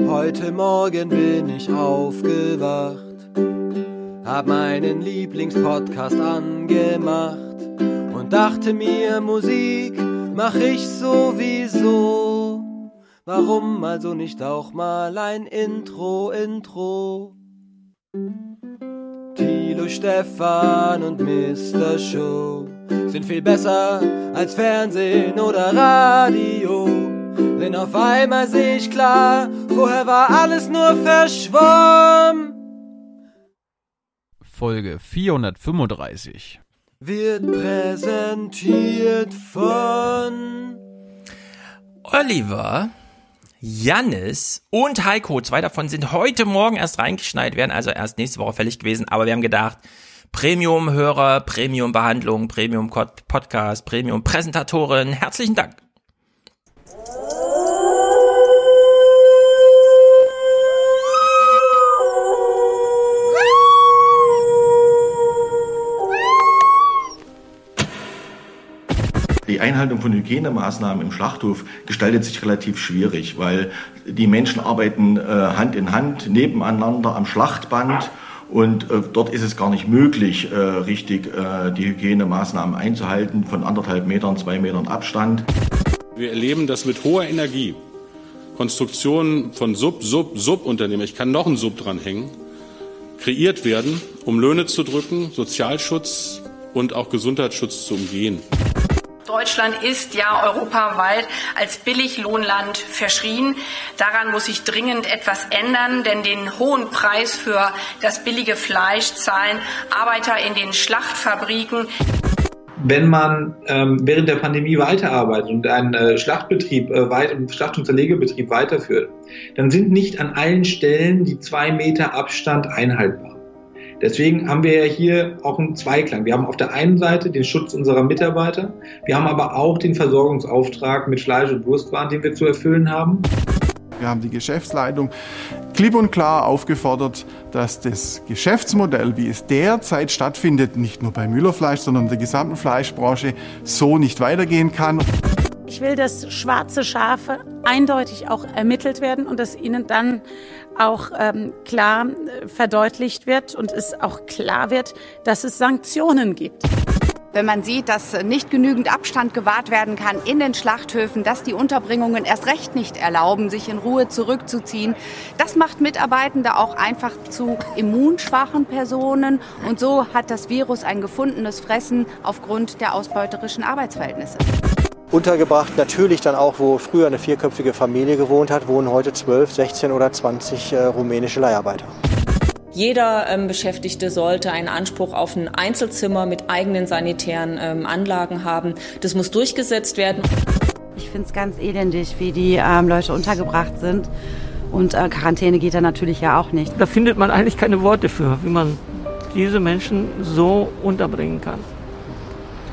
Heute Morgen bin ich aufgewacht, hab meinen Lieblingspodcast angemacht und dachte mir, Musik mach ich sowieso. Warum also nicht auch mal ein Intro, Intro? Tilo, Stefan und Mr. Show sind viel besser als Fernsehen oder Radio. Denn auf einmal seh ich klar, vorher war alles nur verschwommen. Folge 435. Wird präsentiert von Oliver, Jannis und Heiko. Zwei davon sind heute Morgen erst reingeschneit, werden also erst nächste Woche fällig gewesen. Aber wir haben gedacht, Premium-Hörer, Premium-Behandlung, Premium-Podcast, Premium-Präsentatorin, herzlichen Dank. Die Einhaltung von Hygienemaßnahmen im Schlachthof gestaltet sich relativ schwierig, weil die Menschen arbeiten äh, Hand in Hand nebeneinander am Schlachtband und äh, dort ist es gar nicht möglich, äh, richtig äh, die Hygienemaßnahmen einzuhalten von anderthalb Metern, zwei Metern Abstand. Wir erleben, dass mit hoher Energie Konstruktionen von Sub, Sub, Subunternehmen, ich kann noch einen Sub dranhängen, kreiert werden, um Löhne zu drücken, Sozialschutz und auch Gesundheitsschutz zu umgehen. Deutschland ist ja europaweit als Billiglohnland verschrien. Daran muss sich dringend etwas ändern, denn den hohen Preis für das billige Fleisch zahlen Arbeiter in den Schlachtfabriken. Wenn man ähm, während der Pandemie weiterarbeitet und einen äh, Schlachtbetrieb, äh, weit, Schlacht- und Zerlegebetrieb weiterführt, dann sind nicht an allen Stellen die zwei Meter Abstand einhaltbar. Deswegen haben wir ja hier auch einen Zweiklang. Wir haben auf der einen Seite den Schutz unserer Mitarbeiter, wir haben aber auch den Versorgungsauftrag mit Fleisch und Wurstwaren, den wir zu erfüllen haben. Wir haben die Geschäftsleitung klipp und klar aufgefordert, dass das Geschäftsmodell, wie es derzeit stattfindet, nicht nur bei Müllerfleisch, sondern der gesamten Fleischbranche so nicht weitergehen kann. Ich will, dass schwarze Schafe eindeutig auch ermittelt werden und dass ihnen dann auch ähm, klar äh, verdeutlicht wird und es auch klar wird, dass es Sanktionen gibt. Wenn man sieht, dass nicht genügend Abstand gewahrt werden kann in den Schlachthöfen, dass die Unterbringungen erst recht nicht erlauben, sich in Ruhe zurückzuziehen, das macht Mitarbeitende auch einfach zu immunschwachen Personen. Und so hat das Virus ein gefundenes Fressen aufgrund der ausbeuterischen Arbeitsverhältnisse untergebracht. Natürlich dann auch, wo früher eine vierköpfige Familie gewohnt hat, wohnen heute 12, 16 oder 20 äh, rumänische Leiharbeiter. Jeder ähm, Beschäftigte sollte einen Anspruch auf ein Einzelzimmer mit eigenen sanitären ähm, Anlagen haben. Das muss durchgesetzt werden. Ich finde es ganz elendig, wie die ähm, Leute untergebracht sind. Und äh, Quarantäne geht da natürlich ja auch nicht. Da findet man eigentlich keine Worte für, wie man diese Menschen so unterbringen kann.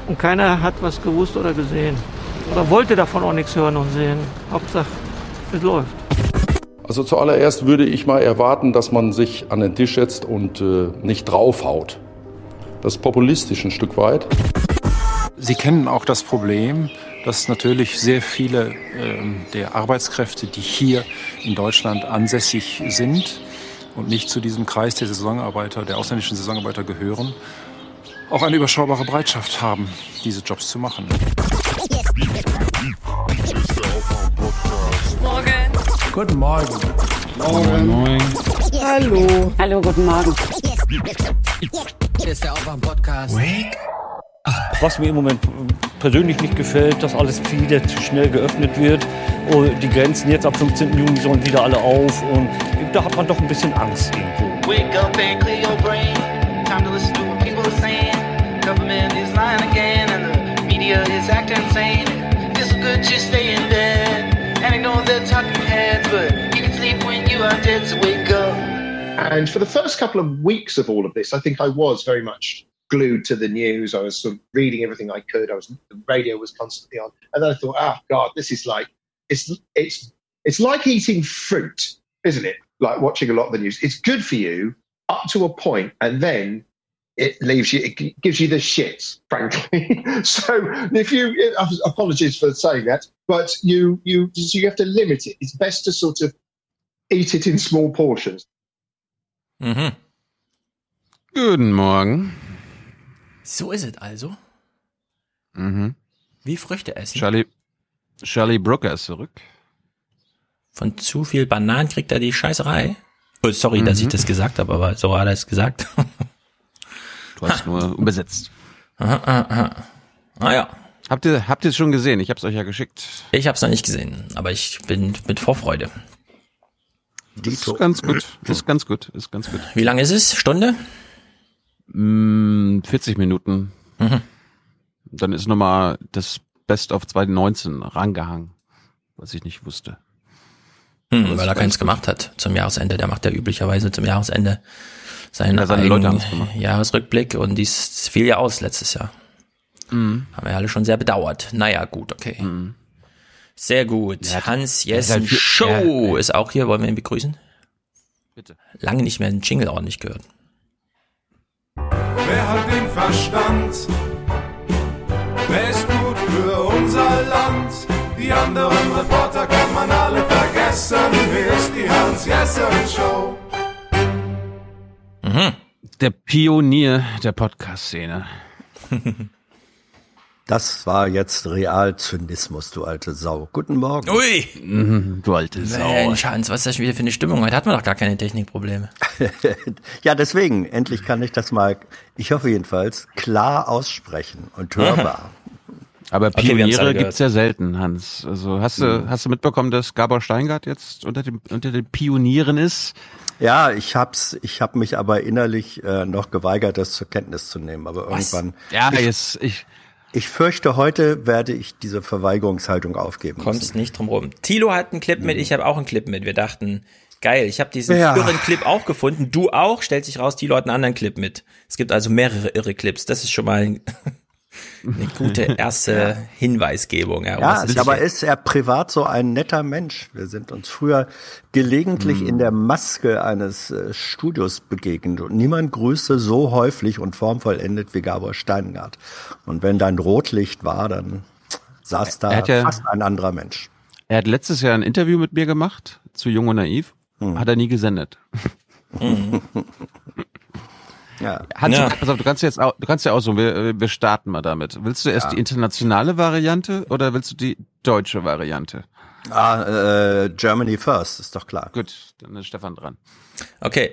Und keiner hat was gewusst oder gesehen oder wollte davon auch nichts hören und sehen. Hauptsache, es läuft. Also zuallererst würde ich mal erwarten, dass man sich an den Tisch setzt und äh, nicht draufhaut. Das ist populistisch ein Stück weit. Sie kennen auch das Problem, dass natürlich sehr viele äh, der Arbeitskräfte, die hier in Deutschland ansässig sind und nicht zu diesem Kreis der Saisonarbeiter, der ausländischen Saisonarbeiter gehören, auch eine überschaubare Bereitschaft haben, diese Jobs zu machen. Morgen. Guten Morgen. Morgen. Morgen. Hallo. Hallo, guten Morgen. Hier ist der Aufwärm-Podcast. Wake Was mir im Moment persönlich nicht gefällt, dass alles wieder zu schnell geöffnet wird. Und die Grenzen jetzt ab 15. Juni sollen wieder alle auf. Und da hat man doch ein bisschen Angst irgendwo. Media is acting insane. Good to stay in bed and talking heads, but you can sleep when you are dead, so wake up. And for the first couple of weeks of all of this, I think I was very much glued to the news. I was sort of reading everything I could. I was the radio was constantly on, and then I thought, oh God, this is like it's it's it's like eating fruit, isn't it? Like watching a lot of the news. It's good for you up to a point, and then it leaves you, it gives you the shits, frankly. so if you, apologies for saying that, but you, you, you have to limit it. It's best to sort of eat it in small portions. Mhm. Guten Morgen. So ist es also. Mhm. Wie Früchte essen. Charlie, Charlie Brooker ist zurück. Von zu viel Bananen kriegt er die Scheißerei. Oh, sorry, dass ich das gesagt habe, aber so hat er es gesagt. Du hast nur übersetzt. Aha, aha, aha. Ah ja. Habt ihr, habt ihr es schon gesehen? Ich hab's euch ja geschickt. Ich habe es noch nicht gesehen, aber ich bin mit Vorfreude. Das ist ganz gut. Ist ganz gut. Ist ganz gut. Wie lange ist es? Stunde? Mm, 40 Minuten. Mhm. Dann ist nochmal das Best of 2019 rangehangen, was ich nicht wusste. Hm, weil er keins gemacht hat zum Jahresende. Der macht ja üblicherweise zum Jahresende seinen Ja, seine eigenen. Jahresrückblick und dies fiel ja aus letztes Jahr. Mhm. Haben wir ja alle schon sehr bedauert. Naja, gut, okay. Sehr gut. Hat- Hans Jessen halt viel- Show ist auch hier. Wollen wir ihn begrüßen? Bitte. Lange nicht mehr einen Jingle ordentlich gehört. Wer hat den Verstand? Wer ist gut für unser Land? Die anderen Reporter kann man alle vergessen. Hier ist die Hans-Jessen-Show. Mhm. Der Pionier der Podcast-Szene. Das war jetzt Realzynismus, du alte Sau. Guten Morgen. Ui! Mhm, du alte Sau. Mensch, Hans, was ist das schon wieder für eine Stimmung? Heute hatten wir doch gar keine Technikprobleme. ja, deswegen, endlich kann ich das mal, ich hoffe jedenfalls, klar aussprechen und hörbar. Aber Okay, Pioniere gehört. gibt's ja selten, Hans. Also hast du, Mhm. hast du mitbekommen, dass Gabor Steingart jetzt unter, dem, unter den Pionieren ist? Ja, ich hab's, ich hab mich aber innerlich äh, noch geweigert, das zur Kenntnis zu nehmen. Aber Was? irgendwann. Ja, ich, jetzt, ich, ich fürchte, heute werde ich diese Verweigerungshaltung aufgeben. Kommst müssen. nicht drum rum. Thilo hat einen Clip mit, ich habe auch einen Clip mit. Wir dachten, geil, ich habe diesen Ja. irren Clip auch gefunden. Du auch, stellt sich raus, Thilo hat einen anderen Clip mit. Es gibt also mehrere irre Clips. Das ist schon mal ein- eine gute erste Hinweisgebung. Ja, Ja, was es aber ist er privat so ein netter Mensch? Wir sind uns früher gelegentlich Hm. in der Maske eines äh, Studios begegnet und niemand grüßte so häufig und formvollendet wie Gabor Steingart. Und wenn dann Rotlicht war, dann saß da hat ja- fast ein anderer Mensch. er hat letztes Jahr ein Interview mit mir gemacht, zu Jung und Naiv. Hm. Hat er nie gesendet. Ja. Hans, Ja. pass auf, du kannst jetzt auch, du kannst ja aussuchen, wir, wir starten mal damit. Willst du erst Ja. die internationale Variante oder willst du die deutsche Variante? Ah, äh, Germany first, ist doch klar. Gut, dann ist Stefan dran. Okay.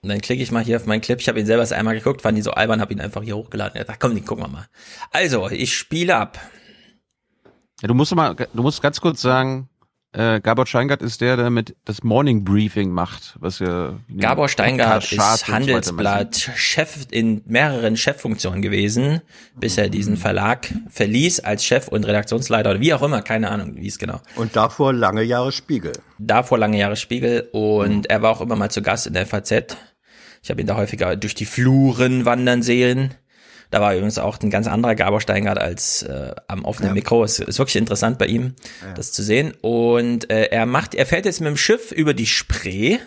Und dann klicke ich mal hier auf meinen Clip. Ich habe ihn selber erst einmal geguckt, fand ihn so albern, habe ihn einfach hier hochgeladen. Ja, komm, den gucken wir mal. Also, ich spiele ab. Ja, du musst mal, du musst ganz kurz sagen, äh, Gabor Steingart ist der, der mit das Morning Briefing macht, was ja Gabor Steingart ist und so weiter Handelsblatt Chef in mehreren Cheffunktionen gewesen, bis er diesen Verlag verließ als Chef und Redaktionsleiter oder wie auch immer, keine Ahnung, wie es genau. Und davor lange Jahre Spiegel. Davor lange Jahre Spiegel und er war auch immer mal zu Gast in der FAZ. Ich habe ihn da häufiger durch die Fluren wandern sehen. Da war übrigens auch ein ganz anderer Gabor Steingart als äh, am offenen Ja. Mikro. Es ist wirklich interessant bei ihm, das zu sehen. Und äh, er macht, er fährt jetzt mit dem Schiff über die Spree.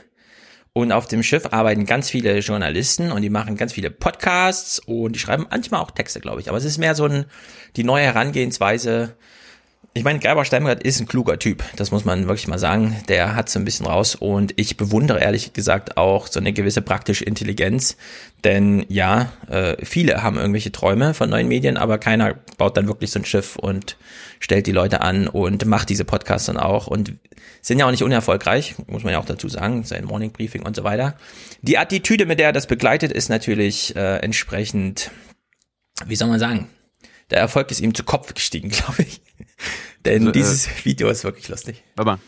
Und auf dem Schiff arbeiten ganz viele Journalisten und die machen ganz viele Podcasts und die schreiben manchmal auch Texte, glaube ich. Aber es ist mehr so ein, die neue Herangehensweise. Ich meine, Gabor Steingart ist ein kluger Typ, das muss man wirklich mal sagen. Der hat so ein bisschen raus und ich bewundere ehrlich gesagt auch so eine gewisse praktische Intelligenz. Denn ja, äh, viele haben irgendwelche Träume von neuen Medien, aber keiner baut dann wirklich so ein Schiff und stellt die Leute an und macht diese Podcasts dann auch und sind ja auch nicht unerfolgreich, muss man ja auch dazu sagen, sein Morning Briefing und so weiter. Die Attitüde, mit der er das begleitet, ist natürlich äh, entsprechend, wie soll man sagen, der Erfolg ist ihm zu Kopf gestiegen, glaube ich. Denn Also, äh, dieses Video ist wirklich lustig. Mal.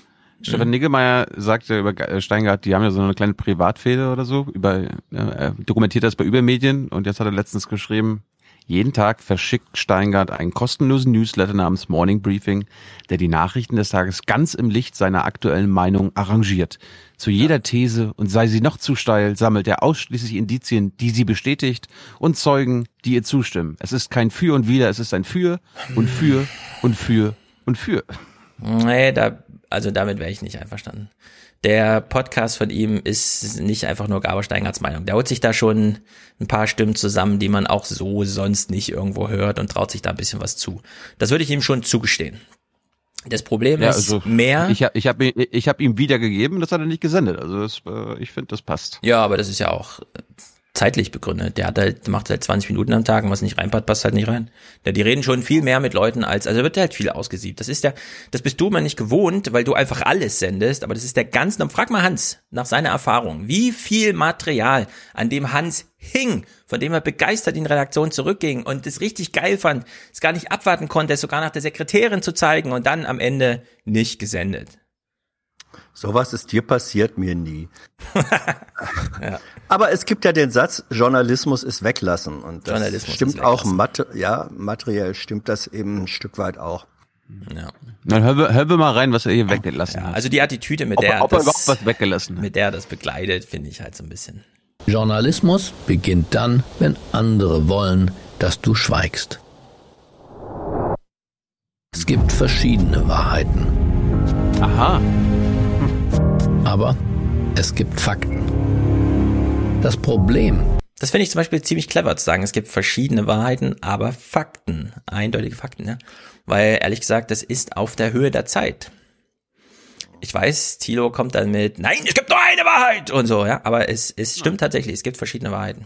Stefan Niggemeier sagte über Ge- äh, Steingart, die haben ja so eine kleine Privatfehde oder so, über, er dokumentiert das bei Übermedien und jetzt hat er letztens geschrieben, jeden Tag verschickt Steingart einen kostenlosen Newsletter namens Morning Briefing, der die Nachrichten des Tages ganz im Licht seiner aktuellen Meinung arrangiert. Zu jeder These und sei sie noch zu steil, sammelt er ausschließlich Indizien, die sie bestätigt und Zeugen, die ihr zustimmen. Es ist kein Für und Wider, es ist ein Für und Für und Für und Für. Nee, da, also damit wäre ich nicht einverstanden. Der Podcast von ihm ist nicht einfach nur Gabor Steingarts Meinung. Der holt sich da schon ein paar Stimmen zusammen, die man auch so sonst nicht irgendwo hört und traut sich da ein bisschen was zu. Das würde ich ihm schon zugestehen. Das Problem Ja, ist also mehr. Ich, hab- ich habe ich hab ihm wiedergegeben, das hat er nicht gesendet. Also das, äh, ich finde, das passt. Ja, aber das ist ja auch zeitlich begründet. Der hat halt, macht halt 20 Minuten am Tag und was nicht reinpasst, passt halt nicht rein. Ja, die reden schon viel mehr mit Leuten als, also wird halt viel ausgesiebt. Das ist der, das bist du mal nicht gewohnt, weil du einfach alles sendest, aber das ist der ganz, frag mal Hans nach seiner Erfahrung. Wie viel Material, an dem Hans hing, von dem er begeistert in Redaktion zurückging und es richtig geil fand, es gar nicht abwarten konnte, es sogar nach der Sekretärin zu zeigen und dann am Ende nicht gesendet. Sowas ist dir passiert, mir nie. Aber es gibt ja den Satz, Journalismus ist weglassen. Und das Journalismus stimmt ist auch, mat ja, materiell stimmt das eben ein Stück weit auch. Ja. Dann hören wir, hören wir mal rein, was er hier weggelassen hat. Also die Attitüde, mit Ob er- der ob er das, überhaupt was weggelassen hat. mit der das begleitet, finde ich halt so ein bisschen. Journalismus beginnt dann, wenn andere wollen, dass du schweigst. Es gibt verschiedene Wahrheiten. Aha. Aber es gibt Fakten. Das Problem, Das finde ich zum Beispiel ziemlich clever zu sagen. Es gibt verschiedene Wahrheiten, aber Fakten, eindeutige Fakten, ja. Weil ehrlich gesagt, das ist auf der Höhe der Zeit. Ich weiß, Thilo kommt dann mit, nein, es gibt nur eine Wahrheit und so, ja. Aber es, es stimmt tatsächlich, es gibt verschiedene Wahrheiten.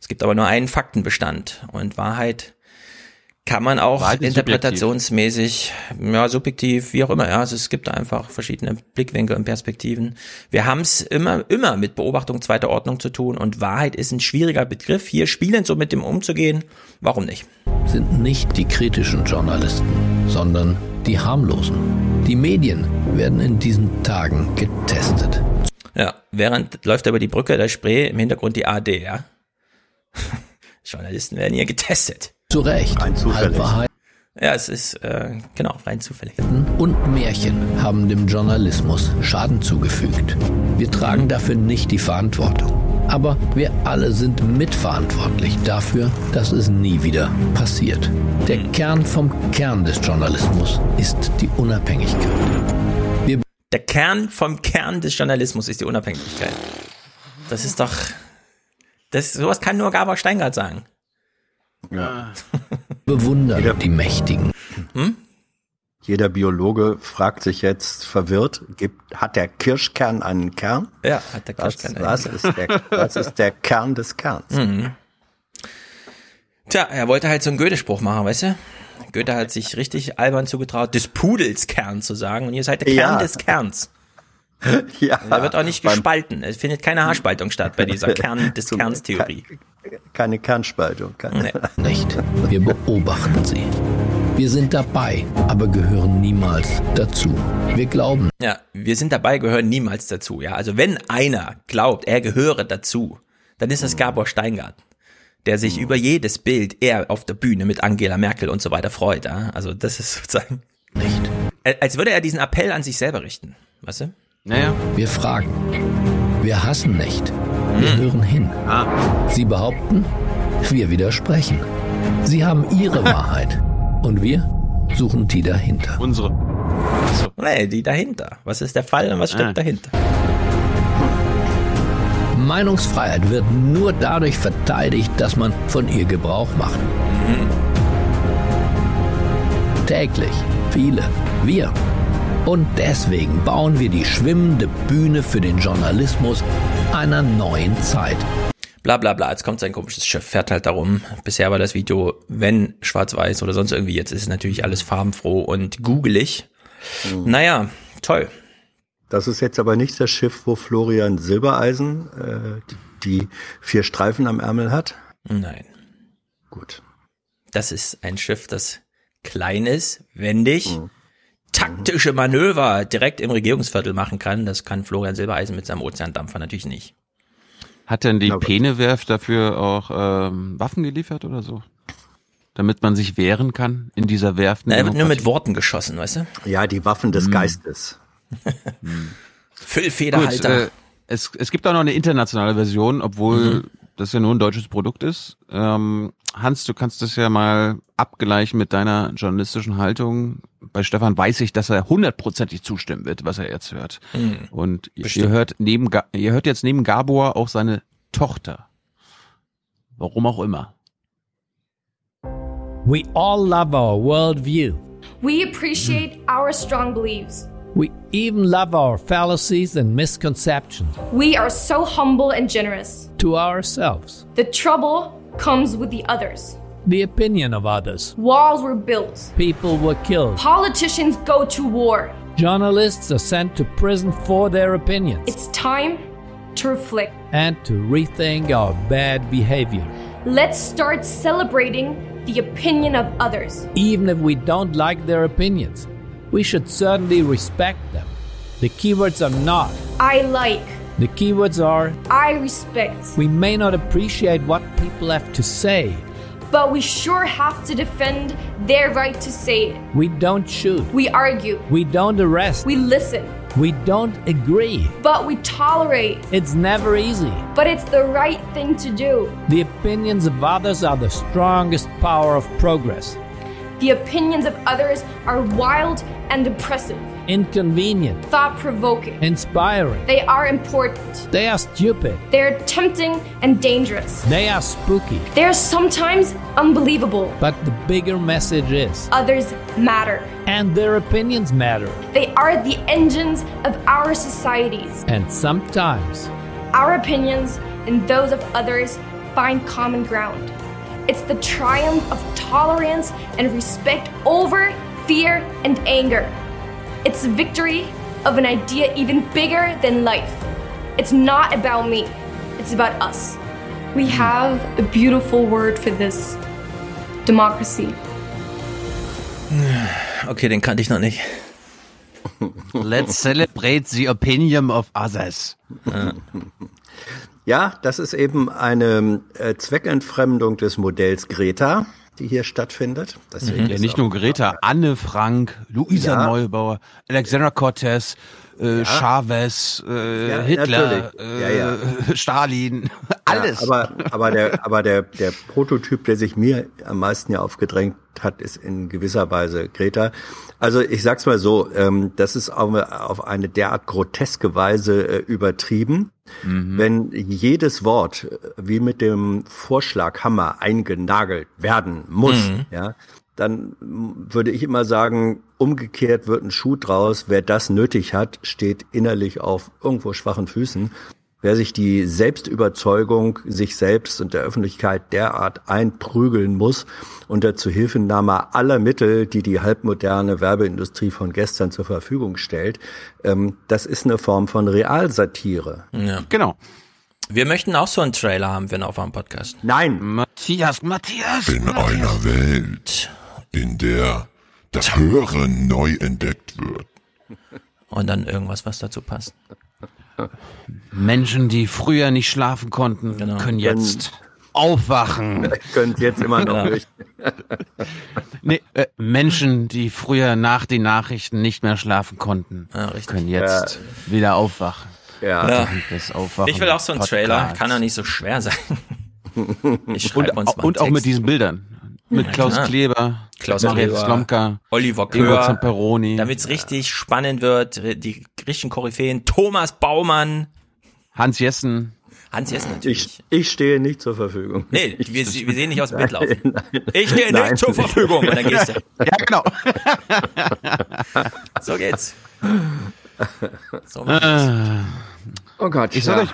Es gibt aber nur einen Faktenbestand und Wahrheit kann man auch Wahrheit ist interpretationsmäßig, ja, subjektiv, wie auch immer, ja. Also es gibt einfach verschiedene Blickwinkel und Perspektiven. Wir haben es immer, immer mit Beobachtung zweiter Ordnung zu tun und Wahrheit ist ein schwieriger Begriff. Hier spielend so mit dem umzugehen, warum nicht? sind nicht die kritischen Journalisten, sondern die harmlosen. Die Medien werden in diesen Tagen getestet. Ja, während läuft über die Brücke der Spree im Hintergrund die AD, ja. Journalisten werden hier getestet. Zu Recht. Rein zufällig. Ja, es ist, äh, genau, rein zufällig. und Märchen haben dem Journalismus Schaden zugefügt. Wir tragen dafür nicht die Verantwortung. Aber wir alle sind mitverantwortlich dafür, dass es nie wieder passiert. Der Kern vom Kern des Journalismus ist die Unabhängigkeit. Wir Der Kern vom Kern des Journalismus ist die Unabhängigkeit. Das ist doch, das, sowas kann nur Gabor Steingart sagen. Ja. bewundern die Mächtigen. Jeder Biologe fragt sich jetzt verwirrt, gibt, hat der Kirschkern einen Kern? Ja, hat der Was, Kirschkern einen was, Kern. ist der, was ist der Kern des Kerns? Mhm. Tja, er wollte halt so einen Goethe-Spruch machen, weißt du? Goethe hat sich richtig albern zugetraut, des Pudels Kern zu sagen und ihr seid der Kern Ja. des Kerns. Ja, Er wird auch nicht gespalten. Es findet keine Haarspaltung statt bei dieser Kern des Kerns-Theorie. Keine Kernspaltung. Keine, Nee. Nicht. Wir beobachten sie. Wir sind dabei, aber gehören niemals dazu. Wir glauben Ja, wir sind dabei, gehören niemals dazu. Ja, also wenn einer glaubt, er gehöre dazu, dann ist das Gabor Steingart, der sich über jedes Bild er auf der Bühne mit Angela Merkel und so weiter freut. Ja? Also das ist sozusagen nicht. Als würde er diesen Appell an sich selber richten, weißt du? Naja. Wir fragen. Wir hassen nicht. Wir hören hin. Sie behaupten, wir widersprechen. Sie haben ihre Wahrheit. Und wir suchen die dahinter. Unsere. Nee, die dahinter. Was ist der Fall und was steckt Ah. dahinter? Meinungsfreiheit wird nur dadurch verteidigt, dass man von ihr Gebrauch macht. Täglich. Viele. Wir. Und deswegen bauen wir die schwimmende Bühne für den Journalismus einer neuen Zeit. Bla bla bla, jetzt kommt sein komisches Schiff, fährt halt darum. Bisher war das Video, wenn schwarz-weiß oder sonst irgendwie, jetzt ist es natürlich alles farbenfroh und googelig. Naja, toll. Das ist jetzt aber nicht das Schiff, wo Florian Silbereisen äh, die vier Streifen am Ärmel hat. Nein. Gut. Das ist ein Schiff, das klein ist, wendig, taktische Manöver direkt im Regierungsviertel machen kann. Das kann Florian Silbereisen mit seinem Ozeandampfer natürlich nicht. Hat denn die Penewerft dafür auch ähm, Waffen geliefert oder so? Damit man sich wehren kann in dieser Werft? Er wird nur mit Worten geschossen, weißt du? Ja, die Waffen des Hm. Geistes. Füllfederhalter. Gut, äh, es, es gibt auch noch eine internationale Version, obwohl Mhm. Das ja nur ein deutsches Produkt ist. Ähm, Hans, du kannst das ja mal abgleichen mit deiner journalistischen Haltung. Bei Stefan weiß ich, dass er hundertprozentig zustimmen wird, was er jetzt hört. Mhm. Und ihr Bestimmt. hört neben, ihr hört jetzt neben Gabor auch seine Tochter. Warum auch immer. We all love our worldview. We appreciate our strong beliefs. We even love our fallacies and misconceptions We are so humble and generous. to ourselves, The trouble comes with the others. the opinion of others. Walls were built. People were killed. Politicians go to war. Journalists are sent to prison for their opinions It's time to reflect. and to rethink our bad behavior. Let's start celebrating the opinion of others. Even if we don't like their opinions, we should certainly respect them. The keywords are not. I like. The keywords are I respect. we may not appreciate what people have to say. But we sure have to defend their right to say it. We don't shoot. We argue. We don't arrest. We listen. We don't agree. But we tolerate. It's never easy. But it's the right thing to do. The opinions of others are the strongest power of progress. The opinions of others are wild and oppressive, Inconvenient, thought provoking. inspiring. They are important. They are stupid. They're tempting and dangerous. They are spooky. They're sometimes unbelievable. But the bigger message is Others matter. and their opinions matter. They are the engines of our societies. And sometimes Our opinions and those of others find common ground. It's the triumph of tolerance and respect over fear and anger. It's the victory of an idea even bigger than life. It's not about me, it's about us. We have a beautiful word for this democracy. Okay, den kannte ich noch nicht. Let's celebrate the opinion of others. Ja, das ist eben eine äh, Zweckentfremdung des Modells Greta, die hier stattfindet. Deswegen Ja, ist nicht nur Greta, Anne Frank, Luisa Ja. Neubauer, Alexandra Cortez, äh, Ja. Chavez, äh, Ja, Hitler. Ja, äh, Stalin, alles. Ja, aber aber der aber der der Prototyp, der sich mir am meisten ja aufgedrängt hat, ist in gewisser Weise Greta. Also ich sag's mal so, ähm, das ist auf, auf eine derart groteske Weise äh, übertrieben. Wenn jedes Wort äh, wie mit dem Vorschlaghammer eingenagelt werden muss, Mhm. ja, dann würde ich immer sagen, umgekehrt wird ein Schuh draus. Wer das nötig hat, steht innerlich auf irgendwo schwachen Füßen. Wer sich die Selbstüberzeugung sich selbst und der Öffentlichkeit derart einprügeln muss, unter Zuhilfenahme aller Mittel, die die halbmoderne Werbeindustrie von gestern zur Verfügung stellt, ähm, das ist eine Form von Realsatire. Ja. Genau. Wir möchten auch so einen Trailer haben, wir auf einem Podcast. Nein. Matthias, Matthias. In einer Welt, in der das Hören neu entdeckt wird. Und dann irgendwas, was dazu passt. Menschen, die früher nicht schlafen konnten, können jetzt aufwachen. Können jetzt immer noch Ja. nicht. Nee, äh, Menschen, die früher nach den Nachrichten nicht mehr schlafen konnten, können jetzt wieder aufwachen. Ja. Das Aufwachen Ich will auch so einen Trailer, Podcast. kann doch nicht so schwer sein. Und, uns mal einen und auch mit diesen Bildern. Mit Ja, Klaus klar. Kleber, Klaus Kleber, Slomka, Oliver Zamperoni. damit es richtig spannend wird, die richtigen Koryphäen, Thomas Baumann, Hans Jessen. Hans Jessen natürlich. Ich, ich stehe nicht zur Verfügung. Nee, wir, wir sehen nicht aus dem Bild laufen. Ich stehe Nein. nicht zur Verfügung. Und dann gehst du. Ja, genau. So geht's. So. Äh, Oh Gott. ich soll, ja. euch,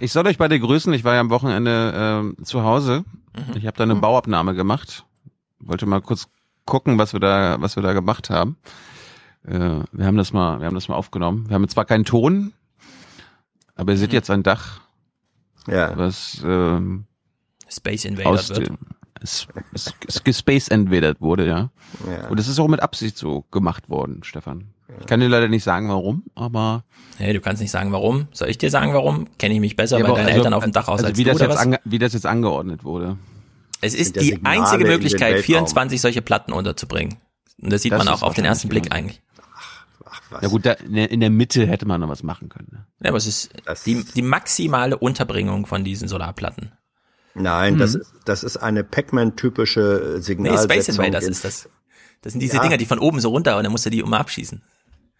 ich soll euch beide grüßen. Ich war ja am Wochenende ähm, zu Hause. Ich habe da eine Bauabnahme gemacht. Wollte mal kurz gucken, was wir da, was wir da gemacht haben. Äh, wir haben das mal, wir haben das mal aufgenommen. Wir haben zwar keinen Ton, aber ihr seht jetzt ein Dach, Ja. was ähm, Space Invader aus wird. gespace invaded wurde, ja. Ja. Und es ist auch mit Absicht so gemacht worden, Stefan. Ich kann dir leider nicht sagen, warum, aber Hey, du kannst nicht sagen, warum. Soll ich dir sagen, warum? Kenne ich mich besser, Ja, weil aber deine also- Eltern auf dem Dach aus also als wie du, das oder jetzt was? ange, wie das jetzt angeordnet wurde. Es ist die Signale einzige Möglichkeit, Weltraum. 24 solche Platten unterzubringen. Und das sieht Das man auch auf den ersten Blick ja. eigentlich. Was? Ja gut, da, in, der, Mitte hätte man noch was machen können. Ne? Ja, aber es ist Das- die, die maximale Unterbringung von diesen Solarplatten. Nein, das ist das ist eine Pac-Man-typische Nee, Signalsetzung. Space Invaders in- ist das. Das sind diese Ja. Dinger, die von oben so runter und dann musst du die immer abschießen.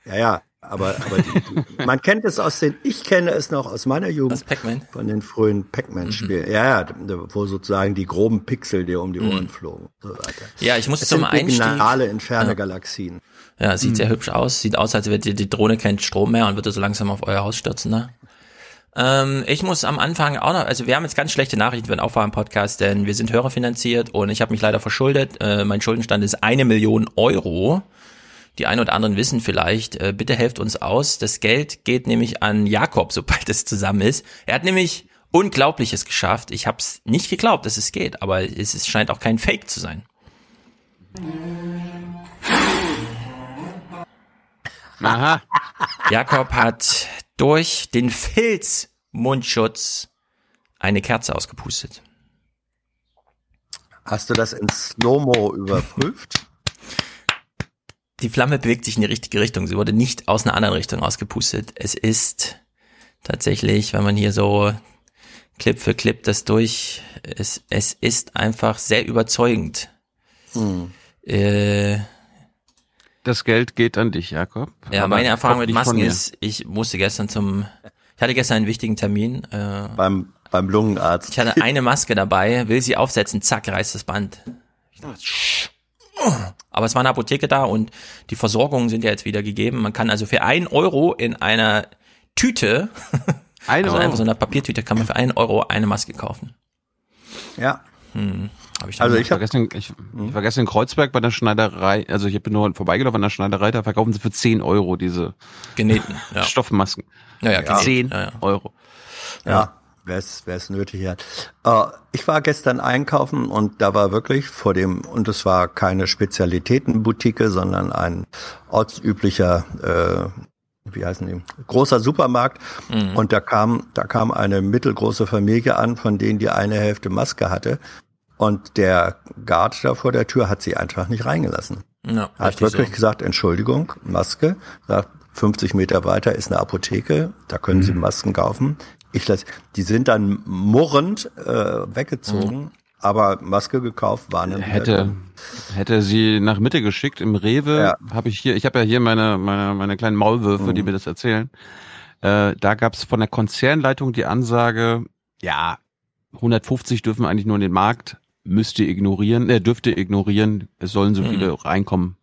Ja, ja, Aber, aber die, man kennt es aus den, ich kenne es noch aus meiner Jugend. Von den frühen Pac-Man-Spielen. Mhm. Ja, ja, wo sozusagen die groben Pixel dir um die Ohren Mhm. flogen. So. Ja, ich muss das zum sind Einstieg- Signale in ferne Ja. Galaxien. Ja, sieht Mhm. sehr hübsch aus. Sieht aus, als würde die, die Drohne keinen Strom mehr und würde so langsam auf euer Haus stürzen. Ne? Ähm, ich muss am Anfang auch noch, also wir haben jetzt ganz schlechte Nachrichten für den Aufwachen-Podcast, denn wir sind hörerfinanziert und ich habe mich leider verschuldet. Äh, mein Schuldenstand ist eine Million Euro. Die einen oder anderen wissen vielleicht, äh, bitte helft uns aus. Das Geld geht nämlich an Jakob, sobald es zusammen ist. Er hat nämlich Unglaubliches geschafft. Ich habe es nicht geglaubt, dass es geht, aber es, es scheint auch kein Fake zu sein. Aha. Jakob hat durch den Filz-Mundschutz eine Kerze ausgepustet. Hast du das in Slow-Mo überprüft? Die Flamme bewegt sich in die richtige Richtung. Sie wurde nicht aus einer anderen Richtung ausgepustet. Es ist tatsächlich, wenn man hier so Clip für Clip das durch, es, es ist einfach sehr überzeugend. Hm. Äh, Das Geld geht an dich, Jakob. ja, Aber meine Erfahrung mit Masken ist, ich musste gestern zum, ich hatte gestern einen wichtigen Termin. Äh, beim, beim Lungenarzt. Ich hatte eine Maske dabei, will sie aufsetzen, zack, reißt das Band. Ich dachte, "Sch- oh." Aber es war eine Apotheke da und die Versorgungen sind ja jetzt wieder gegeben. Man kann also für ein Euro in einer Tüte, Ein also Euro? einfach so einer Papiertüte, kann man für einen Euro eine Maske kaufen. Ja. Hm. Hab ich Also ich, war gestern, ich, ich war gestern in Kreuzberg bei der Schneiderei, also ich bin nur vorbeigelaufen an der Schneiderei, da verkaufen sie für 10 Euro diese Genähten, ja. Stoffmasken. Ja, ja, genäht. 10 Ja, ja. Euro. Ja, wer es nötig hat. Äh, ich war gestern einkaufen und da war wirklich vor dem, und es war keine Spezialitätenboutique, sondern ein ortsüblicher, äh, wie heißen die, großer Supermarkt. Mhm. Und da kam, da kam eine mittelgroße Familie an, von denen die eine Hälfte Maske hatte. Und der Guard da vor der Tür hat sie einfach nicht reingelassen. Ja, Hat wirklich so. gesagt, Entschuldigung, Maske. Sagt, 50 Meter weiter ist eine Apotheke, da können Mhm. Sie Masken kaufen. Ich lass, die sind dann murrend äh, weggezogen, aber Maske gekauft waren dann wieder Hätte, hätte sie nach Mitte geschickt im Rewe, Ja. habe ich hier, ich habe ja hier meine, meine, meine kleinen Maulwürfe, die mir das erzählen. Äh, da gab es von der Konzernleitung die Ansage, ja, 150 dürfen eigentlich nur in den Markt, müsst ihr ignorieren, äh, dürft ihr ignorieren, es sollen so Mhm. viele reinkommen,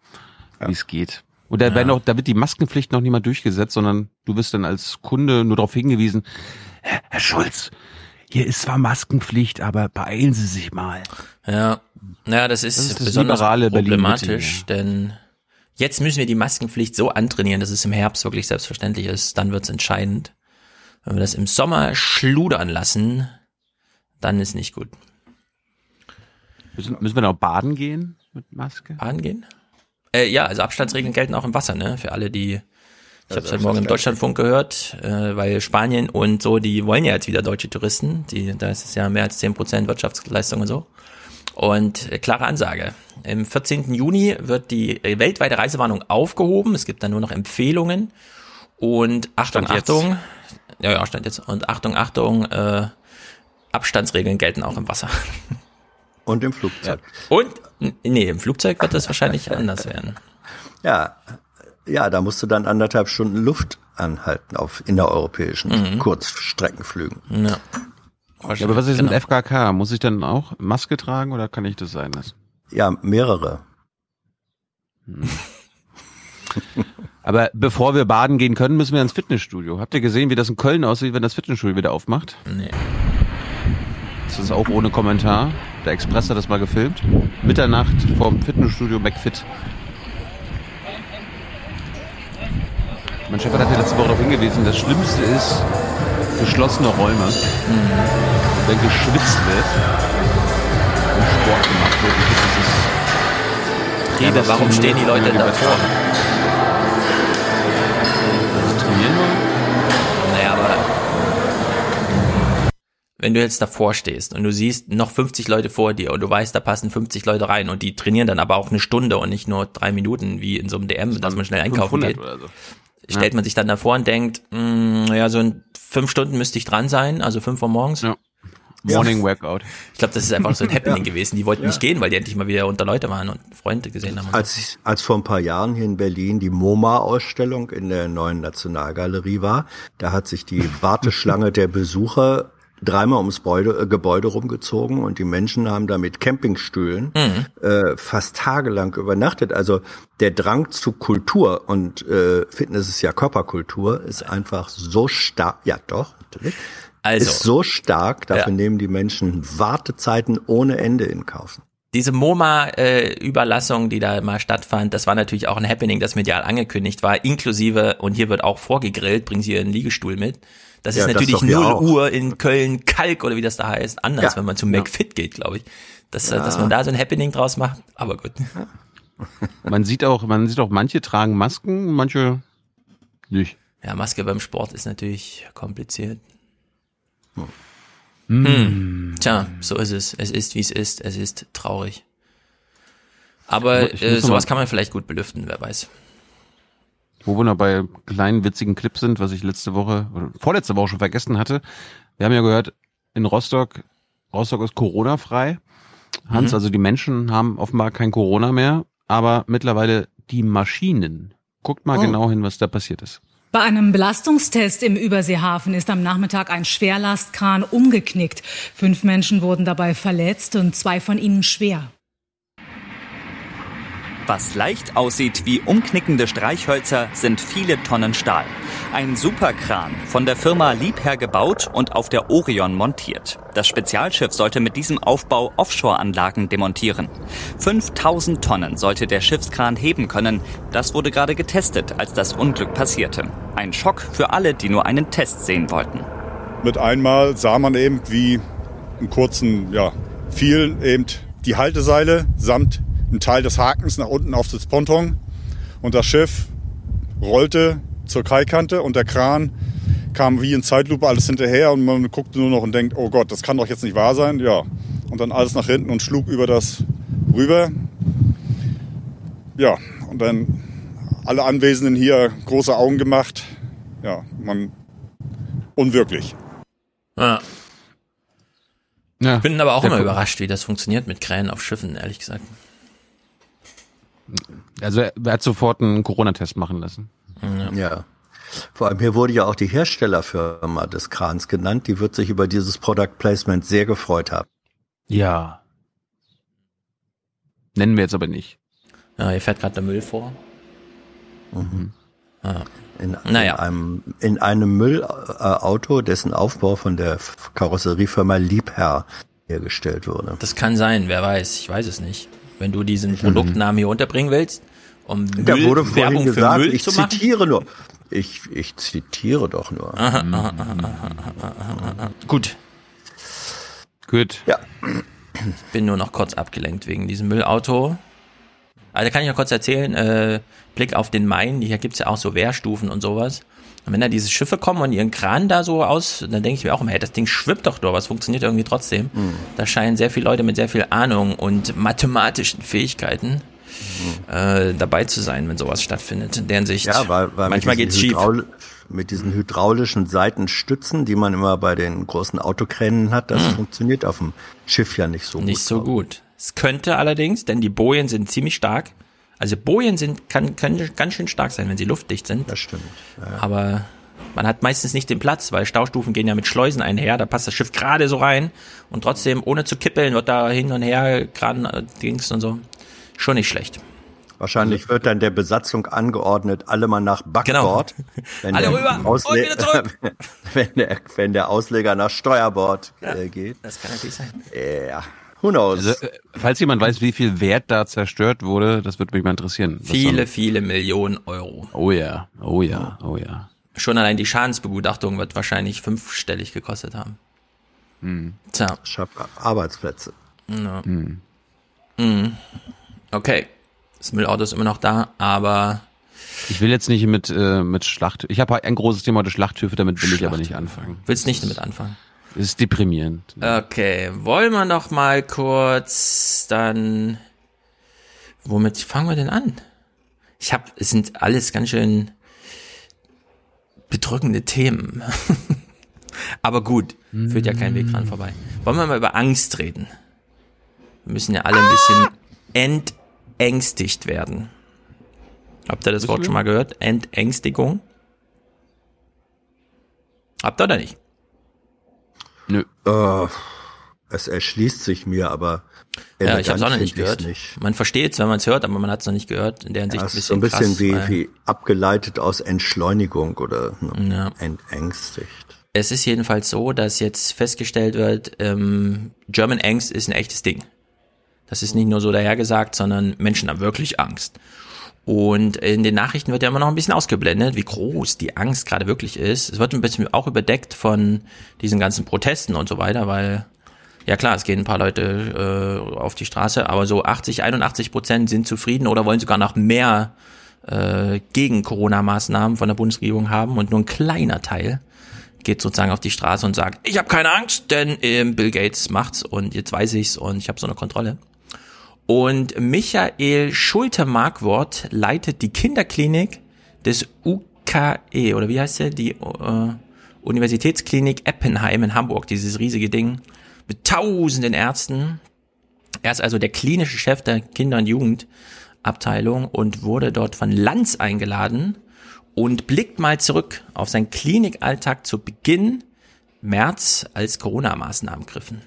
wie es geht. Und da, werden auch, da wird die Maskenpflicht noch nicht mal durchgesetzt, sondern du wirst dann als Kunde nur darauf hingewiesen, Herr, Herr Schulz, hier ist zwar Maskenpflicht, aber beeilen Sie sich mal. Ja, ja, das ist, Das ist das besonders problematisch, denn jetzt müssen wir die Maskenpflicht so antrainieren, dass es im Herbst wirklich selbstverständlich ist. Dann wird's entscheidend. Wenn wir das im Sommer schludern lassen, dann ist nicht gut. Müssen, müssen wir noch baden gehen mit Maske? Baden gehen? Äh, ja, also Abstandsregeln gelten auch im Wasser, ne? Für alle, die. Ich habe Also heute Morgen im. Deutschlandfunk gehört, äh, weil Spanien und so, die wollen ja jetzt wieder deutsche Touristen. Die, da ist es ja mehr als 10% Wirtschaftsleistung und so. Und äh, klare Ansage. Im 14. Juni wird die weltweite Reisewarnung aufgehoben. Es gibt dann nur noch Empfehlungen. Und Achtung, Stand jetzt. Achtung. Ja, ja, stand jetzt. Und Achtung, Achtung, äh, Abstandsregeln gelten auch im Wasser. Und im Flugzeug. Und, n- nee, im Flugzeug wird das wahrscheinlich anders werden. Ja, ja, da musst du dann anderthalb Stunden Luft anhalten auf innereuropäischen Mhm. Kurzstreckenflügen. Ja. Ja, aber was ist Genau. mit FKK? Muss ich dann auch Maske tragen oder kann ich das sein lassen? Ja, mehrere. Aber bevor wir baden gehen können, müssen wir ins Fitnessstudio. Habt ihr gesehen, wie das in Köln aussieht, wenn das Fitnessstudio wieder aufmacht? Nee. Das ist auch ohne Kommentar. Der Express hat das mal gefilmt. Mitternacht vorm Fitnessstudio McFit. Mein Chef hat ja letzte Woche darauf hingewiesen, das Schlimmste ist geschlossene Räume. Wenn geschwitzt wird und Sport gemacht wird. Ich finde, das ist Ja, aber warum stehen die Leute davor? Das trainieren wollen? Naja, aber wenn du jetzt davor stehst und du siehst noch 50 Leute vor dir und du weißt, da passen 50 Leute rein und die trainieren dann aber auch eine Stunde und nicht nur drei Minuten wie in so einem DM, dass man schnell einkaufen 500 geht, oder so. Stellt man sich dann davor und denkt, mh, ja, so in fünf Stunden müsste ich dran sein, also fünf Uhr morgens. Ja. Morning Workout. Ich glaube, das ist einfach so ein Happening gewesen. Die wollten nicht gehen, weil die endlich mal wieder unter Leute waren und Freunde gesehen haben. Als, ich, als vor ein paar Jahren hier in Berlin die MoMA-Ausstellung in der neuen Nationalgalerie war, da hat sich die Warteschlange der Besucher dreimal ums Gebäude, äh, Gebäude rumgezogen und die Menschen haben da mit Campingstühlen Mhm. äh, fast tagelang übernachtet. Also der Drang zu Kultur und äh, Fitness ist ja Körperkultur, ist einfach so stark. Ja, doch, natürlich. Also, ist so stark, dafür Ja. nehmen die Menschen Wartezeiten ohne Ende in Kauf. Diese MoMA-Überlassung, die da mal stattfand, das war natürlich auch ein Happening, das medial angekündigt war, inklusive, und hier wird auch vorgegrillt, bringen Sie Ihren Liegestuhl mit. Das Ja, ist das natürlich hier 0 auch. Uhr in Köln, Kalk oder wie das da heißt, anders, Ja. wenn man zu McFit geht, glaube ich. Dass, Ja. dass man da so ein Happening draus macht, aber gut. Man sieht auch, man sieht auch, manche tragen Masken, manche nicht. Ja, Maske beim Sport ist natürlich kompliziert. Hm. Hm. Tja, so ist es. Es ist, wie es ist. Es ist traurig. Aber äh, sowas kann man vielleicht gut belüften, wer weiß. Wo wir noch bei kleinen witzigen Clips sind, was ich letzte Woche oder vorletzte Woche schon vergessen hatte. Wir haben ja gehört, in Rostock, Rostock ist Corona-frei. Hans, Mhm. also die Menschen haben offenbar kein Corona mehr, aber mittlerweile die Maschinen. Guckt mal Oh. genau hin, was da passiert ist. Bei einem Belastungstest im Überseehafen ist am Nachmittag ein Schwerlastkran umgeknickt. Fünf Menschen wurden dabei verletzt und zwei von ihnen schwer. Was leicht aussieht wie umknickende Streichhölzer, sind viele Tonnen Stahl. Ein Superkran, von der Firma Liebherr gebaut und auf der Orion montiert. Das Spezialschiff sollte mit diesem Aufbau Offshore-Anlagen demontieren. 5000 Tonnen sollte der Schiffskran heben können. Das wurde gerade getestet, als das Unglück passierte. Ein Schock für alle, die nur einen Test sehen wollten. Mit einmal sah man eben, wie im kurzen, ja, fiel eben die Halteseile samt ein Teil des Hakens nach unten auf das Ponton und das Schiff rollte zur Kaikante und der Kran kam wie in Zeitlupe alles hinterher und man guckte nur noch und denkt, oh Gott, das kann doch jetzt nicht wahr sein. Ja, und dann alles nach hinten und schlug über das rüber. Ja, und dann alle Anwesenden hier große Augen gemacht. Ja, man unwirklich. Ja. Ja. Bin aber auch Der immer überrascht, wie das funktioniert mit Krähen auf Schiffen, ehrlich gesagt. Also er, er hat sofort einen Corona-Test machen lassen. Ja. Vor allem hier wurde ja auch die Herstellerfirma des Krans genannt. Die wird sich über dieses Product Placement sehr gefreut haben. Ja. Nennen wir jetzt aber nicht. Ja, hier fährt gerade der Müll vor. Mhm. Ja. In, Naja. in einem, in einem Müllauto, dessen Aufbau von der Karosseriefirma Liebherr hergestellt wurde. Das kann sein, wer weiß, ich weiß es nicht. Wenn du diesen Produktnamen hier unterbringen willst, um Da Müll, wurde vorhin Werbung gesagt, für Müll ich zu machen. zitiere nur. Ich, ich zitiere doch nur. Aha, aha, aha. Gut. Gut. Ja. Bin nur noch kurz abgelenkt wegen diesem Müllauto. Also kann ich noch kurz erzählen, äh, Blick auf den Main, hier gibt's ja auch so Wehrstufen und sowas. Und wenn da diese Schiffe kommen und ihren Kran da so aus, dann denke ich mir auch immer, hey, das Ding schwimmt doch nur, aber es funktioniert irgendwie trotzdem. Mhm. Da scheinen sehr viele Leute mit sehr viel Ahnung und mathematischen Fähigkeiten äh, dabei zu sein, wenn sowas stattfindet. In deren Sicht, Ja, weil, weil manchmal geht's schief. Mit diesen hydraulischen Seitenstützen, die man immer bei den großen Autokränen hat, das funktioniert auf dem Schiff ja nicht so. Nicht gut. so gut. Es könnte allerdings, denn die Bojen sind ziemlich stark. Also Bojen sind, kann, können ganz schön stark sein, wenn sie luftdicht sind. Das stimmt. Ja. Aber man hat meistens nicht den Platz, weil Staustufen gehen ja mit Schleusen einher. Da passt das Schiff gerade so rein und trotzdem ohne zu kippeln wird da hin und her gerade äh, Dings und so. Schon nicht schlecht. Wahrscheinlich wird dann der Besatzung angeordnet, alle mal nach Backbord. Wenn Alle der rüber und Ausle- wieder zurück. wenn, der, wenn der Ausleger nach Steuerbord äh, geht. Das kann natürlich sein. Ja, who knows? Also, äh, falls jemand weiß, wie viel Wert da zerstört wurde, das würde mich mal interessieren. Viele, dann- viele Millionen Euro. Oh ja, oh ja, oh ja. Schon allein die Schadensbegutachtung wird wahrscheinlich fünfstellig gekostet haben. Hm. Tja. Schafft Arbeitsplätze. Ja. Hm. Mhm. Okay. Das Müllauto ist immer noch da, aber Ich will jetzt nicht mit, äh, mit Schlacht. Ich habe ein großes Thema heute Schlachthöfe, damit will ich aber nicht anfangen. willst nicht damit anfangen. Das ist deprimierend. Okay, wollen wir noch mal kurz dann. Womit fangen wir denn an? Ich habe, es sind alles ganz schön bedrückende Themen. Aber gut, führt ja kein Weg dran vorbei. Wollen wir mal über Angst reden? Wir müssen ja alle ein bisschen entängstigt werden. Habt ihr das Wort schon mal gehört? Entängstigung? Habt ihr oder nicht? Nö. Äh, es erschließt sich mir, aber Ja, ich habe es auch noch nicht gehört. nicht. Man versteht es, wenn man es hört, aber man hat es noch nicht gehört. In der Hinsicht Ja, ein bisschen, so ein bisschen krass, wie, wie abgeleitet aus Entschleunigung oder ne, Ja. entängstigt. Es ist jedenfalls so, dass jetzt festgestellt wird, ähm, German Angst ist ein echtes Ding. Das ist nicht nur so dahergesagt, sondern Menschen haben wirklich Angst. Und in den Nachrichten wird ja immer noch ein bisschen ausgeblendet, wie groß die Angst gerade wirklich ist. Es wird ein bisschen auch überdeckt von diesen ganzen Protesten und so weiter, weil ja klar, es gehen ein paar Leute äh, auf die Straße, aber so 80, 81 Prozent sind zufrieden oder wollen sogar noch mehr äh, gegen Corona-Maßnahmen von der Bundesregierung haben und nur ein kleiner Teil geht sozusagen auf die Straße und sagt, ich habe keine Angst, denn ähm, Bill Gates macht's und jetzt weiß ich's und ich habe so eine Kontrolle. Und Michael Schulte-Markwort leitet die Kinderklinik des UKE, oder wie heißt der? Die äh, Universitätsklinik Eppenheim in Hamburg, dieses riesige Ding mit tausenden Ärzten. Er ist also der klinische Chef der Kinder- und Jugendabteilung und wurde dort von Lanz eingeladen und blickt mal zurück auf seinen Klinikalltag zu Beginn März, als Corona-Maßnahmen griffen.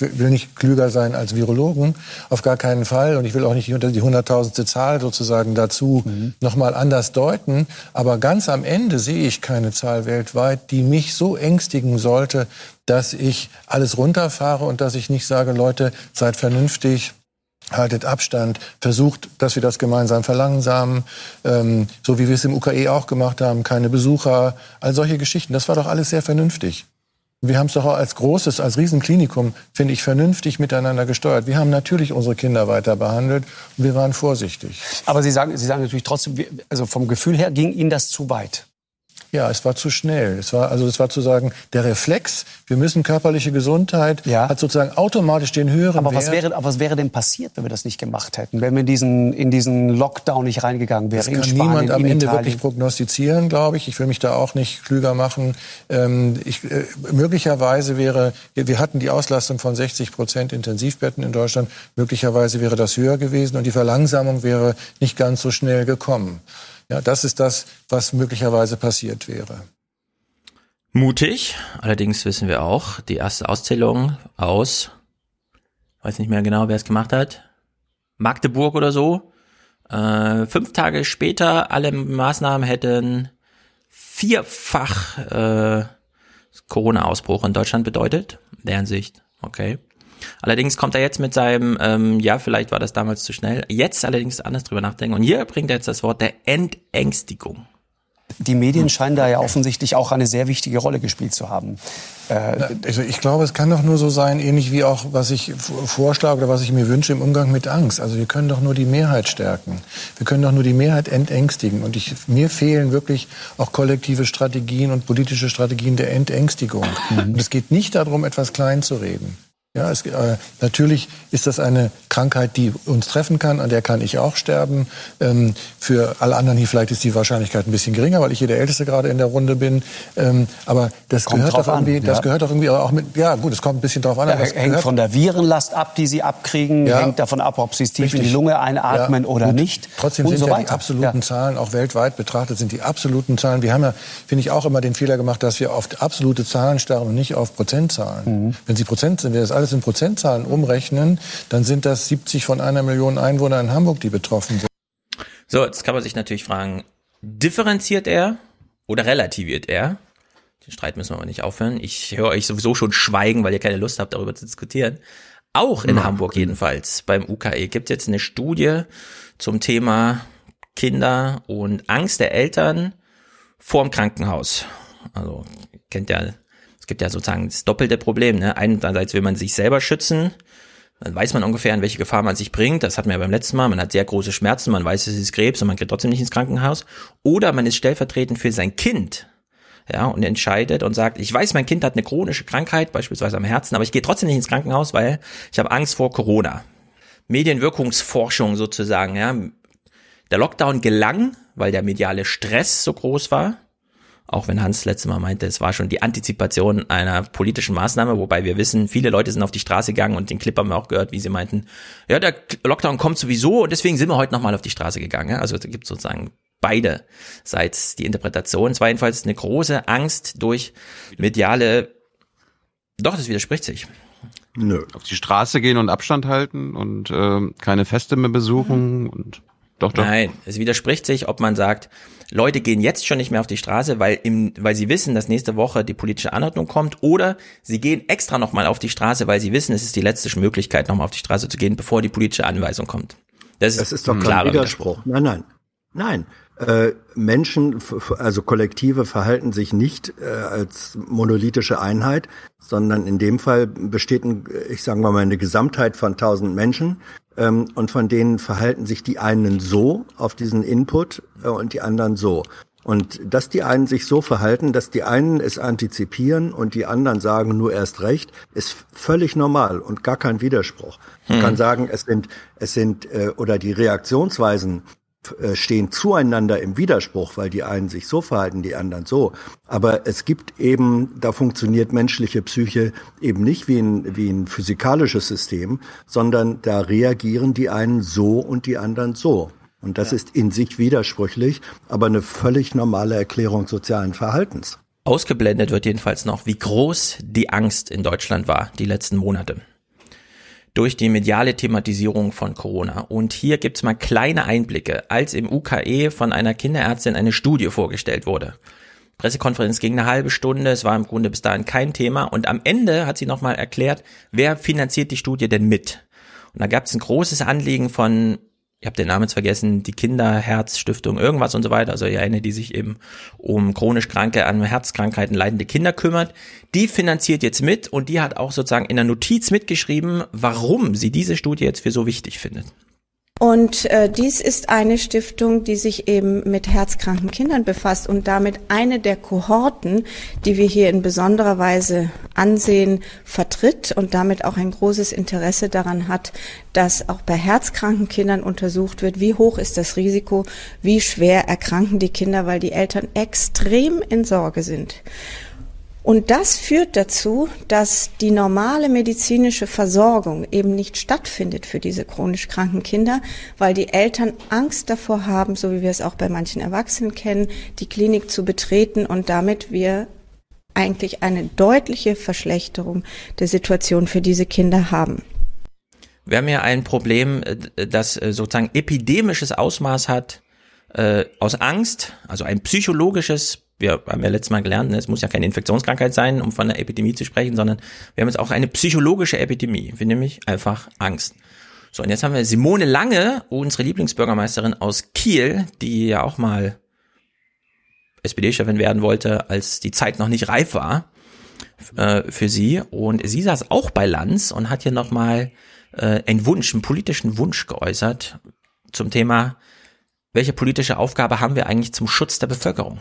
Ich will nicht klüger sein als Virologen, auf gar keinen Fall. Und ich will auch nicht die die hunderttausendste Zahl sozusagen dazu nochmal anders deuten. Aber ganz am Ende sehe ich keine Zahl weltweit, die mich so ängstigen sollte, dass ich alles runterfahre und dass ich nicht sage, Leute, seid vernünftig, haltet Abstand, versucht, dass wir das gemeinsam verlangsamen, ähm, so wie wir es im UKE auch gemacht haben, keine Besucher, all solche Geschichten. Das war doch alles sehr vernünftig. Wir haben es doch auch als großes, als Riesenklinikum, finde ich, vernünftig miteinander gesteuert. Wir haben natürlich unsere Kinder weiter behandelt und wir waren vorsichtig. Aber Sie sagen, Sie sagen natürlich trotzdem, also vom Gefühl her ging Ihnen das zu weit. Ja, es war zu schnell. Es war also es war zu sagen, der Reflex, wir müssen körperliche Gesundheit, hat sozusagen automatisch den höheren Aber was Wert. wäre, aber was wäre denn passiert, wenn wir das nicht gemacht hätten? Wenn wir in diesen, in diesen Lockdown nicht reingegangen wären? Das kann Spanien, niemand am Ende Italien? wirklich prognostizieren, glaube ich. Ich will mich da auch nicht klüger machen. Ähm, ich, äh, möglicherweise wäre, wir hatten die Auslastung von 60 Prozent Intensivbetten in Deutschland. Möglicherweise wäre das höher gewesen und die Verlangsamung wäre nicht ganz so schnell gekommen. Ja, das ist das, was möglicherweise passiert wäre. Mutig, allerdings wissen wir auch, die erste Auszählung aus, weiß nicht mehr genau, wer es gemacht hat, Magdeburg oder so. Äh, fünf Tage später, alle Maßnahmen hätten vierfach äh, Corona-Ausbruch in Deutschland bedeutet. In der Hinsicht, okay. Allerdings kommt er jetzt mit seinem, ähm, ja, vielleicht war das damals zu schnell, jetzt allerdings anders drüber nachdenken. Und hier bringt er jetzt das Wort der Entängstigung. Die Medien scheinen da ja offensichtlich auch eine sehr wichtige Rolle gespielt zu haben. Äh, Also ich glaube, es kann doch nur so sein, ähnlich wie auch, was ich vorschlage oder was ich mir wünsche im Umgang mit Angst. Also wir können doch nur die Mehrheit stärken. Wir können doch nur die Mehrheit entängstigen. Und ich, mir fehlen wirklich auch kollektive Strategien und politische Strategien der Entängstigung. Und es geht nicht darum, etwas klein zu reden. Ja, es, äh, natürlich ist das eine Krankheit, die uns treffen kann, an der kann ich auch sterben. Ähm, für alle anderen hier vielleicht ist die Wahrscheinlichkeit ein bisschen geringer, weil ich hier der Älteste gerade in der Runde bin. Ähm, aber das Kommt gehört doch irgendwie, an, das ja. gehört doch irgendwie auch mit, ja gut, es kommt ein bisschen drauf an. Ja, hängt gehört- von der Virenlast ab, die sie abkriegen, Ja. hängt davon ab, ob sie es tief in Richtig. die Lunge einatmen Ja, oder gut. nicht. Trotzdem und sind so ja die absoluten Zahlen, auch weltweit betrachtet, sind die absoluten Zahlen. Wir haben ja, finde ich, auch immer den Fehler gemacht, dass wir auf absolute Zahlen starren und nicht auf Prozentzahlen. Mhm. Wenn Sie Prozent sind, wir das alles in Prozentzahlen umrechnen, dann sind das 70 von einer Million Einwohner in Hamburg, die betroffen sind. So, jetzt kann man sich natürlich fragen, differenziert er oder relativiert er? Den Streit müssen wir aber nicht aufhören. Ich höre euch sowieso schon schweigen, weil ihr keine Lust habt, darüber zu diskutieren. Auch in Na, Hamburg jedenfalls, beim UKE, gibt es jetzt eine Studie zum Thema Kinder und Angst der Eltern vorm Krankenhaus. Also, kennt ja, es gibt ja sozusagen das doppelte Problem. Ne? Einerseits will man sich selber schützen, dann weiß man ungefähr, in welche Gefahr man sich bringt. Das hatten wir ja beim letzten Mal. Man hat sehr große Schmerzen, man weiß, es ist Krebs und man geht trotzdem nicht ins Krankenhaus. Oder man ist stellvertretend für sein Kind. Ja, und entscheidet und sagt, ich weiß, mein Kind hat eine chronische Krankheit, beispielsweise am Herzen, aber ich gehe trotzdem nicht ins Krankenhaus, weil ich habe Angst vor Corona. Medienwirkungsforschung sozusagen, ja. Der Lockdown gelang, weil der mediale Stress so groß war. Auch wenn Hans letztes Mal meinte, es war schon die Antizipation einer politischen Maßnahme, wobei wir wissen, viele Leute sind auf die Straße gegangen und den Clip haben wir auch gehört, wie sie meinten, ja, der Lockdown kommt sowieso und deswegen sind wir heute nochmal auf die Straße gegangen. Also da gibt sozusagen beide seits die Interpretation. Es war jedenfalls eine große Angst durch mediale, doch, das widerspricht sich. Nö. Auf die Straße gehen und Abstand halten und äh, keine Feste mehr besuchen und doch, doch. Nein, es widerspricht sich, ob man sagt, Leute gehen jetzt schon nicht mehr auf die Straße, weil, im, weil sie wissen, dass nächste Woche die politische Anordnung kommt, oder sie gehen extra nochmal auf die Straße, weil sie wissen, es ist die letzte Möglichkeit, nochmal auf die Straße zu gehen, bevor die politische Anweisung kommt. Das ist, das ist doch kein Widerspruch. Nein, nein. Nein, äh, Menschen, also Kollektive verhalten sich nicht äh, als monolithische Einheit, sondern in dem Fall besteht, ein, ich sage mal, eine Gesamtheit von tausend Menschen ähm, und von denen verhalten sich die einen so auf diesen Input äh, und die anderen so. Und dass die einen sich so verhalten, dass die einen es antizipieren und die anderen sagen nur erst recht, ist völlig normal und gar kein Widerspruch. Man hm. kann sagen, es sind, es sind äh, oder die Reaktionsweisen stehen zueinander im Widerspruch, weil die einen sich so verhalten, die anderen so. Aber es gibt eben, da funktioniert menschliche Psyche eben nicht wie ein, wie ein physikalisches System, sondern da reagieren die einen so und die anderen so. Und das ja. ist in sich widersprüchlich, aber eine völlig normale Erklärung sozialen Verhaltens. Ausgeblendet wird jedenfalls noch, wie groß die Angst in Deutschland war, die letzten Monate durch die mediale Thematisierung von Corona. Und hier gibt's mal kleine Einblicke, als im UKE von einer Kinderärztin eine Studie vorgestellt wurde. Pressekonferenz ging eine halbe Stunde, es war im Grunde bis dahin kein Thema und am Ende hat sie nochmal erklärt, wer finanziert die Studie denn mit? Und da gab es ein großes Anliegen von ich habe den Namen jetzt vergessen, die Kinderherzstiftung, irgendwas und so weiter, also eine, die sich eben um chronisch kranke, an Herzkrankheiten leidende Kinder kümmert, die finanziert jetzt mit und die hat auch sozusagen in der Notiz mitgeschrieben, warum sie diese Studie jetzt für so wichtig findet. Und äh, dies ist eine Stiftung, die sich eben mit herzkranken Kindern befasst und damit eine der Kohorten, die wir hier in besonderer Weise ansehen, vertritt und damit auch ein großes Interesse daran hat, dass auch bei herzkranken Kindern untersucht wird, wie hoch ist das Risiko, wie schwer erkranken die Kinder, weil die Eltern extrem in Sorge sind. Und das führt dazu, dass die normale medizinische Versorgung eben nicht stattfindet für diese chronisch kranken Kinder, weil die Eltern Angst davor haben, so wie wir es auch bei manchen Erwachsenen kennen, die Klinik zu betreten und damit wir eigentlich eine deutliche Verschlechterung der Situation für diese Kinder haben. Wir haben ja ein Problem, äh, das äh, sozusagen epidemisches Ausmaß hat, äh, aus Angst, also ein psychologisches wir haben ja letztes Mal gelernt, ne, es muss ja keine Infektionskrankheit sein, um von einer Epidemie zu sprechen, sondern wir haben jetzt auch eine psychologische Epidemie, wie nämlich einfach Angst. So, und jetzt haben wir Simone Lange, unsere Lieblingsbürgermeisterin aus Kiel, die ja auch mal SPD-Chefin werden wollte, als die Zeit noch nicht reif war äh, für sie. Und sie saß auch bei Lanz und hat hier nochmal äh, einen Wunsch, einen politischen Wunsch geäußert zum Thema, welche politische Aufgabe haben wir eigentlich zum Schutz der Bevölkerung?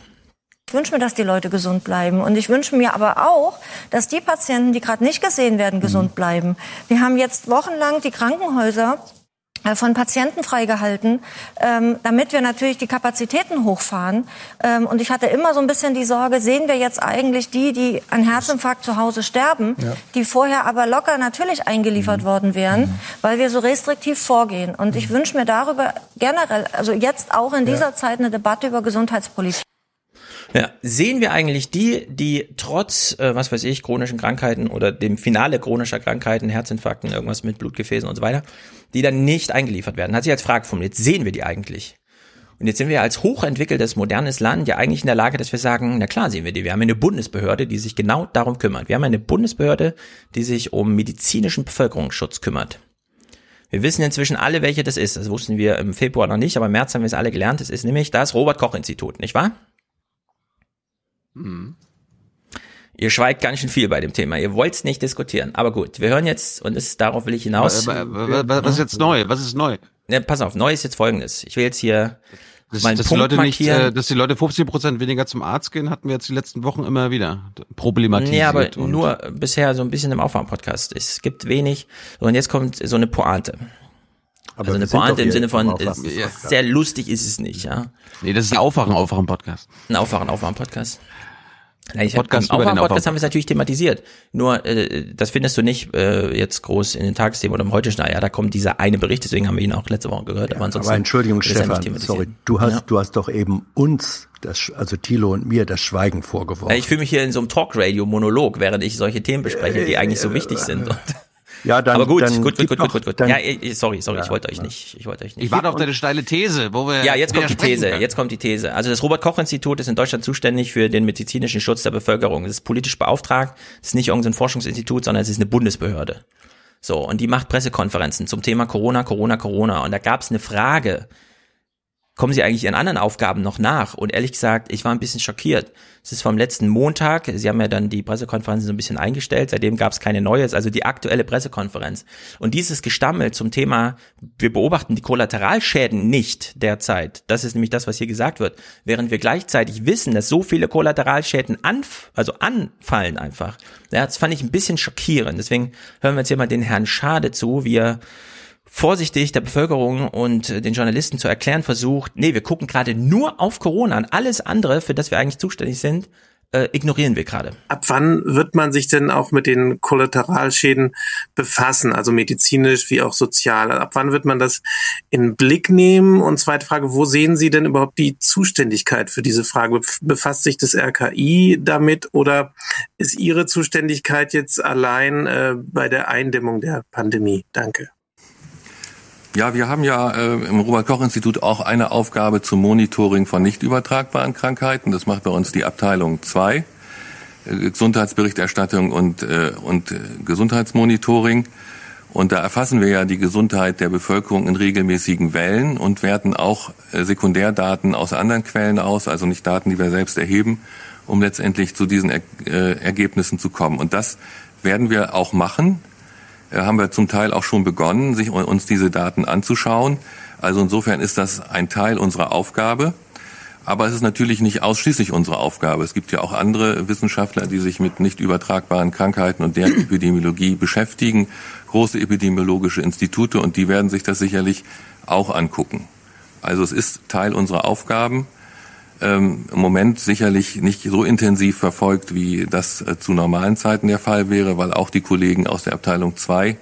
Ich wünsche mir, dass die Leute gesund bleiben. Und ich wünsche mir aber auch, dass die Patienten, die gerade nicht gesehen werden, gesund mhm. bleiben. Wir haben jetzt wochenlang die Krankenhäuser äh, von Patienten freigehalten, ähm, damit wir natürlich die Kapazitäten hochfahren. Ähm, und ich hatte immer so ein bisschen die Sorge, sehen wir jetzt eigentlich die, die an Herzinfarkt zu Hause sterben, ja. die vorher aber locker natürlich eingeliefert mhm. worden wären, mhm. weil wir so restriktiv vorgehen. Und ich mhm. wünsche mir darüber generell, also jetzt auch in dieser ja. Zeit eine Debatte über Gesundheitspolitik. Ja, sehen wir eigentlich die, die trotz, äh, was weiß ich, chronischen Krankheiten oder dem Finale chronischer Krankheiten, Herzinfarkten, irgendwas mit Blutgefäßen und so weiter, die dann nicht eingeliefert werden? Hat sich als Frage formuliert, sehen wir die eigentlich? Und jetzt sind wir als hochentwickeltes, modernes Land ja eigentlich in der Lage, dass wir sagen, na klar sehen wir die. Wir haben eine Bundesbehörde, die sich genau darum kümmert. Wir haben eine Bundesbehörde, die sich um medizinischen Bevölkerungsschutz kümmert. Wir wissen inzwischen alle, welche das ist. Das wussten wir im Februar noch nicht, aber im März haben wir es alle gelernt. Es ist nämlich das Robert-Koch-Institut, nicht wahr? Mhm. Ihr schweigt ganz schön viel bei dem Thema. Ihr wollt es nicht diskutieren. Aber gut, wir hören jetzt, und das, darauf will ich hinaus. Was ist jetzt neu? Was ist neu? Ja, pass auf, neu ist jetzt folgendes. Ich will jetzt hier dass, meinen dass Punkt die Leute markieren. nicht, äh, dass die Leute 50 Prozent weniger zum Arzt gehen, hatten wir jetzt die letzten Wochen immer wieder problematisiert. Nee, aber nur bisher so ein bisschen im Aufwärmpodcast. Es gibt wenig. Und jetzt kommt so eine Pointe. Aber also eine Pointe im Sinne von, ist, Aufwachen-Podcast. sehr lustig ist es nicht, ja. Nee, das ist ein Aufwachen, Aufwachen-Podcast. Ein Aufwachen, Aufwachen-Podcast. Ja, ich Podcast hab, über den Aufwachen-Podcast Aufwachen. haben wir es natürlich thematisiert. Nur, äh, das findest du nicht äh, jetzt groß in den Tagesthemen oder im Heute-Schneider. Ja, da kommt dieser eine Bericht, deswegen haben wir ihn auch letzte Woche gehört. aber ansonsten Aber Entschuldigung, ja Stefan, sorry, du hast, Ja. du hast doch eben uns, das, also Thilo und mir, das Schweigen vorgeworfen. Ja, ich fühle mich hier in so einem Talk-Radio-Monolog, während ich solche Themen bespreche, die eigentlich so wichtig sind. Und Ja, dann, aber gut, dann gut, gut, gut, doch- gut, gut. dann- Ja, eh, sorry, sorry, ich wollte euch nicht, ich wollte euch nicht. Ich warte auf deine steile These, wo wir Ja, jetzt kommt die These. können. Jetzt kommt die These. Also das Robert-Koch-Institut ist in Deutschland zuständig für den medizinischen Schutz der Bevölkerung. Es ist politisch beauftragt. Es ist nicht irgendein Forschungsinstitut, sondern es ist eine Bundesbehörde. So, und die macht Pressekonferenzen zum Thema Corona, Corona, Corona. Und da gab es eine Frage. Kommen Sie eigentlich Ihren anderen Aufgaben noch nach? Und ehrlich gesagt, ich war ein bisschen schockiert. Es ist vom letzten Montag. Sie haben ja dann die Pressekonferenz so ein bisschen eingestellt. Seitdem gab es keine neue. Also die aktuelle Pressekonferenz. Und dieses Gestammel zum Thema, wir beobachten die Kollateralschäden nicht derzeit. Das ist nämlich das, was hier gesagt wird. Während wir gleichzeitig wissen, dass so viele Kollateralschäden anf also anfallen einfach. Ja, das fand ich ein bisschen schockierend. Deswegen hören wir jetzt hier mal den Herrn Schade zu, wie er vorsichtig der Bevölkerung und den Journalisten zu erklären versucht, nee, wir gucken gerade nur auf Corona und alles andere, für das wir eigentlich zuständig sind, äh, ignorieren wir gerade. Ab wann wird man sich denn auch mit den Kollateralschäden befassen, also medizinisch wie auch sozial? Ab wann wird man das in Blick nehmen? Und zweite Frage, wo sehen Sie denn überhaupt die Zuständigkeit für diese Frage? Bef- Befasst sich das RKI damit oder ist Ihre Zuständigkeit jetzt allein äh, bei der Eindämmung der Pandemie? Danke. Ja, wir haben ja äh, im Robert-Koch-Institut auch eine Aufgabe zum Monitoring von nicht übertragbaren Krankheiten. Das macht bei uns die Abteilung 2, äh, Gesundheitsberichterstattung und, äh, und äh, Gesundheitsmonitoring. Und da erfassen wir ja die Gesundheit der Bevölkerung in regelmäßigen Wellen und werten auch äh, Sekundärdaten aus anderen Quellen aus, also nicht Daten, die wir selbst erheben, um letztendlich zu diesen er äh, Ergebnissen zu kommen. Und das werden wir auch machen haben wir zum Teil auch schon begonnen, sich uns diese Daten anzuschauen. Also insofern ist das ein Teil unserer Aufgabe. Aber es ist natürlich nicht ausschließlich unsere Aufgabe. Es gibt ja auch andere Wissenschaftler, die sich mit nicht übertragbaren Krankheiten und deren Epidemiologie beschäftigen, große epidemiologische Institute, und die werden sich das sicherlich auch angucken. Also es ist Teil unserer Aufgaben. Ähm, Im Moment sicherlich nicht so intensiv verfolgt, wie das äh, zu normalen Zeiten der Fall wäre, weil auch die Kollegen aus der Abteilung 2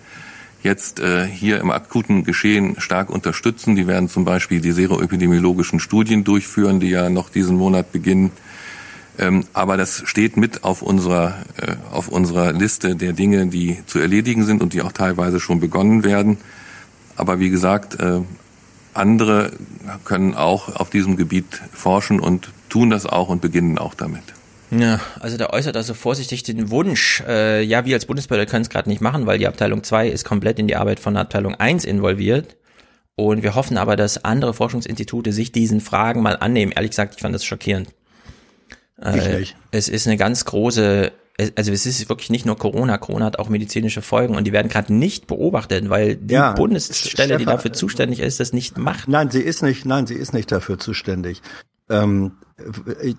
jetzt äh, hier im akuten Geschehen stark unterstützen. Die werden zum Beispiel die seroepidemiologischen Studien durchführen, die ja noch diesen Monat beginnen. Ähm, aber das steht mit auf unserer, äh, auf unserer Liste der Dinge, die zu erledigen sind und die auch teilweise schon begonnen werden. Aber wie gesagt, äh, andere können auch auf diesem Gebiet forschen und tun das auch und beginnen auch damit. Ja, also da äußert also vorsichtig den Wunsch, äh, ja, wir als Bundesbehörde können es gerade nicht machen, weil die Abteilung 2 ist komplett in die Arbeit von Abteilung 1 involviert. Und wir hoffen aber, dass andere Forschungsinstitute sich diesen Fragen mal annehmen. Ehrlich gesagt, ich fand das schockierend. Ich nicht. Es ist eine ganz große, also es ist wirklich nicht nur Corona, Corona hat auch medizinische Folgen und die werden gerade nicht beobachtet, weil die Ja, Bundesstelle, die Stefan, dafür zuständig ist, das nicht macht. Nein, sie ist nicht, nein, sie ist nicht dafür zuständig. Ähm,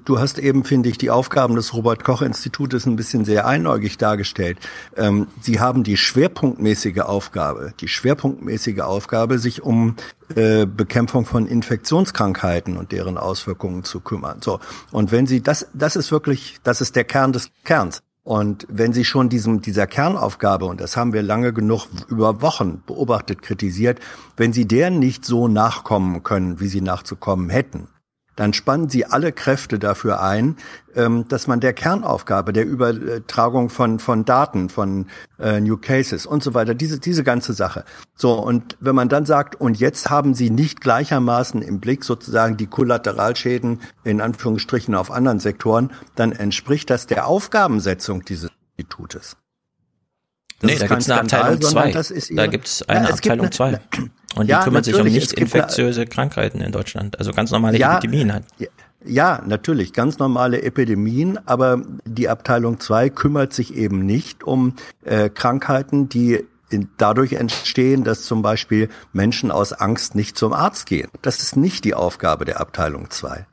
du hast eben, finde ich, die Aufgaben des Robert-Koch-Institutes ein bisschen sehr einäugig dargestellt. Ähm, sie haben die schwerpunktmäßige Aufgabe, die schwerpunktmäßige Aufgabe, sich um äh, Bekämpfung von Infektionskrankheiten und deren Auswirkungen zu kümmern. So. Und wenn sie das, das ist wirklich, das ist der Kern des Kerns. Und wenn Sie schon diesem, dieser Kernaufgabe, und das haben wir lange genug über Wochen beobachtet, kritisiert, wenn Sie der nicht so nachkommen können, wie Sie nachzukommen hätten, dann spannen Sie alle Kräfte dafür ein, ähm, dass man der Kernaufgabe, der Übertragung von, von Daten, von äh, New Cases und so weiter, diese, diese ganze Sache. So, und wenn man dann sagt, und jetzt haben Sie nicht gleichermaßen im Blick sozusagen die Kollateralschäden in Anführungsstrichen auf anderen Sektoren, dann entspricht das der Aufgabensetzung dieses Institutes. Das nee, ist da kein gibt's eine Abteilung sondern 2. das ist Da gibt's Ja, eine es gibt Abteilung eine- 2. Und die Ja, kümmert sich um nicht infektiöse Krankheiten in Deutschland. Also ganz normale Ja, Epidemien halt. Ja, ja, natürlich, ganz normale Epidemien, aber die Abteilung 2 kümmert sich eben nicht um äh, Krankheiten, die in, dadurch entstehen, dass zum Beispiel Menschen aus Angst nicht zum Arzt gehen. Das ist nicht die Aufgabe der Abteilung 2.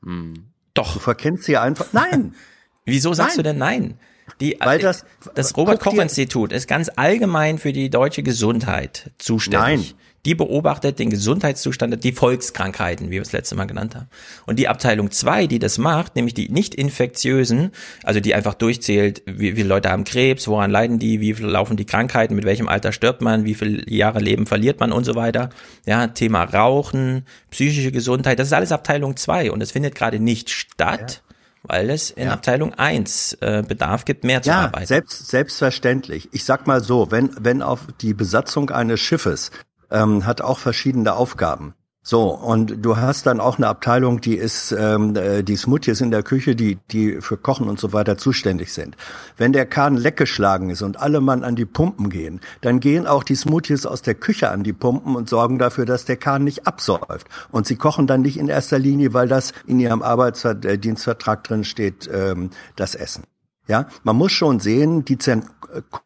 Doch. Du verkennst sie einfach. Nein! Wieso sagst Nein. du denn nein? Die, Weil das- das Robert-Koch-Institut ist ganz allgemein für die deutsche Gesundheit zuständig. Nein. Die beobachtet den Gesundheitszustand, die Volkskrankheiten, wie wir es letzte Mal genannt haben. Und die Abteilung 2, die das macht, nämlich die nicht infektiösen, also die einfach durchzählt, wie viele Leute haben Krebs, woran leiden die, wie viel laufen die Krankheiten, mit welchem Alter stirbt man, wie viele Jahre Leben verliert man und so weiter. Ja, Thema Rauchen, psychische Gesundheit, das ist alles Abteilung 2 und es findet gerade nicht statt. Ja weil es in ja. Abteilung 1 äh, Bedarf gibt, mehr zu ja, arbeiten. Selbst, selbstverständlich. Ich sag mal so, wenn, wenn auf die Besatzung eines Schiffes ähm, hat auch verschiedene Aufgaben. So, und du hast dann auch eine Abteilung, die ist, ähm, äh, die Smoothies in der Küche, die, die für Kochen und so weiter zuständig sind. Wenn der Kahn leckgeschlagen ist und alle Mann an die Pumpen gehen, dann gehen auch die Smoothies aus der Küche an die Pumpen und sorgen dafür, dass der Kahn nicht absäuft. Und sie kochen dann nicht in erster Linie, weil das in ihrem Arbeitsdienstvertrag drin steht, ähm, das Essen. Ja, man muss schon sehen, die Zent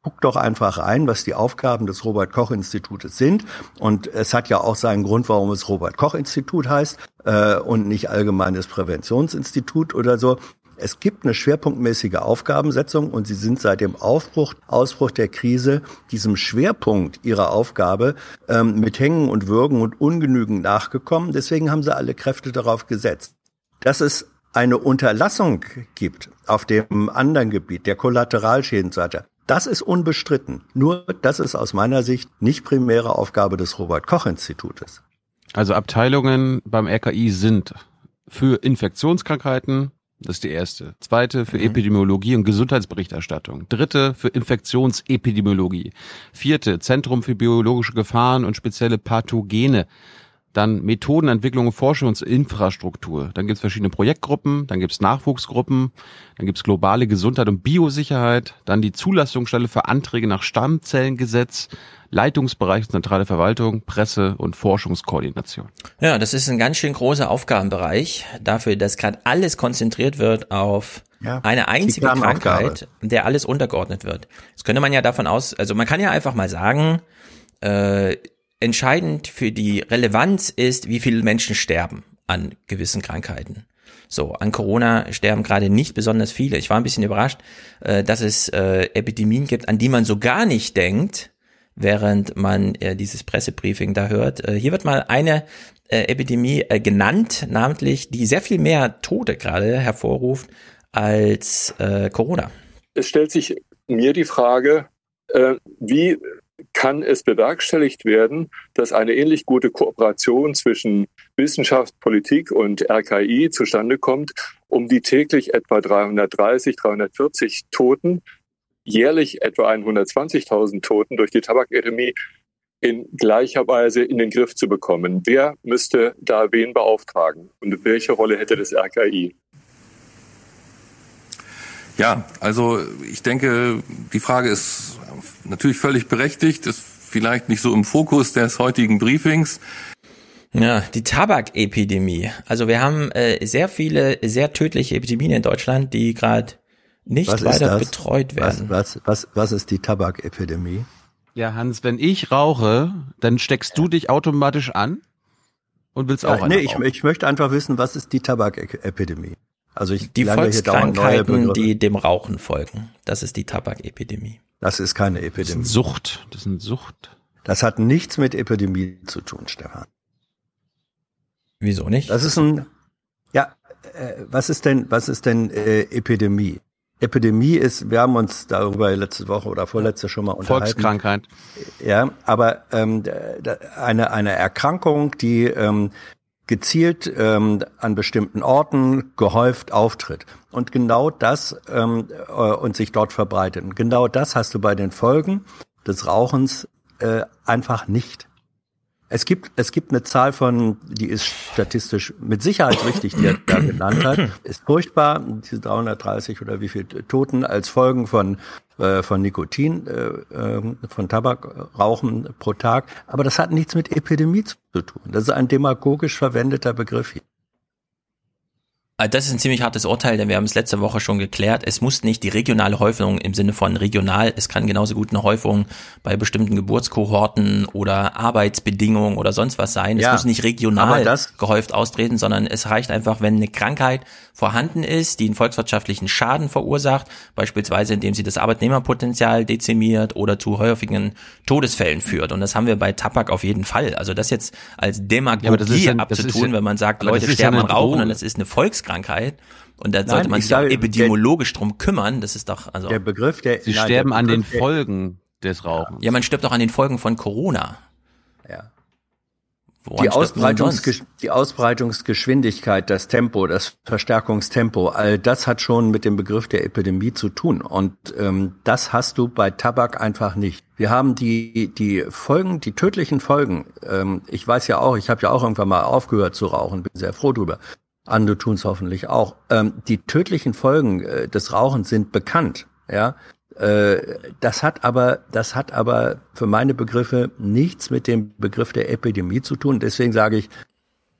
guckt doch einfach rein, was die Aufgaben des Robert Koch Institutes sind. Und es hat ja auch seinen Grund, warum es Robert Koch Institut heißt äh, und nicht Allgemeines Präventionsinstitut oder so. Es gibt eine schwerpunktmäßige Aufgabensetzung und sie sind seit dem Aufbruch, Ausbruch der Krise diesem Schwerpunkt ihrer Aufgabe ähm, mit Hängen und Würgen und ungenügend nachgekommen. Deswegen haben sie alle Kräfte darauf gesetzt. Das ist eine Unterlassung gibt auf dem anderen Gebiet, der Kollateralschädenseite, das ist unbestritten. Nur das ist aus meiner Sicht nicht primäre Aufgabe des Robert Koch Institutes. Also Abteilungen beim RKI sind für Infektionskrankheiten, das ist die erste. Zweite für mhm. Epidemiologie und Gesundheitsberichterstattung. Dritte für Infektionsepidemiologie. Vierte Zentrum für biologische Gefahren und spezielle Pathogene dann Methodenentwicklung, Forschungsinfrastruktur. Dann gibt es verschiedene Projektgruppen, dann gibt es Nachwuchsgruppen, dann gibt es globale Gesundheit und Biosicherheit, dann die Zulassungsstelle für Anträge nach Stammzellengesetz, Leitungsbereich zentrale Verwaltung, Presse und Forschungskoordination. Ja, das ist ein ganz schön großer Aufgabenbereich dafür, dass gerade alles konzentriert wird auf ja, eine einzige Krankheit, der alles untergeordnet wird. Das könnte man ja davon aus, also man kann ja einfach mal sagen, äh, entscheidend für die Relevanz ist, wie viele Menschen sterben an gewissen Krankheiten. So, an Corona sterben gerade nicht besonders viele. Ich war ein bisschen überrascht, äh, dass es äh, Epidemien gibt, an die man so gar nicht denkt, während man äh, dieses Pressebriefing da hört. Hier wird mal eine Epidemie genannt, namentlich, die sehr viel mehr Tote gerade hervorruft als Corona. Es stellt sich mir die Frage, wie kann es bewerkstelligt werden, dass eine ähnlich gute Kooperation zwischen Wissenschaft, Politik und RKI zustande kommt, um die täglich etwa 330, 340 Toten, jährlich etwa 120.000 Toten durch die Tabakepidemie in gleicher Weise in den Griff zu bekommen. Wer müsste da wen beauftragen und welche Rolle hätte das RKI? Ja, also ich denke, die Frage ist natürlich völlig berechtigt, ist vielleicht nicht so im Fokus des heutigen Briefings. Ja, die Tabakepidemie. Also wir haben äh, sehr viele sehr tödliche Epidemien in Deutschland, die gerade nicht was weiter betreut werden. Was, was, was, was ist die Tabakepidemie? Ja, Hans, wenn ich rauche, dann steckst du dich automatisch an und willst auch ja, Nee, ich, ich möchte einfach wissen, was ist die Tabakepidemie? Also ich die Volkskrankheiten, die dem Rauchen folgen. Das ist die Tabakepidemie. Das ist keine Epidemie. Das ist eine Sucht. Das ist eine Sucht. Das hat nichts mit Epidemie zu tun, Stefan. Wieso nicht? Das ist ein, ja, äh, was ist denn, was ist denn äh, Epidemie? Epidemie ist, wir haben uns darüber letzte Woche oder vorletzte schon mal unterhalten. Volkskrankheit. Ja, aber ähm, eine, eine Erkrankung, die ähm, gezielt ähm, an bestimmten Orten gehäuft auftritt und genau das ähm, äh, und sich dort verbreitet. Und genau das hast du bei den Folgen des Rauchens äh, einfach nicht. Es gibt, es gibt eine Zahl von, die ist statistisch mit Sicherheit richtig, die er da genannt hat, ist furchtbar, diese 330 oder wie viel Toten als Folgen von, äh, von Nikotin, äh, von Tabakrauchen pro Tag. Aber das hat nichts mit Epidemie zu tun. Das ist ein demagogisch verwendeter Begriff hier. Äh, Das ist ein ziemlich hartes Urteil, denn wir haben es letzte Woche schon geklärt. Es muss nicht die regionale Häufung im Sinne von regional, es kann genauso gut eine Häufung bei bestimmten Geburtskohorten oder Arbeitsbedingungen oder sonst was sein. Ja, es muss nicht regional gehäuft austreten, sondern es reicht einfach, wenn eine Krankheit vorhanden ist, die einen volkswirtschaftlichen Schaden verursacht, beispielsweise indem sie das Arbeitnehmerpotenzial dezimiert oder zu häufigen Todesfällen führt. Und das haben wir bei Tabak auf jeden Fall. Also das jetzt als Demagogie Ja, ja- abzutun, ja- wenn man sagt, Leute ja sterben an Rauchen und das ist eine Volkskrankheit und da Nein, sollte man ich sich auch sage, epidemiologisch drum kümmern. Das ist doch, also. Der Begriff, der Sie nein, sterben der an den Begriff, der- Folgen des Rauchens. Ja, man stirbt auch an den Folgen von Corona. Ja. Woran Die? Ausbreitungsgesch die Ausbreitungsgeschwindigkeit, das Tempo, das Verstärkungstempo, all das hat schon mit dem Begriff der Epidemie zu tun. Und ähm, das hast du bei Tabak einfach nicht. Wir haben die, die Folgen, die tödlichen Folgen. Ähm, ich weiß ja auch, ich habe ja auch irgendwann mal aufgehört zu rauchen, bin sehr froh drüber. Andere tun es hoffentlich auch. Ähm, die tödlichen Folgen äh, des Rauchens sind bekannt. Ja, äh, das hat aber, das hat aber für meine Begriffe nichts mit dem Begriff der Epidemie zu tun. Deswegen sage ich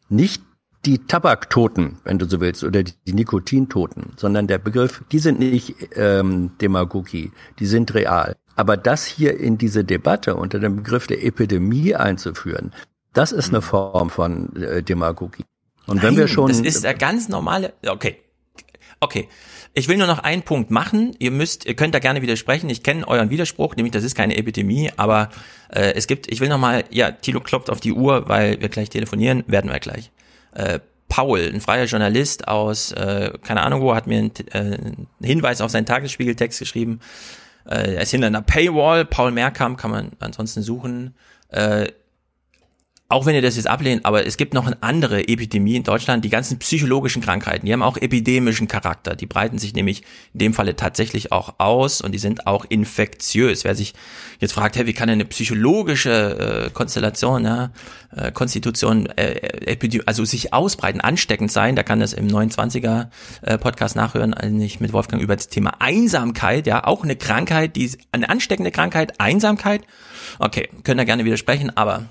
nicht die Tabaktoten, wenn du so willst, oder die, die Nikotintoten, sondern der Begriff, die sind nicht ähm, Demagogie, die sind real. Aber das hier in diese Debatte unter dem Begriff der Epidemie einzuführen, das ist eine Form von äh, Demagogie. Und wenn Nein, wir schon Das ist der ganz normale. Okay. Okay. Ich will nur noch einen Punkt machen. Ihr müsst, ihr könnt da gerne widersprechen. Ich kenne euren Widerspruch, nämlich das ist keine Epidemie, aber äh, es gibt, ich will noch mal, ja, Tilo klopft auf die Uhr, weil wir gleich telefonieren, werden wir gleich. Äh, Paul, ein freier Journalist aus, äh, keine Ahnung wo, hat mir einen, äh, einen Hinweis auf seinen Tagesspiegeltext geschrieben. Äh, er ist hinter einer Paywall. Paul Mehrkamp kann man ansonsten suchen. Äh, auch wenn ihr das jetzt ablehnt, aber es gibt noch eine andere Epidemie in Deutschland, die ganzen psychologischen Krankheiten, die haben auch epidemischen Charakter. Die breiten sich nämlich in dem Falle tatsächlich auch aus und die sind auch infektiös. Wer sich jetzt fragt, hey, wie kann eine psychologische äh, Konstellation, ja, äh, Konstitution, äh, Epidem also sich ausbreiten, ansteckend sein, da kann das im 29er äh, Podcast nachhören, nicht mit Wolfgang über das Thema Einsamkeit, ja, auch eine Krankheit, die eine ansteckende Krankheit, Einsamkeit. Okay, können da gerne widersprechen, aber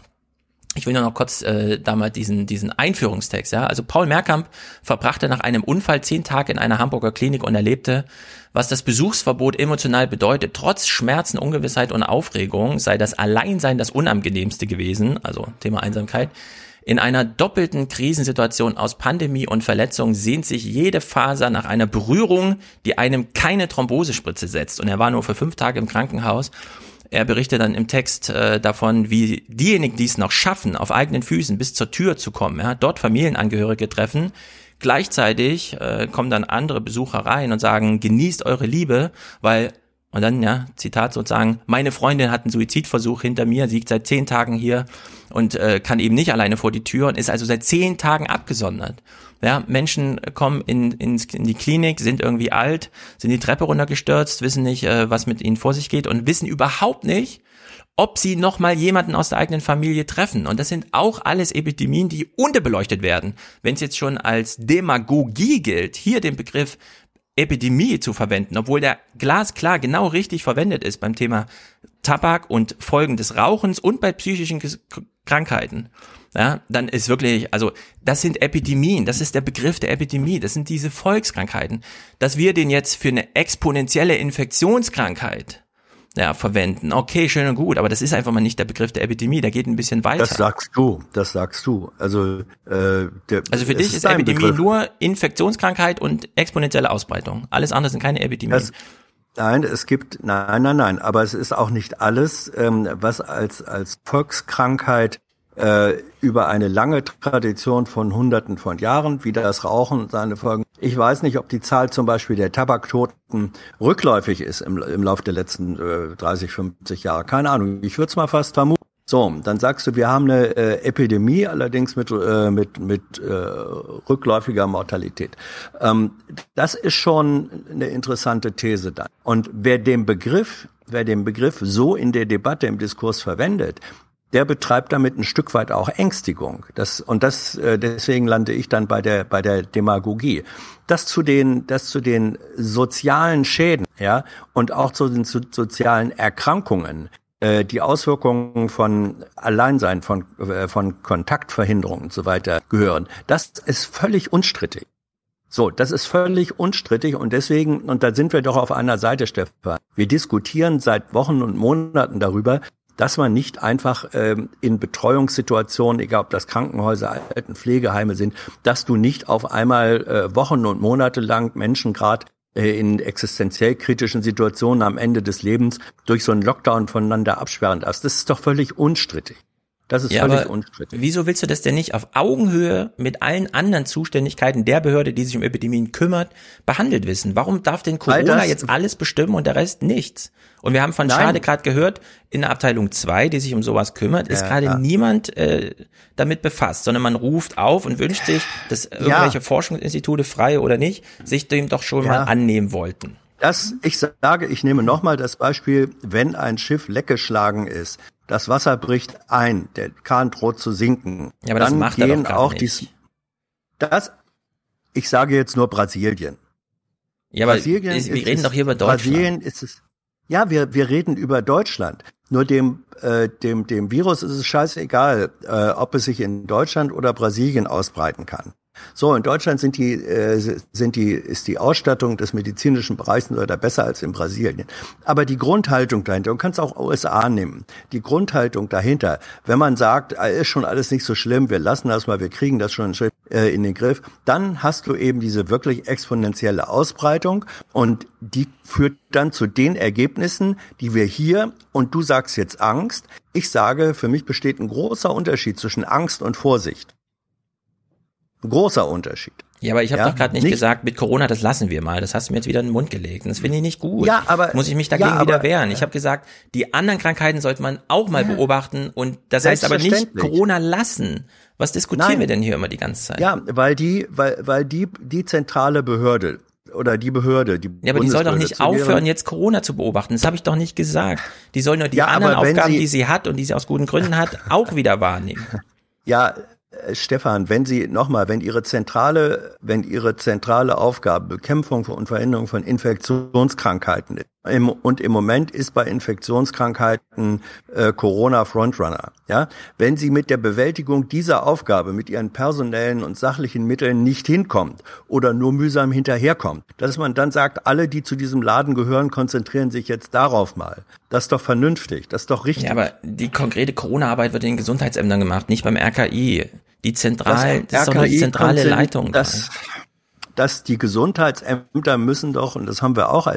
ich will nur noch kurz äh, da mal diesen, diesen Einführungstext, ja. Also Paul Merkamp verbrachte nach einem Unfall zehn Tage in einer Hamburger Klinik und erlebte, was das Besuchsverbot emotional bedeutet. Trotz Schmerzen, Ungewissheit und Aufregung sei das Alleinsein das Unangenehmste gewesen, also Thema Einsamkeit. In einer doppelten Krisensituation aus Pandemie und Verletzung sehnt sich jede Faser nach einer Berührung, die einem keine Thrombosespritze setzt. Und er war nur für fünf Tage im Krankenhaus. Er berichtet dann im Text äh, davon, wie diejenigen, die es noch schaffen, auf eigenen Füßen bis zur Tür zu kommen, ja, dort Familienangehörige treffen. Gleichzeitig äh, kommen dann andere Besucher rein und sagen, genießt eure Liebe, weil und dann, ja, Zitat sozusagen, meine Freundin hat einen Suizidversuch hinter mir, liegt seit zehn Tagen hier und äh, kann eben nicht alleine vor die Tür und ist also seit zehn Tagen abgesondert. Ja, Menschen kommen in, in, in die Klinik, sind irgendwie alt, sind die Treppe runtergestürzt, wissen nicht, äh, was mit ihnen vor sich geht und wissen überhaupt nicht, ob sie noch mal jemanden aus der eigenen Familie treffen. Und das sind auch alles Epidemien, die unterbeleuchtet werden. Wenn es jetzt schon als Demagogie gilt, hier den Begriff Epidemie zu verwenden, obwohl der glasklar genau richtig verwendet ist beim Thema Tabak und Folgen des Rauchens und bei psychischen Krankheiten. Ja, dann ist wirklich, also das sind Epidemien, das ist der Begriff der Epidemie, das sind diese Volkskrankheiten. Dass wir den jetzt für eine exponentielle Infektionskrankheit ja, verwenden, okay, schön und gut, aber das ist einfach mal nicht der Begriff der Epidemie, der geht ein bisschen weiter. Das sagst du, das sagst du. Also, äh, der, also für dich ist, dein Epidemie Begriff. nur Infektionskrankheit und exponentielle Ausbreitung. Alles andere sind keine Epidemien. Das, nein, es gibt, nein, nein, nein, aber es ist auch nicht alles, ähm, was als, als Volkskrankheit äh, über eine lange Tradition von Hunderten von Jahren, wie das Rauchen und seine Folgen. Ich weiß nicht, ob die Zahl zum Beispiel der Tabaktoten rückläufig ist im, im Laufe der letzten äh, 30, 50 Jahre. Keine Ahnung. Ich würde es mal fast vermuten. So, dann sagst du, wir haben eine äh, Epidemie, allerdings mit, äh, mit, mit äh, rückläufiger Mortalität. Ähm, das ist schon eine interessante These dann. Und wer den Begriff, wer den Begriff so in der Debatte, im Diskurs verwendet, der betreibt damit ein Stück weit auch Ängstigung. Das, und das, äh, deswegen lande ich dann bei der, bei der Demagogie. Das zu den, das zu den sozialen Schäden, ja, und auch zu den so, sozialen Erkrankungen, äh, die Auswirkungen von Alleinsein, von, äh, von Kontaktverhinderung und so weiter gehören. Das ist völlig unstrittig. So, das ist völlig unstrittig und deswegen, und da sind wir doch auf einer Seite, Stefan. Wir diskutieren seit Wochen und Monaten darüber, dass man nicht einfach ähm, in Betreuungssituationen, egal ob das Krankenhäuser, Altenpflegeheime sind, dass du nicht auf einmal äh, Wochen und Monate lang Menschen gerade äh, in existenziell kritischen Situationen am Ende des Lebens durch so einen Lockdown voneinander absperren darfst. Das ist doch völlig unstrittig. Das ist Ja, völlig unstrittig. Wieso willst du das denn nicht auf Augenhöhe mit allen anderen Zuständigkeiten der Behörde, die sich um Epidemien kümmert, behandelt wissen? Warum darf denn Corona jetzt alles bestimmen und der Rest nichts? Und wir haben von Nein. Schade gerade gehört, in der Abteilung 2, die sich um sowas kümmert, ist Ja, gerade ja. niemand äh, damit befasst, sondern man ruft auf und wünscht sich, dass irgendwelche Forschungsinstitute, frei oder nicht, sich dem doch schon mal annehmen wollten. Das, ich sage, ich nehme nochmal das Beispiel, wenn ein Schiff leckgeschlagen ist, das Wasser bricht ein, der Kahn droht zu sinken. Ja, aber das dann macht er doch gehen auch nicht. die, das, ich sage jetzt nur Brasilien. Ja, aber Brasilien ist- wir ist reden es- doch hier über Deutschland. Brasilien ist es. Ja, wir, wir reden über Deutschland. Nur dem, äh, dem, dem Virus ist es scheißegal, äh, ob es sich in Deutschland oder Brasilien ausbreiten kann. So, in Deutschland sind die, äh, sind die, ist die Ausstattung des medizinischen Bereichs oder besser als in Brasilien. Aber die Grundhaltung dahinter, und kannst auch USA nehmen, die Grundhaltung dahinter, wenn man sagt, äh, ist schon alles nicht so schlimm, wir lassen das mal, wir kriegen das schon äh, in den Griff, dann hast du eben diese wirklich exponentielle Ausbreitung und die führt dann zu den Ergebnissen, die wir hier, und du sagst jetzt Angst, ich sage, für mich besteht ein großer Unterschied zwischen Angst und Vorsicht. Ein großer Unterschied. Ja, aber ich habe Ja, doch gerade nicht, nicht- gesagt, mit Corona, das lassen wir mal. Das hast du mir jetzt wieder in den Mund gelegt. Und das finde ich nicht gut. Ja, aber- Muss ich mich dagegen ja, aber- wieder wehren. Ich habe gesagt, die anderen Krankheiten sollte man auch mal Ja. beobachten. Und das heißt aber nicht. Corona lassen. Was diskutieren Nein. wir denn hier immer die ganze Zeit? Ja, weil die, weil, weil die, die zentrale Behörde oder die Behörde, die Ja, aber die soll doch nicht aufhören, jetzt Corona zu beobachten. Das habe ich doch nicht gesagt. Die soll nur die anderen Aufgaben, sie- die sie hat und die sie aus guten Gründen hat, auch wieder wahrnehmen. Ja, Stefan, wenn Sie nochmal, wenn Ihre zentrale, wenn Ihre zentrale Aufgabe Bekämpfung und Verhinderung von Infektionskrankheiten ist, im, und im Moment ist bei Infektionskrankheiten äh, Corona Frontrunner, ja, wenn Sie mit der Bewältigung dieser Aufgabe mit Ihren personellen und sachlichen Mitteln nicht hinkommt oder nur mühsam hinterherkommt, dass man dann sagt, alle, die zu diesem Laden gehören, konzentrieren sich jetzt darauf mal. Das ist doch vernünftig, das ist doch richtig. Ja, aber die konkrete Corona-Arbeit wird in den Gesundheitsämtern gemacht, nicht beim RKI. Die zentral, das, nur die zentrale Leitung. da. Das, dass die Gesundheitsämter müssen doch, und das haben wir auch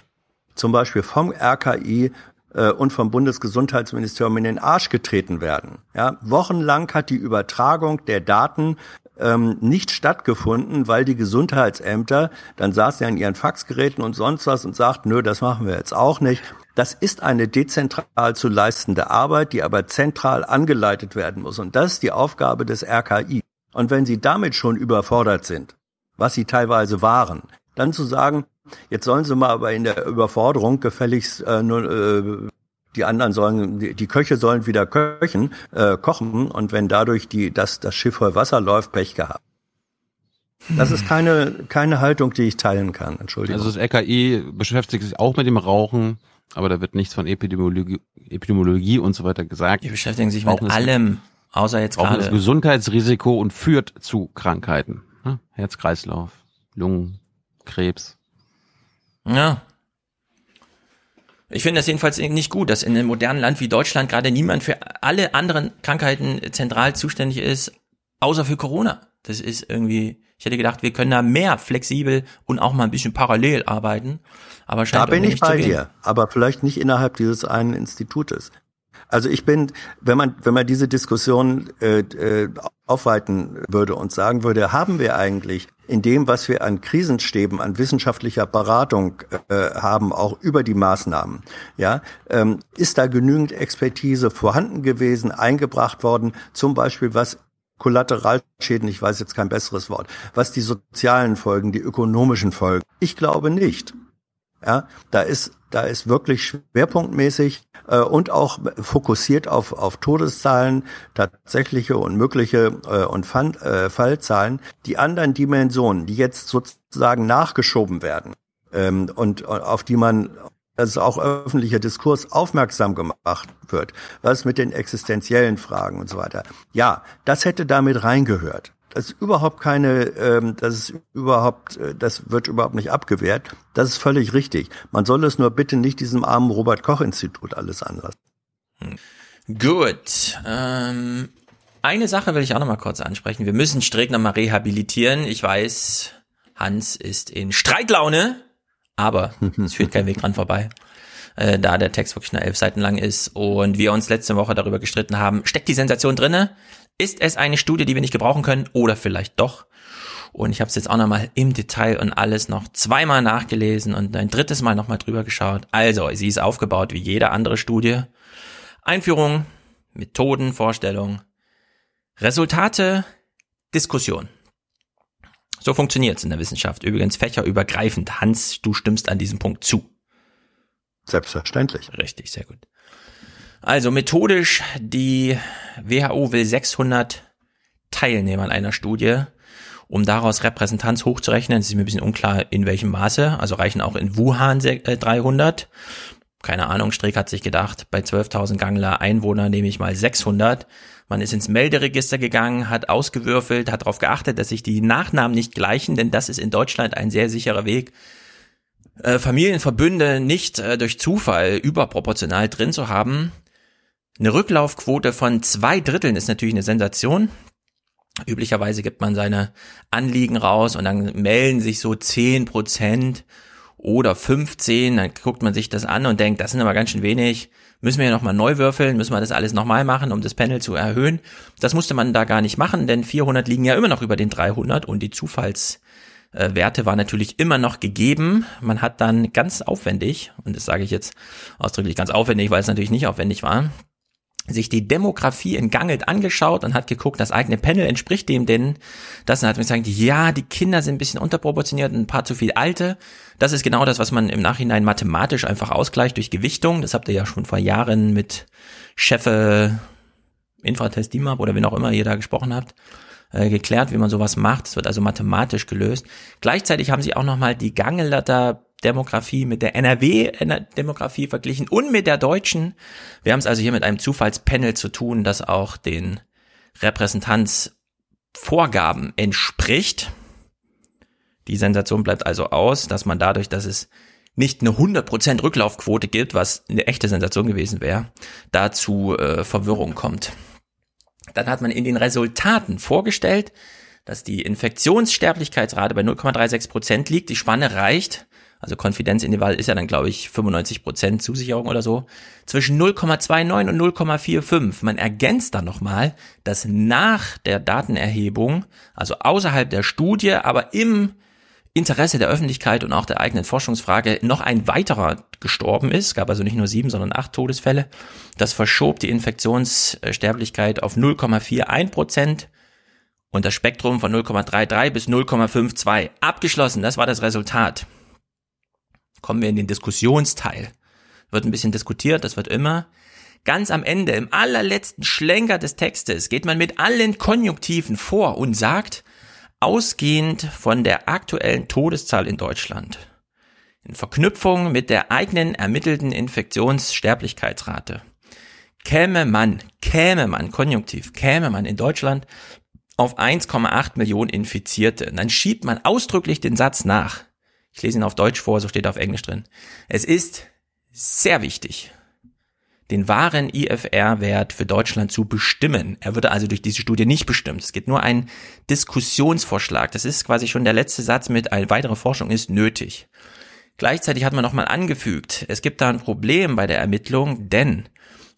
zum Beispiel vom RKI äh, und vom Bundesgesundheitsministerium in den Arsch getreten werden. Ja, wochenlang hat die Übertragung der Daten ähm, nicht stattgefunden, weil die Gesundheitsämter, dann saßen ja an ihren Faxgeräten und sonst was und sagten, nö, das machen wir jetzt auch nicht. Das ist eine dezentral zu leistende Arbeit, die aber zentral angeleitet werden muss. Und das ist die Aufgabe des RKI. Und wenn Sie damit schon überfordert sind, was Sie teilweise waren, dann zu sagen, jetzt sollen Sie mal aber in der Überforderung gefälligst äh, nur, äh, die anderen sollen, die, die Köche sollen wieder köchen, äh, kochen und wenn dadurch die, das, das Schiff voll Wasser läuft, Pech gehabt. Das ist keine, keine Haltung, die ich teilen kann. Entschuldigung. Also das RKI beschäftigt sich auch mit dem Rauchen, aber da wird nichts von Epidemiologie, Epidemiologie und so weiter gesagt. Die beschäftigen sich mit allem, außer jetzt gerade. Gesundheitsrisiko und führt zu Krankheiten. ne? Herz-Kreislauf, Lungen, Krebs. Ja. Ich finde das jedenfalls nicht gut, dass in einem modernen Land wie Deutschland gerade niemand für alle anderen Krankheiten zentral zuständig ist, außer für Corona. Das ist irgendwie, ich hätte gedacht, wir können da mehr flexibel und auch mal ein bisschen parallel arbeiten. Aber Da bin ich bei dir, aber vielleicht nicht innerhalb dieses einen Institutes. Also ich bin, wenn man wenn man diese Diskussion äh, äh, aufweiten würde und sagen würde, haben wir eigentlich in dem, was wir an Krisenstäben, an wissenschaftlicher Beratung äh, haben, auch über die Maßnahmen, ja, ähm, ist da genügend Expertise vorhanden gewesen, eingebracht worden, zum Beispiel was Kollateralschäden, ich weiß jetzt kein besseres Wort, was die sozialen Folgen, die ökonomischen Folgen. Ich glaube nicht. Ja, da ist, da ist wirklich schwerpunktmäßig äh, und auch fokussiert auf, auf Todeszahlen, tatsächliche und mögliche äh, und Fan, äh, Fallzahlen. Die anderen Dimensionen, die jetzt sozusagen nachgeschoben werden ähm, und äh, auf die man dass auch öffentlicher Diskurs aufmerksam gemacht wird, was mit den existenziellen Fragen und so weiter. Ja, das hätte damit reingehört. Ist überhaupt keine, ähm, das ist überhaupt, äh, das wird überhaupt nicht abgewehrt. Das ist völlig richtig. Man soll es nur bitte nicht diesem armen Robert Koch Institut alles anlassen. Gut. Ähm, eine Sache will ich auch noch mal kurz ansprechen. Wir müssen Streeck noch mal rehabilitieren. Ich weiß, Hans ist in Streitlaune, aber es führt kein Weg dran vorbei. Äh, da der Text wirklich nur elf Seiten lang ist und wir uns letzte Woche darüber gestritten haben, steckt die Sensation drinne? Ist es eine Studie, die wir nicht gebrauchen können oder vielleicht doch? Und ich habe es jetzt auch nochmal im Detail und alles noch zweimal nachgelesen und ein drittes Mal nochmal drüber geschaut. Also, sie ist aufgebaut wie jede andere Studie. Einführung, Methoden, Vorstellung, Resultate, Diskussion. So funktioniert's in der Wissenschaft. Übrigens fächerübergreifend. Hans, du stimmst an diesem Punkt zu. Selbstverständlich. Richtig, sehr gut. Also methodisch, die WHO will 600 Teilnehmer an einer Studie, um daraus Repräsentanz hochzurechnen. Es ist mir ein bisschen unklar, in welchem Maße. Also reichen auch in Wuhan se- äh, 300. Keine Ahnung, Streeck hat sich gedacht, bei 12.000 Gangler Einwohner nehme ich mal 600. Man ist ins Melderegister gegangen, hat ausgewürfelt, hat darauf geachtet, dass sich die Nachnamen nicht gleichen, denn das ist in Deutschland ein sehr sicherer Weg, äh, Familienverbünde nicht äh, durch Zufall überproportional drin zu haben. Eine Rücklaufquote von zwei Dritteln ist natürlich eine Sensation. Üblicherweise gibt man seine Anliegen raus und dann melden sich so 10 Prozent oder 15, dann guckt man sich das an und denkt, das sind aber ganz schön wenig. Müssen wir ja nochmal neu würfeln? Müssen wir das alles nochmal machen, um das Panel zu erhöhen? Das musste man da gar nicht machen, denn 400 liegen ja immer noch über den 300 und die Zufallswerte waren natürlich immer noch gegeben. Man hat dann ganz aufwendig, und das sage ich jetzt ausdrücklich ganz aufwendig, weil es natürlich nicht aufwendig war, sich die Demografie in Gangelt angeschaut und hat geguckt, das eigene Panel entspricht dem denn das und hat mir gesagt, ja, die Kinder sind ein bisschen unterproportioniert, ein paar zu viel alte. Das ist genau das, was man im Nachhinein mathematisch einfach ausgleicht durch Gewichtung. Das habt ihr ja schon vor Jahren mit Chefe Infratest DIMAP oder wen auch immer ihr da gesprochen habt, äh, geklärt, wie man sowas macht. Es wird also mathematisch gelöst. Gleichzeitig haben sie auch nochmal die Gangelter Demografie mit der NRW-Demografie verglichen und mit der deutschen. Wir haben es also hier mit einem Zufallspanel zu tun, das auch den Repräsentanzvorgaben entspricht. Die Sensation bleibt also aus, dass man dadurch, dass es nicht eine 100% Rücklaufquote gibt, was eine echte Sensation gewesen wäre, dazu äh, Verwirrung kommt. Dann hat man in den Resultaten vorgestellt, dass die Infektionssterblichkeitsrate bei 0,36 Prozent liegt. Die Spanne reicht, also Konfidenzintervall ist ja dann, glaube ich, 95 Prozent Zusicherung oder so, zwischen 0,29 und 0,45. Man ergänzt dann nochmal, dass nach der Datenerhebung, also außerhalb der Studie, aber im Interesse der Öffentlichkeit und auch der eigenen Forschungsfrage noch ein weiterer gestorben ist. Es gab also nicht nur sieben, sondern acht Todesfälle. Das verschob die Infektionssterblichkeit auf 0,41 Prozent und das Spektrum von 0,33 bis 0,52. Abgeschlossen, das war das Resultat. Kommen wir in den Diskussionsteil. Wird ein bisschen diskutiert, das wird immer. Ganz am Ende, im allerletzten Schlenker des Textes, geht man mit allen Konjunktiven vor und sagt, ausgehend von der aktuellen Todeszahl in Deutschland, in Verknüpfung mit der eigenen ermittelten Infektionssterblichkeitsrate, käme man, käme man, konjunktiv, käme man in Deutschland auf 1,8 Millionen Infizierte. Und dann schiebt man ausdrücklich den Satz nach. Ich lese ihn auf Deutsch vor, so steht er auf Englisch drin. Es ist sehr wichtig, den wahren IFR-Wert für Deutschland zu bestimmen. Er würde also durch diese Studie nicht bestimmt. Es geht nur ein Diskussionsvorschlag. Das ist quasi schon der letzte Satz mit, eine weitere Forschung ist nötig. Gleichzeitig hat man nochmal angefügt, es gibt da ein Problem bei der Ermittlung, denn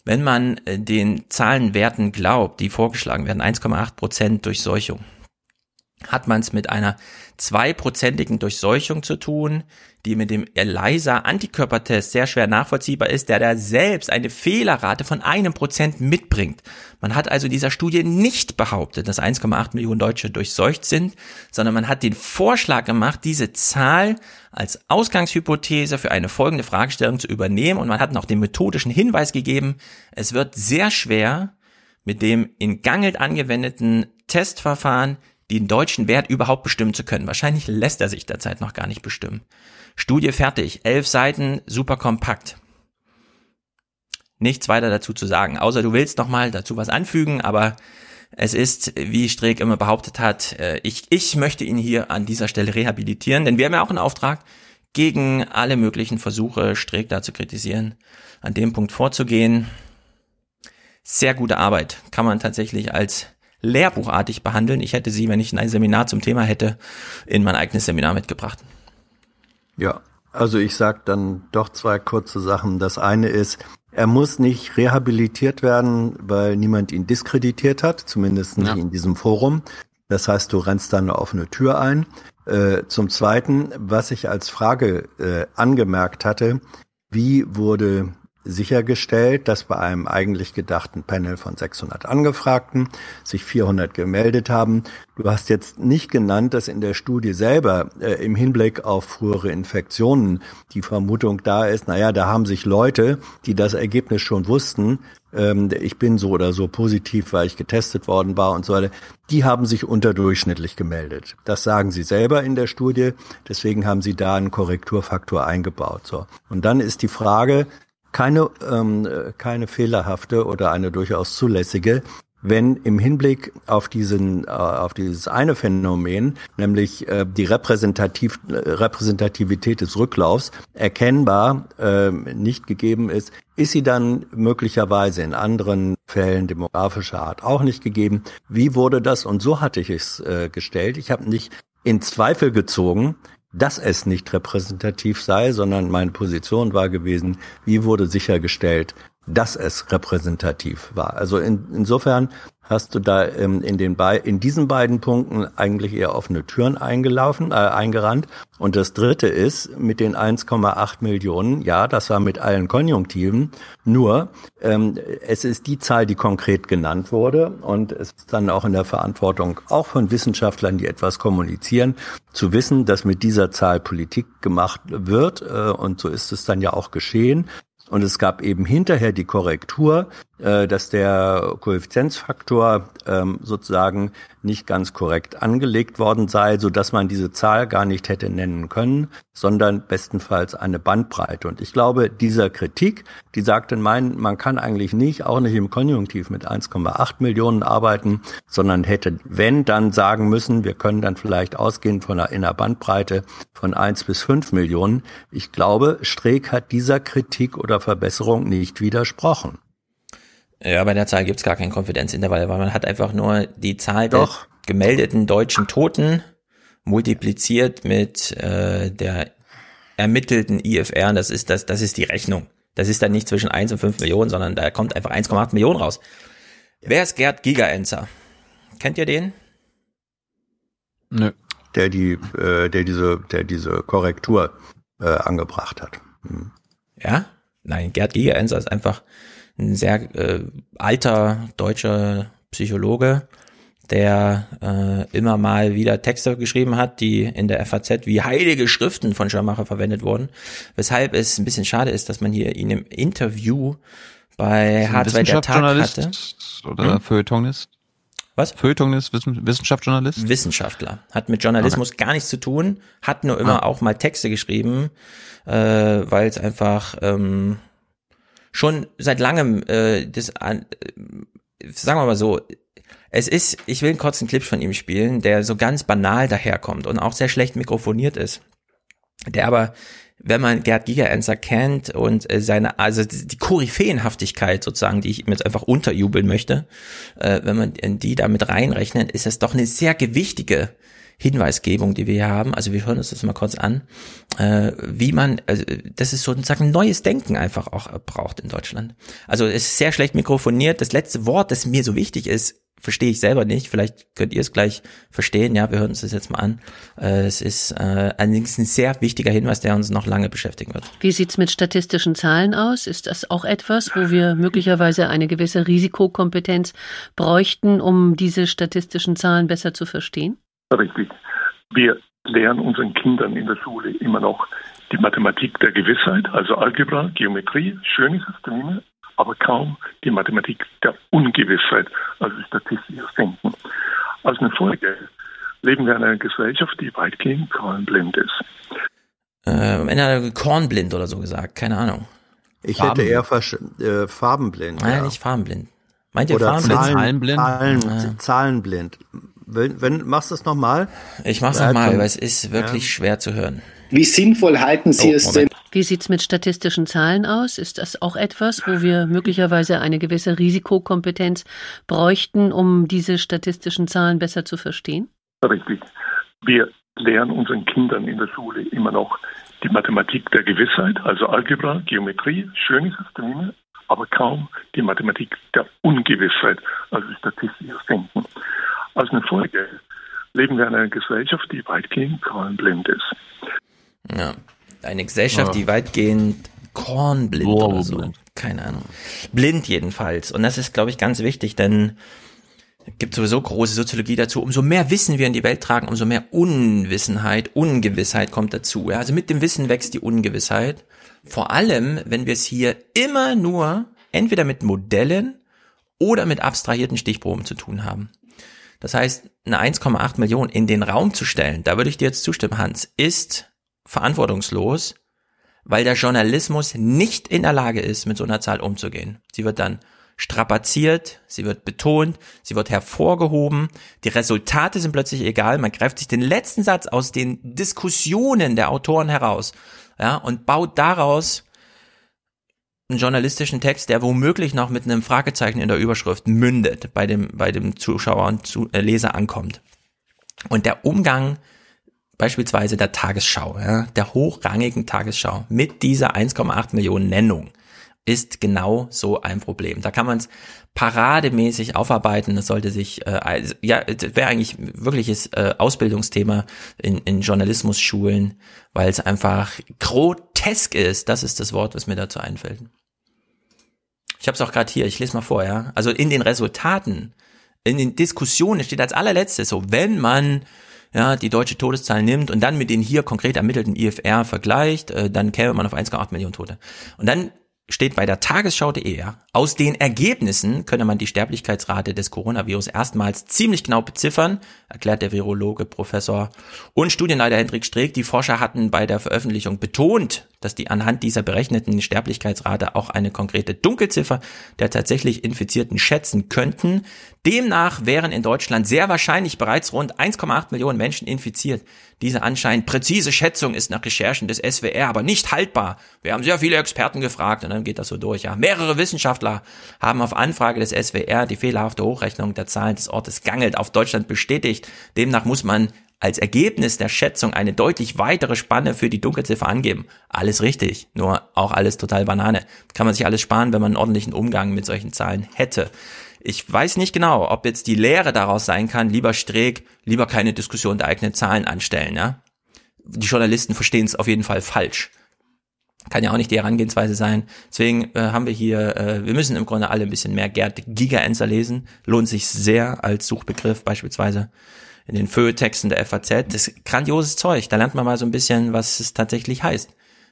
wenn man den Zahlenwerten glaubt, die vorgeschlagen werden, 1,8 Prozent Durchseuchung, hat man es mit einer zweiprozentigen Durchseuchung zu tun, die mit dem ELISA-Antikörpertest sehr schwer nachvollziehbar ist, der da selbst eine Fehlerrate von einem Prozent mitbringt. Man hat also dieser Studie nicht behauptet, dass 1,8 Millionen Deutsche durchseucht sind, sondern man hat den Vorschlag gemacht, diese Zahl als Ausgangshypothese für eine folgende Fragestellung zu übernehmen und man hat noch den methodischen Hinweis gegeben, es wird sehr schwer, mit dem in Gangelt angewendeten Testverfahren den deutschen Wert überhaupt bestimmen zu können. Wahrscheinlich lässt er sich derzeit noch gar nicht bestimmen. Studie fertig, elf Seiten, super kompakt. Nichts weiter dazu zu sagen, außer du willst noch mal dazu was anfügen, aber Es ist, wie Streeck immer behauptet hat, äh, ich, ich möchte ihn hier an dieser Stelle rehabilitieren, denn wir haben ja auch einen Auftrag, gegen alle möglichen Versuche, Streeck da zu kritisieren, an dem Punkt vorzugehen. Sehr gute Arbeit, kann man tatsächlich als lehrbuchartig behandeln. Ich hätte sie, wenn ich ein Seminar zum Thema hätte, in mein eigenes Seminar mitgebracht. Ja, also ich sage dann doch zwei kurze Sachen. Das eine ist, er muss nicht rehabilitiert werden, weil niemand ihn diskreditiert hat, zumindest nicht ja. in diesem Forum. Das heißt, du rennst da eine offene Tür ein. Äh, zum Zweiten, was ich als Frage äh, angemerkt hatte, wie wurde sichergestellt, dass bei einem eigentlich gedachten Panel von 600 Angefragten sich 400 gemeldet haben. Du hast jetzt nicht genannt, dass in der Studie selber äh, im Hinblick auf frühere Infektionen die Vermutung da ist, naja, da haben sich Leute, die das Ergebnis schon wussten, ähm, ich bin so oder so positiv, weil ich getestet worden war und so weiter, die haben sich unterdurchschnittlich gemeldet. Das sagen sie selber in der Studie, deswegen haben sie da einen Korrekturfaktor eingebaut. So. Und dann ist die Frage, keine, ähm, keine fehlerhafte oder eine durchaus zulässige, wenn im Hinblick auf diesen äh, auf dieses eine Phänomen, nämlich äh, die Repräsentativ, äh, Repräsentativität des Rücklaufs erkennbar äh, nicht gegeben ist, ist sie dann möglicherweise in anderen Fällen demografischer Art auch nicht gegeben. Wie wurde das? Und so hatte ich es äh, gestellt. Ich habe nicht in Zweifel gezogen, dass es nicht repräsentativ sei, sondern meine Position war gewesen, wie wurde sichergestellt, dass es repräsentativ war. Also in, insofern hast du da ähm, in, den Be in diesen beiden Punkten eigentlich eher offene Türen eingelaufen, äh, eingerannt. Und das Dritte ist mit den 1,8 Millionen, ja, das war mit allen Konjunktiven, nur ähm, es ist die Zahl, die konkret genannt wurde und es ist dann auch in der Verantwortung auch von Wissenschaftlern, die etwas kommunizieren, zu wissen, dass mit dieser Zahl Politik gemacht wird äh, und so ist es dann ja auch geschehen. Und es gab eben hinterher die Korrektur, dass der Koeffizienzfaktor ähm, sozusagen nicht ganz korrekt angelegt worden sei, so dass man diese Zahl gar nicht hätte nennen können, sondern bestenfalls eine Bandbreite. Und ich glaube, dieser Kritik, die sagte, mein, man kann eigentlich nicht, auch nicht im Konjunktiv mit 1,8 Millionen arbeiten, sondern hätte, wenn, dann sagen müssen, wir können dann vielleicht ausgehen von einer, in einer Bandbreite von 1 bis 5 Millionen. Ich glaube, Streeck hat dieser Kritik oder Verbesserung nicht widersprochen. Ja, bei der Zahl gibt's gar kein Konfidenzintervall, weil man hat einfach nur die Zahl Doch. der gemeldeten deutschen Toten multipliziert mit äh, der ermittelten IFR. Und das ist das, das ist die Rechnung. Das ist dann nicht zwischen 1 und 5 Millionen, sondern da kommt einfach 1,8 Millionen raus. Ja. Wer ist Gerd Gigaenzer? Kennt ihr den? Nö. Der die, äh, der diese, der diese Korrektur äh, angebracht hat. Hm. Ja? Nein, Gerd Gigaenzer ist einfach ein sehr äh, alter deutscher Psychologe, der äh, immer mal wieder Texte geschrieben hat, die in der FAZ wie heilige Schriften von Schirmacher verwendet wurden. Weshalb es ein bisschen schade ist, dass man hier ihn im Interview bei H2 der Tag hatte. Oder hm? Feuilletonist? Was? Feuilletonist, Wissen, Wissenschaftsjournalist? Wissenschaftler. Hat mit Journalismus okay. gar nichts zu tun, hat nur immer ah. auch mal Texte geschrieben, äh, weil es einfach ähm, schon seit langem äh, das äh, sagen wir mal so, es ist, ich will einen kurzen Clip von ihm spielen, der so ganz banal daherkommt und auch sehr schlecht mikrofoniert ist. Der aber, wenn man Gerd Gigerenzer kennt und äh, seine, also die Koryphäenhaftigkeit sozusagen, die ich ihm jetzt einfach unterjubeln möchte, äh, wenn man die da mit reinrechnet, ist das doch eine sehr gewichtige Hinweisgebung, die wir hier haben. Also wir hören uns das mal kurz an, äh, wie man, also das ist sozusagen neues Denken einfach auch braucht in Deutschland. Also es ist sehr schlecht mikrofoniert. Das letzte Wort, das mir so wichtig ist, verstehe ich selber nicht. Vielleicht könnt ihr es gleich verstehen. Ja, wir hören uns das jetzt mal an. Äh, es ist äh, allerdings ein sehr wichtiger Hinweis, der uns noch lange beschäftigen wird. Wie sieht's mit statistischen Zahlen aus? Ist das auch etwas, wo wir möglicherweise eine gewisse Risikokompetenz bräuchten, um diese statistischen Zahlen besser zu verstehen? Richtig. Wir lehren unseren Kindern in der Schule immer noch die Mathematik der Gewissheit, also Algebra, Geometrie, schön ist es drin, aber kaum die Mathematik der Ungewissheit, also statistisches Denken. Als eine Folge leben wir in einer Gesellschaft, die weitgehend kornblind ist. Äh, am Ende hat er kornblind oder so gesagt, keine Ahnung. Ich hätte eher äh, farbenblind. Nein, ja. nicht farbenblind. Meint ihr Oder farbenblind? Zahlen, Zahlenblind? Zahlen, Ah. Zahlenblind. Wenn, wenn, machst du es nochmal? Ich mach's nochmal, weil es ist wirklich schwer zu hören. Wie sinnvoll halten Sie Oh, es Moment. denn? Wie sieht's mit statistischen Zahlen aus? Ist das auch etwas, wo wir möglicherweise eine gewisse Risikokompetenz bräuchten, um diese statistischen Zahlen besser zu verstehen? Richtig. Wir lehren unseren Kindern in der Schule immer noch die Mathematik der Gewissheit, also Algebra, Geometrie, schöne Systeme, aber kaum die Mathematik der Ungewissheit, also statistisches Denken. Als eine Folge leben wir in einer Gesellschaft, die weitgehend zahlenblind ist. Ja. Eine Gesellschaft, Ja. die weitgehend kornblind Wow, oder so. blind. Keine Ahnung. Blind jedenfalls. Und das ist, glaube ich, ganz wichtig, denn es gibt sowieso große Soziologie dazu. Umso mehr Wissen wir in die Welt tragen, umso mehr Unwissenheit, Ungewissheit kommt dazu. Ja, also mit dem Wissen wächst die Ungewissheit. Vor allem, wenn wir es hier immer nur entweder mit Modellen oder mit abstrahierten Stichproben zu tun haben. Das heißt, eine 1,8 Millionen in den Raum zu stellen, da würde ich dir jetzt zustimmen, Hans, ist verantwortungslos, weil der Journalismus nicht in der Lage ist, mit so einer Zahl umzugehen. Sie wird dann strapaziert, sie wird betont, sie wird hervorgehoben, die Resultate sind plötzlich egal, man greift sich den letzten Satz aus den Diskussionen der Autoren heraus, ja, und baut daraus einen journalistischen Text, der womöglich noch mit einem Fragezeichen in der Überschrift mündet, bei dem, bei dem Zuschauer und zu, äh, Leser ankommt. Und der Umgang beispielsweise der Tagesschau, ja, der hochrangigen Tagesschau mit dieser 1,8 Millionen Nennung ist genau so ein Problem. Da kann man es parademäßig aufarbeiten. Das sollte sich, äh, also, ja, wäre eigentlich wirkliches äh, Ausbildungsthema in, in Journalismusschulen, weil es einfach grotesk ist. Das ist das Wort, was mir dazu einfällt. Ich habe es auch gerade hier, ich lese mal vor, ja. Also in den Resultaten, in den Diskussionen steht als allerletztes so, wenn man ja, die deutsche Todeszahl nimmt und dann mit den hier konkret ermittelten IFR vergleicht, äh, dann käme man auf 1,8 Millionen Tote. Und dann steht bei der Tagesschau.de, ja, aus den Ergebnissen könne man die Sterblichkeitsrate des Coronavirus erstmals ziemlich genau beziffern, erklärt der Virologe Professor und Studienleiter Hendrik Streeck. Die Forscher hatten bei der Veröffentlichung betont, dass die anhand dieser berechneten Sterblichkeitsrate auch eine konkrete Dunkelziffer der tatsächlich Infizierten schätzen könnten. Demnach wären in Deutschland sehr wahrscheinlich bereits rund 1,8 Millionen Menschen infiziert. Diese anscheinend präzise Schätzung ist nach Recherchen des SWR aber nicht haltbar. Wir haben sehr viele Experten gefragt und dann geht das so durch. Ja, mehrere Wissenschaftler haben auf Anfrage des SWR die fehlerhafte Hochrechnung der Zahlen des Ortes Gangelt auf Deutschland bestätigt. Demnach muss man als Ergebnis der Schätzung eine deutlich weitere Spanne für die Dunkelziffer angeben. Alles richtig, nur auch alles total Banane. Kann man sich alles sparen, wenn man einen ordentlichen Umgang mit solchen Zahlen hätte. Ich weiß nicht genau, ob jetzt die Lehre daraus sein kann, lieber Streeck, lieber keine Diskussion der eigenen Zahlen anstellen, ja. Die Journalisten verstehen es auf jeden Fall falsch. Kann ja auch nicht die Herangehensweise sein. Deswegen äh, haben wir hier, äh, wir müssen im Grunde alle ein bisschen mehr Gerd Gigaenser lesen. Lohnt sich sehr als Suchbegriff beispielsweise in den Feuilletexten der FAZ. Das ist grandioses Zeug. Da lernt man mal so ein bisschen, was es tatsächlich heißt.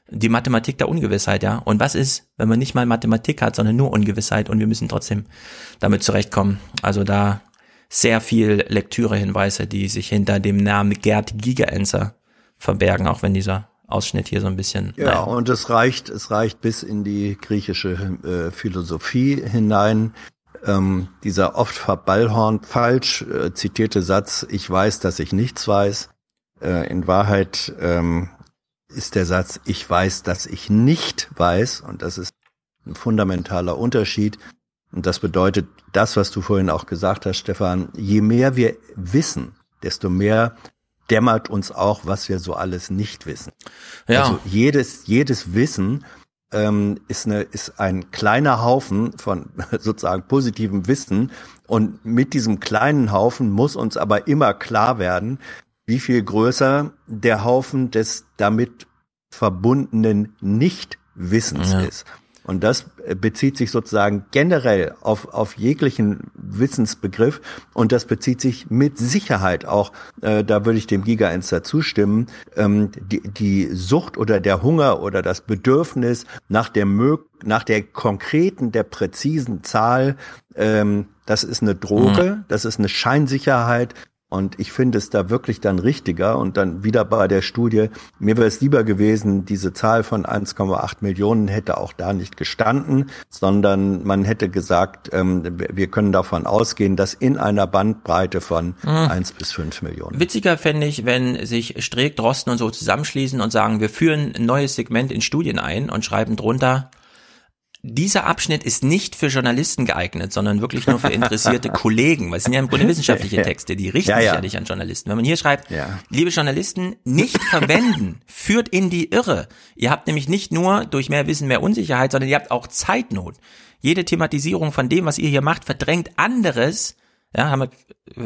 Die Mathematik der Ungewissheit, ja. Und was ist, wenn man nicht mal Mathematik hat, sondern nur Ungewissheit und wir müssen trotzdem damit zurechtkommen. Also da sehr viel Lektürehinweise, die sich hinter dem Namen Gerd Gigaenser verbergen, auch wenn dieser Ausschnitt hier so ein bisschen. Ja, naja. und es reicht, es reicht bis in die griechische äh, Philosophie hinein. Ähm, dieser oft verballhorn falsch äh, zitierte Satz, ich weiß, dass ich nichts weiß. Äh, in Wahrheit ähm, ist der Satz, ich weiß, dass ich nicht weiß. Und das ist ein fundamentaler Unterschied. Und das bedeutet, das, was du vorhin auch gesagt hast, Stefan, je mehr wir wissen, desto mehr dämmert uns auch, was wir so alles nicht wissen. Ja. Also jedes, jedes Wissen ähm, ist, eine, ist ein kleiner Haufen von sozusagen positivem Wissen. Und mit diesem kleinen Haufen muss uns aber immer klar werden, wie viel größer der Haufen des damit verbundenen Nichtwissens Ja. ist. Und das bezieht sich sozusagen generell auf, auf jeglichen Wissensbegriff. Und das bezieht sich mit Sicherheit auch, äh, da würde ich dem Gigainster zustimmen, ähm, die, die Sucht oder der Hunger oder das Bedürfnis nach der, Mö nach der konkreten, der präzisen Zahl, ähm, das ist eine Droge, das ist eine Scheinsicherheit, Und ich finde es da wirklich dann richtiger und dann wieder bei der Studie, mir wäre es lieber gewesen, diese Zahl von 1,8 Millionen hätte auch da nicht gestanden, sondern man hätte gesagt, ähm, wir können davon ausgehen, dass in einer Bandbreite von Mhm. 1 bis 5 Millionen. Witziger fände ich, wenn sich Streeck, Drosten und so zusammenschließen und sagen, wir führen ein neues Segment in Studien ein und schreiben drunter, dieser Abschnitt ist nicht für Journalisten geeignet, sondern wirklich nur für interessierte Kollegen. Weil es sind ja im Grunde wissenschaftliche Texte, die richten Ja, sich ja. ja nicht an Journalisten. Wenn man hier schreibt, Ja. liebe Journalisten, nicht verwenden, führt in die Irre. Ihr habt nämlich nicht nur durch mehr Wissen mehr Unsicherheit, sondern ihr habt auch Zeitnot. Jede Thematisierung von dem, was ihr hier macht, verdrängt anderes. Ja, haben wir,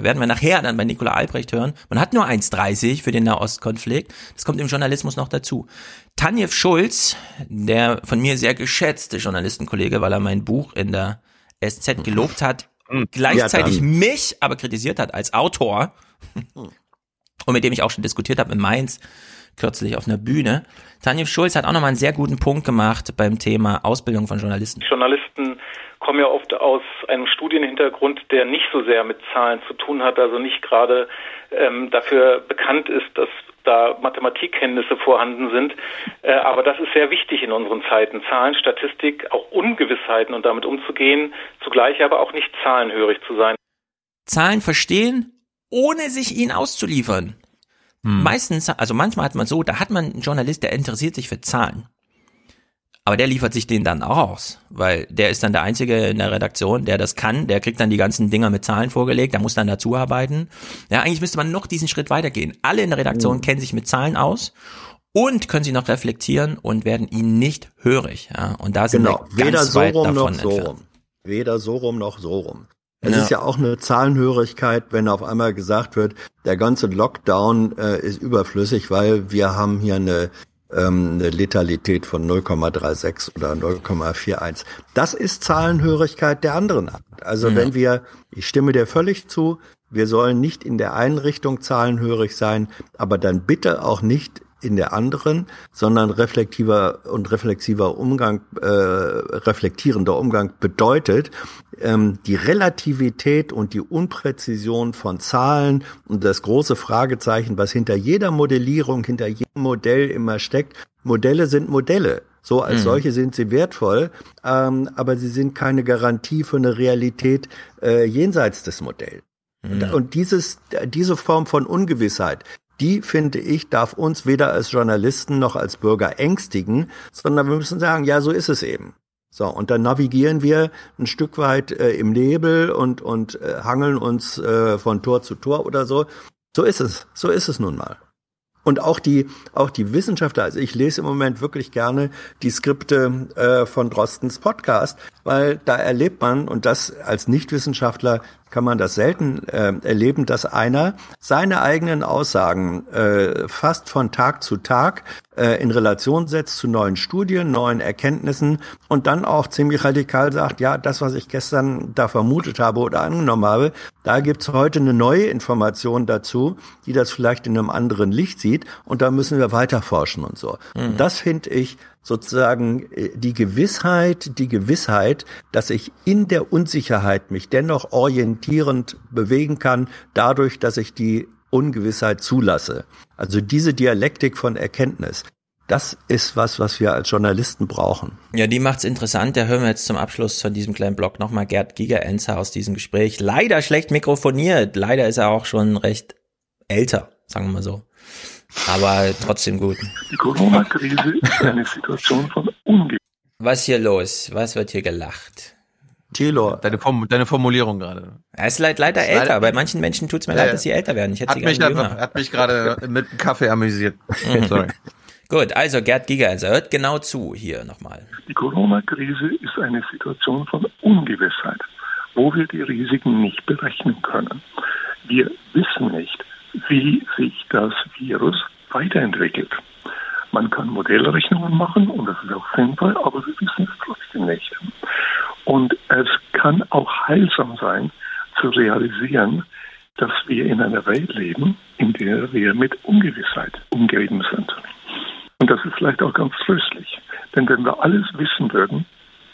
werden wir nachher dann bei Nicola Albrecht hören. Man hat nur 1,30 für den Nahostkonflikt. Das kommt im Journalismus noch dazu. Tanjev Schulz, der von mir sehr geschätzte Journalistenkollege, weil er mein Buch in der SZ gelobt hat, gleichzeitig dann. mich aber kritisiert hat als Autor und mit dem ich auch schon diskutiert habe in Mainz kürzlich auf einer Bühne. Tanjev Schulz hat auch nochmal einen sehr guten Punkt gemacht beim Thema Ausbildung von Journalisten. Journalisten kommen ja oft aus einem Studienhintergrund, der nicht so sehr mit Zahlen zu tun hat, also nicht gerade ähm, dafür bekannt ist, dass da Mathematikkenntnisse vorhanden sind. Äh, aber das ist sehr wichtig in unseren Zeiten. Zahlen, Statistik, auch Ungewissheiten und damit umzugehen, zugleich aber auch nicht zahlenhörig zu sein. Zahlen verstehen, ohne sich ihnen auszuliefern. Meistens, also manchmal hat man so, da hat man einen Journalist, der interessiert sich für Zahlen. Aber der liefert sich den dann auch aus, weil der ist dann der Einzige in der Redaktion, der das kann, der kriegt dann die ganzen Dinger mit Zahlen vorgelegt, der muss dann dazu arbeiten. Ja, eigentlich müsste man noch diesen Schritt weitergehen. Alle in der Redaktion Mhm. kennen sich mit Zahlen aus und können sie noch reflektieren und werden ihnen nicht hörig. Ja, und da sind Genau, wir weder ganz so weit rum noch davon so entfernt. rum. Weder so rum noch so rum. Es Ja. ist ja auch eine Zahlenhörigkeit, wenn auf einmal gesagt wird, der ganze Lockdown äh, ist überflüssig, weil wir haben hier eine, ähm, eine Letalität von 0,36 oder 0,41. Das ist Zahlenhörigkeit der anderen Art. Also Ja. wenn wir, ich stimme dir völlig zu, wir sollen nicht in der einen Richtung zahlenhörig sein, aber dann bitte auch nicht in der anderen, sondern reflektiver und reflexiver Umgang, äh, reflektierender Umgang bedeutet, ähm, die Relativität und die Unpräzision von Zahlen und das große Fragezeichen, was hinter jeder Modellierung, hinter jedem Modell immer steckt. Modelle sind Modelle. So als Mhm. solche sind sie wertvoll, ähm, aber sie sind keine Garantie für eine Realität äh, jenseits des Modells. Und, Mhm. und dieses, diese Form von Ungewissheit, die finde ich, darf uns weder als Journalisten noch als Bürger ängstigen, sondern wir müssen sagen, ja, so ist es eben. So, und dann navigieren wir ein Stück weit äh, im Nebel und, und äh, hangeln uns äh, von Tor zu Tor oder so. So ist es. So ist es nun mal. Und auch die, auch die Wissenschaftler, also ich lese im Moment wirklich gerne die Skripte äh, von Drostens Podcast, weil da erlebt man, und das als Nichtwissenschaftler kann man das selten äh, erleben, dass einer seine eigenen Aussagen äh, fast von Tag zu Tag äh, in Relation setzt zu neuen Studien, neuen Erkenntnissen und dann auch ziemlich radikal sagt, ja, das, was ich gestern da vermutet habe oder angenommen habe, da gibt's heute eine neue Information dazu, die das vielleicht in einem anderen Licht sieht und da müssen wir weiter forschen und so. Mhm. Das finde ich sozusagen äh, die Gewissheit, die Gewissheit, dass ich in der Unsicherheit mich dennoch orientierend bewegen kann, dadurch, dass ich die Ungewissheit zulasse. Also diese Dialektik von Erkenntnis. Das ist was, was wir als Journalisten brauchen. Ja, die macht's interessant. Da hören wir jetzt zum Abschluss von diesem kleinen Blog nochmal Gerd Gigerenzer aus diesem Gespräch. Leider schlecht mikrofoniert. Leider ist er auch schon recht älter, sagen wir mal so. Aber trotzdem gut. Die Corona-Krise ist eine Situation von Ungewissheit. Was hier los? Was wird hier gelacht? Thilo. Deine, Form, deine Formulierung gerade. Er ist leid, leider Ist älter. leider- Bei manchen Menschen tut's mir Ja, leid, dass sie älter werden. Ich hätte Hat sie mich, gerne einfach, hat mich gerade mit dem Kaffee amüsiert. Mhm. Sorry. Gut, also Gerd Gigerenzer, hört genau zu hier nochmal. Die Corona-Krise ist eine Situation von Ungewissheit, wo wir die Risiken nicht berechnen können. Wir wissen nicht, wie sich das Virus weiterentwickelt. Man kann Modellrechnungen machen und das ist auch sinnvoll, aber wir wissen es trotzdem nicht. Und es kann auch heilsam sein, zu realisieren, dass wir in einer Welt leben, in der wir mit Ungewissheit umgeben sind. Und das ist vielleicht auch ganz tröstlich. Denn wenn wir alles wissen würden,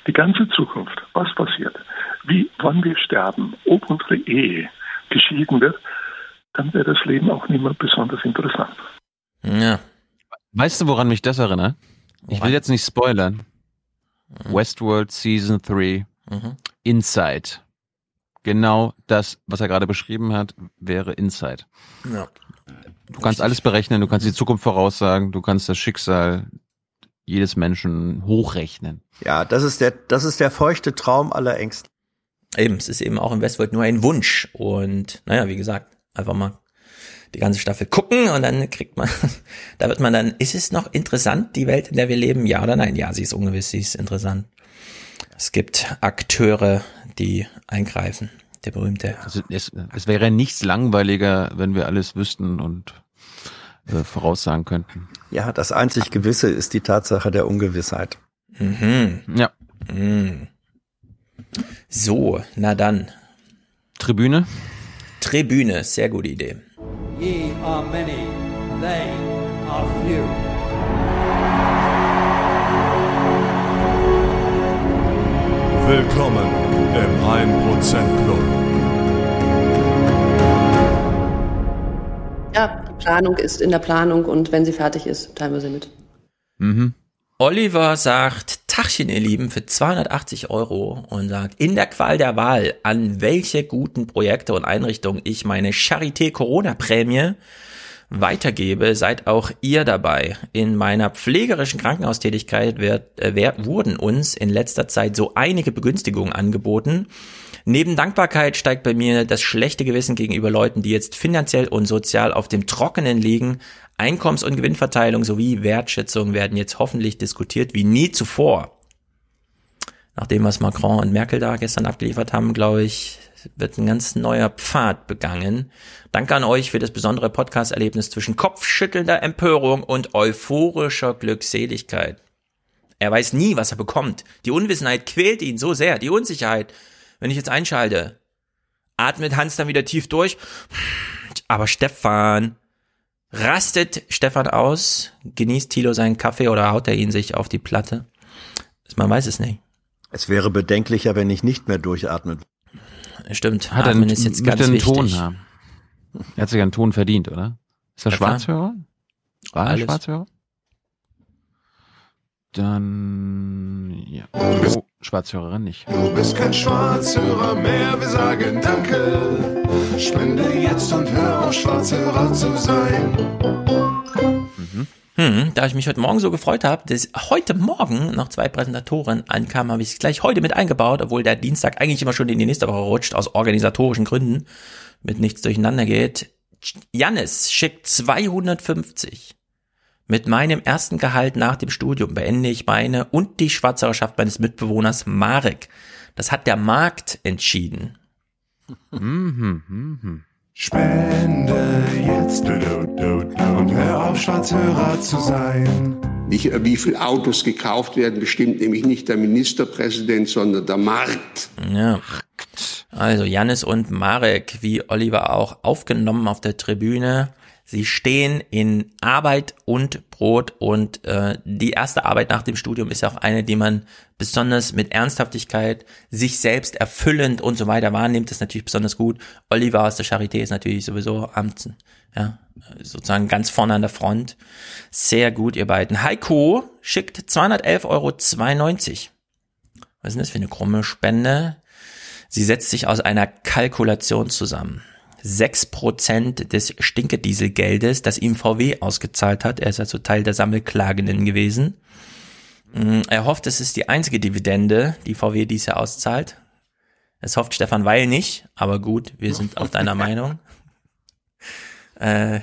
die ganze Zukunft, was passiert, wie, wann wir sterben, ob unsere Ehe geschieden wird, dann wäre das Leben auch nicht mehr besonders interessant. Ja. Weißt du, woran mich das erinnert? Ich will jetzt nicht spoilern. Mhm. Westworld Season 3. Inside. Genau das, was er gerade beschrieben hat, wäre Inside. Ja. Du kannst alles berechnen, du kannst die Zukunft voraussagen, du kannst das Schicksal jedes Menschen hochrechnen. Ja, das ist der, das ist der feuchte Traum aller Ängste. Eben, es ist eben auch in Westworld nur ein Wunsch. Und naja, wie gesagt, einfach mal die ganze Staffel gucken und dann kriegt man, da wird man dann, ist es noch interessant, die Welt, in der wir leben? Ja oder nein? Ja, sie ist ungewiss, sie ist interessant. Es gibt Akteure, die eingreifen. Der berühmte. Also es, es wäre nichts langweiliger, wenn wir alles wüssten und äh, voraussagen könnten. Ja, das einzig Gewisse ist die Tatsache der Ungewissheit. Mhm. Ja. Mhm. So, na dann. Tribüne? Tribüne, sehr gute Idee. Ye are many, they are few. Willkommen im 1% Club. Ja, die Planung ist in der Planung und wenn sie fertig ist, teilen wir sie mit. Mhm. Oliver sagt, Tachchen, ihr Lieben, für 280 Euro und sagt, in der Qual der Wahl, an welche guten Projekte und Einrichtungen ich meine Charité-Corona-Prämie weitergebe, seid auch ihr dabei. In meiner pflegerischen Krankenhaustätigkeit wird, äh, wer- wurden uns in letzter Zeit so einige Begünstigungen angeboten. Neben Dankbarkeit steigt bei mir das schlechte Gewissen gegenüber Leuten, die jetzt finanziell und sozial auf dem Trockenen liegen. Einkommens- und Gewinnverteilung sowie Wertschätzung werden jetzt hoffentlich diskutiert wie nie zuvor. Nach dem, was Macron und Merkel da gestern abgeliefert haben, glaube ich, wird ein ganz neuer Pfad begangen. Danke an euch für das besondere Podcast-Erlebnis zwischen kopfschüttelnder Empörung und euphorischer Glückseligkeit. Er weiß nie, was er bekommt. Die Unwissenheit quält ihn so sehr, die Unsicherheit. Wenn ich jetzt einschalte, atmet Hans dann wieder tief durch. Aber Stefan, rastet Stefan aus? Genießt Thilo seinen Kaffee oder haut er ihn sich auf die Platte? Man weiß es nicht. Es wäre bedenklicher, wenn ich nicht mehr durchatmen. Stimmt, Hat er Atmen einen, ist jetzt ganz einen wichtig. Ton haben. Er hat sich einen Ton verdient, oder? Ist er Ja. Schwarzhörer? War er Alles. Schwarzhörer? Dann, ja. Oh, Schwarzhörerin nicht. Du bist kein Schwarzhörer mehr, wir sagen Danke. Spende jetzt und hör auf, Schwarzhörer zu sein. Hm, da ich mich heute Morgen so gefreut habe, dass heute Morgen noch zwei Präsentatoren ankamen, habe ich es gleich heute mit eingebaut, obwohl der Dienstag eigentlich immer schon in die nächste Woche rutscht, aus organisatorischen Gründen, mit nichts durcheinander geht. Jannis schickt 250. Mit meinem ersten Gehalt nach dem Studium beende ich meine und die Schwarzhörerschaft meines Mitbewohners Marek. Das hat der Markt entschieden. Mhm, mhm. Spende jetzt und hör auf, Schwarzhörer zu sein. Nicht, äh, wie viele Autos gekauft werden, bestimmt nämlich nicht der Ministerpräsident, sondern der Markt. Ja. Also Jannis und Marek, wie Oliver auch, aufgenommen auf der Tribüne. Sie stehen in Arbeit und Brot und äh, die erste Arbeit nach dem Studium ist auch eine, die man besonders mit Ernsthaftigkeit, sich selbst erfüllend und so weiter wahrnimmt. Das ist natürlich besonders gut. Oliver aus der Charité ist natürlich sowieso Amts, ja, sozusagen ganz vorne an der Front. Sehr gut, ihr beiden. Heiko schickt 211,92 Euro. Was ist denn das für eine krumme Spende? Sie setzt sich aus einer Kalkulation zusammen. 6% des Stinkedieselgeldes, das ihm VW ausgezahlt hat. Er ist also Teil der Sammelklagenden gewesen. Mm, Er hofft, es ist die einzige Dividende, die VW dies Jahr auszahlt. Es hofft Stefan Weil nicht, aber gut, wir sind auf deiner Meinung. Äh,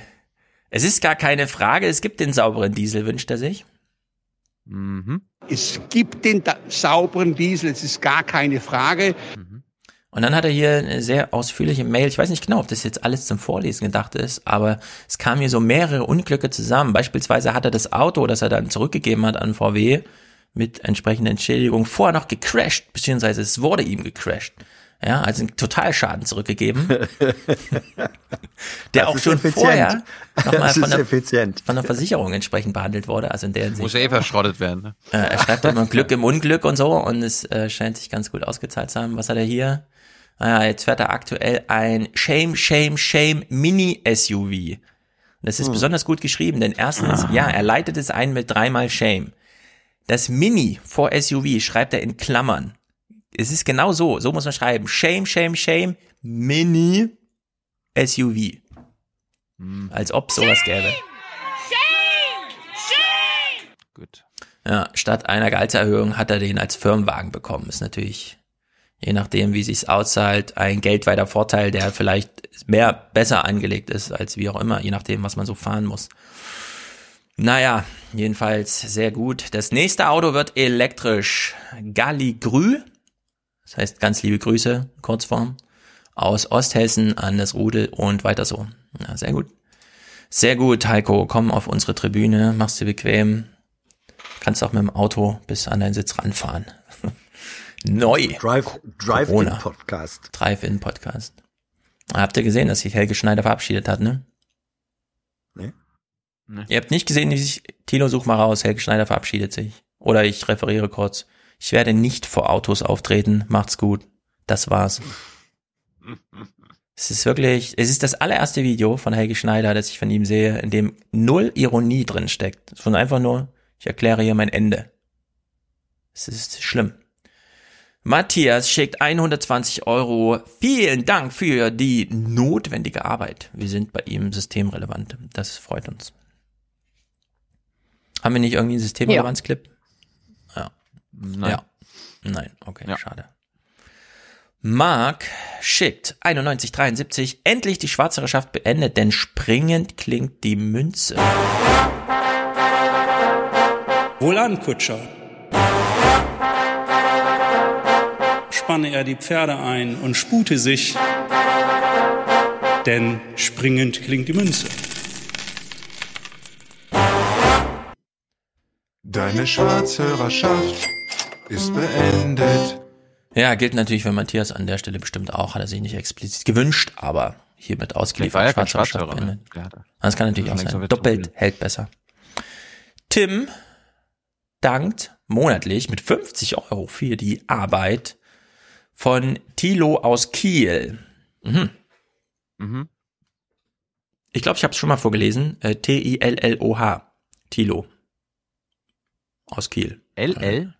es ist gar keine Frage, es gibt den sauberen Diesel, wünscht er sich. Mhm. Es gibt den sauberen Diesel, es ist gar keine Frage. Und dann hat er hier eine sehr ausführliche Mail. Ich weiß nicht genau, ob das jetzt alles zum Vorlesen gedacht ist, aber es kamen hier so mehrere Unglücke zusammen. Beispielsweise hat er das Auto, das er dann zurückgegeben hat an VW, mit entsprechender Entschädigung vorher noch gecrashed, beziehungsweise es wurde ihm gecrashed. Ja, also einen Totalschaden zurückgegeben. der Das auch schon effizient. vorher nochmal von der, von der Versicherung entsprechend behandelt wurde. Also in der Hinsicht. Muss ja eh verschrottet werden. Ne? Äh, er schreibt immer Glück im Unglück und so und es äh, scheint sich ganz gut ausgezahlt zu haben. Was hat er hier? Naja, jetzt fährt er aktuell ein Shame, Shame, Shame Mini-SUV. Das ist Hm. besonders gut geschrieben, denn erstens, ja, er leitet es ein mit dreimal Shame. Das Mini vor SUV schreibt er in Klammern. Es ist genau so, so muss man schreiben. Shame, Shame, Shame, Mini SUV. Als ob sowas gäbe. Gut. Ja, statt einer Gehaltserhöhung hat er den als Firmenwagen bekommen. Ist natürlich, je nachdem, wie sich's auszahlt, ein geldweiter Vorteil, der vielleicht mehr besser angelegt ist, als wie auch immer, je nachdem, was man so fahren muss. Naja, jedenfalls sehr gut. Das nächste Auto wird elektrisch. Galligrü, das heißt ganz liebe Grüße, Kurzform, aus Osthessen an das Rudel und weiter so. Ja, sehr gut. Sehr gut, Heiko, komm auf unsere Tribüne, mach's dir bequem. Kannst auch mit dem Auto bis an deinen Sitz ranfahren. Neu. Drive, Drive Corona. in Podcast. Drive-In Podcast. Habt ihr gesehen, dass sich Helge Schneider verabschiedet hat, ne? Nee. Ihr habt nicht gesehen, wie sich, Tilo, such mal raus, Helge Schneider verabschiedet sich. Oder ich referiere kurz. Ich werde nicht vor Autos auftreten, macht's gut. Das war's. Es ist wirklich, es ist das allererste Video von Helge Schneider, das ich von ihm sehe, in dem null Ironie drin steckt. Sondern einfach nur, ich erkläre hier mein Ende. Es ist schlimm. Matthias schickt 120 Euro. Vielen Dank für die notwendige Arbeit. Wir sind bei ihm systemrelevant. Das freut uns. Haben wir nicht irgendwie einen Systemrelevanz-Clip? Ja. Nein. Ja. Nein, okay, schade. Mark schickt 9173. Endlich die Schwarzherrschaft beendet, denn springend klingt die Münze. Wohlan, Kutscher. Spanne er die Pferde ein und spute sich, denn springend klingt die Münze. Deine Schwarzhörerschaft ist beendet. Ja, gilt natürlich für Matthias an der Stelle bestimmt auch. Hat er sich nicht explizit gewünscht, aber hiermit war ausgeliefert. er kein Schwarzherrschaft Schwarzhörer, ne? beendet. Der hatte- Das kann natürlich Schon auch sein. Doppelt hält besser. Tim dankt monatlich mit 50 Euro für die Arbeit von Tilo aus Kiel. Mhm. Mhm. Ich glaube, ich habe es schon mal vorgelesen. Äh, T-I-L-L-O-H. Tilo. Aus Kiel. LL?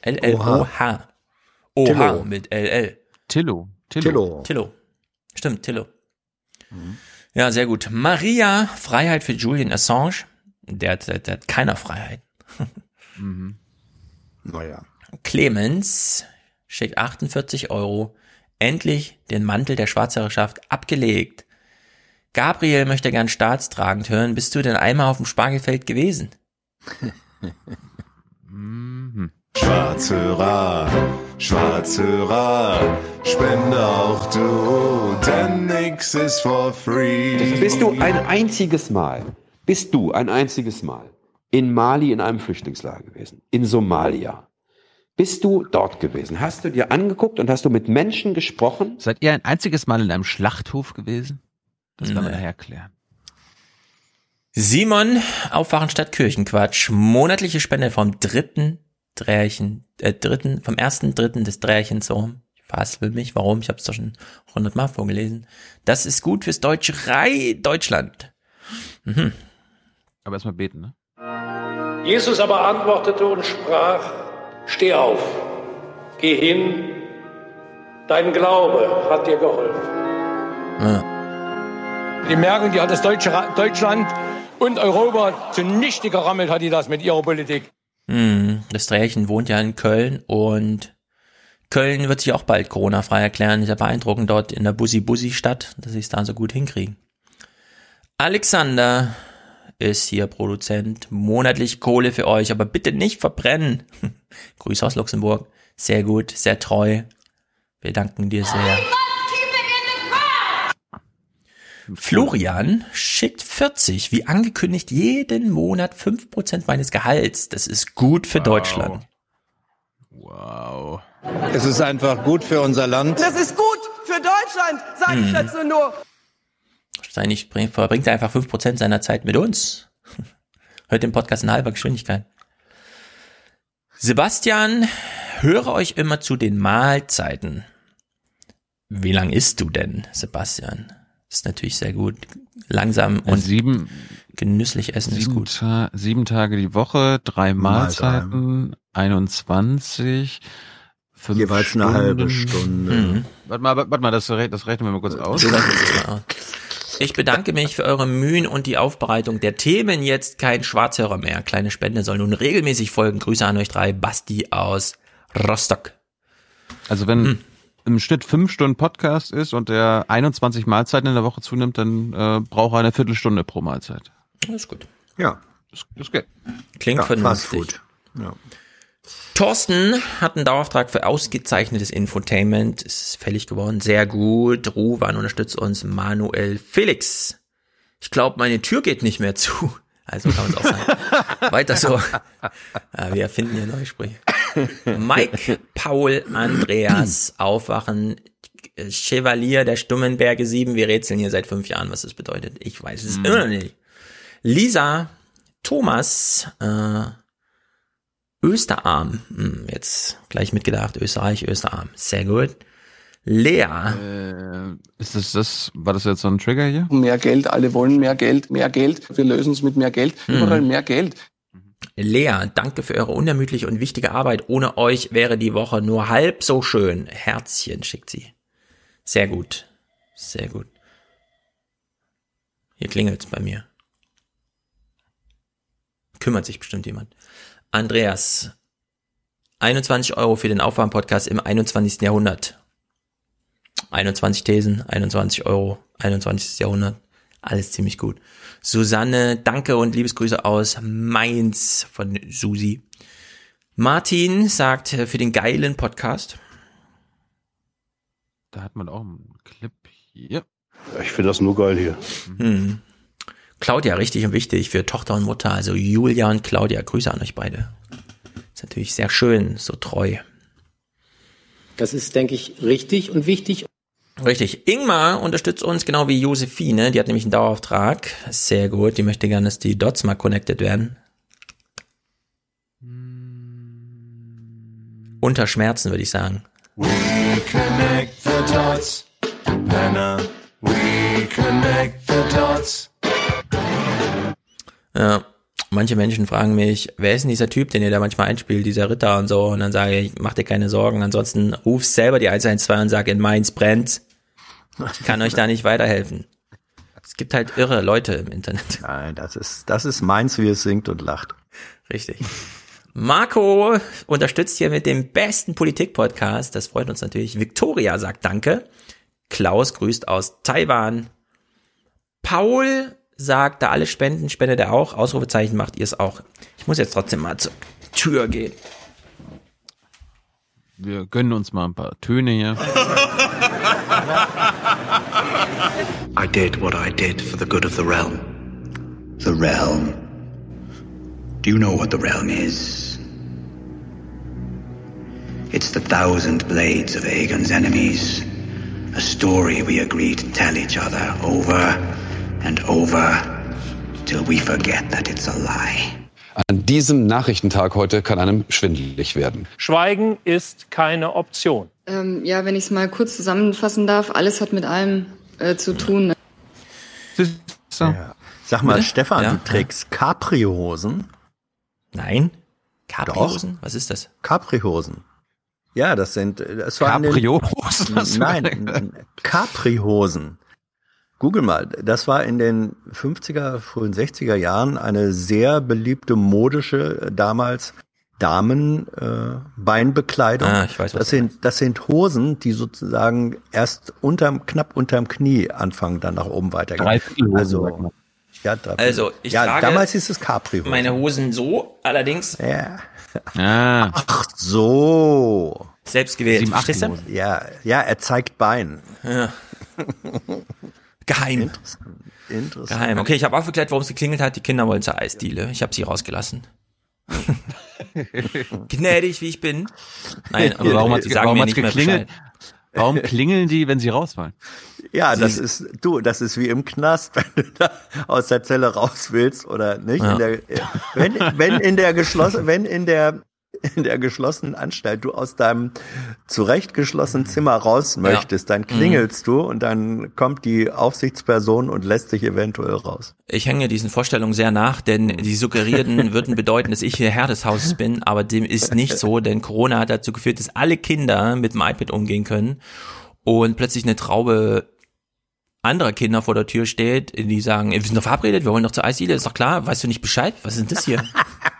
L-L-O-H. OH Tillo. mit L-L. Tillo. Tillo. Tillo. Stimmt, Tillo. Ja, sehr gut. Maria, Freiheit für Julian Assange. Der hat, der, der hat keiner Freiheit. Mhm. Naja. Clemens schickt 48 Euro. Endlich den Mantel der Schwarzherrschaft abgelegt. Gabriel möchte gern staatstragend hören. Bist du denn einmal auf dem Spargelfeld gewesen? Schwarzhörer, Schwarzhörer, spende auch du, denn nix ist for free. Bist du ein einziges Mal, bist du ein einziges Mal in Mali in einem Flüchtlingslager gewesen, in Somalia? Bist du dort gewesen? Hast du dir angeguckt und hast du mit Menschen gesprochen? Seid ihr ein einziges Mal in einem Schlachthof gewesen? Das werden wir Nee. nachher klären. Simon, Aufwachen statt Kirchenquatsch. Monatliche Spende vom dritten Drärchen, äh, dritten, vom ersten Dritten des Drärchens, so. Ich fassel mich, warum? Ich habe es doch schon hundertmal vorgelesen. Das ist gut fürs deutsche Rei Deutschland. Mhm. Aber erstmal beten, ne? Jesus aber antwortete und sprach, Steh auf, geh hin, dein Glaube hat dir geholfen. Die Merkel, die hat das deutsche Deutschland und Europa zunichte gerammelt, hat die das mit ihrer Politik. Hm, das Drärchen wohnt ja in Köln und Köln wird sich auch bald Corona-frei erklären. Ist ja beeindruckend dort in der Bussi-Bussi-Stadt, dass sie es da so gut hinkriegen. Alexander ist hier Produzent. Monatlich Kohle für euch, aber bitte nicht verbrennen. Grüße aus Luxemburg. Sehr gut, sehr treu. Wir danken dir sehr. Florian schickt 40, wie angekündigt, jeden Monat 5% meines Gehalts. Das ist gut für Deutschland. Wow. Es ist einfach gut für unser Land. Das ist gut für Deutschland, sage ich Hm. dazu nur. Wahrscheinlich bring- verbringt er einfach 5% seiner Zeit mit uns. Hört den Podcast in halber Geschwindigkeit. Sebastian, höre euch immer zu den Mahlzeiten. Wie lang isst du denn, Sebastian? Das ist natürlich sehr gut. Langsam und sieben, genüsslich essen ist sieben, gut. Ta sieben Tage die Woche, drei Mahlzeiten, 21, fünf Jeweils eine Stunden. halbe Stunde. Mhm. Warte mal, warte mal, das rechnen wir mal kurz aus. Ich bedanke mich für eure Mühen und die Aufbereitung der Themen. Jetzt kein Schwarzhörer mehr. Kleine Spende soll nun regelmäßig folgen. Grüße an euch drei. Basti aus Rostock. Also wenn Hm. im Schnitt fünf Stunden Podcast ist und der 21 Mahlzeiten in der Woche zunimmt, dann äh, braucht er eine Viertelstunde pro Mahlzeit. Das ist gut. Ja. Das, das geht. Klingt ja, vernünftig. Fast Food. Ja. Thorsten hat einen Dauerauftrag für ausgezeichnetes Infotainment. Ist fällig geworden. Sehr gut. Ruwan unterstützt uns. Manuel Felix. Ich glaube, meine Tür geht nicht mehr zu. Also kann man es auch sagen. Weiter so. Ja, wir erfinden hier neue Sprüche. Mike, Paul, Andreas, Aufwachen, Chevalier der Stummenberge 7. Wir rätseln hier seit fünf Jahren, was das bedeutet. Ich weiß es immer noch nicht. Lisa, Thomas, äh, Österarm. Hm, jetzt gleich mitgedacht. Österreich, Österarm. Sehr gut. Lea. Äh, ist das das, war das jetzt so ein Trigger hier? Mehr Geld, alle wollen mehr Geld, mehr Geld. Wir lösen es mit mehr Geld. Überall mehr Geld. Lea, danke für eure unermüdliche und wichtige Arbeit. Ohne euch wäre die Woche nur halb so schön. Herzchen schickt sie. Sehr gut. Sehr gut. Hier klingelt's bei mir. Kümmert sich bestimmt jemand. Andreas, 21 Euro für den Aufwärmpodcast im 21. Jahrhundert. 21 Thesen, 21 Euro, 21. Jahrhundert. Alles ziemlich gut. Susanne, danke und Liebesgrüße aus Mainz von Susi. Martin sagt äh, für den geilen Podcast. Da hat man auch einen Clip hier. Ich finde das nur geil hier. Hm. Claudia, richtig und wichtig für Tochter und Mutter, also Julia und Claudia. Grüße an euch beide. Ist natürlich sehr schön, so treu. Das ist, denke ich, richtig und wichtig. Richtig. Ingmar unterstützt uns genau wie Josephine. Die hat nämlich einen Dauerauftrag. Sehr gut. Die möchte gerne, dass die Dots mal connected werden. Unter Schmerzen, würde ich sagen. We connect the dots, Penner. We connect the dots. Ja. Manche Menschen fragen mich, wer ist denn dieser Typ, den ihr da manchmal einspielt, dieser Ritter und so? Und dann sage ich, mach dir keine Sorgen. Ansonsten ruf selber die 112 und sag, in Mainz brennt. Ich kann euch da nicht weiterhelfen. Es gibt halt irre Leute im Internet. Nein, das ist, das ist meins, wie es singt und lacht. Richtig. Marco unterstützt hier mit dem besten Politik-Podcast. Das freut uns natürlich. Victoria sagt Danke. Klaus grüßt aus Taiwan. Paul sagt, da alle spenden, spendet er auch. Ausrufezeichen macht ihr es auch. Ich muss jetzt trotzdem mal zur Tür gehen. Wir gönnen uns mal ein paar Töne hier. I did what I did for the good of the realm. The realm. Do you know what the realm is? It's the thousand blades of Aegon's enemies. A story we agree to tell each other over and over till we forget that it's a lie. An diesem Nachrichtentag heute kann einem schwindelig werden. Schweigen ist keine Option. Ähm, ja, wenn ich es mal kurz zusammenfassen darf, alles hat mit allem äh, zu tun. Ja. Sag mal, Bitte? Stefan, Ja, du trägst Capri-Hosen? Nein. Capri-Hosen? Was ist das? Capri-Hosen. Ja, das sind, das war in den- Capri-Hosen? Nein? Capri-Hosen. Google mal, das war in den 50er, frühen 60er Jahren eine sehr beliebte modische, damals Damen äh, Beinbekleidung. Ah, ich weiß, was das sind das sind Hosen, die sozusagen erst unterm knapp unterm Knie anfangen, dann nach oben weitergehen. Also ja, Dreiviertel- Also, ich ja, trage damals hieß es Capri. Meine Hosen so, allerdings Ja. Ah. Ach so. selbst gewählt. Sieben, acht? Hosen. Ja, ja, er zeigt Bein. Ja. Geheim. Interessant. Geheim. Okay, ich habe aufgeklärt, warum es geklingelt hat. Die Kinder wollen zur Eisdiele. Ich habe sie rausgelassen. Gnädig, wie ich bin. Nein, aber warum die hat's, sagen warum mir nicht mehr geklingelt? Bescheid. Warum klingeln die, wenn sie rausfallen? Ja, Sie- das ist, du, das ist wie im Knast, wenn du da aus der Zelle raus willst oder nicht. Ja. In der, wenn, wenn in der geschlossen, wenn in der in der geschlossenen Anstalt du aus deinem zurechtgeschlossenen Zimmer raus möchtest, dann klingelst du und dann kommt die Aufsichtsperson und lässt dich eventuell raus. Ich hänge diesen Vorstellungen sehr nach, denn die suggerierten würden bedeuten, dass ich hier Herr des Hauses bin, aber dem ist nicht so, denn Corona hat dazu geführt, dass alle Kinder mit dem iPad umgehen können und plötzlich eine Traube anderer Kinder vor der Tür steht, die sagen, wir sind doch verabredet, wir wollen doch zur Eisdiele, ist doch klar, weißt du nicht Bescheid? Was ist denn das hier?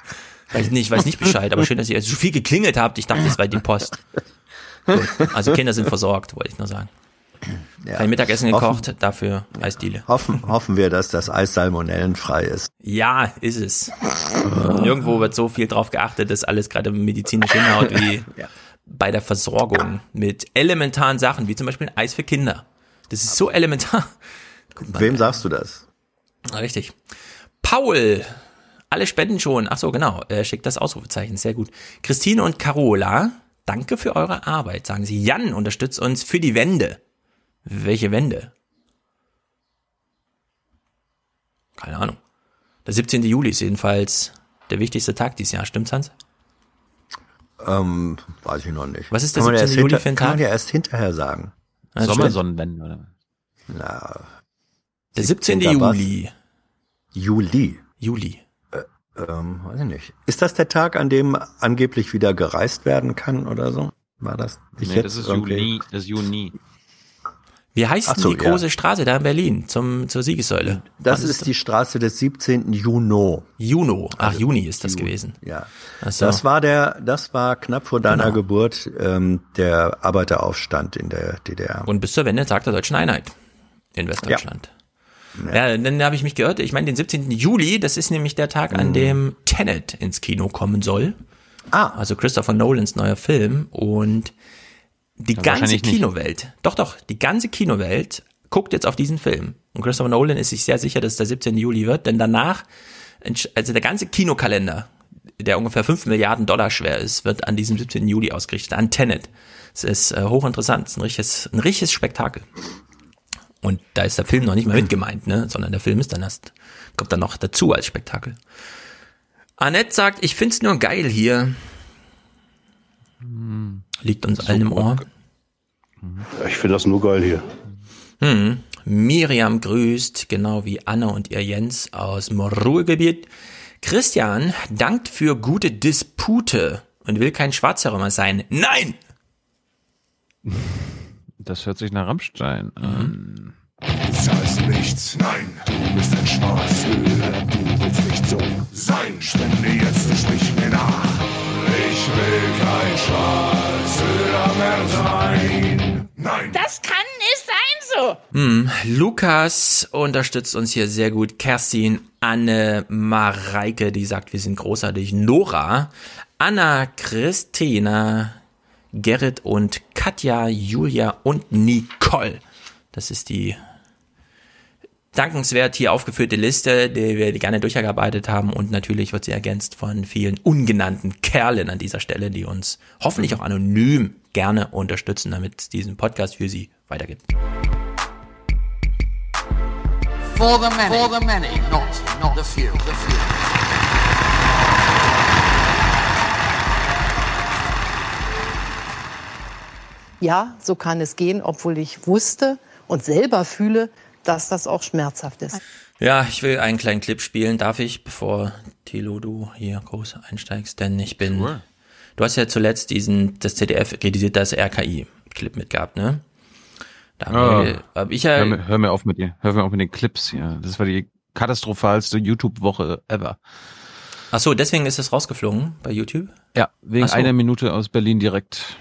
weiß nicht, weiß nicht Bescheid, aber schön, dass ihr so viel geklingelt habt. Ich dachte, das war die Post. Gut. Also Kinder sind versorgt, wollte ich nur sagen. Ja. Kein Mittagessen Hoffen- gekocht, dafür Eisdiele. Hoffen, hoffen wir, dass das Eis salmonellenfrei ist. Ja, ist es. Nirgendwo wird so viel drauf geachtet, dass alles gerade medizinisch hinhaut wie bei der Versorgung mit elementaren Sachen, wie zum Beispiel Eis für Kinder. Das ist so elementar. Wem sagst du das? Richtig. Paul, alle spenden schon. Ach so, genau. Er schickt das Ausrufezeichen. Sehr gut. Christine und Carola, danke für eure Arbeit, sagen sie. Jan unterstützt uns für die Wende. Welche Wende? Keine Ahnung. Der 17. Juli ist jedenfalls der wichtigste Tag dieses Jahr. Stimmt's, Hans? Ähm, weiß ich noch nicht. Was ist der Kann man 17. erst Juli hinter- für ein Kann man Tag? ja erst hinterher sagen. Das Sommersonnenwende, oder? Na, Der 17. 17. was? Juli. Juli. Juli. Ähm, weiß ich nicht. Ist das der Tag, an dem angeblich wieder gereist werden kann oder so? War das? Ich Nee, jetzt das ist irgendwie- Juni, das ist Juni. Wie heißt denn so, die ja. große Straße da in Berlin zum, zur Siegessäule? Das Was ist die Straße des 17. Juno. Juno. Ach, Juni ist das gewesen. Ja. So. Das war der, das war knapp vor deiner Genau. Geburt ähm, der Arbeiteraufstand in der DDR. Und bis zur Wende Tag der Deutschen Einheit in Westdeutschland. Ja, dann habe ich mich gehört. Ich meine, den 17. Juli, das ist nämlich der Tag, an dem Tenet ins Kino kommen soll. Ah. Also Christopher Nolans neuer Film. Und die Ja, ganze wahrscheinlich nicht. Kinowelt, doch, doch, die ganze Kinowelt guckt jetzt auf diesen Film. Und Christopher Nolan ist sich sehr sicher, dass es der 17. Juli wird, denn danach, also der ganze Kinokalender, der ungefähr 5 Milliarden Dollar schwer ist, wird an diesem 17. Juli ausgerichtet, an Tenet. Es ist äh, hochinteressant, es ist ein richtiges, ein richtiges Spektakel. Und da ist der Film noch nicht mal mit gemeint, ne? sondern der Film ist dann erst, kommt dann noch dazu als Spektakel. Annette sagt, ich find's nur geil hier. Liegt uns allen im Ohr. Ich finde das nur geil hier. Hm. Miriam grüßt, genau wie Anne und ihr Jens aus dem Ruhrgebiet. Christian dankt für gute Dispute und will kein Schwarzherr sein. Nein! Das hört sich nach Rammstein an. Du zahlst nichts, nein, du bist ein Schwarzhöhler, du willst nicht so sein. Spende jetzt, sprich mir nach. Ich will kein Schwarzhöhler mehr sein. Nein. Das kann nicht sein so. Hm. Lukas unterstützt uns hier sehr gut. Kerstin, Anne, Mareike, die sagt, wir sind großartig. Nora, Anna, Christina, Gerrit und Katja, Julia und Nicole. Das ist die dankenswert hier aufgeführte Liste, die wir gerne durchgearbeitet haben und natürlich wird sie ergänzt von vielen ungenannten Kerlen an dieser Stelle, die uns hoffentlich auch anonym gerne unterstützen, damit es diesen Podcast für sie weitergibt. For the many. For the many, not, not the few. The few. Ja, so kann es gehen, obwohl ich wusste und selber fühle, dass das auch schmerzhaft ist. Ja, ich will einen kleinen Clip spielen, darf ich, bevor Thilo du hier groß einsteigst, denn ich bin. Sure. Du hast ja zuletzt diesen, das ZDF kritisiert das RKI-Clip mitgehabt, ne? Da haben Ah. wir, hab ich ja, Hör, mir, hör mir auf mit dir. Hör mir auf mit den Clips hier. Das war die katastrophalste YouTube-Woche ever. ach so, deswegen ist es rausgeflogen bei YouTube. Ja, wegen so. einer Minute aus Berlin direkt.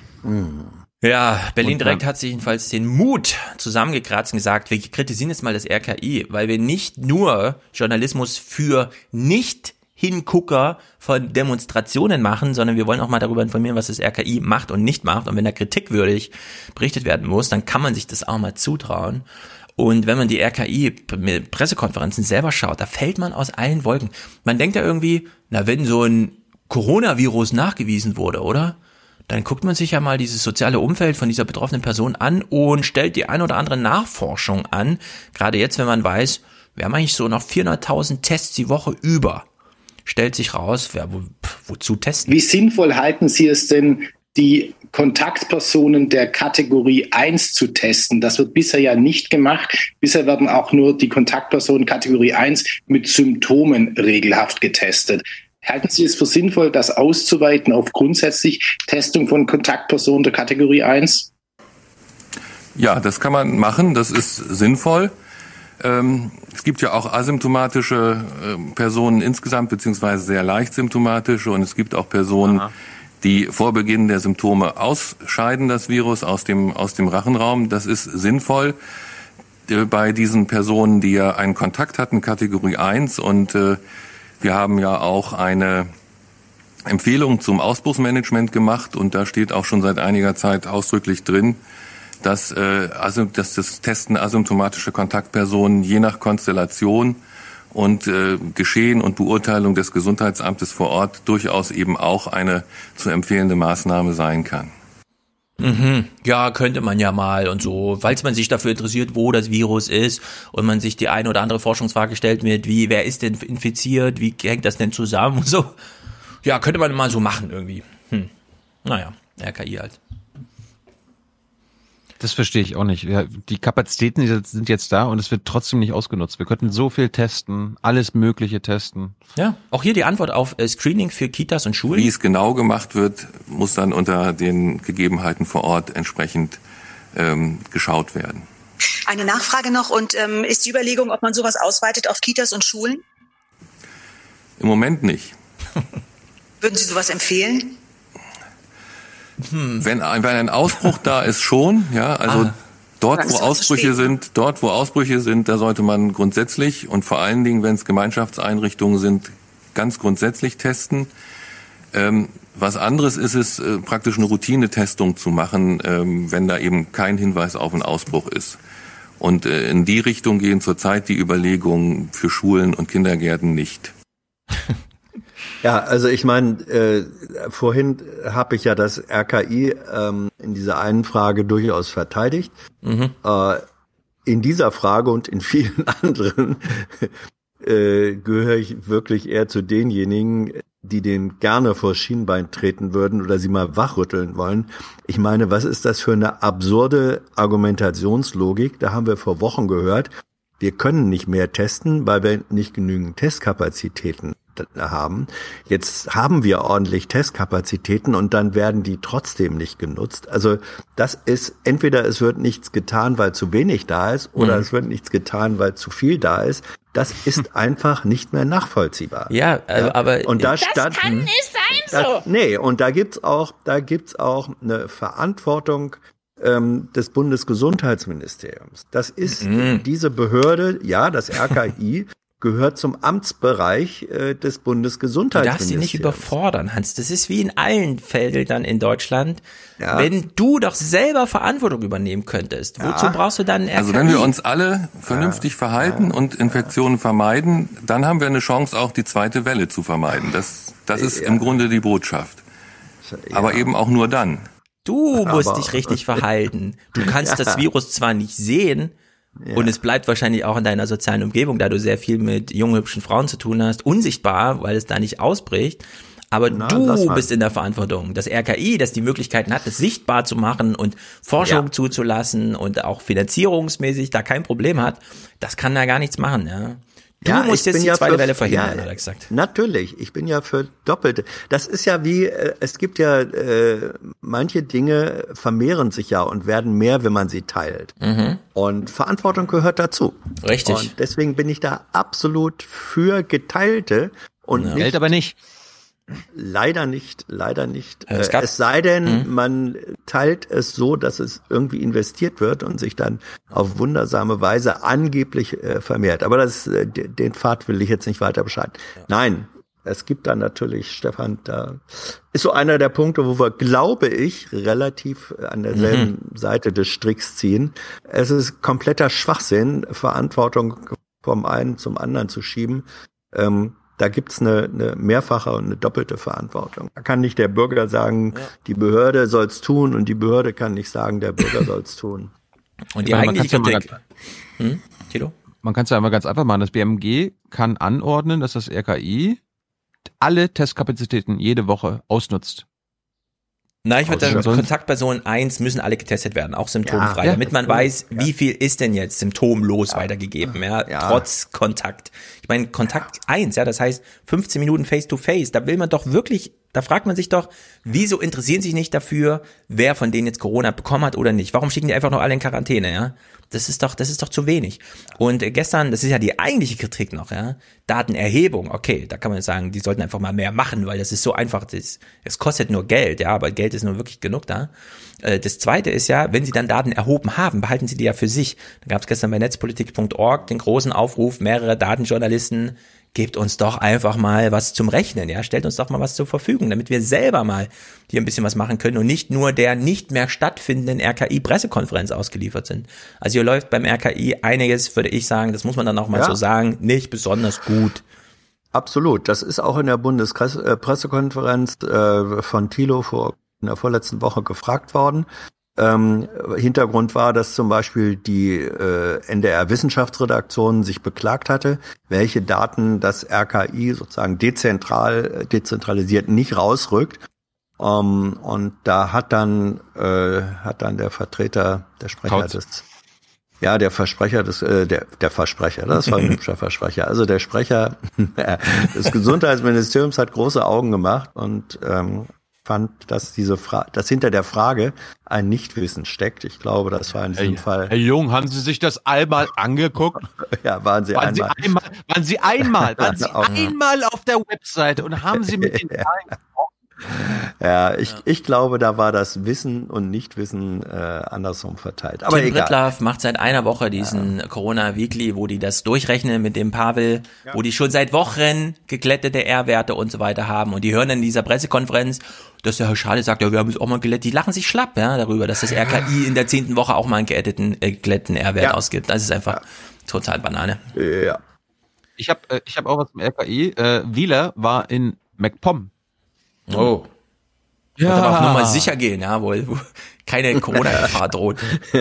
Ja, Berlin Und direkt hat sich jedenfalls den Mut zusammengekratzt und gesagt, wir kritisieren jetzt mal das RKI, weil wir nicht nur Journalismus für nicht Hingucker von Demonstrationen machen, sondern wir wollen auch mal darüber informieren, was das RKI macht und nicht macht. Und wenn da kritikwürdig berichtet werden muss, dann kann man sich das auch mal zutrauen. Und wenn man die RKI-Pressekonferenzen selber schaut, da fällt man aus allen Wolken. Man denkt ja irgendwie, na, wenn so ein Coronavirus nachgewiesen wurde, oder? Dann guckt man sich ja mal dieses soziale Umfeld von dieser betroffenen Person an und stellt die ein oder andere Nachforschung an. Gerade jetzt, wenn man weiß, wir haben eigentlich so noch 400.000 Tests die Woche über. stellt sich raus, ja, wo, wozu testen? Wie sinnvoll halten Sie es denn, die Kontaktpersonen der Kategorie 1 zu testen. Das wird bisher ja nicht gemacht. Bisher werden auch nur die Kontaktpersonen Kategorie 1 mit Symptomen regelhaft getestet. Halten Sie es für sinnvoll, das auszuweiten auf grundsätzlich Testung von Kontaktpersonen der Kategorie 1? Ja, das kann man machen. Das ist sinnvoll. Ähm, es gibt ja auch asymptomatische äh, Personen insgesamt, beziehungsweise sehr leicht symptomatische. Und es gibt auch Personen, Aha die vor Beginn der Symptome ausscheiden, das Virus aus dem, aus dem Rachenraum. Das ist sinnvoll äh, bei diesen Personen, die ja einen Kontakt hatten, Kategorie 1. Und äh, wir haben ja auch eine Empfehlung zum Ausbruchsmanagement gemacht und da steht auch schon seit einiger Zeit ausdrücklich drin, dass, äh, also, dass das Testen asymptomatischer Kontaktpersonen je nach Konstellation und äh, Geschehen und Beurteilung des Gesundheitsamtes vor Ort durchaus eben auch eine zu empfehlende Maßnahme sein kann. Mhm. Ja, könnte man ja mal und so, falls man sich dafür interessiert, wo das Virus ist und man sich die eine oder andere Forschungsfrage stellt mit, wie, wer ist denn infiziert, wie hängt das denn zusammen und so. Ja, könnte man mal so machen irgendwie. Hm. Naja, RKI halt. Das verstehe ich auch nicht. Ja, die Kapazitäten sind jetzt da und es wird trotzdem nicht ausgenutzt. Wir könnten so viel testen, alles Mögliche testen. Ja, auch hier die Antwort auf äh, Screening für Kitas und Schulen. Wie es genau gemacht wird, muss dann unter den Gegebenheiten vor Ort entsprechend ähm, geschaut werden. Eine Nachfrage noch und ähm, ist die Überlegung, ob man sowas ausweitet auf Kitas und Schulen? Im Moment nicht. Würden Sie sowas empfehlen? Hm. Wenn, ein, wenn ein Ausbruch da ist, schon, ja, also ah. dort, wo Ausbrüche sind, dort, wo Ausbrüche sind, da sollte man grundsätzlich und vor allen Dingen, wenn es Gemeinschaftseinrichtungen sind, ganz grundsätzlich testen. Ähm, was anderes ist es, äh, praktisch eine Routinetestung zu machen, ähm, wenn da eben kein Hinweis auf einen Ausbruch ist. Und äh, in die Richtung gehen zurzeit die Überlegungen für Schulen und Kindergärten nicht. Ja, also ich meine, äh, vorhin habe ich ja das RKI ähm, in dieser einen Frage durchaus verteidigt. Mhm. Äh, in dieser Frage und in vielen anderen äh, gehöre ich wirklich eher zu denjenigen, die den gerne vor Schienbein treten würden oder sie mal wachrütteln wollen. Ich meine, was ist das für eine absurde Argumentationslogik? Da haben wir vor Wochen gehört, wir können nicht mehr testen, weil wir nicht genügend Testkapazitäten haben. Jetzt haben wir ordentlich Testkapazitäten und dann werden die trotzdem nicht genutzt. Also das ist entweder es wird nichts getan, weil zu wenig da ist, oder mhm. es wird nichts getan, weil zu viel da ist. Das ist einfach nicht mehr nachvollziehbar. Ja, also, ja? aber und da das stand, kann nicht sein so. Da, nee, und da gibt's auch, da gibt's auch eine Verantwortung ähm, des Bundesgesundheitsministeriums. Das ist mhm. diese Behörde, ja, das RKI, gehört zum Amtsbereich äh, des Bundesgesundheitsministeriums. Du darfst sie nicht überfordern, Hans. Das ist wie in allen Feldern in Deutschland. Ja. Wenn du doch selber Verantwortung übernehmen könntest, wozu ja. brauchst du dann RKI? Also wenn wir uns alle vernünftig ja. verhalten und Infektionen vermeiden, dann haben wir eine Chance, auch die zweite Welle zu vermeiden. Das, das ist im Grunde die Botschaft. Aber eben auch nur dann. Du musst Aber, dich richtig verhalten. Du kannst das Virus zwar nicht sehen, ja. Und es bleibt wahrscheinlich auch in deiner sozialen Umgebung, da du sehr viel mit jungen, hübschen Frauen zu tun hast, unsichtbar, weil es da nicht ausbricht. Aber Na, du bist in der Verantwortung. Das RKI, das die Möglichkeiten hat, es sichtbar zu machen und Forschung ja. zuzulassen und auch finanzierungsmäßig da kein Problem hat, das kann da gar nichts machen. Ja. Du ja, musst jetzt die ja zweite für, Welle verhindern, ja, hat er gesagt. Natürlich, ich bin ja für Doppelte. Das ist ja wie, äh, es gibt ja, äh, manche Dinge vermehren sich ja und werden mehr, wenn man sie teilt. Mhm. Und Verantwortung gehört dazu. Richtig. Und deswegen bin ich da absolut für geteilte und ja. Geld aber nicht. Leider nicht, leider nicht. Es, äh, es sei denn, mhm. man teilt es so, dass es irgendwie investiert wird und sich dann auf wundersame Weise angeblich äh, vermehrt. Aber das, äh, den Pfad will ich jetzt nicht weiter bescheiden. Ja. Nein, es gibt dann natürlich, Stefan, da ist so einer der Punkte, wo wir, glaube ich, relativ an derselben mhm. Seite des Stricks ziehen. Es ist kompletter Schwachsinn, Verantwortung vom einen zum anderen zu schieben. Ähm, da gibt's eine, eine mehrfache und eine doppelte Verantwortung. Da kann nicht der Bürger sagen, ja. die Behörde soll's tun und die Behörde kann nicht sagen, der Bürger soll's tun. Und die meine, eigentliche Kritik. Ja hm? Tilo? Man kann es ja einmal ganz einfach machen. Das BMG kann anordnen, dass das RKI alle Testkapazitäten jede Woche ausnutzt. Na, ich würde sagen, Sonst- Kontaktperson 1 müssen alle getestet werden, auch symptomfrei, Ja. damit man Ja. weiß, wie viel ist denn jetzt symptomlos weitergegeben, ja, trotz Kontakt. Ich meine, Kontakt 1, ja, das heißt 15 Minuten face to face, da will man doch wirklich, da fragt man sich doch, wieso interessieren sich nicht dafür, wer von denen jetzt Corona bekommen hat oder nicht? Warum schicken die einfach noch alle in Quarantäne, ja? Das ist doch, das ist doch zu wenig. Und äh, gestern, das ist ja die eigentliche Kritik noch, ja. Datenerhebung, okay, da kann man sagen, die sollten einfach mal mehr machen, weil das ist so einfach, das, es kostet nur Geld, ja, aber Geld ist nur wirklich genug da. Äh, Das zweite ist ja, wenn Sie dann Daten erhoben haben, behalten Sie die ja für sich. Da gab es gestern bei netzpolitik.org den großen Aufruf, mehrere Datenjournalisten, gebt uns doch einfach mal was zum Rechnen, ja, stellt uns doch mal was zur Verfügung, damit wir selber mal hier ein bisschen was machen können und nicht nur der nicht mehr stattfindenden RKI-Pressekonferenz ausgeliefert sind. Also hier läuft beim RKI einiges, würde ich sagen, das muss man dann auch mal Ja. so sagen, nicht besonders gut. Absolut. Das ist auch in der Bundespressekonferenz äh, von Thilo vor, in der vorletzten Woche gefragt worden. Ähm, Hintergrund war, dass zum Beispiel die äh, NDR Wissenschaftsredaktion sich beklagt hatte, welche Daten das RKI sozusagen dezentral, dezentralisiert nicht rausrückt. Ähm, und da hat dann, äh, hat dann der Vertreter, der Sprecher Kautz. des ja, der Versprecher des, äh, der, der Versprecher, das war ein hübscher Versprecher. Also der Sprecher des Gesundheitsministeriums hat große Augen gemacht und ähm, fand, dass diese Fra dass hinter der Frage ein Nichtwissen steckt. Ich glaube, das war in diesem Herr, Fall. Herr Jung, haben Sie sich das einmal angeguckt? Ja, waren Sie Waren Sie einmal. einmal, waren Sie einmal, waren Sie einmal auf der Webseite und haben Sie mit den Zahlen Ja, ich, ich glaube, da war das Wissen und Nichtwissen äh, andersrum verteilt. Aber Tim egal. Brittlaff macht seit einer Woche diesen Corona Weekly, wo die das durchrechnen mit dem Pavel, wo die schon seit Wochen geglättete R-Werte und so weiter haben und die hören in dieser Pressekonferenz, dass der Herr Schade sagt, ja, wir haben es auch mal glättet, die lachen sich schlapp, ja, darüber, dass das RKI in der zehnten Woche auch mal einen geglätteten, äh, geglätteten R-Wert Ja. ausgibt. Das ist einfach total Banane. Ja. Ich habe äh, ich hab auch was zum RKI. Äh, Wieler war in MacPom. Oh. Ja. Ja. Und aber auch nur mal sicher gehen, ja, wo, wo keine Corona-Gefahr droht.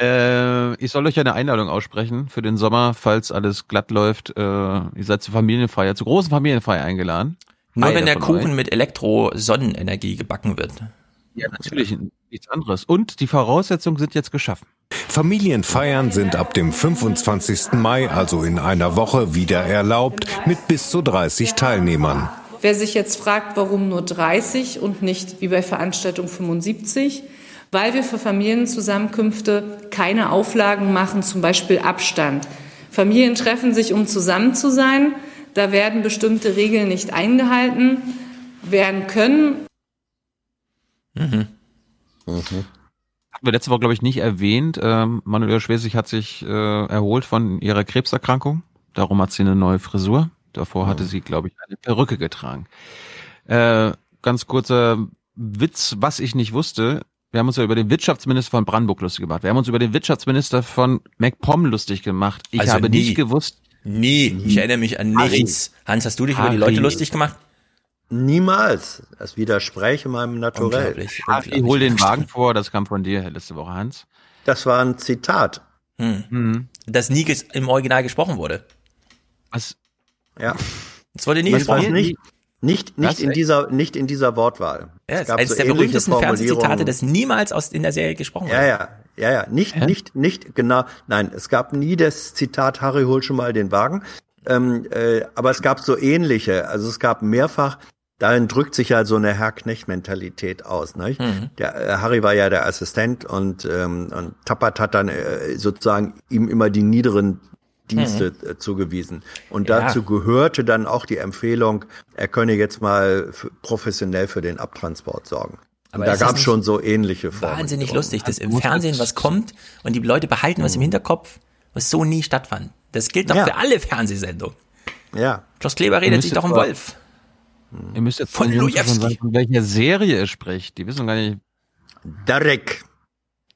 Äh, ich soll euch eine Einladung aussprechen für den Sommer, falls alles glatt läuft. Äh, ihr seid zur Familienfeier, zur großen Familienfeier eingeladen. Nur Beide wenn der Kuchen euch. mit Elektro-Sonnenenergie gebacken wird. Ja, natürlich, nichts anderes. Und die Voraussetzungen sind jetzt geschaffen. Familienfeiern sind ab dem 25. Mai, also in einer Woche, wieder erlaubt, mit bis zu 30 Teilnehmern. Wer sich jetzt fragt, warum nur 30 und nicht wie bei Veranstaltung 75, weil wir für Familienzusammenkünfte keine Auflagen machen, zum Beispiel Abstand. Familien treffen sich, um zusammen zu sein. Da werden bestimmte Regeln nicht eingehalten werden können. Hatten wir letzte Woche, glaube ich, nicht erwähnt. Ähm, Manuela Schwesig hat sich äh, erholt von ihrer Krebserkrankung. Darum hat sie eine neue Frisur. Davor hatte sie, glaube ich, eine Perücke getragen. Äh, ganz kurzer Witz, was ich nicht wusste. Wir haben uns ja über den Wirtschaftsminister von Brandenburg lustig gemacht. Wir haben uns über den Wirtschaftsminister von MacPom lustig gemacht. Ich Also habe nie. nicht gewusst. Nie. Ich erinnere mich an Harry. nichts. Hans, hast du dich über die Harry. Leute lustig gemacht? Niemals. Das widerspräche meinem Naturell. Unglaublich. Ich hol den Wagen vor, das kam von dir letzte Woche, Hans. Das war ein Zitat. Hm. Dass nie ges- im Original gesprochen wurde. Was? Ja. Es wurde nie Das war gesprochen. nicht, nicht, nicht Was? in dieser, nicht in dieser Wortwahl. Ja, Es gab eines so der ähnliche berühmtesten Fernsehzitate, Formulierungen. das niemals aus in der Serie gesprochen Ja, wurde. ja, ja, ja. Nicht, nicht, nicht genau. Nein, es gab nie das Zitat Harry hol schon mal den Wagen. Ähm, äh, aber es gab so ähnliche. Also es gab mehrfach. Darin drückt sich ja so eine Herr Knecht-Mentalität aus. Nicht? Mhm. Der äh, Harry war ja der Assistent und ähm, und Tappert hat dann äh, sozusagen ihm immer die niederen Dienste äh, zugewiesen. Und Mhm. Ja. dazu gehörte dann auch die Empfehlung, er könne jetzt mal professionell für den Abtransport sorgen. Aber Und da gab es schon so ähnliche Formen. Wahnsinnig lustig, dass im Fernsehen was kommt und die Leute behalten was im Hinterkopf, was so nie stattfand. Das gilt doch Ja. für alle Fernsehsendungen. Ja. Klaus Kleber redet sich doch um Wolf. Ihr müsst jetzt Von sagen, von welcher Serie er spricht. Die wissen gar nicht, Derek.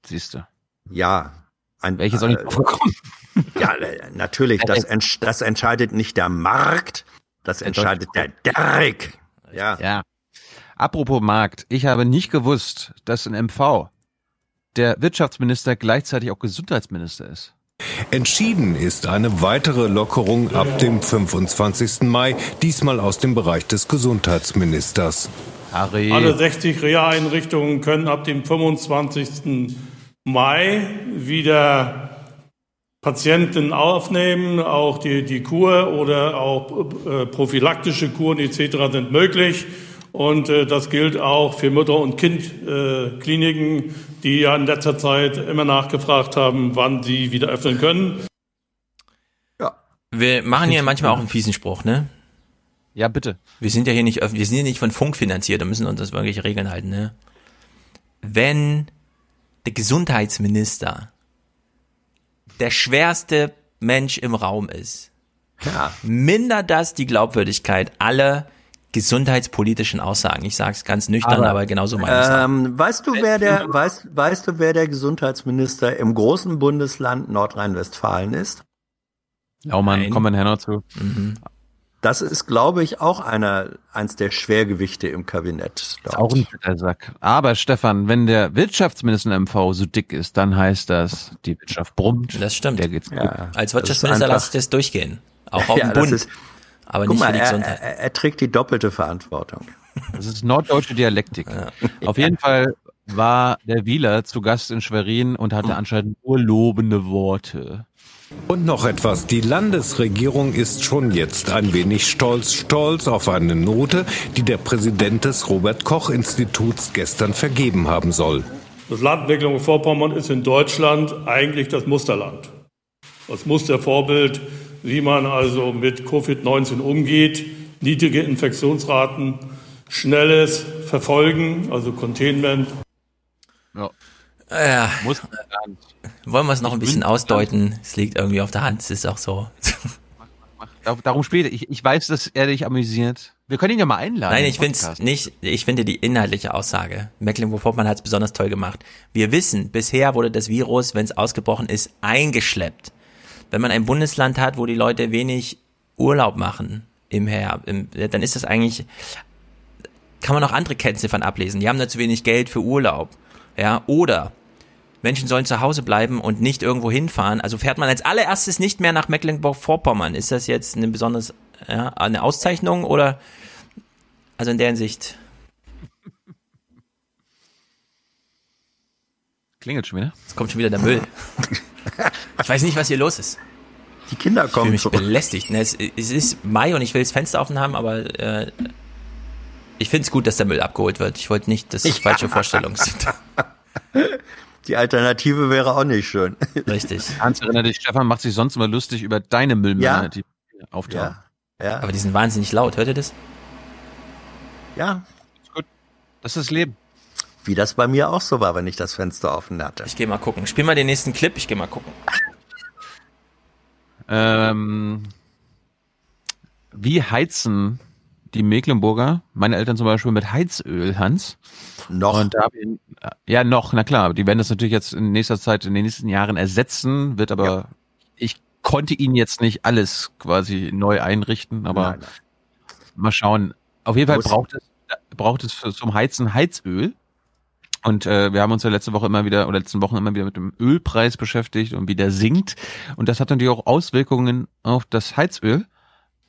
siehst du. Ja. Ein, Welches auch nicht äh. Ja, äh, natürlich, das, entsch das entscheidet nicht der Markt, das entscheidet der Derek. Ja. Ja. Apropos Markt, ich habe nicht gewusst, dass in MV der Wirtschaftsminister gleichzeitig auch Gesundheitsminister ist. Entschieden ist eine weitere Lockerung ab dem 25. Mai, diesmal aus dem Bereich des Gesundheitsministers. Harry. Alle 60 Reha-Einrichtungen können ab dem 25. Mai wieder Patienten aufnehmen. Auch die, die Kur oder auch äh, prophylaktische Kuren etc. sind möglich. Und äh, das gilt auch für Mutter- und Kindkliniken, äh, die ja in letzter Zeit immer nachgefragt haben, wann sie wieder öffnen können. Wir machen hier manchmal auch einen fiesen Spruch, ne? Ja, bitte. Wir sind ja hier nicht, öff- wir sind ja nicht von Funk finanziert, da müssen wir uns das irgendwelche Regeln halten, ne? Wenn der Gesundheitsminister der schwerste Mensch im Raum ist, mindert das die Glaubwürdigkeit aller gesundheitspolitischen Aussagen. Ich sage es ganz nüchtern, aber, genauso meine ähm, weißt du, wer der, weißt, weißt du, wer der Gesundheitsminister im großen Bundesland Nordrhein-Westfalen ist? Laumann, kommen wir nachher noch zu. Das ist, glaube ich, auch einer, eins der Schwergewichte im Kabinett. Dort. Auch ein Sack. Aber Stefan, wenn der Wirtschaftsminister im MV so dick ist, dann heißt das, die Wirtschaft brummt. Das stimmt. Der geht's gut. Als Wirtschaftsminister lasse ich das durchgehen. Auch auf Ja, dem das Bund. ist- aber Guck nicht mal, für die er, Gesundheit. er, er trägt die doppelte Verantwortung. Das ist norddeutsche Dialektik. Auf jeden Fall war der Wieler zu Gast in Schwerin und hatte anscheinend nur lobende Worte. Und noch etwas. Die Landesregierung ist schon jetzt ein wenig stolz, stolz auf eine Note, die der Präsident des Robert-Koch-Instituts gestern vergeben haben soll. Das Land Mecklenburg-Vorpommern ist in Deutschland eigentlich das Musterland. Das Mustervorbild, wie man also mit Covid-19 umgeht, niedrige Infektionsraten, schnelles Verfolgen, also Containment. Ja. Ja. Muss Wollen wir es noch ein bisschen ausdeuten? Es liegt irgendwie auf der Hand, es ist auch so. Dar- Darum später. Ich, ich weiß, dass er dich amüsiert. Wir können ihn ja mal einladen. Nein, ich finde es nicht, ich finde die inhaltliche Aussage. Mecklenburg-Vorpommern hat es besonders toll gemacht. Wir wissen, bisher wurde das Virus, wenn es ausgebrochen ist, eingeschleppt. Wenn man ein Bundesland hat, wo die Leute wenig Urlaub machen im Herbst, dann ist das eigentlich, kann man auch andere Kennziffern ablesen. Die haben da zu wenig Geld für Urlaub. Ja, oder Menschen sollen zu Hause bleiben und nicht irgendwo hinfahren. Also fährt man als allererstes nicht mehr nach Mecklenburg-Vorpommern. Ist das jetzt eine besonders, ja, eine Auszeichnung oder, also in der Hinsicht, Klingelt schon wieder. jetzt kommt schon wieder der Müll. Ich weiß nicht, was hier los ist. Die Kinder Ich fühle kommen mich zurück. belästigt. Ne, Es, es ist Mai und ich will das Fenster offen haben, aber äh, ich finde es gut, dass der Müll abgeholt wird. Ich wollte nicht, dass falsche Vorstellungen sind. Die Alternative wäre auch nicht schön. Richtig. Hans, erinnere dich, Stefan macht sich sonst immer lustig über deine Müllmänner, Ja. die auftauchen. Ja, ja, Aber die sind wahnsinnig laut. Hört ihr das? ja. Das ist das Leben. Wie das bei mir auch so war, wenn ich das Fenster offen hatte. Ich gehe mal gucken. Spiel mal den nächsten Clip. Ich gehe mal gucken. Ähm, wie heizen die Mecklenburger, meine Eltern zum Beispiel, mit Heizöl, Hans? Noch. Und da ja, noch, na klar. Die werden das natürlich jetzt in nächster Zeit, in den nächsten Jahren ersetzen, wird aber, ich konnte ihnen jetzt nicht alles quasi neu einrichten, aber Nein, nein. mal schauen. Auf jeden Fall Muss- braucht es, braucht es zum Heizen Heizöl. Und äh, wir haben uns ja letzte Woche immer wieder oder letzten Wochen immer wieder mit dem Ölpreis beschäftigt und wie der sinkt. Und das hat natürlich auch Auswirkungen auf das Heizöl.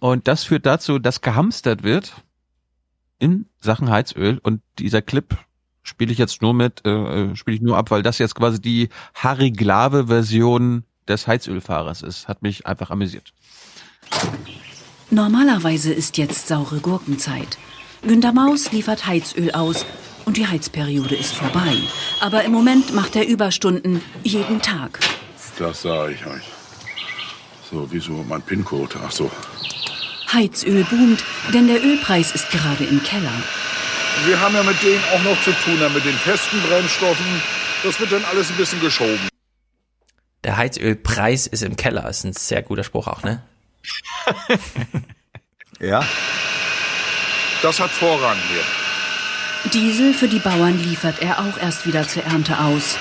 Und das führt dazu, dass gehamstert wird in Sachen Heizöl. Und dieser Clip spiele ich jetzt nur mit, äh, äh, spiele ich nur ab, weil das jetzt quasi die Harry Glave-Version des Heizölfahrers ist. Hat mich einfach amüsiert. Normalerweise ist jetzt saure Gurkenzeit. Günter Maus liefert Heizöl aus und die Heizperiode ist vorbei. Aber im Moment macht er Überstunden jeden Tag. Das sage ich euch. So, wieso mein PIN-Code? Ach so. Heizöl boomt, denn der Ölpreis ist gerade im Keller. Wir haben ja mit denen auch noch zu tun, ja, mit den festen Brennstoffen. Das wird dann alles ein bisschen geschoben. Der Heizölpreis ist im Keller. Ist ein sehr guter Spruch auch, ne? Ja. Das hat Vorrang hier. Diesel für die Bauern liefert er auch erst wieder zur Ernte aus.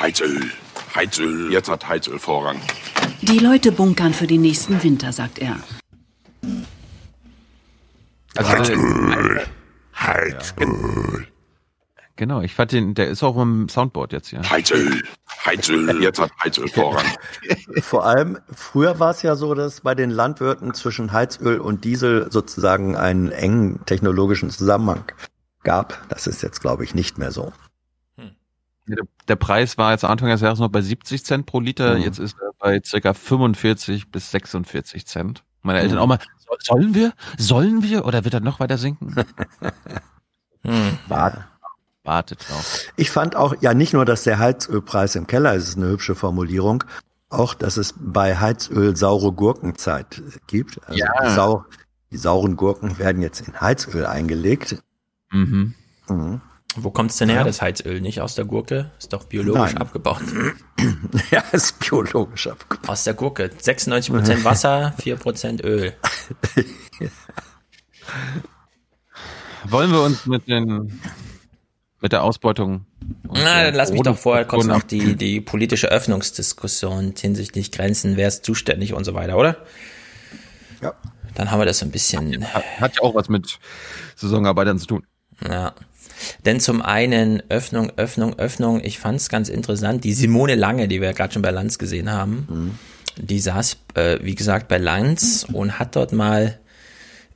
Heizöl. Heizöl. Jetzt hat Heizöl Vorrang. Die Leute bunkern für den nächsten Winter, sagt er. Also, Heizöl. Heizöl. Genau, ich fand den, der ist auch im Soundboard jetzt, ja. Heizöl, Heizöl, jetzt hat Heizöl Vorrang. Vor allem, früher war es ja so, dass bei den Landwirten zwischen Heizöl und Diesel sozusagen einen engen technologischen Zusammenhang gab. Das ist jetzt, glaube ich, nicht mehr so. Der, der Preis war jetzt Anfang des Jahres noch bei 70 Cent pro Liter, Mhm. jetzt ist er bei circa 45 bis 46 Cent. Meine Eltern auch mal, "So- sollen wir? Sollen wir? Oder wird er noch weiter sinken? Hm. Warte. Wartet drauf. Ich fand auch, ja, nicht nur, dass der Heizölpreis im Keller ist, ist eine hübsche Formulierung, auch, dass es bei Heizöl saure Gurkenzeit gibt. Also Ja. die, sau, die sauren Gurken werden jetzt in Heizöl eingelegt. Mhm. Mhm. Wo kommt's denn her, Ja. das Heizöl? Nicht aus der Gurke? Ist doch biologisch Nein. abgebaut. ja, ist biologisch abgebaut. Aus der Gurke. 96% Wasser, 4% Öl. Wollen wir uns mit den mit der Ausbeutung Na, dann lass mich doch vorher kurz noch die, die politische Öffnungsdiskussion hinsichtlich Grenzen, wer ist zuständig und so weiter, oder? Ja. Dann haben wir das so ein bisschen. Hat, hat ja auch was mit Saisonarbeitern zu tun. Ja. Denn zum einen Öffnung, Öffnung, Öffnung. Ich fand es ganz interessant. Die Simone Lange, die wir ja gerade schon bei Lanz gesehen haben, die saß, äh, wie gesagt, bei Lanz und hat dort mal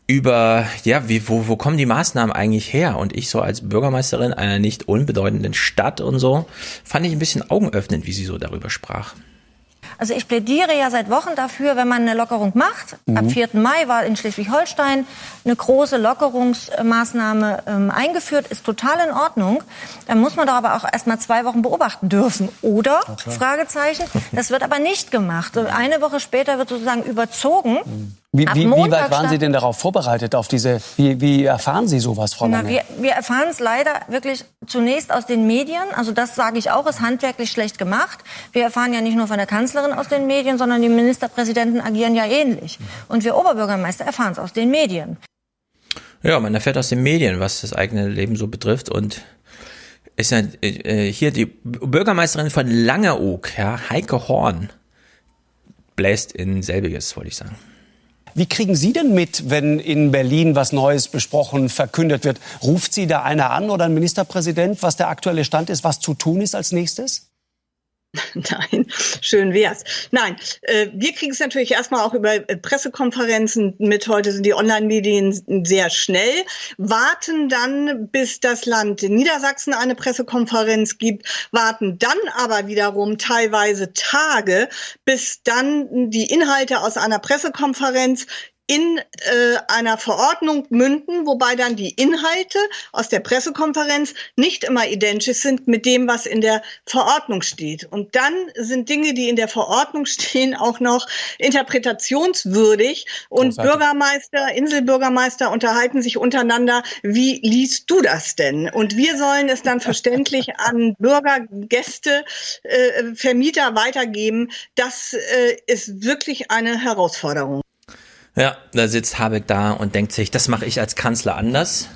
über, ja, wie, wo, wo kommen die Maßnahmen eigentlich her? Und ich so als Bürgermeisterin einer nicht unbedeutenden Stadt und so, fand ich ein bisschen augenöffnend, wie sie so darüber sprach. Also ich plädiere ja seit Wochen dafür, wenn man eine Lockerung macht. Ab 4. Mai war in Schleswig-Holstein eine große Lockerungsmaßnahme ähm, eingeführt, ist total in Ordnung. Dann muss man doch aber auch erst mal zwei Wochen beobachten dürfen. Oder? Fragezeichen. Das wird aber nicht gemacht. Eine Woche später wird sozusagen überzogen. Wie, wie, wie weit waren Sie denn darauf vorbereitet, auf diese, wie, wie erfahren Sie sowas, Frau Na, Lange? wir, wir erfahren es leider wirklich zunächst aus den Medien. Also das sage ich auch, ist handwerklich schlecht gemacht. Wir erfahren ja nicht nur von der Kanzlerin aus den Medien, sondern die Ministerpräsidenten agieren ja ähnlich. Und wir Oberbürgermeister erfahren es aus den Medien. Ja, man erfährt aus den Medien, was das eigene Leben so betrifft und ist ja äh, hier die Bürgermeisterin von Langeoog, ja, Heike Horn, bläst in selbiges, wollte ich sagen. Wie kriegen Sie denn mit, wenn in Berlin was Neues besprochen, verkündet wird? Ruft Sie da einer an oder ein Ministerpräsident, was der aktuelle Stand ist, was zu tun ist als nächstes? Nein, schön wär's. Nein, äh, wir kriegen es natürlich erstmal auch über äh, Pressekonferenzen mit. Heute sind die Online-Medien sehr schnell, warten dann, bis das Land Niedersachsen eine Pressekonferenz gibt, warten dann aber wiederum teilweise Tage, bis dann die Inhalte aus einer Pressekonferenz in äh, einer Verordnung münden, wobei dann die Inhalte aus der Pressekonferenz nicht immer identisch sind mit dem, was in der Verordnung steht. Und dann sind Dinge, die in der Verordnung stehen, auch noch interpretationswürdig. Und Großartig. Bürgermeister, Inselbürgermeister unterhalten sich untereinander. Wie liest du das denn? Und wir sollen es dann verständlich an Bürger, Gäste, äh, Vermieter weitergeben. Das äh, ist wirklich eine Herausforderung. Ja, da sitzt Habeck da und denkt sich, das mache ich als Kanzler anders.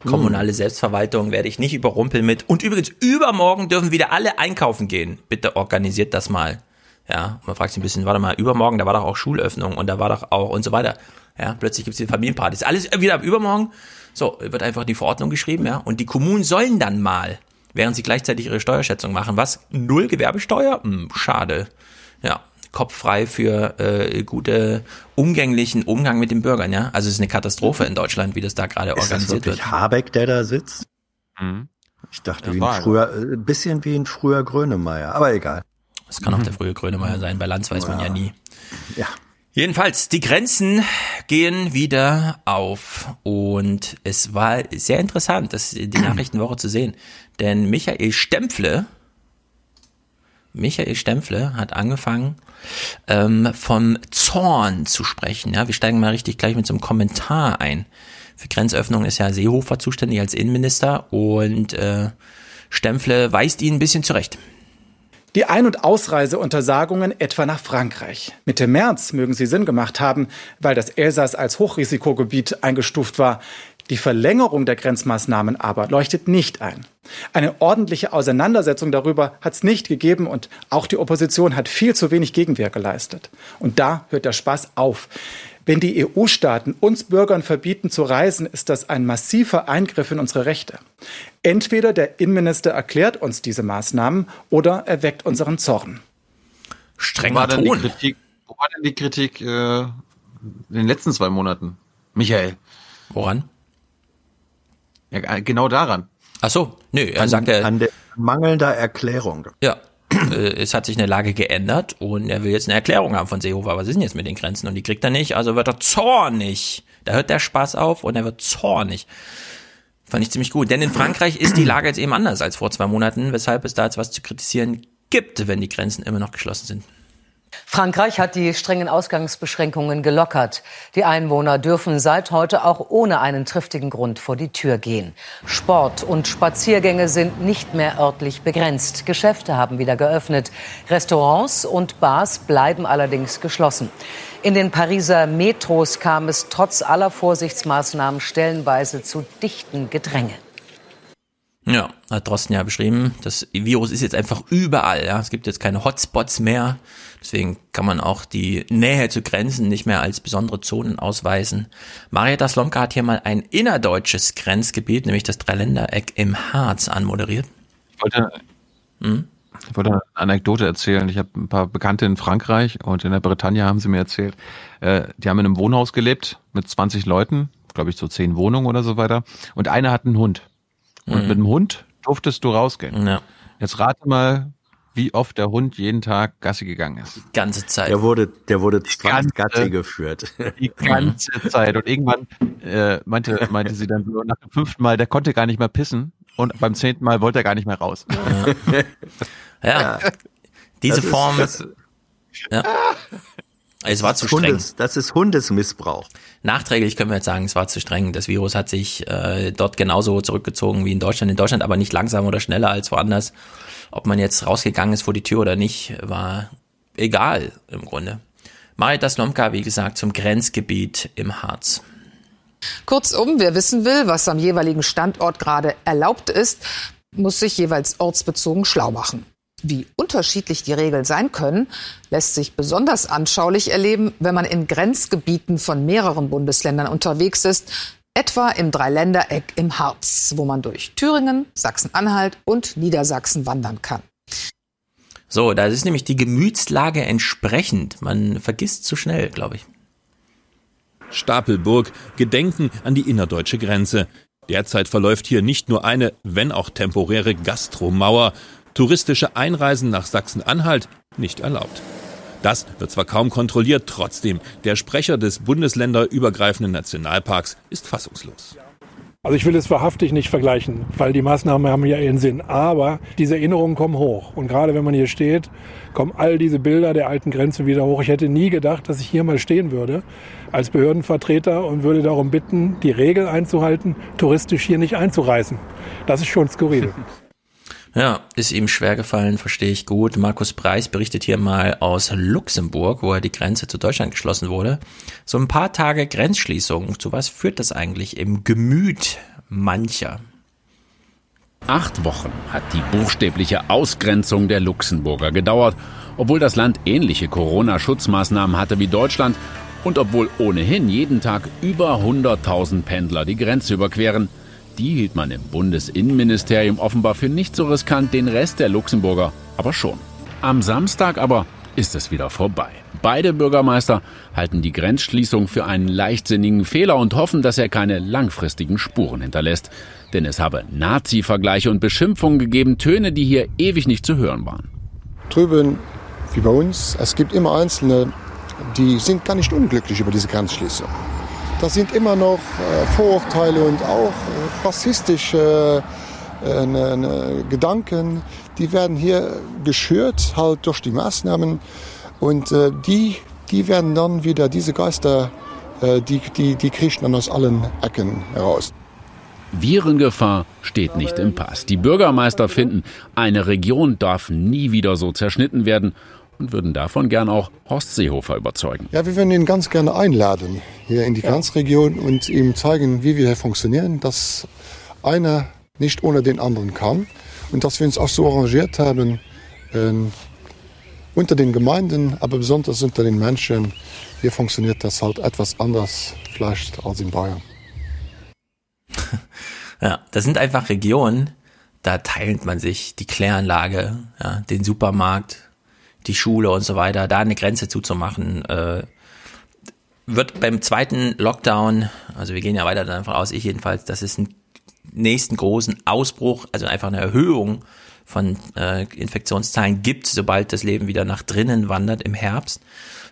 Kommunale Selbstverwaltung werde ich nicht überrumpeln mit. Und übrigens, übermorgen dürfen wieder alle einkaufen gehen. Bitte organisiert das mal. Ja, und man fragt sich ein bisschen, warte mal, übermorgen, da war doch auch Schulöffnung und da war doch auch und so weiter. Ja, plötzlich gibt's die Familienpartys. Alles wieder ab übermorgen. So, wird einfach die Verordnung geschrieben, ja. Und die Kommunen sollen dann mal, während sie gleichzeitig ihre Steuerschätzung machen, was? Null Gewerbesteuer? Hm, schade. Ja, Kopf frei für äh, gute umgänglichen Umgang mit den Bürgern, ja. Also es ist eine Katastrophe in Deutschland, wie das da gerade Ist das organisiert wirklich wird. Habeck, der da sitzt? Mhm. Ich dachte, wie ein er. früher, äh, ein bisschen wie ein früher Grönemeyer, aber egal. Das kann auch der frühe Grönemeyer sein, bei Lanz weiß man ja nie. Ja. Jedenfalls, die Grenzen gehen wieder auf und es war sehr interessant, das die Nachrichtenwoche zu sehen, denn Michael Stempfle, Michael Stempfle hat angefangen, ähm, vom Zorn zu sprechen. Ja, wir steigen mal richtig gleich mit so einem Kommentar ein. Für Grenzöffnung ist ja Seehofer zuständig als Innenminister und äh, Stempfle weist ihn ein bisschen zurecht. Die Ein- und Ausreiseuntersagungen etwa nach Frankreich. Mitte März mögen sie Sinn gemacht haben, weil das Elsass als Hochrisikogebiet eingestuft war. Die Verlängerung der Grenzmaßnahmen aber leuchtet nicht ein. Eine ordentliche Auseinandersetzung darüber hat es nicht gegeben und auch die Opposition hat viel zu wenig Gegenwehr geleistet. Und da hört der Spaß auf. Wenn die EU-Staaten uns Bürgern verbieten zu reisen, ist das ein massiver Eingriff in unsere Rechte. Entweder der Innenminister erklärt uns diese Maßnahmen oder er weckt unseren Zorn. Strenger wo war denn Ton. Die Kritik, wo war denn die Kritik äh, in den letzten zwei Monaten? Michael. Woran? Ja, äh, genau daran. Ach so, nö, er An, sagt er, an der mangelnder Erklärung. ja, äh, es hat sich eine Lage geändert und er will jetzt eine Erklärung haben von Seehofer. Was ist denn jetzt mit den Grenzen? Und die kriegt er nicht, also wird er zornig. Da hört der Spaß auf und er wird zornig. Fand ich ziemlich gut. Denn in Frankreich ist die Lage jetzt eben anders als vor zwei Monaten, weshalb es da jetzt was zu kritisieren gibt, wenn die Grenzen immer noch geschlossen sind. Frankreich hat die strengen Ausgangsbeschränkungen gelockert. Die Einwohner dürfen seit heute auch ohne einen triftigen Grund vor die Tür gehen. Sport und Spaziergänge sind nicht mehr örtlich begrenzt. Geschäfte haben wieder geöffnet. Restaurants und Bars bleiben allerdings geschlossen. In den Pariser Metros kam es trotz aller Vorsichtsmaßnahmen stellenweise zu dichten Gedränge. Ja, hat Drosten ja beschrieben. Das Virus ist jetzt einfach überall. Ja. Es gibt jetzt keine Hotspots mehr. Deswegen kann man auch die Nähe zu Grenzen nicht mehr als besondere Zonen ausweisen. Marietta Slomka hat hier mal ein innerdeutsches Grenzgebiet, nämlich das Dreiländereck im Harz, anmoderiert. Ich wollte, Hm? ich wollte eine Anekdote erzählen. Ich habe ein paar Bekannte in Frankreich und in der Bretagne haben sie mir erzählt, äh, die haben in einem Wohnhaus gelebt mit 20 Leuten, glaube ich so 10 Wohnungen oder so weiter. Und einer hat einen Hund. Und Mhm. mit dem Hund durftest du rausgehen. Ja. Jetzt rate mal, wie oft der Hund jeden Tag Gassi gegangen ist. Die ganze Zeit. Der wurde, der wurde ganze- Gassi geführt. Die ganze Zeit. Und irgendwann äh, meinte, meinte sie dann so nach dem fünften Mal, der konnte gar nicht mehr pissen. Und beim zehnten Mal wollte er gar nicht mehr raus. Ja. Diese Das ist- Form. das- ja. Es war zu Das ist streng. Hundes, das ist Hundesmissbrauch. Nachträglich können wir jetzt sagen, es war zu streng. Das Virus hat sich äh, dort genauso zurückgezogen wie in Deutschland. In Deutschland aber nicht langsamer oder schneller als woanders. Ob man jetzt rausgegangen ist vor die Tür oder nicht, war egal im Grunde. Marita Slomka, wie gesagt, zum Grenzgebiet im Harz. Kurzum, wer wissen will, was am jeweiligen Standort gerade erlaubt ist, muss sich jeweils ortsbezogen schlau machen. Wie unterschiedlich die Regeln sein können, lässt sich besonders anschaulich erleben, wenn man in Grenzgebieten von mehreren Bundesländern unterwegs ist, etwa im Dreiländereck im Harz, wo man durch Thüringen, Sachsen-Anhalt und Niedersachsen wandern kann. So, da ist nämlich die Gemütslage entsprechend. Man vergisst zu schnell, glaube ich. Stapelburg, Gedenken an die innerdeutsche Grenze. Derzeit verläuft hier nicht nur eine, wenn auch temporäre Gastromauer. Touristische Einreisen nach Sachsen-Anhalt nicht erlaubt. Das wird zwar kaum kontrolliert, trotzdem, der Sprecher des bundesländerübergreifenden Nationalparks ist fassungslos. Also ich will es wahrhaftig nicht vergleichen, weil die Maßnahmen haben ja ihren Sinn. Aber diese Erinnerungen kommen hoch. Und gerade wenn man hier steht, kommen all diese Bilder der alten Grenze wieder hoch. Ich hätte nie gedacht, dass ich hier mal stehen würde als Behördenvertreter und würde darum bitten, die Regel einzuhalten, touristisch hier nicht einzureisen. Das ist schon skurril. Ja, ist ihm schwer gefallen, verstehe ich gut. Markus Preis berichtet hier mal aus Luxemburg, wo er die Grenze zu Deutschland geschlossen wurde. So ein paar Tage Grenzschließung. Zu was führt das eigentlich im Gemüt mancher? Acht Wochen hat die buchstäbliche Ausgrenzung der Luxemburger gedauert, obwohl das Land ähnliche Corona-Schutzmaßnahmen hatte wie Deutschland und obwohl ohnehin jeden Tag über 100.000 Pendler die Grenze überqueren. Die hielt man im Bundesinnenministerium offenbar für nicht so riskant, den Rest der Luxemburger aber schon. Am Samstag aber ist es wieder vorbei. Beide Bürgermeister halten die Grenzschließung für einen leichtsinnigen Fehler und hoffen, dass er keine langfristigen Spuren hinterlässt. Denn es habe Nazi-Vergleiche und Beschimpfungen gegeben, Töne, die hier ewig nicht zu hören waren. drüben wie bei uns, es gibt immer Einzelne, die sind gar nicht unglücklich über diese Grenzschließung. Da sind immer noch äh, Vorurteile und auch äh, rassistische äh, Gedanken, die werden hier geschürt halt durch die Maßnahmen und die, die werden dann wieder, diese Geister, die, die, die kriechen dann aus allen Ecken heraus. Virengefahr steht nicht im Pass. Die Bürgermeister finden, eine Region darf nie wieder so zerschnitten werden und würden davon gern auch Horst Seehofer überzeugen. Ja, wir würden ihn ganz gerne einladen hier in die Grenzregion und ihm zeigen, wie wir hier funktionieren, dass einer nicht ohne den anderen kann und dass wir uns auch so arrangiert haben, ähm, unter den Gemeinden, aber besonders unter den Menschen, hier funktioniert das halt etwas anders vielleicht als in Bayern. Ja, das sind einfach Regionen, da teilt man sich die Kläranlage, ja, den Supermarkt, die Schule und so weiter, da eine Grenze zuzumachen, äh, wird beim zweiten Lockdown, also wir gehen ja weiter davon aus, ich jedenfalls, dass es einen nächsten großen Ausbruch, also einfach eine Erhöhung von äh, Infektionszahlen gibt, sobald das Leben wieder nach drinnen wandert im Herbst.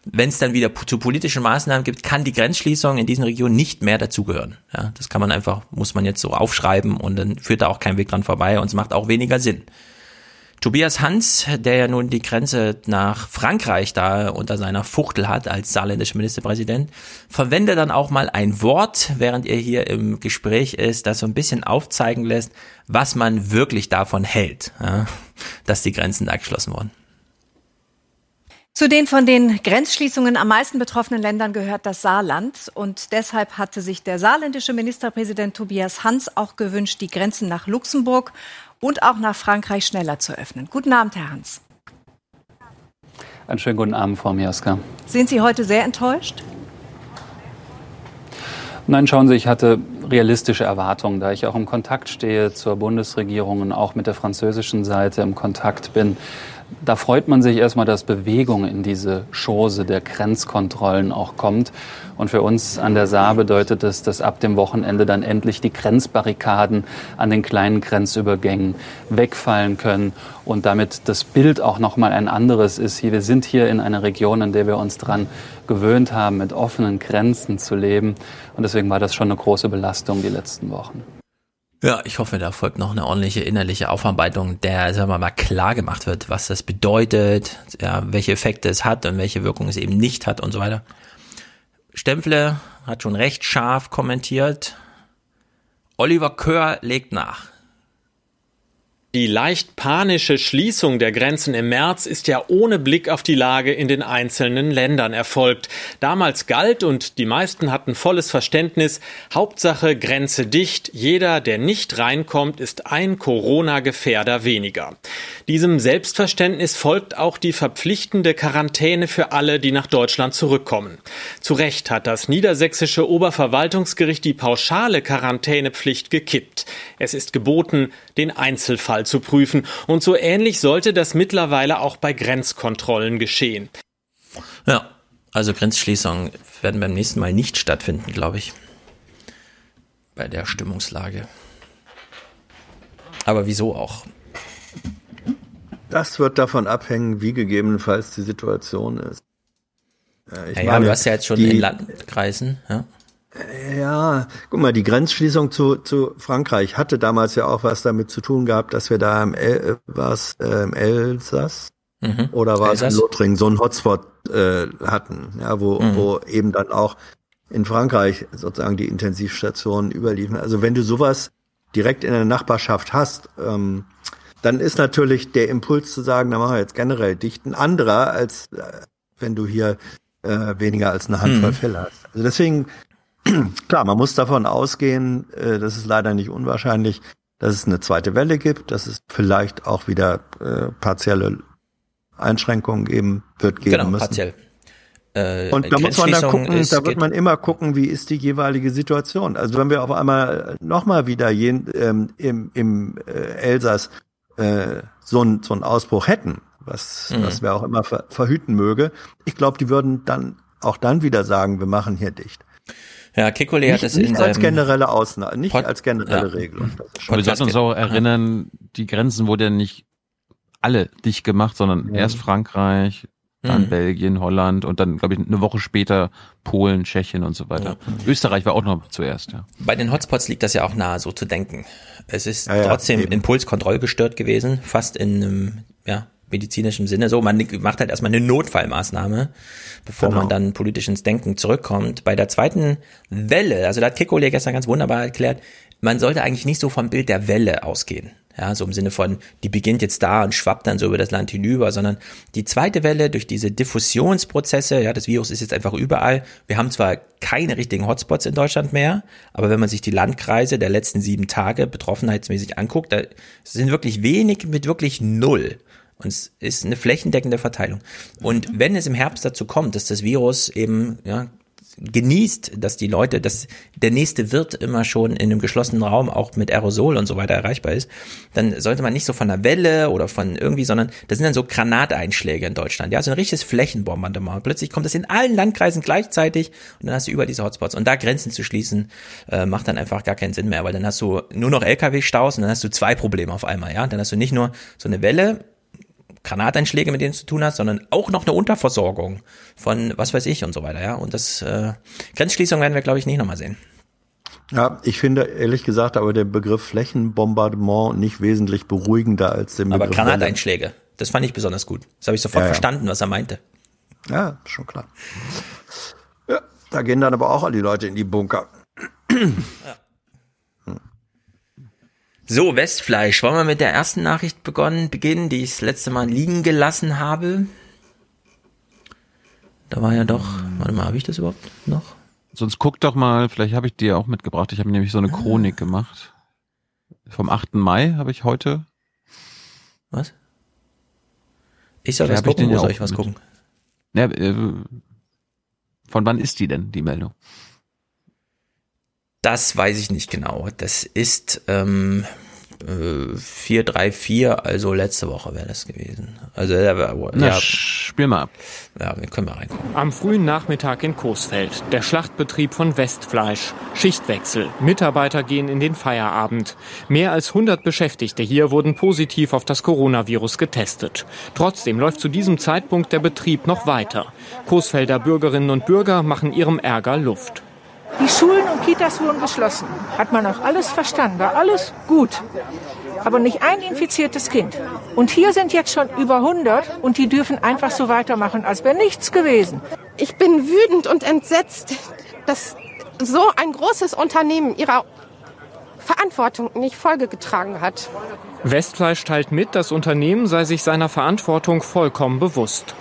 Wenn es dann wieder zu politischen Maßnahmen gibt, kann die Grenzschließung in diesen Regionen nicht mehr dazugehören. Ja, das kann man einfach, muss man jetzt so aufschreiben und dann führt da auch kein Weg dran vorbei und es macht auch weniger Sinn. Tobias Hans, der ja nun die Grenze nach Frankreich da unter seiner Fuchtel hat als saarländischer Ministerpräsident, verwendet dann auch mal ein Wort, während er hier im Gespräch ist, das so ein bisschen aufzeigen lässt, was man wirklich davon hält, ja, dass die Grenzen da geschlossen wurden. Zu den von den Grenzschließungen am meisten betroffenen Ländern gehört das Saarland. Und deshalb hatte sich der saarländische Ministerpräsident Tobias Hans auch gewünscht, die Grenzen nach Luxemburg und auch nach Frankreich schneller zu öffnen. Guten Abend, Herr Hans. Einen schönen guten Abend, Frau Miaska. Sind Sie heute sehr enttäuscht? Nein, schauen Sie, ich hatte realistische Erwartungen, da ich auch im Kontakt stehe zur Bundesregierung und auch mit der französischen Seite im Kontakt bin da freut man sich erstmal, dass Bewegung in diese Chose der Grenzkontrollen auch kommt. Und für uns an der Saar bedeutet es, dass ab dem Wochenende dann endlich die Grenzbarrikaden an den kleinen Grenzübergängen wegfallen können und damit das Bild auch noch mal ein anderes ist. Wir sind hier in einer Region, in der wir uns dran gewöhnt haben, mit offenen Grenzen zu leben. Und deswegen war das schon eine große Belastung die letzten Wochen. Ja, ich hoffe, da folgt noch eine ordentliche innerliche Aufarbeitung, der, sagen wir mal, klar gemacht wird, was das bedeutet, ja, welche Effekte es hat und welche Wirkung es eben nicht hat und so weiter. Stempfle hat schon recht scharf kommentiert. Oliver Kör legt nach. Die leicht panische Schließung der Grenzen im März ist ja ohne Blick auf die Lage in den einzelnen Ländern erfolgt. Damals galt und die meisten hatten volles Verständnis, Hauptsache Grenze dicht, jeder, der nicht reinkommt, ist ein Corona-Gefährder weniger. Diesem Selbstverständnis folgt auch die verpflichtende Quarantäne für alle, die nach Deutschland zurückkommen. Zu Recht hat das niedersächsische Oberverwaltungsgericht die pauschale Quarantänepflicht gekippt. Es ist geboten, den Einzelfall zu prüfen. Und so ähnlich sollte das mittlerweile auch bei Grenzkontrollen geschehen. Ja, also Grenzschließungen werden beim nächsten Mal nicht stattfinden, glaube ich. Bei der Stimmungslage. Aber wieso auch? Das wird davon abhängen, wie gegebenenfalls die Situation ist. Ich ja, meine, du hast ja jetzt schon die, in Landkreisen, ja. Ja, guck mal, die Grenzschließung zu, zu Frankreich hatte damals ja auch was damit zu tun gehabt, dass wir da im, El was, äh, im Elsass mhm. oder war es in Lothringen so einen Hotspot äh, hatten, ja, wo, mhm. wo eben dann auch in Frankreich sozusagen die Intensivstationen überliefen. Also wenn du sowas direkt in der Nachbarschaft hast, ähm, dann ist natürlich der Impuls zu sagen, da machen wir jetzt generell dicht ein anderer, als äh, wenn du hier äh, weniger als eine Handvoll mhm. Fälle hast. Also deswegen Klar, man muss davon ausgehen, äh, das ist leider nicht unwahrscheinlich, dass es eine zweite Welle gibt, dass es vielleicht auch wieder äh, partielle Einschränkungen geben wird geben genau, müssen. Partiell. Äh, und da muss man dann gucken, da wird man immer gucken, wie ist die jeweilige Situation. Also wenn wir auf einmal nochmal wieder jen, ähm, im, im äh, Elsass äh, so, ein, so einen Ausbruch hätten, was, mhm. was wer auch immer ver, verhüten möge, ich glaube, die würden dann auch dann wieder sagen, wir machen hier dicht. Ja, Kekulé hat es in als generelle Ausnahme, nicht Pod als generelle ja. Regelung. Wir sollten uns auch erinnern, die Grenzen wurden ja nicht alle dicht gemacht, sondern ja. erst Frankreich, dann mhm. Belgien, Holland und dann, glaube ich, eine Woche später Polen, Tschechien und so weiter. Ja. Österreich war auch noch zuerst, ja. Bei den Hotspots liegt das ja auch nahe, so zu denken. Es ist ja, trotzdem impulskontrollgestört gewesen, fast in einem, ja, medizinischem Sinne so. Man macht halt erstmal eine Notfallmaßnahme, bevor genau. man dann politisch ins Denken zurückkommt. Bei der zweiten Welle, also da hat Kikole gestern ganz wunderbar erklärt, man sollte eigentlich nicht so vom Bild der Welle ausgehen. Ja, so im Sinne von, die beginnt jetzt da und schwappt dann so über das Land hinüber, sondern die zweite Welle durch diese Diffusionsprozesse, ja, das Virus ist jetzt einfach überall. Wir haben zwar keine richtigen Hotspots in Deutschland mehr, aber wenn man sich die Landkreise der letzten sieben Tage betroffenheitsmäßig anguckt, da sind wirklich wenig mit wirklich null Und es ist eine flächendeckende Verteilung. Und wenn es im Herbst dazu kommt, dass das Virus eben ja, genießt, dass die Leute, dass der nächste Wirt immer schon in einem geschlossenen Raum auch mit Aerosol und so weiter erreichbar ist, dann sollte man nicht so von einer Welle oder von irgendwie, sondern das sind dann so Granateinschläge in Deutschland. Ja, so ein richtiges Flächenbombardement. Plötzlich kommt das in allen Landkreisen gleichzeitig und dann hast du über diese Hotspots. Und da Grenzen zu schließen, äh, macht dann einfach gar keinen Sinn mehr, weil dann hast du nur noch LKW-Staus und dann hast du zwei Probleme auf einmal. Ja, dann hast du nicht nur so eine Welle, Granateinschläge, mit denen du zu tun hast, sondern auch noch eine Unterversorgung von was weiß ich und so weiter, ja. Und das äh, Grenzschließung werden wir, glaube ich, nicht nochmal sehen. Ja, ich finde ehrlich gesagt aber der Begriff Flächenbombardement nicht wesentlich beruhigender als der Begriff. Aber Granateinschläge, das fand ich besonders gut. Das habe ich sofort Ja, ja. verstanden, was er meinte. Ja, schon klar. Ja, da gehen dann aber auch alle die Leute in die Bunker. So, Westfleisch. Wollen wir mit der ersten Nachricht begonnen, beginnen, die ich das letzte Mal liegen gelassen habe? Da war ja doch, warte mal, habe ich das überhaupt noch? Sonst guck doch mal, vielleicht habe ich dir auch mitgebracht. Ich habe nämlich so eine Chronik gemacht. Vom 8. Mai habe ich heute. Was? Ich soll was gucken, wo soll ich was mit. gucken? Ja, äh, von wann ist die denn, die Meldung? Das weiß ich nicht genau. Das ist ähm, äh, 434, also letzte Woche wäre das gewesen. Also ja, Na, ja, spiel mal ab. Ja, wir können mal reingucken. Am frühen Nachmittag in Coesfeld, der Schlachtbetrieb von Westfleisch. Schichtwechsel. Mitarbeiter gehen in den Feierabend. Mehr als 100 Beschäftigte hier wurden positiv auf das Coronavirus getestet. Trotzdem läuft zu diesem Zeitpunkt der Betrieb noch weiter. Coesfelder Bürgerinnen und Bürger machen ihrem Ärger Luft. Die Schulen und Kitas wurden geschlossen. Hat man auch alles verstanden, war alles gut. Aber nicht ein infiziertes Kind. Und hier sind jetzt schon über 100 und die dürfen einfach so weitermachen, als wäre nichts gewesen. Ich bin wütend und entsetzt, dass so ein großes Unternehmen ihrer Verantwortung nicht Folge getragen hat. Westfleisch teilt mit, das Unternehmen sei sich seiner Verantwortung vollkommen bewusst.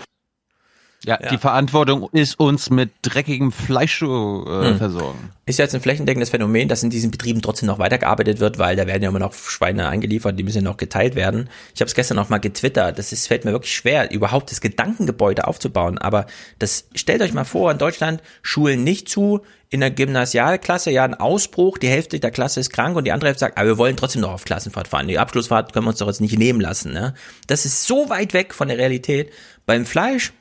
Ja, die Verantwortung ist uns mit dreckigem Fleisch zu äh, Hm. versorgen. Ist jetzt ein flächendeckendes Phänomen, dass in diesen Betrieben trotzdem noch weitergearbeitet wird, weil da werden ja immer noch Schweine eingeliefert, die müssen ja noch geteilt werden. Ich habe es gestern noch mal getwittert. Das ist, fällt mir wirklich schwer, überhaupt das Gedankengebäude aufzubauen. Aber das stellt euch mal vor, in Deutschland Schulen nicht zu, in der Gymnasialklasse ja ein Ausbruch, die Hälfte der Klasse ist krank und die andere Hälfte sagt, aber wir wollen trotzdem noch auf Klassenfahrt fahren. Die Abschlussfahrt können wir uns doch jetzt nicht nehmen lassen. Ne? Das ist so weit weg von der Realität. Beim Fleisch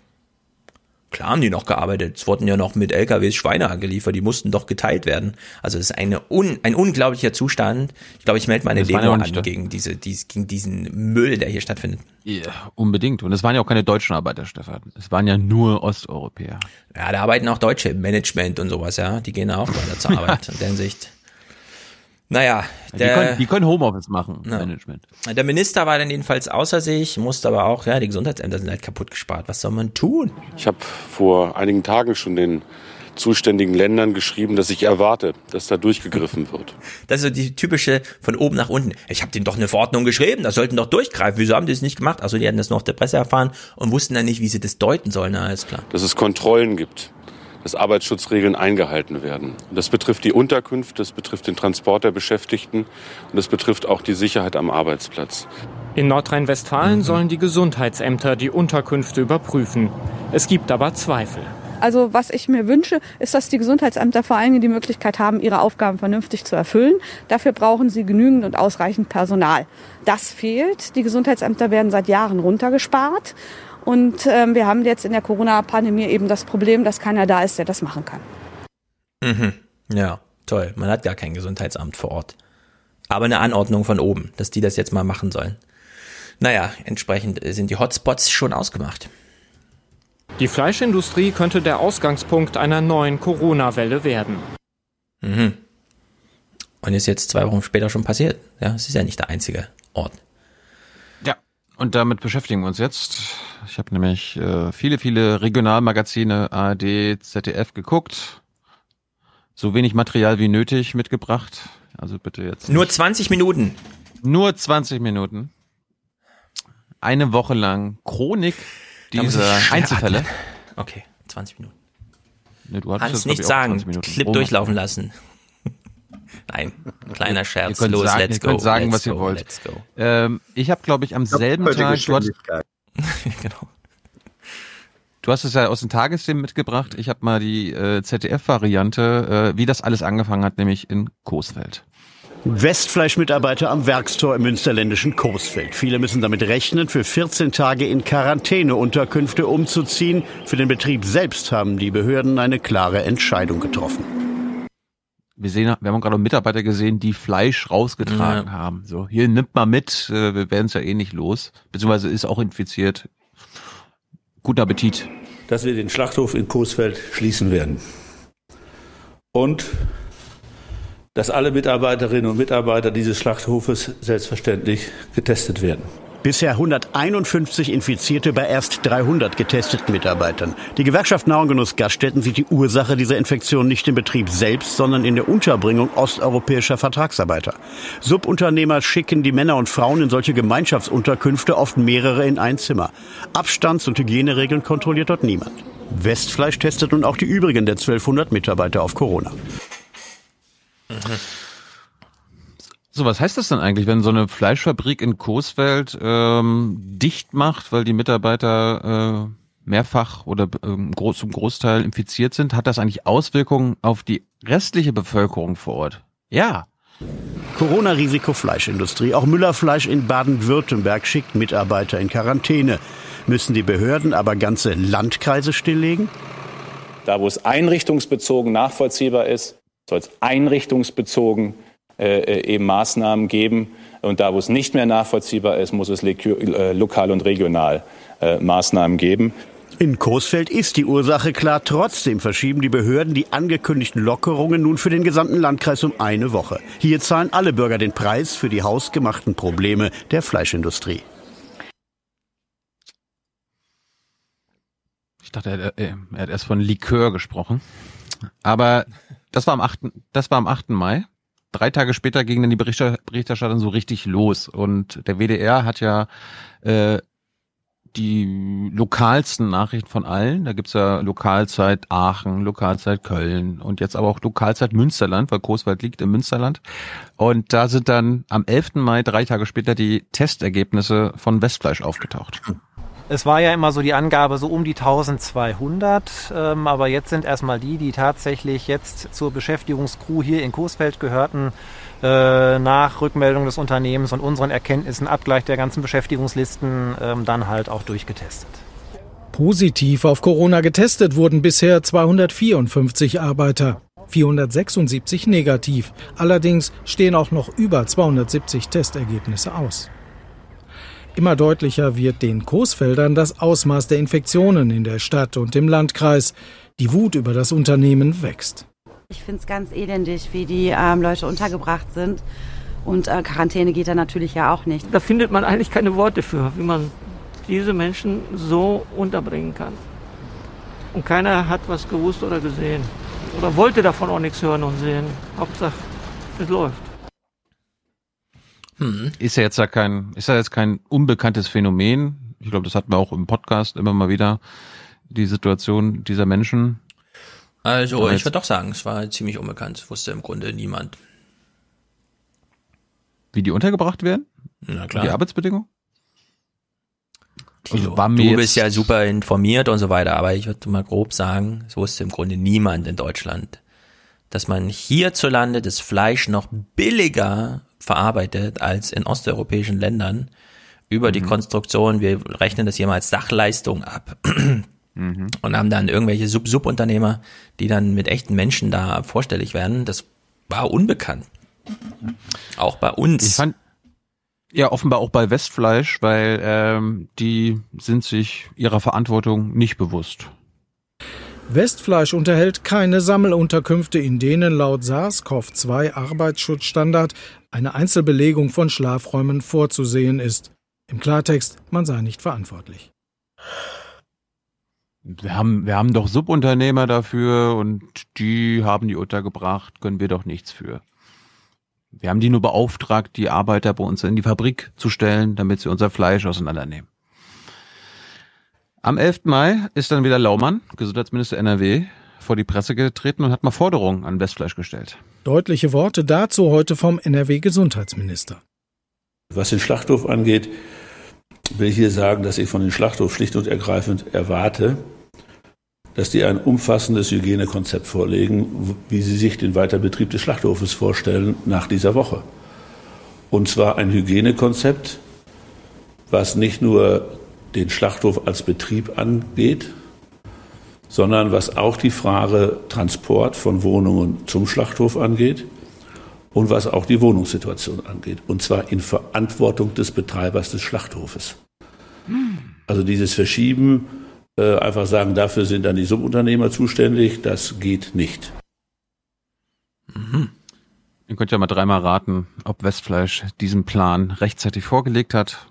Klar haben die noch gearbeitet. Es wurden ja noch mit LKWs Schweine angeliefert, die mussten doch geteilt werden. Also es ist eine un, ein unglaublicher Zustand. Ich glaube, ich melde meine Demo an gegen, diese, dies, gegen diesen Müll, der hier stattfindet. Ja, unbedingt. Und es waren ja auch keine deutschen Arbeiter, Stefan. Es waren ja nur Osteuropäer. Ja, da arbeiten auch Deutsche im Management und sowas, ja. Die gehen auch weiter zur Arbeit in der Hinsicht. Naja, Die der, können, die können Homeoffice machen, Ja. Management. der Minister war dann jedenfalls außer sich, musste aber auch, ja, die Gesundheitsämter sind halt kaputt gespart. Was soll man tun? Ich habe vor einigen Tagen schon den zuständigen Ländern geschrieben, dass ich erwarte, dass da durchgegriffen wird. Das ist so die typische von oben nach unten. Ich habe denen doch eine Verordnung geschrieben, das sollten doch durchgreifen. Wieso haben die es nicht gemacht? Also die hatten das nur auf der Presse erfahren und wussten dann nicht, wie sie das deuten sollen. Na, alles klar. Dass es Kontrollen gibt, dass Arbeitsschutzregeln eingehalten werden. Und das betrifft die Unterkunft, das betrifft den Transport der Beschäftigten und das betrifft auch die Sicherheit am Arbeitsplatz. In Nordrhein-Westfalen sollen die Gesundheitsämter die Unterkünfte überprüfen. Es gibt aber Zweifel. Also was ich mir wünsche, ist, dass die Gesundheitsämter vor allen Dingen die Möglichkeit haben, ihre Aufgaben vernünftig zu erfüllen. Dafür brauchen sie genügend und ausreichend Personal. Das fehlt. Die Gesundheitsämter werden seit Jahren runtergespart. Und ähm, wir haben jetzt in der Corona-Pandemie eben das Problem, dass keiner da ist, der das machen kann. Mhm. Ja, toll. Man hat gar kein Gesundheitsamt vor Ort. Aber eine Anordnung von oben, dass die das jetzt mal machen sollen. Naja, entsprechend sind die Hotspots schon ausgemacht. Die Fleischindustrie könnte der Ausgangspunkt einer neuen Corona-Welle werden. Mhm. Und ist jetzt zwei Wochen später schon passiert. Ja, es ist ja nicht der einzige Ort. Und damit beschäftigen wir uns jetzt. Ich habe nämlich äh, viele, viele Regionalmagazine, ARD, ZDF geguckt. So wenig Material wie nötig mitgebracht. Also bitte jetzt. Nur 20 Minuten. Nur 20 Minuten. Eine Woche lang Chronik dieser Einzelfälle. atmen. Okay, 20 Minuten. Ne, du hattest Hans jetzt, glaub nicht ich, auch sagen, 20 Minuten. Clip Rom- durchlaufen lassen. Nein, kleiner Ihr Scherz. könnt Los, sagen, let's ihr könnt go. sagen let's was ihr go, wollt. Let's go. Ähm, ich habe, glaube ich, am selben Doppelte Tag. Du hattest, Geschwindigkeit. Du hast es ja aus den Tagesthemen mitgebracht. Ich habe mal die äh, ZDF-Variante, äh, wie das alles angefangen hat, nämlich in Coesfeld. Westfleisch-Mitarbeiter am Werkstor im münsterländischen Coesfeld. Viele müssen damit rechnen, für 14 Tage in Quarantäneunterkünfte umzuziehen. Für den Betrieb selbst haben die Behörden eine klare Entscheidung getroffen. Wir sehen, wir haben gerade Mitarbeiter gesehen, die Fleisch rausgetragen ja. haben. So, hier nimmt mal mit, äh, wir werden es ja eh nicht los. Beziehungsweise ist auch infiziert. Guten Appetit. Dass wir den Schlachthof in Coesfeld schließen werden. Und dass alle Mitarbeiterinnen und Mitarbeiter dieses Schlachthofes selbstverständlich getestet werden. Bisher 151 Infizierte bei erst 300 getesteten Mitarbeitern. Die Gewerkschaft Nauengenuss Gaststätten sieht die Ursache dieser Infektion nicht im Betrieb selbst, sondern in der Unterbringung osteuropäischer Vertragsarbeiter. Subunternehmer schicken die Männer und Frauen in solche Gemeinschaftsunterkünfte, oft mehrere in ein Zimmer. Abstands- und Hygieneregeln kontrolliert dort niemand. Westfleisch testet nun auch die übrigen der 1200 Mitarbeiter auf Corona. So, was heißt das denn eigentlich, wenn so eine Fleischfabrik in Coesfeld ähm, dicht macht, weil die Mitarbeiter äh, mehrfach oder ähm, groß, zum Großteil infiziert sind? Hat das eigentlich Auswirkungen auf die restliche Bevölkerung vor Ort? Ja. Corona-Risiko Fleischindustrie. Auch Müllerfleisch in Baden-Württemberg schickt Mitarbeiter in Quarantäne. Müssen die Behörden aber ganze Landkreise stilllegen? Da, wo es einrichtungsbezogen nachvollziehbar ist, soll es einrichtungsbezogen äh, äh, eben Maßnahmen geben. Und da, wo es nicht mehr nachvollziehbar ist, muss es äh, lokal und regional äh, Maßnahmen geben. In Coesfeld ist die Ursache klar. Trotzdem verschieben die Behörden die angekündigten Lockerungen nun für den gesamten Landkreis um eine Woche. Hier zahlen alle Bürger den Preis für die hausgemachten Probleme der Fleischindustrie. Ich dachte, er, er hat erst von Likör gesprochen. Aber das war am 8. Das war am 8. Mai. Drei Tage später ging dann die Berichterstattung so richtig los. Und der WDR hat ja äh, die lokalsten Nachrichten von allen. Da gibt's ja Lokalzeit Aachen, Lokalzeit Köln und jetzt aber auch Lokalzeit Münsterland, weil Coeswald liegt im Münsterland. Und da sind dann am 11. Mai, drei Tage später, die Testergebnisse von Westfleisch aufgetaucht. Es war ja immer so die Angabe so um die 1200, ähm, aber jetzt sind erstmal die, die tatsächlich jetzt zur Beschäftigungskrew hier in Coesfeld gehörten, äh, nach Rückmeldung des Unternehmens und unseren Erkenntnissen, Abgleich der ganzen Beschäftigungslisten, ähm, dann halt auch durchgetestet. Positiv auf Corona getestet wurden bisher 254 Arbeiter. 476 negativ. Allerdings stehen auch noch über 270 Testergebnisse aus. Immer deutlicher wird den Coesfeldern das Ausmaß der Infektionen in der Stadt und im Landkreis. Die Wut über das Unternehmen wächst. Ich finde es ganz elendig, wie die ähm, Leute untergebracht sind. Und äh, Quarantäne geht da natürlich ja auch nicht. Da findet man eigentlich keine Worte für, wie man diese Menschen so unterbringen kann. Und keiner hat was gewusst oder gesehen. Oder wollte davon auch nichts hören und sehen. Hauptsache, es läuft. Hm. Ist ja jetzt ja kein, ist ja jetzt kein unbekanntes Phänomen. Ich glaube, das hatten wir auch im Podcast immer mal wieder, die Situation dieser Menschen. Also, ich würde doch sagen, es war ziemlich unbekannt. Wusste im Grunde niemand. Wie die untergebracht werden? Na klar. Die Arbeitsbedingungen? Also war mir du bist ja super informiert und so weiter, aber ich würde mal grob sagen, es wusste im Grunde niemand in Deutschland, dass man hierzulande das Fleisch noch billiger verarbeitet als in osteuropäischen Ländern über mhm. die Konstruktion, wir rechnen das hier mal als Sachleistung ab. mhm. Und haben dann irgendwelche Sub-Subunternehmer, die dann mit echten Menschen da vorstellig werden. Das war unbekannt. Auch bei uns. Ich fand, ja, offenbar auch bei Westfleisch, weil ähm, die sind sich ihrer Verantwortung nicht bewusst. Westfleisch unterhält keine Sammelunterkünfte, in denen laut SARS-CoV-2 Arbeitsschutzstandard eine Einzelbelegung von Schlafräumen vorzusehen ist. Im Klartext, man sei nicht verantwortlich. Wir haben, wir haben doch Subunternehmer dafür und die haben die untergebracht, können wir doch nichts für. Wir haben die nur beauftragt, die Arbeiter bei uns in die Fabrik zu stellen, damit sie unser Fleisch auseinandernehmen. Am 11. Mai ist dann wieder Laumann, Gesundheitsminister NRW, vor die Presse getreten und hat mal Forderungen an Westfleisch gestellt. Deutliche Worte dazu heute vom NRW-Gesundheitsminister. Was den Schlachthof angeht, will ich hier sagen, dass ich von dem Schlachthof schlicht und ergreifend erwarte, dass die ein umfassendes Hygienekonzept vorlegen, wie sie sich den Weiterbetrieb des Schlachthofes vorstellen nach dieser Woche. Und zwar ein Hygienekonzept, was nicht nur den Schlachthof als Betrieb angeht, sondern was auch die Frage Transport von Wohnungen zum Schlachthof angeht und was auch die Wohnungssituation angeht. Und zwar in Verantwortung des Betreibers des Schlachthofes. Also dieses Verschieben, äh, einfach sagen, dafür sind dann die Subunternehmer zuständig, das geht nicht. Mhm. Ihr könnt ja mal dreimal raten, ob Westfleisch diesen Plan rechtzeitig vorgelegt hat.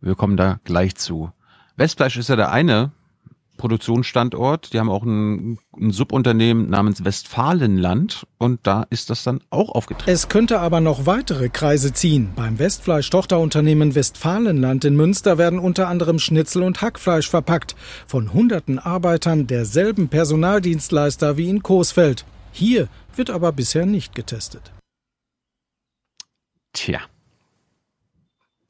Wir kommen da gleich zu. Westfleisch ist ja der eine Produktionsstandort. Die haben auch ein, ein, Subunternehmen namens Westfalenland und da ist das dann auch aufgetreten. Es könnte aber noch weitere Kreise ziehen. Beim Westfleisch-Tochterunternehmen Westfalenland in Münster werden unter anderem Schnitzel und Hackfleisch verpackt. Von hunderten Arbeitern derselben Personaldienstleister wie in Coesfeld. Hier wird aber bisher nicht getestet. Tja.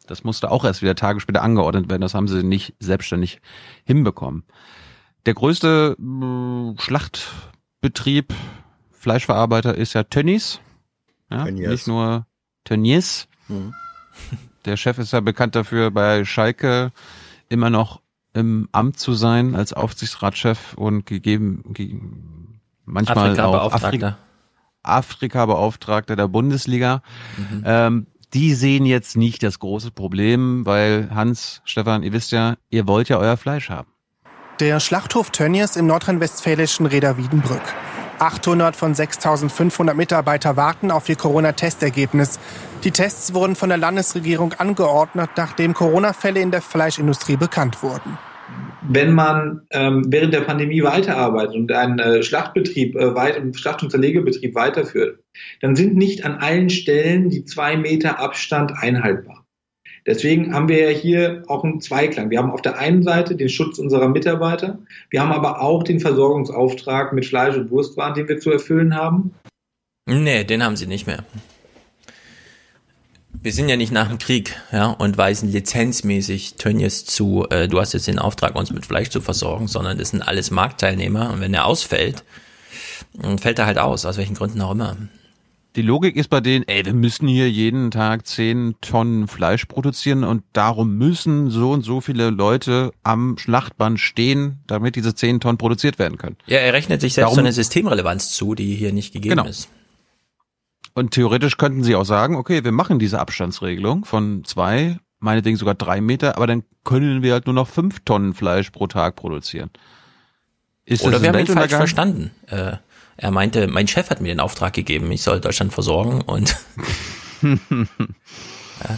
Das musste auch erst wieder Tage später angeordnet werden. Das haben sie nicht selbstständig hinbekommen. Der größte äh, Schlachtbetrieb, Fleischverarbeiter ist ja Tönnies. Ja, Tönnies. Nicht nur Tönnies. Mhm. Der Chef ist ja bekannt dafür, bei Schalke immer noch im Amt zu sein als Aufsichtsratschef und gegeben, ge manchmal Afrika auch Afrika, Afrika-Beauftragter der Bundesliga. Mhm. Ähm, die sehen jetzt nicht das große Problem, weil Hans, Stefan, ihr wisst ja, ihr wollt ja euer Fleisch haben. Der Schlachthof Tönnies im nordrhein-westfälischen Reda Wiedenbrück. 800 von 6500 Mitarbeiter warten auf ihr Corona-Testergebnis. Die Tests wurden von der Landesregierung angeordnet, nachdem Corona-Fälle in der Fleischindustrie bekannt wurden wenn man ähm, während der Pandemie weiterarbeitet und einen äh, Schlachtbetrieb, äh, weit, einen Schlacht- und Zerlegebetrieb weiterführt, dann sind nicht an allen Stellen die zwei Meter Abstand einhaltbar. Deswegen haben wir ja hier auch einen Zweiklang. Wir haben auf der einen Seite den Schutz unserer Mitarbeiter, wir haben aber auch den Versorgungsauftrag mit Fleisch und Wurstwaren, den wir zu erfüllen haben. Nee, den haben sie nicht mehr. Wir sind ja nicht nach dem Krieg, ja, und weisen lizenzmäßig Tönnies zu, äh, du hast jetzt den Auftrag, uns mit Fleisch zu versorgen, sondern das sind alles Marktteilnehmer und wenn er ausfällt, dann fällt er halt aus, aus welchen Gründen auch immer. Die Logik ist bei denen, ey, wir müssen hier jeden Tag zehn Tonnen Fleisch produzieren und darum müssen so und so viele Leute am Schlachtband stehen, damit diese zehn Tonnen produziert werden können. Ja, er rechnet sich selbst darum, so eine Systemrelevanz zu, die hier nicht gegeben genau. ist. Und theoretisch könnten sie auch sagen, okay, wir machen diese Abstandsregelung von zwei, meinetwegen sogar drei Meter, aber dann können wir halt nur noch fünf Tonnen Fleisch pro Tag produzieren. Ist Oder wir haben ihn falsch verstanden. Äh, er meinte, mein Chef hat mir den Auftrag gegeben, ich soll Deutschland versorgen und ja,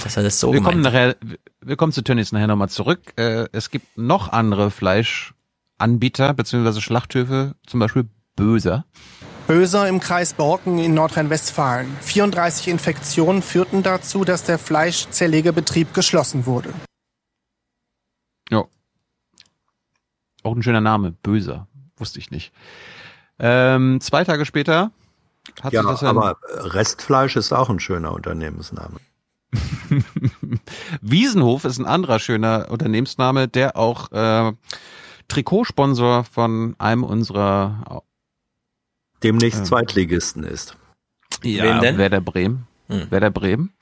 dass er das so wir kommen nachher, Wir kommen zu Tönnies nachher nochmal zurück. Äh, es gibt noch andere Fleischanbieter beziehungsweise Schlachthöfe, zum Beispiel Böser. Böser im Kreis Borken in Nordrhein-Westfalen. 34 Infektionen führten dazu, dass der Fleischzerlegebetrieb geschlossen wurde. Ja. Auch ein schöner Name, Böser. Wusste ich nicht. Ähm, zwei Tage später hat ja, sich das aber Restfleisch ist auch ein schöner Unternehmensname. Wiesenhof ist ein anderer schöner Unternehmensname, der auch äh, Trikotsponsor von einem unserer demnächst ähm. Zweitligisten ist. Ja, Wen denn? Werder Bremen. Hm. Werder Bremen.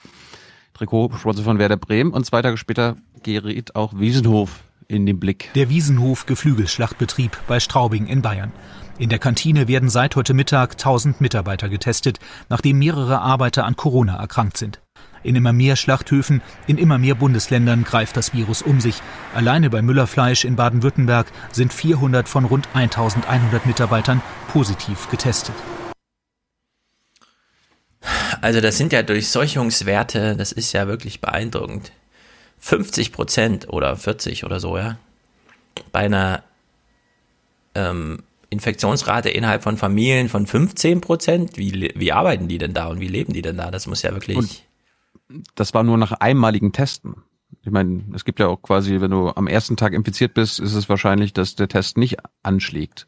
Trikotsponsor von Werder Bremen und zwei Tage später geriet auch Wiesenhof in den Blick. Der Wiesenhof Geflügelschlachtbetrieb bei Straubing in Bayern. In der Kantine werden seit heute Mittag 1000 Mitarbeiter getestet, nachdem mehrere Arbeiter an Corona erkrankt sind. In immer mehr Schlachthöfen, in immer mehr Bundesländern greift das Virus um sich. Alleine bei Müllerfleisch in Baden-Württemberg sind 400 von rund 1100 Mitarbeitern positiv getestet. Also das sind ja Durchseuchungswerte, das ist ja wirklich beeindruckend. 50 Prozent oder 40 oder so, ja. Bei einer ähm, Infektionsrate innerhalb von Familien von 15 Prozent. Wie, wie arbeiten die denn da und wie leben die denn da? Das muss ja wirklich. Und das war nur nach einmaligen Testen. Ich meine, es gibt ja auch quasi, wenn du am ersten Tag infiziert bist, ist es wahrscheinlich, dass der Test nicht anschlägt.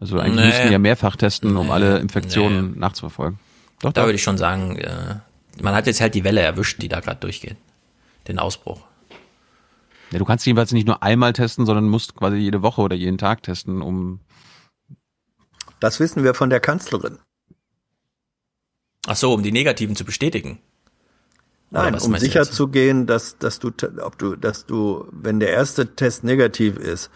Also eigentlich nee. müssten ja mehrfach testen, um nee. alle Infektionen nee. nachzuverfolgen. Doch, da doch. würde ich schon sagen, äh, man hat jetzt halt die Welle erwischt, die da gerade durchgeht. Den Ausbruch. Ja, du kannst jedenfalls nicht nur einmal testen, sondern musst quasi jede Woche oder jeden Tag testen, um. Das wissen wir von der Kanzlerin. Ach so, um die Negativen zu bestätigen. Nein, um sicher zu gehen, dass, dass du, ob du, dass du, wenn der erste Test negativ ist,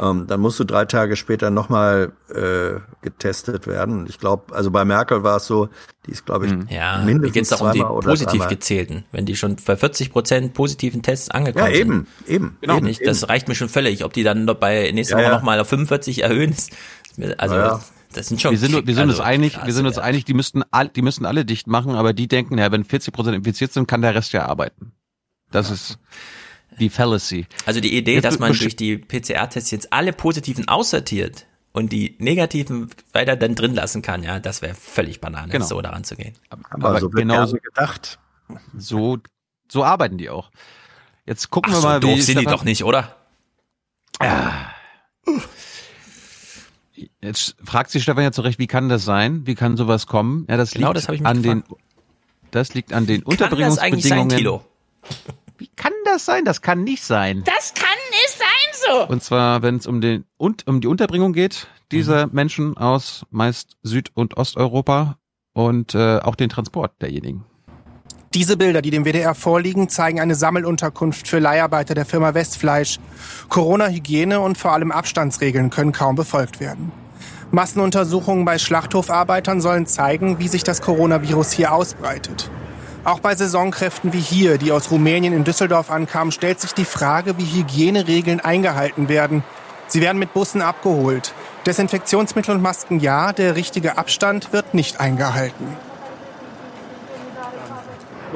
ähm, dann musst du drei Tage später nochmal äh, getestet werden. Ich glaube, also bei Merkel war es so, die ist, glaube ich, Hm. ja, mindestens geht's doch um die positiv dreimal. gezählten. Wenn die schon bei 40 Prozent positiven Tests angekommen Ja, eben, sind. eben, Genau, eben, nicht, das reicht mir schon völlig. Ob die dann bei nächste Ja, Woche ja. nochmal auf 45 erhöhen, ist also ja. Das sind schon. wir sind, wir sind uns also, einig, wir krasse sind uns Werte. einig, die müssten all, die müssen alle dicht machen, aber die denken, ja, wenn 40 Prozent infiziert sind, kann der Rest ja arbeiten. Das ist die Fallacy. Also die Idee, Jetzt dass man durch die PCR-Tests jetzt alle positiven aussortiert und die negativen weiter dann drin lassen kann, ja, das wäre völlig Banane, Genau. so daran zu gehen. Aber so wird genauso gerne gedacht. So, so arbeiten die auch. Jetzt gucken Ach, wir so mal, doof wie sind die doch nicht, oder? Jetzt fragt sich Stefan ja zurecht, wie kann das sein? Wie kann sowas kommen? Ja, das Genau liegt das hab ich mich an den, das liegt an den Kann das eigentlich sein, Unterbringungsbedingungen. Wie kann das sein? Das kann nicht sein. Das kann nicht sein so. Und zwar, wenn es um den und um die Unterbringung geht dieser Mhm. Menschen aus meist Süd- und Osteuropa und äh, auch den Transport derjenigen. Diese Bilder, die dem WDR vorliegen, zeigen eine Sammelunterkunft für Leiharbeiter der Firma Westfleisch. Corona-Hygiene und vor allem Abstandsregeln können kaum befolgt werden. Massenuntersuchungen bei Schlachthofarbeitern sollen zeigen, wie sich das Coronavirus hier ausbreitet. Auch bei Saisonkräften wie hier, die aus Rumänien in Düsseldorf ankamen, stellt sich die Frage, wie Hygieneregeln eingehalten werden. Sie werden mit Bussen abgeholt. Desinfektionsmittel und Masken ja, der richtige Abstand wird nicht eingehalten.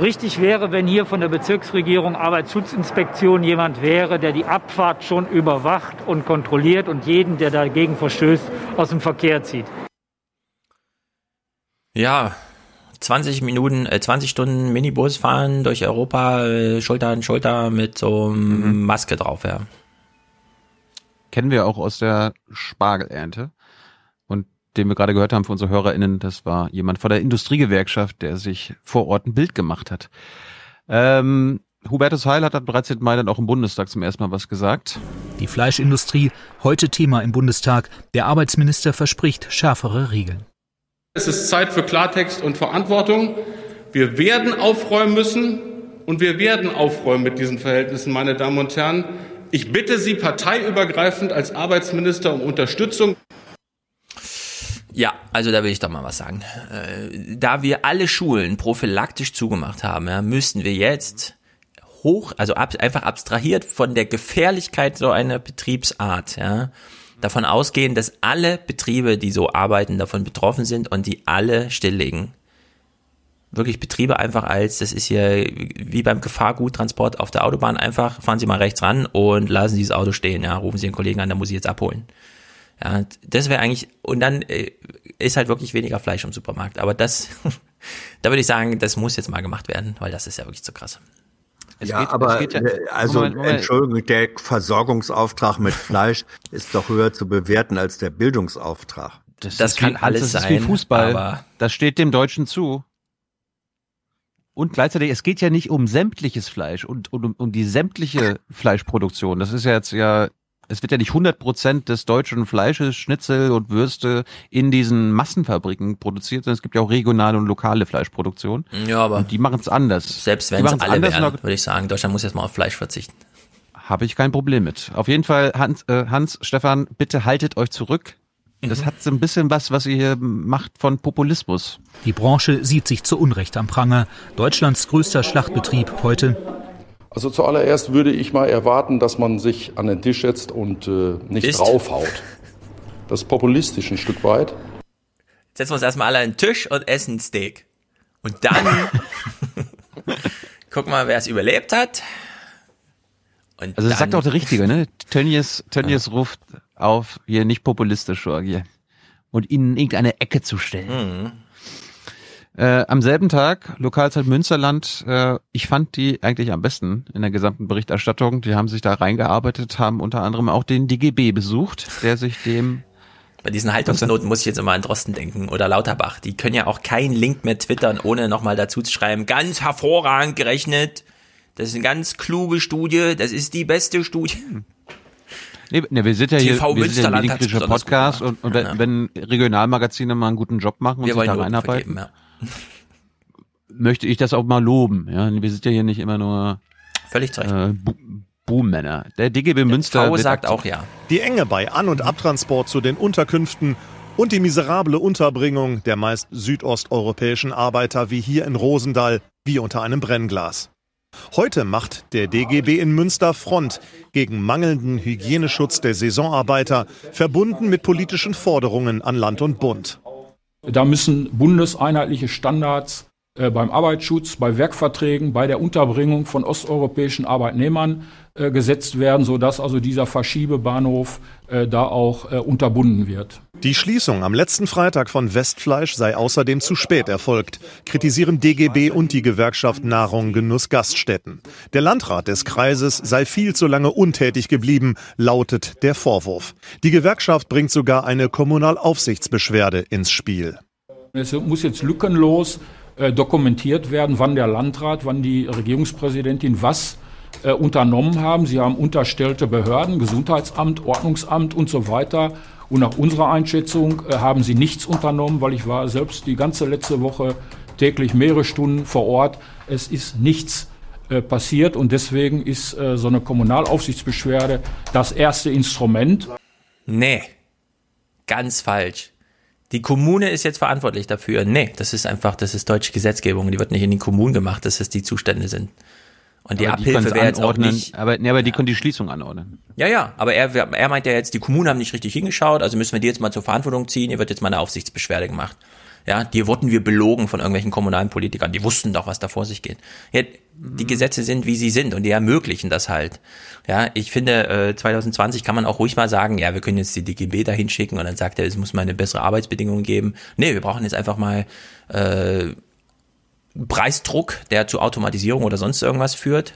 Richtig wäre, wenn hier von der Bezirksregierung Arbeitsschutzinspektion jemand wäre, der die Abfahrt schon überwacht und kontrolliert und jeden, der dagegen verstößt, aus dem Verkehr zieht. Ja, 20 Minuten, äh, 20 Stunden Minibus fahren durch Europa, äh, Schulter an Schulter mit so einem Maske drauf, ja. Kennen wir auch aus der Spargelernte. Den wir gerade gehört haben für unsere HörerInnen, das war jemand von der Industriegewerkschaft, der sich vor Ort ein Bild gemacht hat. Ähm, Hubertus Heil hat am 13. Mai dann auch im Bundestag zum ersten Mal was gesagt. Die Fleischindustrie, heute Thema im Bundestag. Der Arbeitsminister verspricht schärfere Regeln. Es ist Zeit für Klartext und Verantwortung. Wir werden aufräumen müssen und wir werden aufräumen mit diesen Verhältnissen, meine Damen und Herren. Ich bitte Sie parteiübergreifend als Arbeitsminister um Unterstützung. Ja, also da will ich doch mal was sagen. Äh, da wir alle Schulen prophylaktisch zugemacht haben, ja, müssen wir jetzt hoch, also ab, einfach abstrahiert von der Gefährlichkeit so einer Betriebsart, ja, davon ausgehen, dass alle Betriebe, die so arbeiten, davon betroffen sind und die alle stilllegen. Wirklich Betriebe einfach als, das ist hier wie beim Gefahrguttransport auf der Autobahn, einfach fahren Sie mal rechts ran und lassen Sie das Auto stehen, ja, rufen Sie den Kollegen an, der muss Sie jetzt abholen. Ja, das wäre eigentlich, und dann äh, ist halt wirklich weniger Fleisch im Supermarkt. Aber das, da würde ich sagen, das muss jetzt mal gemacht werden, weil das ist ja wirklich zu krass. ja, aber äh, also Moment, Moment. Entschuldigung, der Versorgungsauftrag mit Fleisch ist doch höher zu bewerten als der Bildungsauftrag. Das ist kann wie, alles das ist sein, wie Fußball. aber- Das steht dem Deutschen zu. Und gleichzeitig, es geht ja nicht um sämtliches Fleisch und, und um, um die sämtliche Fleischproduktion. Das ist ja jetzt ja, es wird ja nicht 100 Prozent des deutschen Fleisches, Schnitzel und Würste in diesen Massenfabriken produziert, sondern es gibt ja auch regionale und lokale Fleischproduktion. Ja, aber und die machen es anders. Selbst wenn es alle anders wären, würde ich sagen, Deutschland muss jetzt mal auf Fleisch verzichten. Habe ich kein Problem mit. Auf jeden Fall, Hans, äh, Hans, Stefan, bitte haltet euch zurück. Das hat so ein bisschen was, was ihr hier macht von Populismus. Die Branche sieht sich zu Unrecht am Pranger. Deutschlands größter Schlachtbetrieb heute. Also zuallererst würde ich mal erwarten, dass man sich an den Tisch setzt und äh, nicht Isst. draufhaut. Das ist populistisch ein Stück weit. Jetzt setzen wir uns erstmal alle an den Tisch und essen ein Steak. Und dann guck mal, wer es überlebt hat. Und Also das sagt auch der Richtige, ne? Tönnies, Tönnies ruft auf, hier nicht populistisch hier, und ihnen in irgendeine Ecke zu stellen. Mhm. Äh, am selben Tag, Lokalzeit Münsterland, äh, ich fand die eigentlich am besten in der gesamten Berichterstattung. Die haben sich da reingearbeitet, haben unter anderem auch den DGB besucht, der sich dem Bei diesen Haltungsnoten muss ich jetzt immer an Drosten denken oder Lauterbach. Die können ja auch keinen Link mehr twittern, ohne nochmal dazu zu schreiben, ganz hervorragend gerechnet. Das ist eine ganz kluge Studie. Das ist die beste Studie. Nee, nee, wir sind ja hier, TV wir sind ja ein medienkritischer Podcast und, und wenn, Ja. wenn Regionalmagazine mal einen guten Job machen und Wir sich da reinarbeiten, ja. Möchte ich das auch mal loben. Ja, wir sind ja hier nicht immer nur Völlig zu Recht. äh, Bu- Boommänner. Der DGB Münster V sagt auch ja. Die Enge bei An- und Abtransport zu den Unterkünften und die miserable Unterbringung der meist südosteuropäischen Arbeiter wie hier in Rosendahl wie unter einem Brennglas. Heute macht der DGB in Münster Front gegen mangelnden Hygieneschutz der Saisonarbeiter, verbunden mit politischen Forderungen an Land und Bund. Da müssen bundeseinheitliche Standards beim Arbeitsschutz, bei Werkverträgen, bei der Unterbringung von osteuropäischen Arbeitnehmern äh, gesetzt werden, sodass also dieser Verschiebebahnhof äh, da auch äh, unterbunden wird. Die Schließung am letzten Freitag von Westfleisch sei außerdem zu spät erfolgt, kritisieren DGB und die Gewerkschaft Nahrung Genuss Gaststätten. Der Landrat des Kreises sei viel zu lange untätig geblieben, lautet der Vorwurf. Die Gewerkschaft bringt sogar eine Kommunalaufsichtsbeschwerde ins Spiel. Es muss jetzt lückenlos äh, dokumentiert werden, wann der Landrat, wann die Regierungspräsidentin was äh, unternommen haben. Sie haben unterstellte Behörden, Gesundheitsamt, Ordnungsamt und so weiter. Und nach unserer Einschätzung äh, haben sie nichts unternommen, weil ich war selbst die ganze letzte Woche täglich mehrere Stunden vor Ort. Es ist nichts äh, passiert und deswegen ist äh, so eine Kommunalaufsichtsbeschwerde das erste Instrument. Nee. Ganz falsch. Die Kommune ist jetzt verantwortlich dafür. Nee, das ist einfach, das ist deutsche Gesetzgebung. Die wird nicht in den Kommunen gemacht, dass das die Zustände sind. Und die Aber Abhilfe wäre jetzt auch nicht. Aber, nee, aber die können die Schließung anordnen. Ja, ja, aber er, er meint ja jetzt, die Kommunen haben nicht richtig hingeschaut, also müssen wir die jetzt mal zur Verantwortung ziehen, hier wird jetzt mal eine Aufsichtsbeschwerde gemacht. Ja, die wurden wir belogen von irgendwelchen kommunalen Politikern, die wussten doch, was da vor sich geht. Ja, die Gesetze sind, wie sie sind und die ermöglichen das halt. Ja, ich finde, äh, 2020 kann man auch ruhig mal sagen, ja, wir können jetzt die DGB da hinschicken und dann sagt er, es muss mal eine bessere Arbeitsbedingung geben. Nee, wir brauchen jetzt einfach mal äh, Preisdruck, der zu Automatisierung oder sonst irgendwas führt.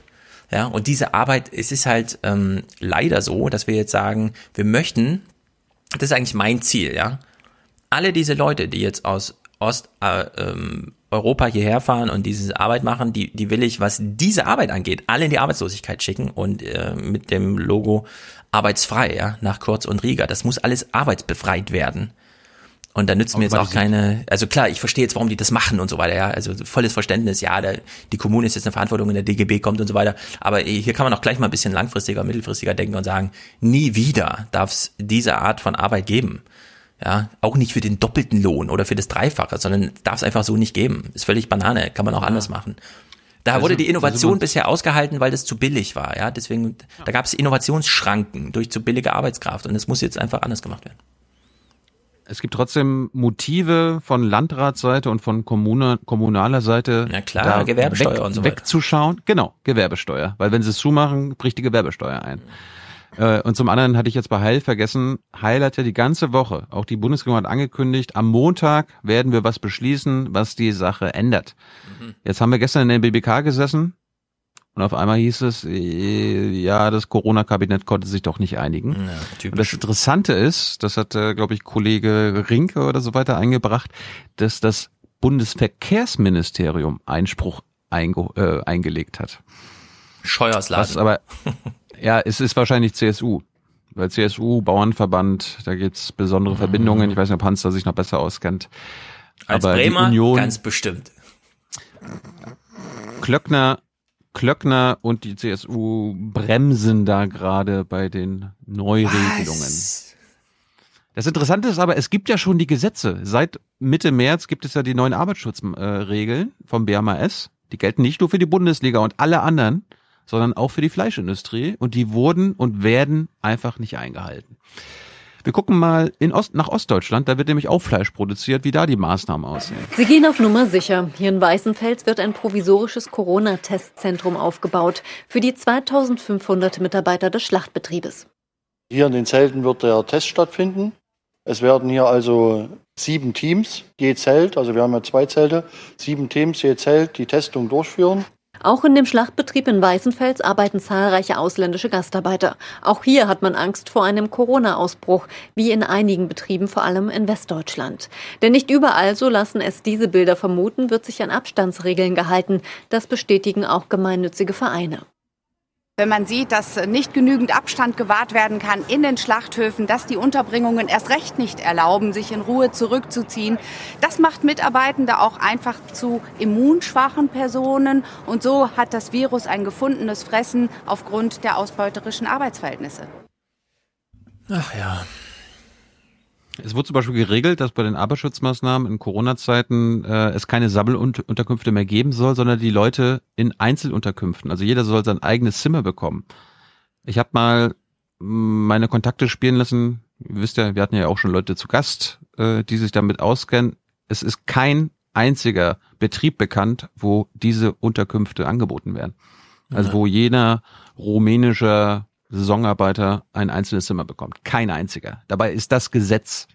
Ja, und diese Arbeit, es ist halt ähm, leider so, dass wir jetzt sagen, wir möchten, das ist eigentlich mein Ziel, ja. Alle diese Leute, die jetzt aus Osteuropa äh, ähm, Europa hierher fahren und diese Arbeit machen, die, die will ich, was diese Arbeit angeht, alle in die Arbeitslosigkeit schicken und äh, mit dem Logo arbeitsfrei, ja, nach Kurz und Rieger. Das muss alles arbeitsbefreit werden. Und da nützt mir jetzt auch keine, also klar, ich verstehe jetzt, warum die das machen und so weiter, ja, also volles Verständnis, ja, da, die Kommune ist jetzt eine Verantwortung in der DGB kommt und so weiter, aber hier kann man auch gleich mal ein bisschen langfristiger, mittelfristiger denken und sagen, nie wieder darf es diese Art von Arbeit geben. Ja, auch nicht für den doppelten Lohn oder für das Dreifache, sondern darf es einfach so nicht geben. Ist völlig Banane, kann man auch anders machen. Da Also- wurde die Innovation also bisher ausgehalten, weil das zu billig war, ja, deswegen, da gab es Innovationsschranken durch zu billige Arbeitskraft und es muss jetzt einfach anders gemacht werden. Es gibt trotzdem Motive von Landratsseite und von Kommune, kommunaler Seite. Na klar, Gewerbesteuer weg, und so weiter. Wegzuschauen. Genau, Gewerbesteuer. Weil wenn sie es zumachen, bricht die Gewerbesteuer ein. Äh, Und zum anderen hatte ich jetzt bei Heil vergessen, Heil hat ja die ganze Woche, auch die Bundesregierung hat angekündigt, am Montag werden wir was beschließen, was die Sache ändert. Mhm. Jetzt haben wir gestern in der BBK gesessen und auf einmal hieß es, äh, ja, das Corona-Kabinett konnte sich doch nicht einigen. und das Interessante ist, das hat, äh, glaube ich, Kollege Rinke oder so weiter eingebracht, dass das Bundesverkehrsministerium Einspruch einge äh, eingelegt hat. Scheuersladen. Was aber, ja, es ist wahrscheinlich CSU. Weil CSU, Bauernverband, da gibt's besondere Verbindungen. Ich weiß nicht, ob Hans da sich noch besser auskennt. Als aber Bremer die Union, ganz bestimmt. Klöckner, Klöckner und die CSU bremsen da gerade bei den Neuregelungen. Das Interessante ist aber, es gibt ja schon die Gesetze. Seit Mitte März gibt es ja die neuen Arbeitsschutzregeln vom BMAS. Die gelten nicht nur für die Bundesliga und alle anderen, sondern auch für die Fleischindustrie. Und die wurden und werden einfach nicht eingehalten. Wir gucken mal in Ost, nach Ostdeutschland, da wird nämlich auch Fleisch produziert, wie da die Maßnahmen aussehen. Sie gehen auf Nummer sicher. Hier in Weißenfels wird ein provisorisches Corona-Testzentrum aufgebaut für die 2500 Mitarbeiter des Schlachtbetriebes. Hier in den Zelten wird der Test stattfinden. Es werden hier also sieben Teams je Zelt, also wir haben ja zwei Zelte, sieben Teams je Zelt die Testung durchführen. Auch in dem Schlachtbetrieb in Weißenfels arbeiten zahlreiche ausländische Gastarbeiter. Auch hier hat man Angst vor einem Corona-Ausbruch, wie in einigen Betrieben, vor allem in Westdeutschland. Denn nicht überall, so lassen es diese Bilder vermuten, wird sich an Abstandsregeln gehalten. Das bestätigen auch gemeinnützige Vereine. Wenn man sieht, dass nicht genügend Abstand gewahrt werden kann in den Schlachthöfen, dass die Unterbringungen erst recht nicht erlauben, sich in Ruhe zurückzuziehen, das macht Mitarbeitende auch einfach zu immunschwachen Personen. Und so hat das Virus ein gefundenes Fressen aufgrund der ausbeuterischen Arbeitsverhältnisse. Ach ja. Es wurde zum Beispiel geregelt, dass bei den Arbeitsschutzmaßnahmen in Corona-Zeiten äh, es keine Sammelunterkünfte mehr geben soll, sondern die Leute in Einzelunterkünften. Also jeder soll sein eigenes Zimmer bekommen. Ich habe mal meine Kontakte spielen lassen. Ihr wisst ja, wir hatten ja auch schon Leute zu Gast, äh, die sich damit auskennen. Es ist kein einziger Betrieb bekannt, wo diese Unterkünfte angeboten werden. Also Ja. wo jener rumänischer Saisonarbeiter ein einzelnes Zimmer bekommt. Kein einziger. Dabei ist das Gesetz.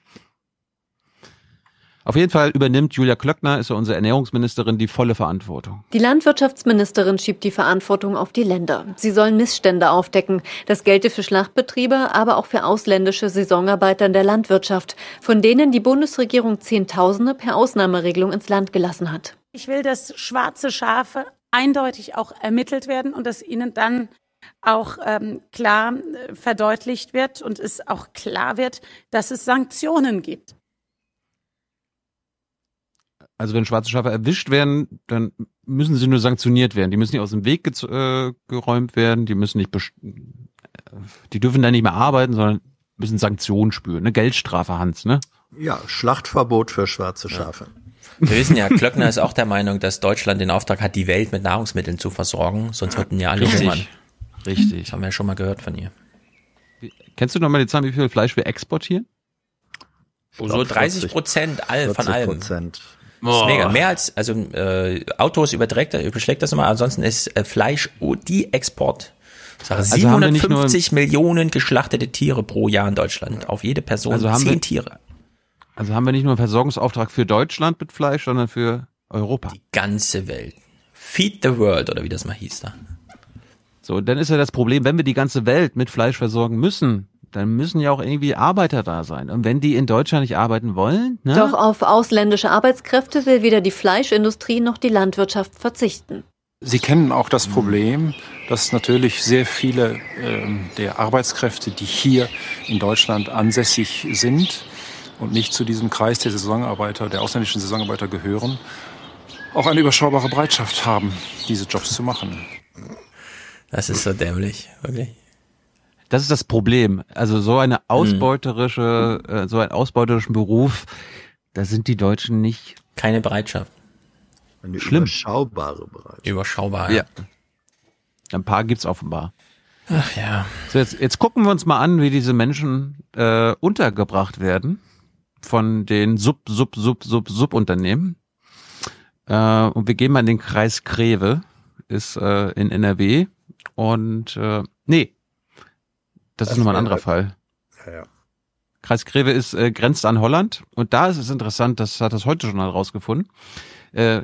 Auf jeden Fall übernimmt Julia Klöckner, ist ja unsere Ernährungsministerin, die volle Verantwortung. Die Landwirtschaftsministerin schiebt die Verantwortung auf die Länder. Sie sollen Missstände aufdecken. Das gelte für Schlachtbetriebe, aber auch für ausländische Saisonarbeiter in der Landwirtschaft, von denen die Bundesregierung Zehntausende per Ausnahmeregelung ins Land gelassen hat. Ich will, dass schwarze Schafe eindeutig auch ermittelt werden und dass ihnen dann auch ähm, klar äh, verdeutlicht wird und es auch klar wird, dass es Sanktionen gibt. Also wenn schwarze Schafe erwischt werden, dann müssen sie nur sanktioniert werden. Die müssen nicht aus dem Weg äh, geräumt werden, die müssen nicht, die dürfen dann nicht mehr arbeiten, sondern müssen Sanktionen spüren, eine Geldstrafe, Hans, ne? Ja, Schlachtverbot für schwarze Schafe. Wir wissen ja, Klöckner ist auch der Meinung, dass Deutschland den Auftrag hat, die Welt mit Nahrungsmitteln zu versorgen, sonst würden ja alle hungern. Richtig. Haben wir ja schon mal gehört von ihr. Kennst du noch mal die Zahlen, wie viel Fleisch wir exportieren? Oh, so 30 Prozent all, von 40 allem. Prozent. Das ist mega. Mehr als, also äh, Autos überträgt, überschlägt das immer, ansonsten ist äh, Fleisch oh, die Export. Also haben wir nicht nur- 750 Millionen geschlachtete Tiere pro Jahr in Deutschland. Auf jede Person Also haben zehn wir- Tiere. Also haben wir nicht nur einen Versorgungsauftrag für Deutschland mit Fleisch, sondern für Europa. Ganze Welt. Feed the world, oder wie das mal hieß da. So, dann ist ja das Problem, wenn wir die ganze Welt mit Fleisch versorgen müssen, dann müssen ja auch irgendwie Arbeiter da sein. Und wenn die in Deutschland nicht arbeiten wollen, ne? Doch auf ausländische Arbeitskräfte will weder die Fleischindustrie noch die Landwirtschaft verzichten. Sie kennen auch das Problem, dass natürlich sehr viele ähm, der Arbeitskräfte, die hier in Deutschland ansässig sind und nicht zu diesem Kreis der Saisonarbeiter, der ausländischen Saisonarbeiter gehören, auch eine überschaubare Bereitschaft haben, diese Jobs zu machen. Das ist so dämlich, wirklich. Das ist das Problem. Also so eine ausbeuterische, äh, so einen ausbeuterischen Beruf, da sind die Deutschen nicht. Keine Bereitschaft. Eine Schlimm. überschaubare Bereitschaft. Überschaubar. Ja. Ein paar gibt's offenbar. Ach ja. So, jetzt, jetzt gucken wir uns mal an, wie diese Menschen äh, untergebracht werden von den Sub, Sub, Sub, Sub, Subunternehmen. Äh, und wir gehen mal in den Kreis Greve, ist äh, in NRW. Und äh, nee, das, Das ist nochmal ein anderer Fall. Ja, ja. Kreis Greve ist äh, grenzt an Holland und da ist es interessant, das hat das heute schon herausgefunden. Äh,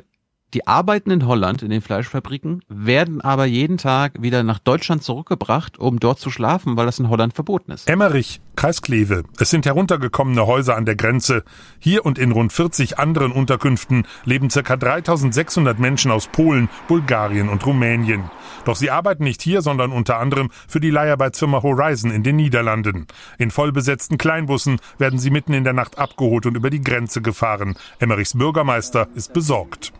die arbeiten in Holland in den Fleischfabriken, werden aber jeden Tag wieder nach Deutschland zurückgebracht, um dort zu schlafen, weil das in Holland verboten ist. Emmerich, Kreis Kleve. Es sind heruntergekommene Häuser an der Grenze. Hier und in rund 40 anderen Unterkünften leben ca. 3600 Menschen aus Polen, Bulgarien und Rumänien. Doch sie arbeiten nicht hier, sondern unter anderem für die Leiharbeitsfirma Horizon in den Niederlanden. In vollbesetzten Kleinbussen werden sie mitten in der Nacht abgeholt und über die Grenze gefahren. Emmerichs Bürgermeister ist besorgt.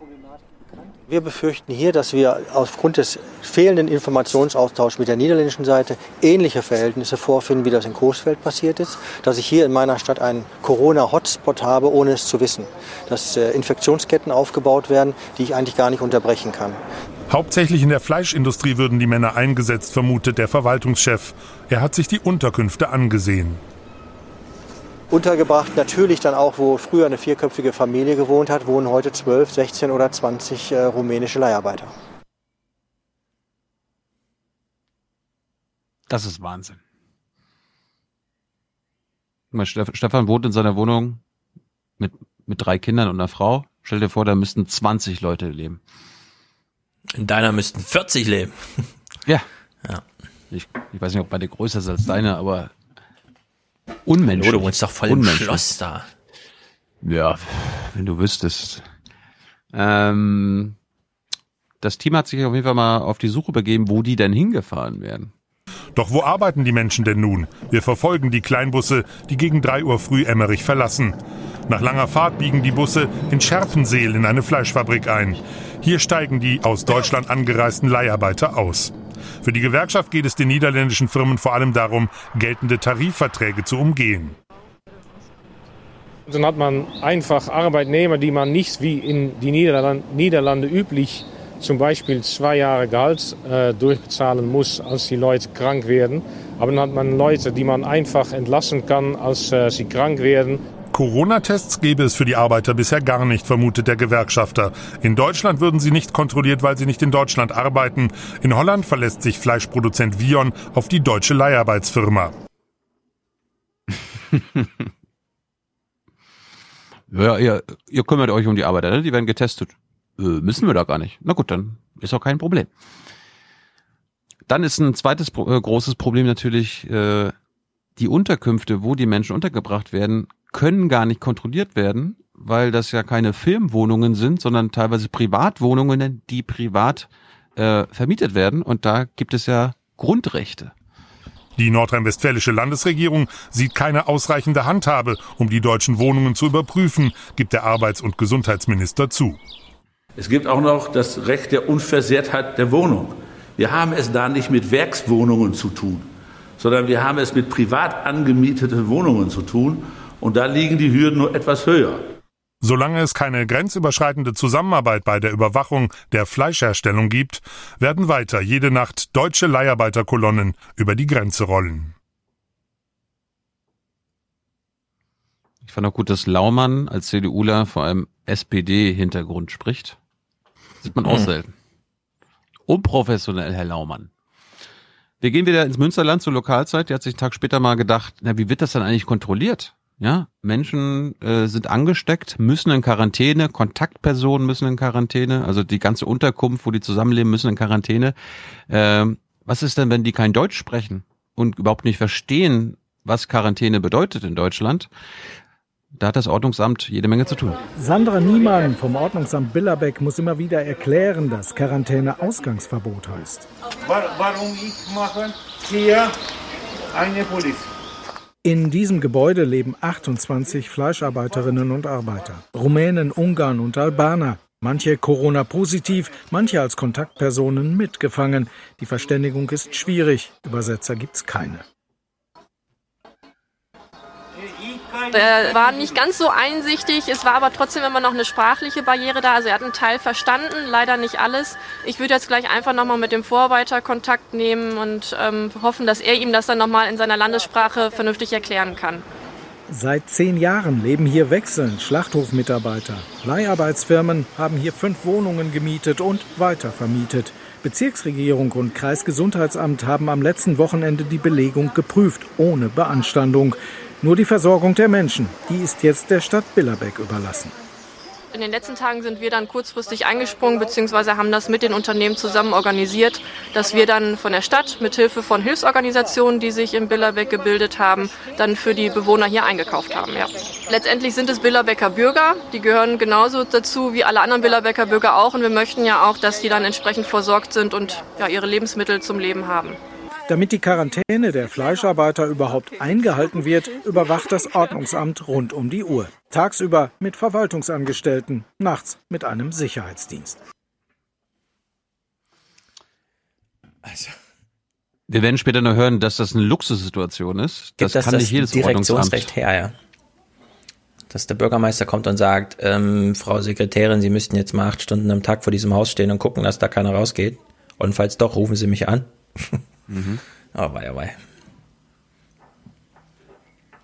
Wir befürchten hier, dass wir aufgrund des fehlenden Informationsaustauschs mit der niederländischen Seite ähnliche Verhältnisse vorfinden, wie das in Coesfeld passiert ist. Dass ich hier in meiner Stadt einen Corona-Hotspot habe, ohne es zu wissen. Dass äh, Infektionsketten aufgebaut werden, die ich eigentlich gar nicht unterbrechen kann. Hauptsächlich in der Fleischindustrie würden die Männer eingesetzt, vermutet der Verwaltungschef. Er hat sich die Unterkünfte angesehen. Untergebracht natürlich dann auch, wo früher eine vierköpfige Familie gewohnt hat, wohnen heute 12, 16 oder 20 äh, rumänische Leiharbeiter. Das ist Wahnsinn. Stefan wohnt in seiner Wohnung mit, mit drei Kindern und einer Frau. Stell dir vor, da müssten 20 Leute leben. In deiner müssten 40 leben. Ja. Ja. Ich, ich weiß nicht, ob meine größer ist als deine, aber unmenschlich. Hallo, du wohnst doch voll im Unmenschlich. Schloss da. Ja, wenn du wüsstest. Ähm, das Team hat sich auf jeden Fall mal auf die Suche begeben, wo die denn hingefahren werden. Doch wo arbeiten die Menschen denn nun? Wir verfolgen die Kleinbusse, die gegen 3 Uhr früh Emmerich verlassen. Nach langer Fahrt biegen die Busse in Scherpenseel in eine Fleischfabrik ein. Hier steigen die aus Deutschland angereisten Leiharbeiter aus. Für die Gewerkschaft geht es den niederländischen Firmen vor allem darum, geltende Tarifverträge zu umgehen. Dann hat man einfach Arbeitnehmer, die man nicht wie in die Niederlande, Niederlande üblich zum Beispiel zwei Jahre Gehalt äh, durchbezahlen muss, als die Leute krank werden. Aber dann hat man Leute, die man einfach entlassen kann, als äh, sie krank werden. Corona-Tests gäbe es für die Arbeiter bisher gar nicht, vermutet der Gewerkschafter. In Deutschland würden sie nicht kontrolliert, weil sie nicht in Deutschland arbeiten. In Holland verlässt sich Fleischproduzent Vion auf die deutsche Leiharbeitsfirma. Ja, ihr, ihr kümmert euch um die Arbeiter, ne? die werden getestet. Äh, müssen wir da gar nicht. Na gut, dann ist auch kein Problem. Dann ist ein zweites äh, großes Problem natürlich, äh, die Unterkünfte, wo die Menschen untergebracht werden, können gar nicht kontrolliert werden, weil das ja keine Firmenwohnungen sind, sondern teilweise Privatwohnungen, die privat äh, vermietet werden. Und da gibt es ja Grundrechte. Die nordrhein-westfälische Landesregierung sieht keine ausreichende Handhabe, um die deutschen Wohnungen zu überprüfen, gibt der Arbeits- und Gesundheitsminister zu. Es gibt auch noch das Recht der Unversehrtheit der Wohnung. Wir haben es da nicht mit Werkswohnungen zu tun, sondern wir haben es mit privat angemieteten Wohnungen zu tun. Und da liegen die Hürden nur etwas höher. Solange es keine grenzüberschreitende Zusammenarbeit bei der Überwachung der Fleischherstellung gibt, werden weiter jede Nacht deutsche Leiharbeiterkolonnen über die Grenze rollen. Ich fand auch gut, dass Laumann als CDUler vor allem SPD-Hintergrund spricht. Sieht man auch Mhm. selten. Unprofessionell, Herr Laumann. Wir gehen wieder ins Münsterland zur Lokalzeit. Der hat sich einen Tag später mal gedacht, na, wie wird das dann eigentlich kontrolliert? Ja, Menschen äh, sind angesteckt, müssen in Quarantäne, Kontaktpersonen müssen in Quarantäne, also die ganze Unterkunft, wo die zusammenleben, müssen in Quarantäne. Ähm, was ist denn, wenn die kein Deutsch sprechen und überhaupt nicht verstehen, was Quarantäne bedeutet in Deutschland? Da hat das Ordnungsamt jede Menge zu tun. Sandra Niemann vom Ordnungsamt Billerbeck muss immer wieder erklären, dass Quarantäne Ausgangsverbot heißt. Warum ich mache hier eine Polizei? In diesem Gebäude leben 28 Fleischarbeiterinnen und Arbeiter. Rumänen, Ungarn und Albaner. Manche Corona-positiv, manche als Kontaktpersonen mitgefangen. Die Verständigung ist schwierig. Übersetzer gibt's keine. Er war nicht ganz so einsichtig, es war aber trotzdem immer noch eine sprachliche Barriere da. Also er hat einen Teil verstanden, leider nicht alles. Ich würde jetzt gleich einfach nochmal mit dem Vorarbeiter Kontakt nehmen und ähm, hoffen, dass er ihm das dann nochmal in seiner Landessprache vernünftig erklären kann. Seit zehn Jahren leben hier wechselnd Schlachthofmitarbeiter. Leiharbeitsfirmen haben hier fünf Wohnungen gemietet und weiter vermietet. Bezirksregierung und Kreisgesundheitsamt haben am letzten Wochenende die Belegung geprüft, ohne Beanstandung. Nur die Versorgung der Menschen, die ist jetzt der Stadt Billerbeck überlassen. In den letzten Tagen sind wir dann kurzfristig eingesprungen, beziehungsweise haben das mit den Unternehmen zusammen organisiert, dass wir dann von der Stadt mit Hilfe von Hilfsorganisationen, die sich in Billerbeck gebildet haben, dann für die Bewohner hier eingekauft haben. Ja. Letztendlich sind es Billerbecker Bürger, die gehören genauso dazu wie alle anderen Billerbecker Bürger auch und wir möchten ja auch, dass die dann entsprechend versorgt sind und ja, ihre Lebensmittel zum Leben haben. Damit die Quarantäne der Fleischarbeiter überhaupt eingehalten wird, überwacht das Ordnungsamt rund um die Uhr. Tagsüber mit Verwaltungsangestellten, nachts mit einem Sicherheitsdienst. Also. Wir werden später noch hören, dass das eine Luxussituation ist. Das Gibt das kann das nicht jedes Direktionsrecht Ordnungsamt. her, ja. Dass der Bürgermeister kommt und sagt, ähm, Frau Sekretärin, Sie müssten jetzt mal acht Stunden am Tag vor diesem Haus stehen und gucken, dass da keiner rausgeht. Und falls doch, rufen Sie mich an. Mhm. Oh, wei, oh, wei.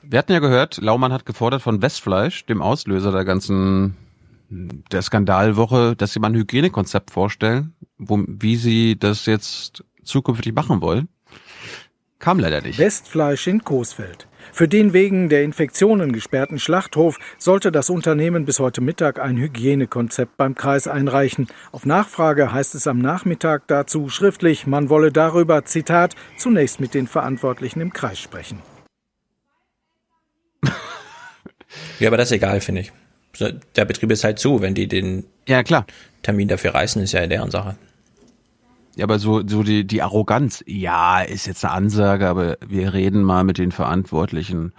Wir hatten ja gehört, Laumann hat gefordert von Westfleisch, dem Auslöser der ganzen der Skandalwoche, dass sie mal ein Hygienekonzept vorstellen, wo, wie sie das jetzt zukünftig machen wollen. Kam leider nicht. Westfleisch in Coesfeld. Für den wegen der Infektionen gesperrten Schlachthof sollte das Unternehmen bis heute Mittag ein Hygienekonzept beim Kreis einreichen. Auf Nachfrage heißt es am Nachmittag dazu schriftlich, man wolle darüber, Zitat, zunächst mit den Verantwortlichen im Kreis sprechen. Ja, aber das ist egal, finde ich. Der Betrieb ist halt zu, wenn die den ja, klar. Termin dafür reißen, ist ja deren Sache. Ja, aber so, so die, die Arroganz, ja, ist jetzt eine Ansage, aber wir reden mal mit den Verantwortlichen,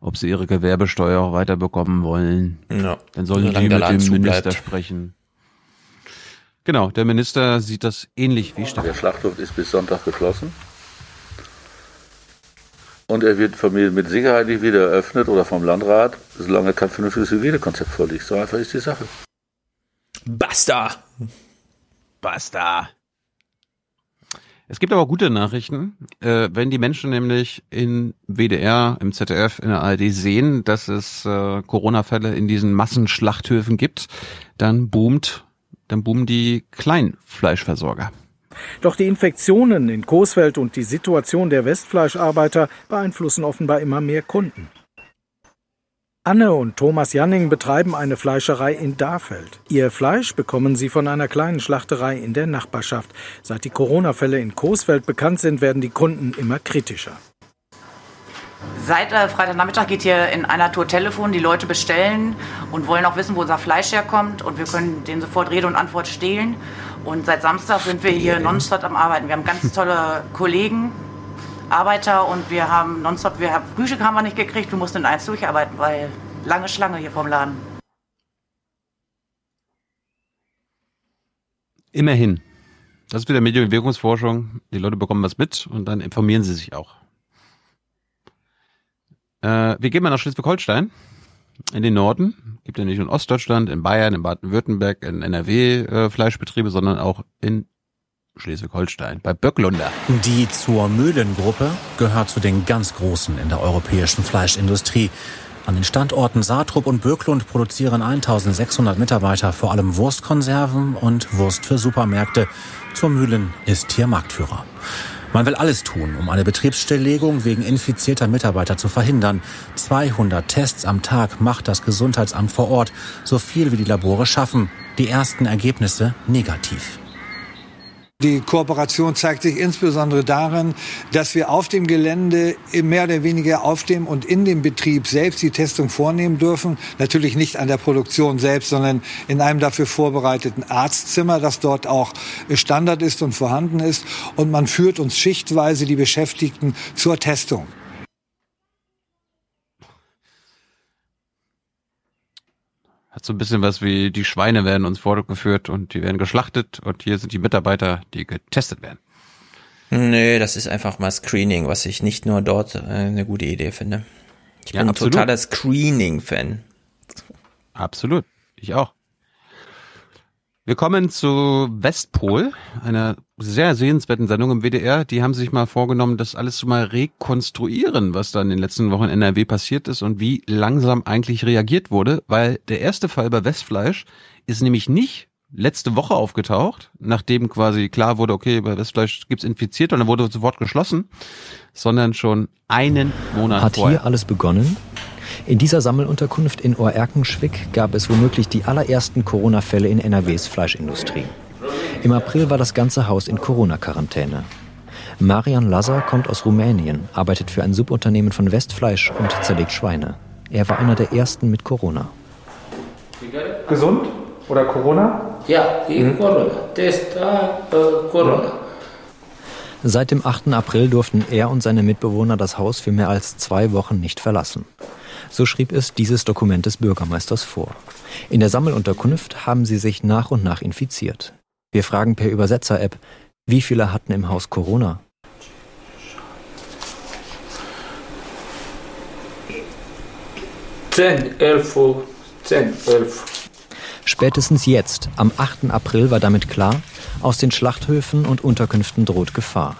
ob sie ihre Gewerbesteuer auch weiterbekommen wollen. Ja. Dann sollen Solange die mit dem Minister zubleibt. sprechen. Genau, der Minister sieht das ähnlich wie Stefan. Der Schlachthof ist bis Sonntag geschlossen. Und er wird von mir mit Sicherheit nicht wieder eröffnet oder vom Landrat, solange kein vernünftiges Hygienekonzept vorliegt. So einfach ist die Sache. Basta! Basta! Es gibt aber gute Nachrichten. Äh, wenn die Menschen nämlich in WDR, im ZDF, in der ARD sehen, dass es äh, Corona-Fälle in diesen Massenschlachthöfen gibt, dann boomt, dann boomen die Kleinfleischversorger. Doch die Infektionen in Coesfeld und die Situation der Westfleischarbeiter beeinflussen offenbar immer mehr Kunden. Anne und Thomas Janning betreiben eine Fleischerei in Dahfeld. Ihr Fleisch bekommen sie von einer kleinen Schlachterei in der Nachbarschaft. Seit die Corona-Fälle in Coesfeld bekannt sind, werden die Kunden immer kritischer. Seit äh, Freitagnachmittag geht hier in einer Tour Telefon. Die Leute bestellen und wollen auch wissen, wo unser Fleisch herkommt. Und wir können denen sofort Rede und Antwort stehlen. Und seit Samstag sind wir hier nonstop am Arbeiten. Wir haben ganz tolle Kollegen, Arbeiter und wir haben nonstop, wir haben, Frühstück haben wir nicht gekriegt. Wir mussten in eins durcharbeiten, weil lange Schlange hier vorm Laden. Immerhin. Das ist wieder Medien- und Wirkungsforschung. Die Leute bekommen was mit und dann informieren sie sich auch. Äh, wir gehen mal nach Schleswig-Holstein, in den Norden. Gibt ja nicht nur in Ostdeutschland, in Bayern, in Baden-Württemberg, in NRW äh, Fleischbetriebe, sondern auch in Schleswig-Holstein, bei Böcklunder. Die zur Mühlengruppe gehört zu den ganz Großen in der europäischen Fleischindustrie. An den Standorten Saatrup und Böcklund produzieren 1600 Mitarbeiter vor allem Wurstkonserven und Wurst für Supermärkte. Zur Mühlen ist hier Marktführer. Man will alles tun, um eine Betriebsstilllegung wegen infizierter Mitarbeiter zu verhindern. 200 Tests am Tag macht das Gesundheitsamt vor Ort, so viel wie die Labore schaffen. Die ersten Ergebnisse negativ. Die Kooperation zeigt sich insbesondere darin, dass wir auf dem Gelände mehr oder weniger auf dem und in dem Betrieb selbst die Testung vornehmen dürfen. Natürlich nicht an der Produktion selbst, sondern in einem dafür vorbereiteten Arztzimmer, das dort auch Standard ist und vorhanden ist. Und man führt uns schichtweise die Beschäftigten zur Testung. Hat so ein bisschen was wie die Schweine werden uns vorgeführt und die werden geschlachtet und hier sind die Mitarbeiter, die getestet werden. Nee, das ist einfach mal Screening, was ich nicht nur dort äh, eine gute Idee finde. Ich Ja, bin ein absolut. totaler Screening-Fan. Absolut. Ich auch. Wir kommen zu Westpol, einer sehr sehenswerten Sendung im WDR. Die haben sich mal vorgenommen, das alles zu mal rekonstruieren, was da in den letzten Wochen in NRW passiert ist und wie langsam eigentlich reagiert wurde, weil der erste Fall bei Westfleisch ist nämlich nicht letzte Woche aufgetaucht, nachdem quasi klar wurde, okay, bei Westfleisch gibt's infiziert und dann wurde sofort geschlossen, sondern schon einen Monat Hat vorher. hier alles begonnen? In dieser Sammelunterkunft in Ohrerkenschwick gab es womöglich die allerersten Corona-Fälle in NRWs Fleischindustrie. Im April war das ganze Haus in Corona-Quarantäne. Marian Lazar kommt aus Rumänien, arbeitet für ein Subunternehmen von Westfleisch und zerlegt Schweine. Er war einer der ersten mit Corona. Gesund oder Corona? Ja, Mhm. Corona. Test äh, Corona. Seit dem 8. April durften er und seine Mitbewohner das Haus für mehr als zwei Wochen nicht verlassen. So schrieb es dieses Dokument des Bürgermeisters vor. In der Sammelunterkunft haben sie sich nach und nach infiziert. Wir fragen per Übersetzer-App, wie viele hatten im Haus Corona? Zehn, elf, zehn, elf. Spätestens jetzt, am 8. April, war damit klar, aus den Schlachthöfen und Unterkünften droht Gefahr.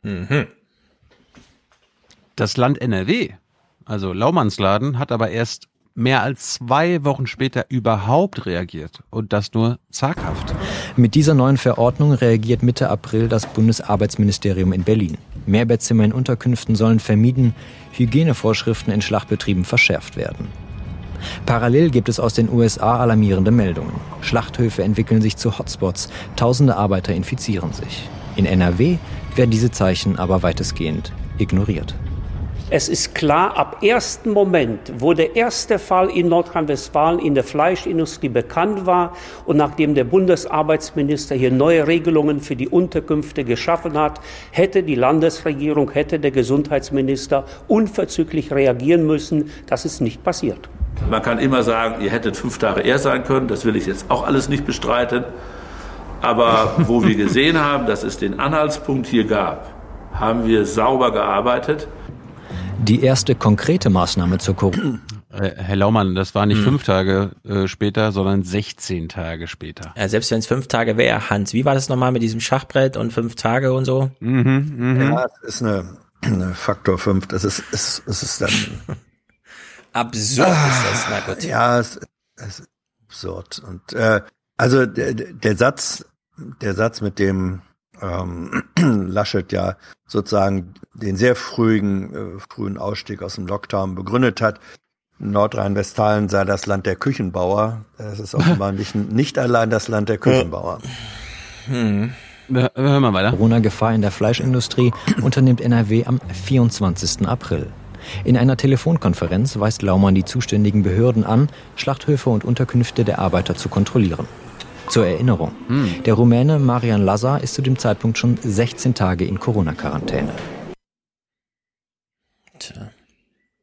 Mhm. Das Land NRW, also Laumannsladen, hat aber erst mehr als zwei Wochen später überhaupt reagiert und das nur zaghaft. Mit dieser neuen Verordnung reagiert Mitte April das Bundesarbeitsministerium in Berlin. Mehrbettzimmer in Unterkünften sollen vermieden, Hygienevorschriften in Schlachtbetrieben verschärft werden. Parallel gibt es aus den USA alarmierende Meldungen. Schlachthöfe entwickeln sich zu Hotspots, tausende Arbeiter infizieren sich. In NRW werden diese Zeichen aber weitestgehend ignoriert. Es ist klar, ab ersten Moment, wo der erste Fall in Nordrhein-Westfalen in der Fleischindustrie bekannt war und nachdem der Bundesarbeitsminister hier neue Regelungen für die Unterkünfte geschaffen hat, hätte die Landesregierung, hätte der Gesundheitsminister unverzüglich reagieren müssen. Das ist nicht passiert. Man kann immer sagen, ihr hättet fünf Tage eher sein können. Das will ich jetzt auch alles nicht bestreiten. Aber wo wir gesehen haben, dass es den Anhaltspunkt hier gab, haben wir sauber gearbeitet. Die erste konkrete Maßnahme zur Corona. Äh, Herr Laumann, das war nicht hm. fünf Tage äh, später, sondern 16 Tage später. Ja, selbst wenn es fünf Tage wäre, Hans, wie war das nochmal mit diesem Schachbrett und fünf Tage und so? Mhm, mh. Ja, es ist eine, eine Faktor fünf. Das ist, es, es ist dann absurd ah, ist das, na gut. Ja, es, es ist absurd. Und äh, also der, der Satz, der Satz mit dem ähm, Laschet ja sozusagen den sehr frühen, äh, frühen Ausstieg aus dem Lockdown begründet hat. Nordrhein-Westfalen sei das Land der Küchenbauer. Es ist offenbar nicht, nicht allein das Land der Küchenbauer. Hm. Hören wir weiter. Corona-Gefahr in der Fleischindustrie unternimmt NRW am 24. April. In einer Telefonkonferenz weist Laumann die zuständigen Behörden an, Schlachthöfe und Unterkünfte der Arbeiter zu kontrollieren. Zur Erinnerung, hm. der Rumäne Marian Lazar ist zu dem Zeitpunkt schon 16 Tage in Corona-Quarantäne.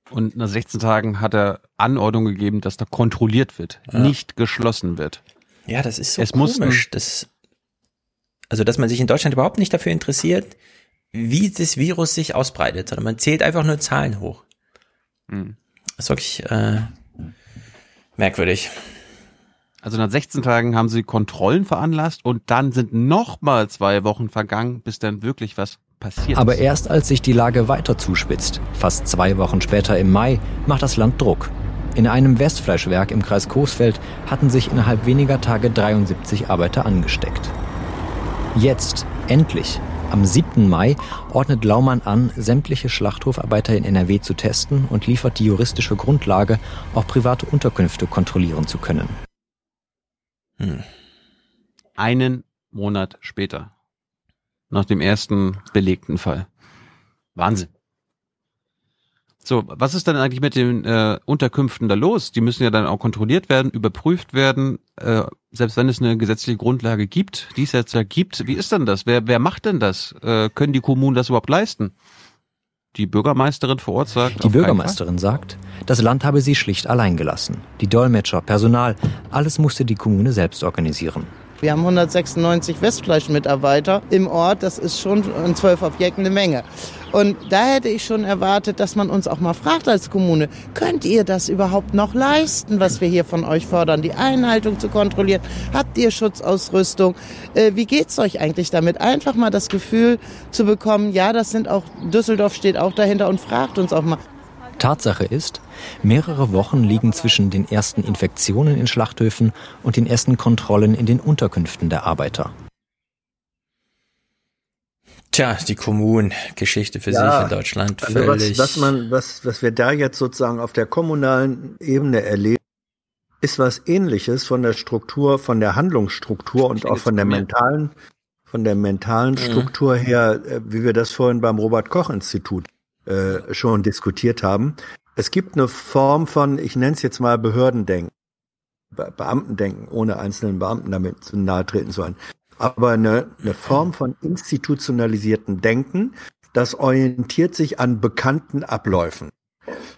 Und nach 16 Tagen hat er Anordnung gegeben, dass da kontrolliert wird, ja. nicht geschlossen wird. Ja, das ist so es komisch. Das, also, dass man sich in Deutschland überhaupt nicht dafür interessiert, wie das Virus sich ausbreitet, sondern man zählt einfach nur Zahlen hoch. Hm. Das ist wirklich äh, merkwürdig. Also nach 16 Tagen haben sie Kontrollen veranlasst und dann sind noch mal zwei Wochen vergangen, bis dann wirklich was passiert Aber ist. erst als sich die Lage weiter zuspitzt, fast zwei Wochen später im Mai, macht das Land Druck. In einem Westfleischwerk im Kreis Coesfeld hatten sich innerhalb weniger Tage 73 Arbeiter angesteckt. Jetzt, endlich, am 7. Mai ordnet Laumann an, sämtliche Schlachthofarbeiter in NRW zu testen und liefert die juristische Grundlage, auch private Unterkünfte kontrollieren zu können. Hm. Einen Monat später. Nach dem ersten belegten Fall. Wahnsinn. So, was ist dann eigentlich mit den äh, Unterkünften da los? Die müssen ja dann auch kontrolliert werden, überprüft werden, äh, selbst wenn es eine gesetzliche Grundlage gibt, die es jetzt da gibt. Wie ist denn das? Wer, wer macht denn das? Äh, können die Kommunen das überhaupt leisten? Die Bürgermeisterin vor Ort sagt. Die Bürgermeisterin sagt, das Land habe sie schlicht allein gelassen. Die Dolmetscher, Personal, alles musste die Kommune selbst organisieren. Wir haben 196 Westfleischmitarbeiter im Ort. Das ist schon in zwölf Objekten eine Menge. Und da hätte ich schon erwartet, dass man uns auch mal fragt als Kommune, könnt ihr das überhaupt noch leisten, was wir hier von euch fordern, die Einhaltung zu kontrollieren? Habt ihr Schutzausrüstung? Äh, wie geht's euch eigentlich damit? Einfach mal das Gefühl zu bekommen, ja, das sind auch, Düsseldorf steht auch dahinter und fragt uns auch mal. Tatsache ist, mehrere Wochen liegen zwischen den ersten Infektionen in Schlachthöfen und den ersten Kontrollen in den Unterkünften der Arbeiter. Tja, die Kommunengeschichte für ja, sich in Deutschland also völlig. Was, was, man, was, was wir da jetzt sozusagen auf der kommunalen Ebene erleben, ist was ähnliches von der Struktur, von der Handlungsstruktur und auch von der mentalen, von der mentalen mhm. Struktur her, äh, wie wir das vorhin beim Robert Koch Institut äh, schon diskutiert haben. Es gibt eine Form von, ich nenne es jetzt mal Behördendenken, Be Beamtendenken, ohne einzelnen Beamten damit zu nahe treten zu wollen aber eine, eine Form von institutionalisierten Denken, das orientiert sich an bekannten Abläufen.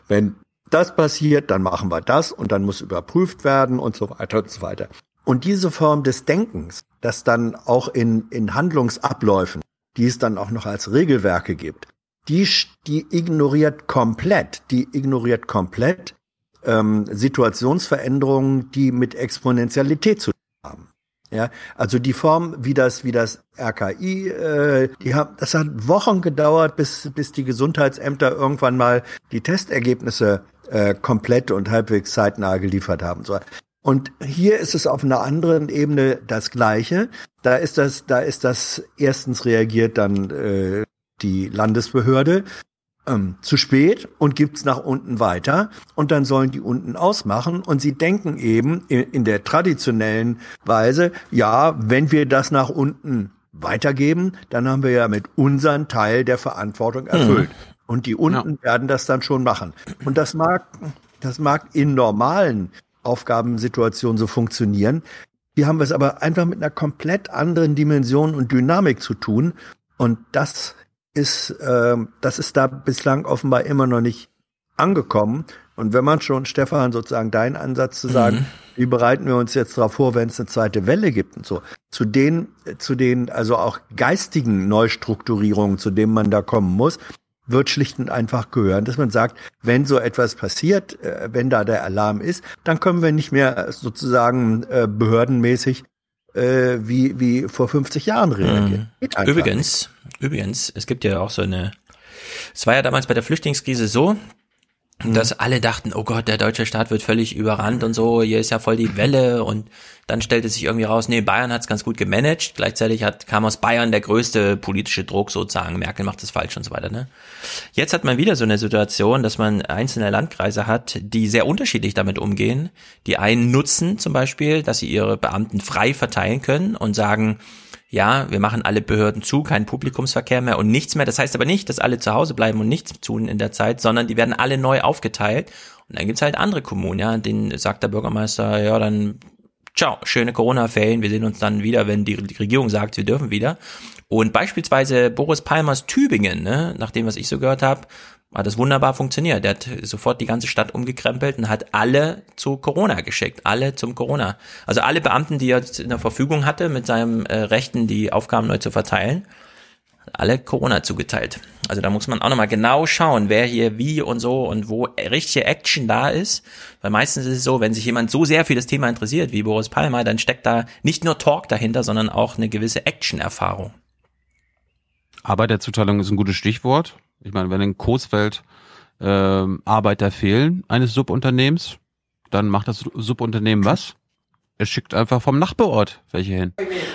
Wenn das passiert, dann machen wir das und dann muss überprüft werden und so weiter und so weiter. Und diese Form des Denkens, das dann auch in, in Handlungsabläufen, die es dann auch noch als Regelwerke gibt, die, die ignoriert komplett, die ignoriert komplett ähm, Situationsveränderungen, die mit Exponentialität zu tun haben. Ja, also die Form, wie das, wie das RKI, äh, die haben, das hat Wochen gedauert, bis bis die Gesundheitsämter irgendwann mal die Testergebnisse äh, komplett und halbwegs zeitnah geliefert haben. So. Und hier ist es auf einer anderen Ebene das Gleiche. Da ist das, da ist das erstens reagiert dann äh, die Landesbehörde ähm, zu spät und gibt's nach unten weiter und dann sollen die unten ausmachen und sie denken eben in, in der traditionellen Weise, ja, wenn wir das nach unten weitergeben, dann haben wir ja mit unseren Teil der Verantwortung erfüllt. Hm. Und die unten ja. werden das dann schon machen. Und das mag, das mag in normalen Aufgabensituationen so funktionieren. Hier haben wir es aber einfach mit einer komplett anderen Dimension und Dynamik zu tun. Und das ist, äh, das ist da bislang offenbar immer noch nicht angekommen. Und wenn man schon, Stefan, sozusagen dein Ansatz zu sagen, mhm. wie bereiten wir uns jetzt darauf vor, wenn es eine zweite Welle gibt und so, zu den, zu den, also auch geistigen Neustrukturierungen, zu denen man da kommen muss, wird schlicht und einfach gehören, dass man sagt, wenn so etwas passiert, äh, wenn da der Alarm ist, dann können wir nicht mehr sozusagen äh, behördenmäßig äh, wie, wie vor 50 Jahren reagieren. Mhm. Übrigens, nicht. Übrigens, es gibt ja auch so eine, es war ja damals bei der Flüchtlingskrise so, mhm. dass alle dachten, oh Gott, der deutsche Staat wird völlig überrannt und so, hier ist ja voll die Welle und dann stellte sich irgendwie raus, nee, Bayern hat es ganz gut gemanagt. Gleichzeitig hat, kam aus Bayern der größte politische Druck sozusagen. Merkel macht es falsch und so weiter. Ne? Jetzt hat man wieder so eine Situation, dass man einzelne Landkreise hat, die sehr unterschiedlich damit umgehen. Die einen nutzen zum Beispiel, dass sie ihre Beamten frei verteilen können und sagen, ja, wir machen alle Behörden zu, kein Publikumsverkehr mehr und nichts mehr. Das heißt aber nicht, dass alle zu Hause bleiben und nichts tun in der Zeit, sondern die werden alle neu aufgeteilt. Und dann gibt's halt andere Kommunen, ja, denen sagt der Bürgermeister, ja, dann ciao, schöne Corona-Ferien, wir sehen uns dann wieder, wenn die, die Regierung sagt, wir dürfen wieder. Und beispielsweise Boris Palmers Tübingen, ne, nach dem, was ich so gehört habe, hat das wunderbar funktioniert. Der hat sofort die ganze Stadt umgekrempelt und hat alle zu Corona geschickt. Alle zum Corona. Also alle Beamten, die er in der Verfügung hatte, mit seinem äh, Rechten die Aufgaben neu zu verteilen, alle Corona zugeteilt. Also da muss man auch nochmal genau schauen, wer hier wie und so und wo richtige Action da ist. Weil meistens ist es so, wenn sich jemand so sehr für das Thema interessiert wie Boris Palmer, dann steckt da nicht nur Talk dahinter, sondern auch eine gewisse Action-Erfahrung. Arbeiterzuteilung ist ein gutes Stichwort. Ich meine, wenn in Coesfeld äh, Arbeiter fehlen eines Subunternehmens, dann macht das Subunternehmen was? Es schickt einfach vom Nachbarort welche hin.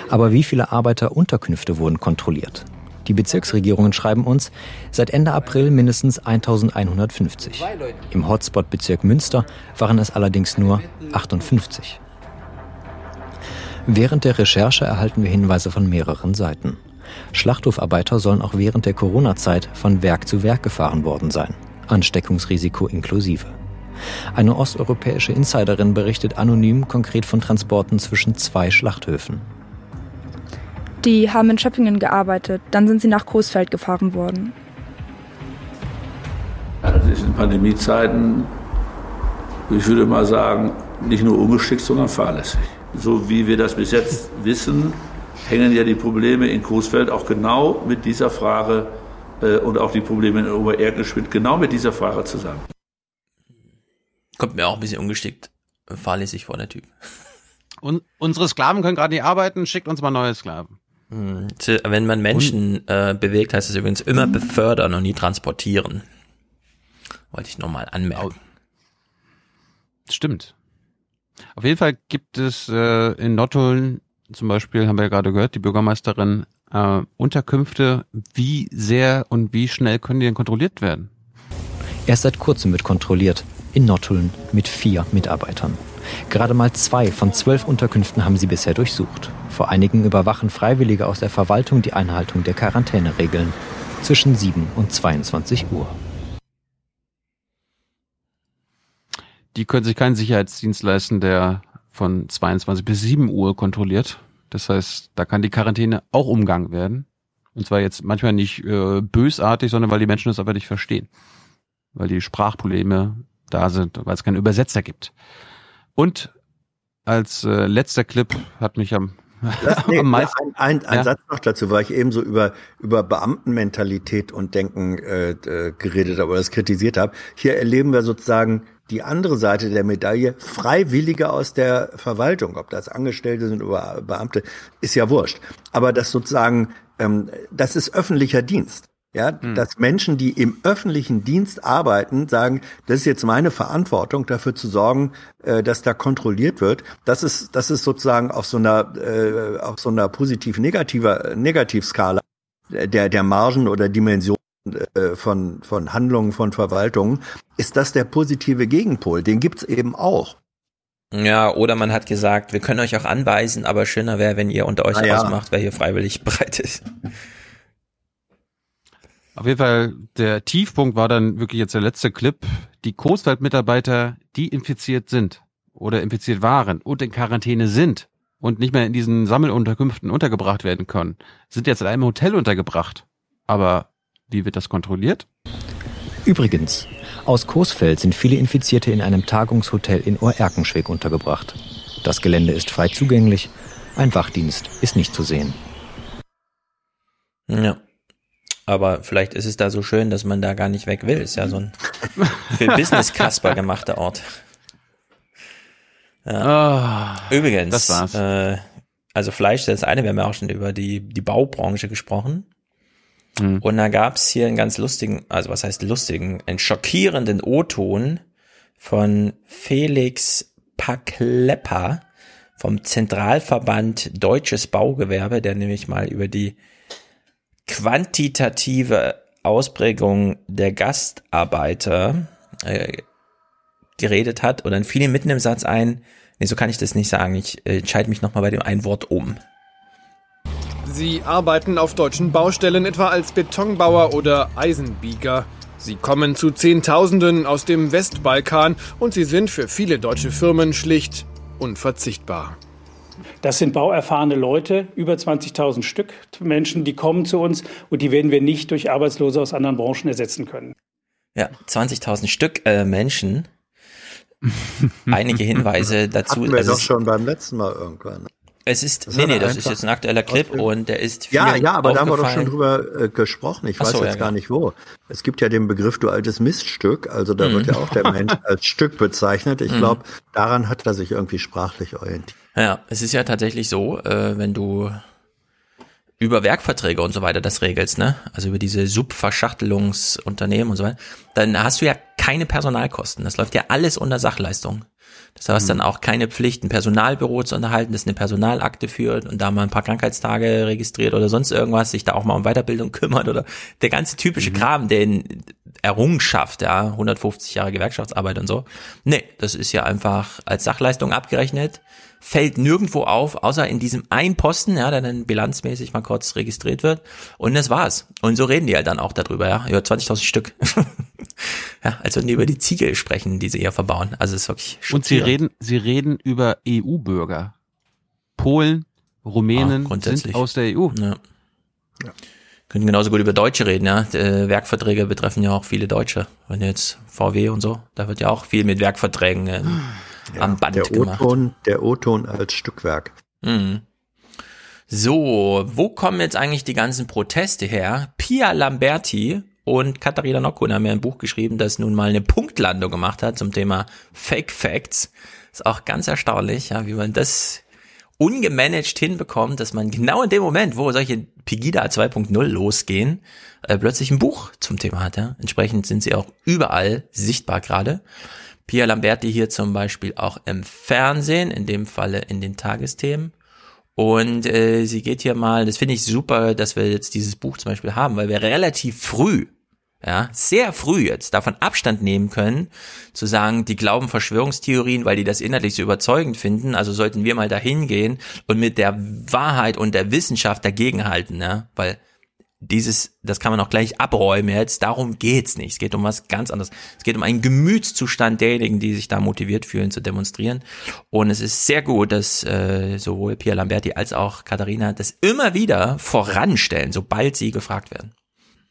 Aber wie viele Arbeiterunterkünfte wurden kontrolliert? Die Bezirksregierungen schreiben uns, seit Ende April mindestens 1150. Im Hotspot-Bezirk Münster waren es allerdings nur 58. Während der Recherche erhalten wir Hinweise von mehreren Seiten. Schlachthofarbeiter sollen auch während der Corona-Zeit von Werk zu Werk gefahren worden sein. Ansteckungsrisiko inklusive. Eine osteuropäische Insiderin berichtet anonym konkret von Transporten zwischen zwei Schlachthöfen. Die haben in Schöppingen gearbeitet. Dann sind sie nach Coesfeld gefahren worden. Das ist in Pandemiezeiten, ich würde mal sagen, nicht nur ungeschickt, sondern fahrlässig. So wie wir das bis jetzt wissen, hängen ja die Probleme in Coesfeld auch genau mit dieser Frage äh, und auch die Probleme in Obererkenschmidt genau mit dieser Frage zusammen. Kommt mir auch ein bisschen ungeschickt, fahrlässig vor der Typ. Und unsere Sklaven können gerade nicht arbeiten, schickt uns mal neue Sklaven. Hm, wenn man Menschen äh, bewegt, heißt es übrigens immer befördern und nie transportieren. Wollte ich nochmal anmerken. Stimmt. Auf jeden Fall gibt es äh, in Nottuln zum Beispiel, haben wir ja gerade gehört, die Bürgermeisterin, äh, Unterkünfte. Wie sehr und wie schnell können die denn kontrolliert werden? Erst seit kurzem wird kontrolliert. In Nottuln mit vier Mitarbeitern. Gerade mal zwei von zwölf Unterkünften haben sie bisher durchsucht. Vor einigen überwachen Freiwillige aus der Verwaltung die Einhaltung der Quarantäneregeln zwischen 7 und 22 Uhr. Die können sich keinen Sicherheitsdienst leisten, der von 22 bis 7 Uhr kontrolliert. Das heißt, da kann die Quarantäne auch umgangen werden. Und zwar jetzt manchmal nicht äh, bösartig, sondern weil die Menschen das aber nicht verstehen. Weil die Sprachprobleme da sind, weil es keinen Übersetzer gibt. Und als äh, letzter Clip hat mich am das, nee, ein, ein, ein ja. Satz noch dazu, weil ich eben so über, über Beamtenmentalität und Denken äh, äh, geredet habe oder das kritisiert habe. Hier erleben wir sozusagen die andere Seite der Medaille, Freiwillige aus der Verwaltung, ob das Angestellte sind oder Beamte, ist ja wurscht. Aber das sozusagen, ähm, das ist öffentlicher Dienst. Ja, hm. dass Menschen, die im öffentlichen Dienst arbeiten, sagen, das ist jetzt meine Verantwortung, dafür zu sorgen, äh, dass da kontrolliert wird. Das ist, das ist sozusagen auf so einer, äh, auf so einer positiv-negativer Negativskala der, der Margen oder Dimension äh, von, von Handlungen von Verwaltungen, ist das der positive Gegenpol. Den gibt's eben auch. Ja, oder man hat gesagt, wir können euch auch anweisen, aber schöner wäre, wenn ihr unter euch ja. ausmacht, wer hier freiwillig bereit ist. Auf jeden Fall, der Tiefpunkt war dann wirklich jetzt der letzte Clip. Die Coesfeld-Mitarbeiter, die infiziert sind oder infiziert waren und in Quarantäne sind und nicht mehr in diesen Sammelunterkünften untergebracht werden können, sind jetzt in einem Hotel untergebracht. Aber wie wird das kontrolliert? Übrigens, aus Coesfeld sind viele Infizierte in einem Tagungshotel in Ohrerkenschwick untergebracht. Das Gelände ist frei zugänglich, ein Wachdienst ist nicht zu sehen. Ja. Aber vielleicht ist es da so schön, dass man da gar nicht weg will. Ist ja so ein für Business Casper gemachter Ort. Ja. Oh, Übrigens, das war's. Äh, also Fleisch, das ist eine, wir haben ja auch schon über die, die Baubranche gesprochen. Mhm. Und da gab's hier einen ganz lustigen, also was heißt lustigen, einen schockierenden O-Ton von Felix Paklepper vom Zentralverband Deutsches Baugewerbe, der nämlich mal über die quantitative Ausprägung der Gastarbeiter äh, geredet hat und dann fiel ihm mitten im Satz ein, nee, so kann ich das nicht sagen, ich äh, entscheide mich nochmal bei dem ein Wort um. Sie arbeiten auf deutschen Baustellen etwa als Betonbauer oder Eisenbieger. Sie kommen zu Zehntausenden aus dem Westbalkan und sie sind für viele deutsche Firmen schlicht unverzichtbar. Das sind bauerfahrene Leute, über 20.000 Stück Menschen, die kommen zu uns und die werden wir nicht durch Arbeitslose aus anderen Branchen ersetzen können. Ja, 20.000 Stück äh, Menschen. Einige Hinweise dazu. Hatten wir doch schon beim letzten Mal irgendwann. Es ist, nee, nee, das ist jetzt ein aktueller Clip und der ist Ja, ja, aber da haben wir doch schon drüber äh, gesprochen. Ich weiß so, jetzt ja, gar nicht wo. Es gibt ja den Begriff du altes Miststück, also da mhm. wird ja auch der Mensch als Stück bezeichnet. Ich mhm. glaube, daran hat er sich irgendwie sprachlich orientiert. Ja, es ist ja tatsächlich so, äh, wenn du über Werkverträge und so weiter das regelst, ne? Also über diese Subverschachtelungsunternehmen und so weiter, dann hast du ja keine Personalkosten. Das läuft ja alles unter Sachleistung. Das heißt dann mhm. auch keine Pflicht, ein Personalbüro zu unterhalten, das eine Personalakte führt und da mal ein paar Krankheitstage registriert oder sonst irgendwas, sich da auch mal um Weiterbildung kümmert oder der ganze typische mhm. Kram, den Errungenschaft, ja, 150 Jahre Gewerkschaftsarbeit und so. Nee, das ist ja einfach als Sachleistung abgerechnet, fällt nirgendwo auf, außer in diesem einen Posten, ja, der dann bilanzmäßig mal kurz registriert wird. Und das war's. Und so reden die halt dann auch darüber, ja. Ja, 20.000 Stück. ja, als würden die über die Ziegel sprechen, die sie hier verbauen. Also es ist wirklich Und sie reden, sie reden über EU-Bürger. Polen, Rumänen ah, sind aus der EU. Ja. ja. Können genauso gut über Deutsche reden, ja. Die äh, Werkverträge betreffen ja auch viele Deutsche. Wenn jetzt VW und so, da wird ja auch viel mit Werkverträgen äh, ja, am Band der gemacht. O-Ton, der O-Ton als Stückwerk. Mhm. So, wo kommen jetzt eigentlich die ganzen Proteste her? Pia Lamberti und Katharina Nockun haben ja ein Buch geschrieben, das nun mal eine Punktlandung gemacht hat zum Thema Fake Facts. Ist auch ganz erstaunlich, ja, wie man das ungemanagt hinbekommt, dass man genau in dem Moment, wo solche Pegida 2.0 losgehen, äh, plötzlich ein Buch zum Thema hat. Ja? Entsprechend sind sie auch überall sichtbar gerade. Pia Lamberti hier zum Beispiel auch im Fernsehen, in dem Falle in den Tagesthemen. Und äh, sie geht hier mal, das finde ich super, dass wir jetzt dieses Buch zum Beispiel haben, weil wir relativ früh, ja, sehr früh jetzt davon Abstand nehmen können, zu sagen, die glauben Verschwörungstheorien, weil die das inhaltlich so überzeugend finden. Also sollten wir mal dahin gehen und mit der Wahrheit und der Wissenschaft dagegenhalten, ja, weil dieses, das kann man auch gleich abräumen jetzt, darum geht's nicht. Es geht um was ganz anderes. Es geht um einen Gemütszustand derjenigen, die sich da motiviert fühlen zu demonstrieren. Und es ist sehr gut, dass äh, sowohl Pia Lamberti als auch Katharina das immer wieder voranstellen, sobald sie gefragt werden.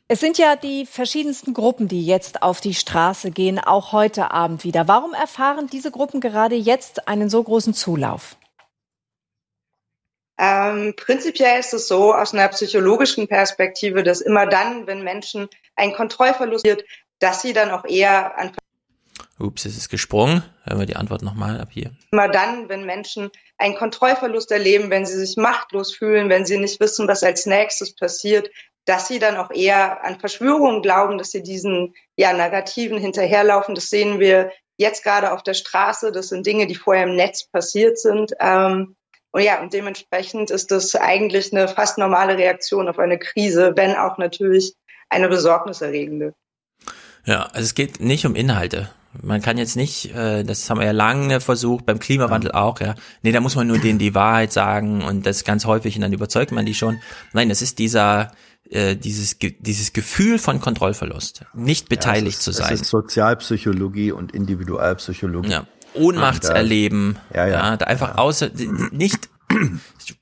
Es sind ja die verschiedensten Gruppen, die jetzt auf die Straße gehen, auch heute Abend wieder. Warum erfahren diese Gruppen gerade jetzt einen so großen Zulauf? Ähm, prinzipiell ist es so aus einer psychologischen Perspektive, dass immer dann, wenn Menschen einen Kontrollverlust wird, dass sie dann auch eher an Ups, es ist gesprungen. Hören wir die Antwort nochmal ab hier. Immer dann, wenn Menschen einen Kontrollverlust erleben, wenn sie sich machtlos fühlen, wenn sie nicht wissen, was als nächstes passiert, dass sie dann auch eher an Verschwörungen glauben, dass sie diesen ja, Narrativen hinterherlaufen. Das sehen wir jetzt gerade auf der Straße. Das sind Dinge, die vorher im Netz passiert sind. Ähm, und ja, und dementsprechend ist das eigentlich eine fast normale Reaktion auf eine Krise, wenn auch natürlich eine besorgniserregende. Ja, also es geht nicht um Inhalte. Man kann jetzt nicht, äh, das haben wir ja lange versucht, beim Klimawandel auch, ja. Nee, da muss man nur denen die Wahrheit sagen und das ganz häufig und dann überzeugt man die schon. Nein, das ist dieser, äh, dieses, dieses Gefühl von Kontrollverlust, nicht beteiligt ja, ist, zu sein. Das ist Sozialpsychologie und Individualpsychologie. Ja. Ohnmachtserleben, ja, ja. ja, da einfach außer, nicht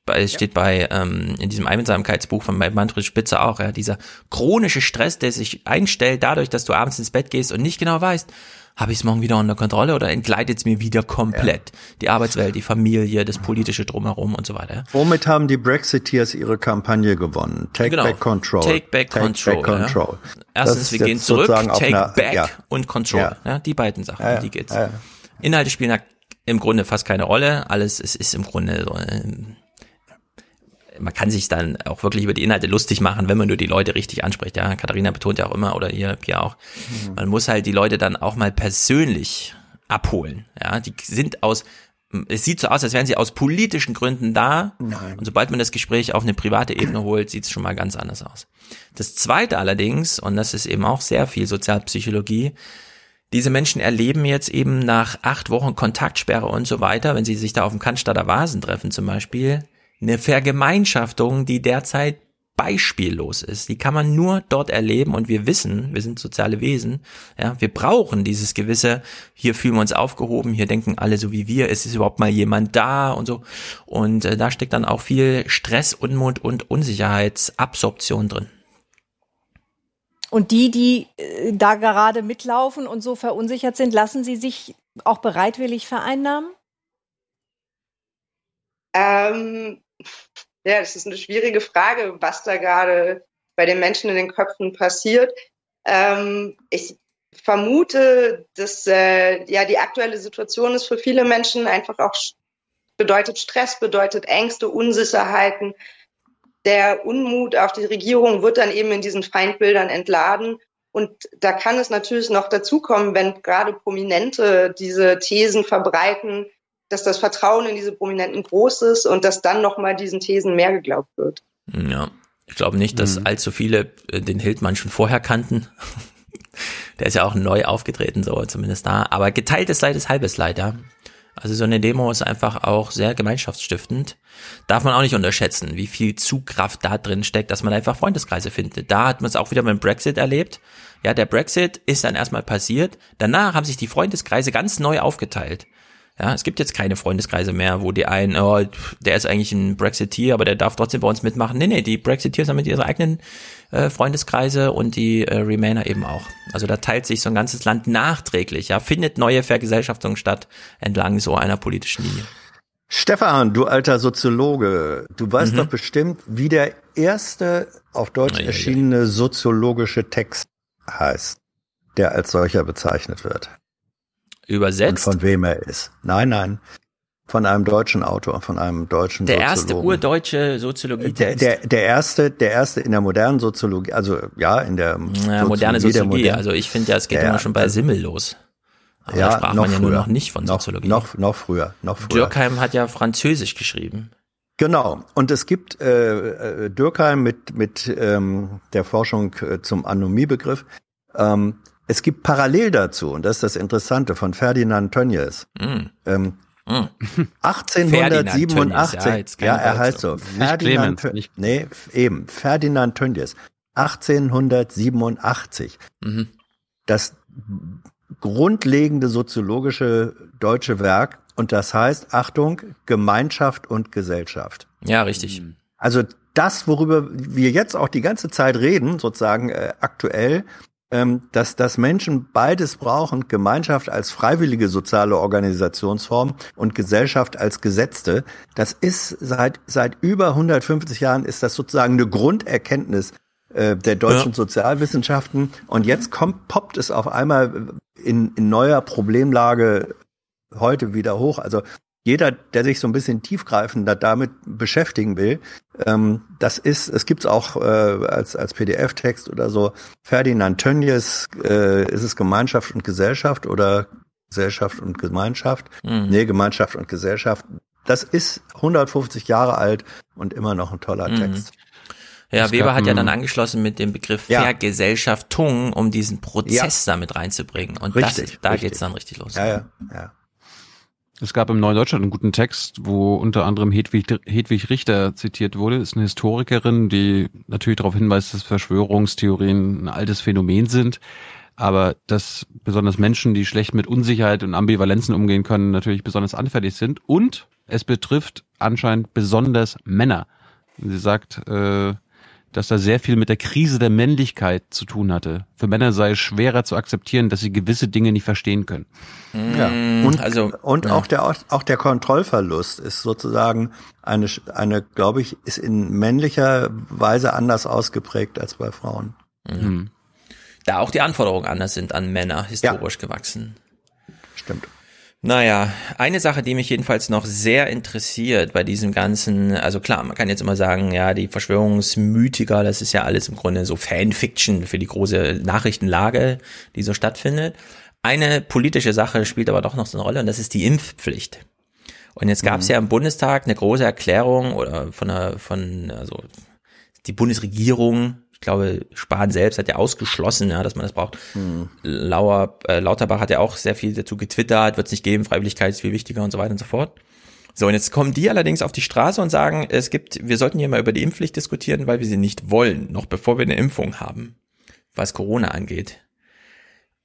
es steht bei ähm, in diesem Einsamkeitsbuch von Manfred Spitzer auch, ja, dieser chronische Stress, der sich einstellt dadurch, dass du abends ins Bett gehst und nicht genau weißt, habe ich es morgen wieder unter Kontrolle oder entgleitet es mir wieder komplett? Ja. Die Arbeitswelt, die Familie, das politische Drumherum und so weiter. Womit haben die Brexiteers ihre Kampagne gewonnen? Take genau. back control. Take back Take control. Back control. Ja. Erstens, wir gehen zurück, take einer, back ja. und control. Ja. die beiden Sachen, ja, die geht's. Inhalte spielen im Grunde fast keine Rolle. Alles es ist im Grunde so, äh, man kann sich dann auch wirklich über die Inhalte lustig machen, wenn man nur die Leute richtig anspricht. Ja, Katharina betont ja auch immer oder ihr Pia auch. Mhm. Man muss halt die Leute dann auch mal persönlich abholen. Ja, die sind aus es sieht so aus, als wären sie aus politischen Gründen da. Nein. Und sobald man das Gespräch auf eine private Ebene holt, sieht es schon mal ganz anders aus. Das zweite allerdings, und das ist eben auch sehr viel Sozialpsychologie, diese Menschen erleben jetzt eben nach acht Wochen Kontaktsperre und so weiter, wenn sie sich da auf dem Cannstatter Vasen treffen zum Beispiel, eine Vergemeinschaftung, die derzeit beispiellos ist. Die kann man nur dort erleben und wir wissen, wir sind soziale Wesen, ja, wir brauchen dieses gewisse, hier fühlen wir uns aufgehoben, hier denken alle so wie wir, es ist überhaupt mal jemand da und so. Und äh, da steckt dann auch viel Stress, Unmut und Unsicherheitsabsorption drin. Und die, die äh, da gerade mitlaufen und so verunsichert sind, lassen sie sich auch bereitwillig vereinnahmen? Ähm, ja, das ist eine schwierige Frage, was da gerade bei den Menschen in den Köpfen passiert. Ähm, ich vermute, dass äh, ja die aktuelle Situation ist für viele Menschen einfach auch bedeutet Stress, bedeutet Ängste, Unsicherheiten. Der Unmut auf die Regierung wird dann eben in diesen Feindbildern entladen. Und da kann es natürlich noch dazukommen, wenn gerade Prominente diese Thesen verbreiten, dass das Vertrauen in diese Prominenten groß ist und dass dann nochmal diesen Thesen mehr geglaubt wird. Ja, ich glaube nicht, dass mhm. allzu viele äh, den Hildmann schon vorher kannten. Der ist ja auch neu aufgetreten, so zumindest da. Aber geteiltes Leid ist halbes Leid, ja. Also so eine Demo ist einfach auch sehr gemeinschaftsstiftend. Darf man auch nicht unterschätzen, wie viel Zugkraft da drin steckt, dass man einfach Freundeskreise findet. Da hat man es auch wieder mit dem Brexit erlebt. Ja, der Brexit ist dann erstmal passiert. Danach haben sich die Freundeskreise ganz neu aufgeteilt. Ja, es gibt jetzt keine Freundeskreise mehr, wo die einen, oh, der ist eigentlich ein Brexiteer, aber der darf trotzdem bei uns mitmachen. Nee, nee, die Brexiteers haben mit ihre eigenen äh, Freundeskreise und die äh, Remainer eben auch. Also da teilt sich so ein ganzes Land nachträglich, ja, findet neue Vergesellschaftung statt entlang so einer politischen Linie. Stefan, du alter Soziologe, du weißt mhm. doch bestimmt, wie der erste auf Deutsch ja, erschienene ja. soziologische Text heißt, der als solcher bezeichnet wird. Übersetzt? Und von wem er ist. Nein, nein. Von einem deutschen Autor, von einem deutschen Der Soziologen. erste urdeutsche Soziologie. Der, der, der erste, der erste in der modernen Soziologie, also ja, in der ja, moderne Soziologie. Moderne, also ich finde ja, es geht immer schon bei Simmel los. Aber ja, da sprach man ja früher. nur noch nicht von Soziologie. Noch, noch früher, noch früher. Dürkheim hat ja Französisch geschrieben. Genau. Und es gibt äh, äh Dürkheim mit mit ähm, der Forschung äh, zum Anomiebegriff. Ähm, es gibt parallel dazu, und das ist das Interessante, von Ferdinand Tönnies. Mm. Ähm, mm. 1887, ja, ja, er heißt so. Ferdinand, Clemens, nee, eben, Ferdinand Tönnies. 1887. Mhm. Das grundlegende soziologische deutsche Werk. Und das heißt, Achtung, Gemeinschaft und Gesellschaft. Ja, richtig. Also das, worüber wir jetzt auch die ganze Zeit reden, sozusagen äh, aktuell, dass, dass Menschen beides brauchen, Gemeinschaft als freiwillige soziale Organisationsform und Gesellschaft als gesetzte. Das ist seit, seit über 150 Jahren ist das sozusagen eine Grunderkenntnis äh, der deutschen ja. Sozialwissenschaften. Und jetzt kommt, poppt es auf einmal in, in neuer Problemlage heute wieder hoch. Also jeder, der sich so ein bisschen tiefgreifender damit beschäftigen will, ähm, das ist, es gibt's auch äh, als, als PDF-Text oder so. Ferdinand Tönnies, äh, ist es Gemeinschaft und Gesellschaft oder Gesellschaft und Gemeinschaft? Mhm. Nee, Gemeinschaft und Gesellschaft. Das ist 150 Jahre alt und immer noch ein toller mhm. Text. Ja, Weber hat ja dann angeschlossen mit dem Begriff ja. Vergesellschaftung, um diesen Prozess ja. damit reinzubringen. Und richtig, das, da richtig. geht's dann richtig los. Ja, ja, ja. Es gab im Neuen Deutschland einen guten Text, wo unter anderem Hedwig, Hedwig Richter zitiert wurde. Ist eine Historikerin, die natürlich darauf hinweist, dass Verschwörungstheorien ein altes Phänomen sind, aber dass besonders Menschen, die schlecht mit Unsicherheit und Ambivalenzen umgehen können, natürlich besonders anfällig sind. Und es betrifft anscheinend besonders Männer. Sie sagt, äh, dass da sehr viel mit der Krise der Männlichkeit zu tun hatte. Für Männer sei es schwerer zu akzeptieren, dass sie gewisse Dinge nicht verstehen können. Ja. Mm, und, also, und ja. auch der, auch der Kontrollverlust ist sozusagen eine, eine, glaube ich, ist in männlicher Weise anders ausgeprägt als bei Frauen. Mhm. Da auch die Anforderungen anders sind an Männer, historisch ja. gewachsen. Stimmt. Naja, eine Sache, die mich jedenfalls noch sehr interessiert bei diesem ganzen, also klar, man kann jetzt immer sagen, ja, die Verschwörungsmythiker, das ist ja alles im Grunde so Fanfiction für die große Nachrichtenlage, die so stattfindet. Eine politische Sache spielt aber doch noch so eine Rolle und das ist die Impfpflicht. Und jetzt gab es mhm. ja im Bundestag eine große Erklärung oder von der, von, also die Bundesregierung glaube, Spahn selbst hat ja ausgeschlossen, ja, dass man das braucht. Mhm. Lauer, äh, Lauterbach hat ja auch sehr viel dazu getwittert, wird es nicht geben, Freiwilligkeit ist viel wichtiger und so weiter und so fort. So, und jetzt kommen die allerdings auf die Straße und sagen, es gibt, wir sollten hier mal über die Impfpflicht diskutieren, weil wir sie nicht wollen, noch bevor wir eine Impfung haben, was Corona angeht.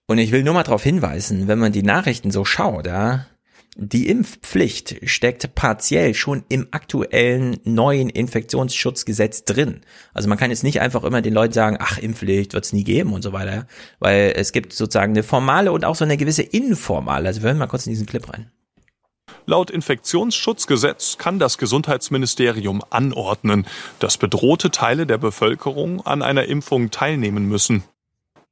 Und ich will nur mal darauf hinweisen, wenn man die Nachrichten so schaut, ja, die Impfpflicht steckt partiell schon im aktuellen neuen Infektionsschutzgesetz drin. Also man kann jetzt nicht einfach immer den Leuten sagen, ach, Impfpflicht wird es nie geben und so weiter, weil es gibt sozusagen eine formale und auch so eine gewisse informale. Also wir hören mal kurz in diesen Clip rein. Laut Infektionsschutzgesetz kann das Gesundheitsministerium anordnen, dass bedrohte Teile der Bevölkerung an einer Impfung teilnehmen müssen.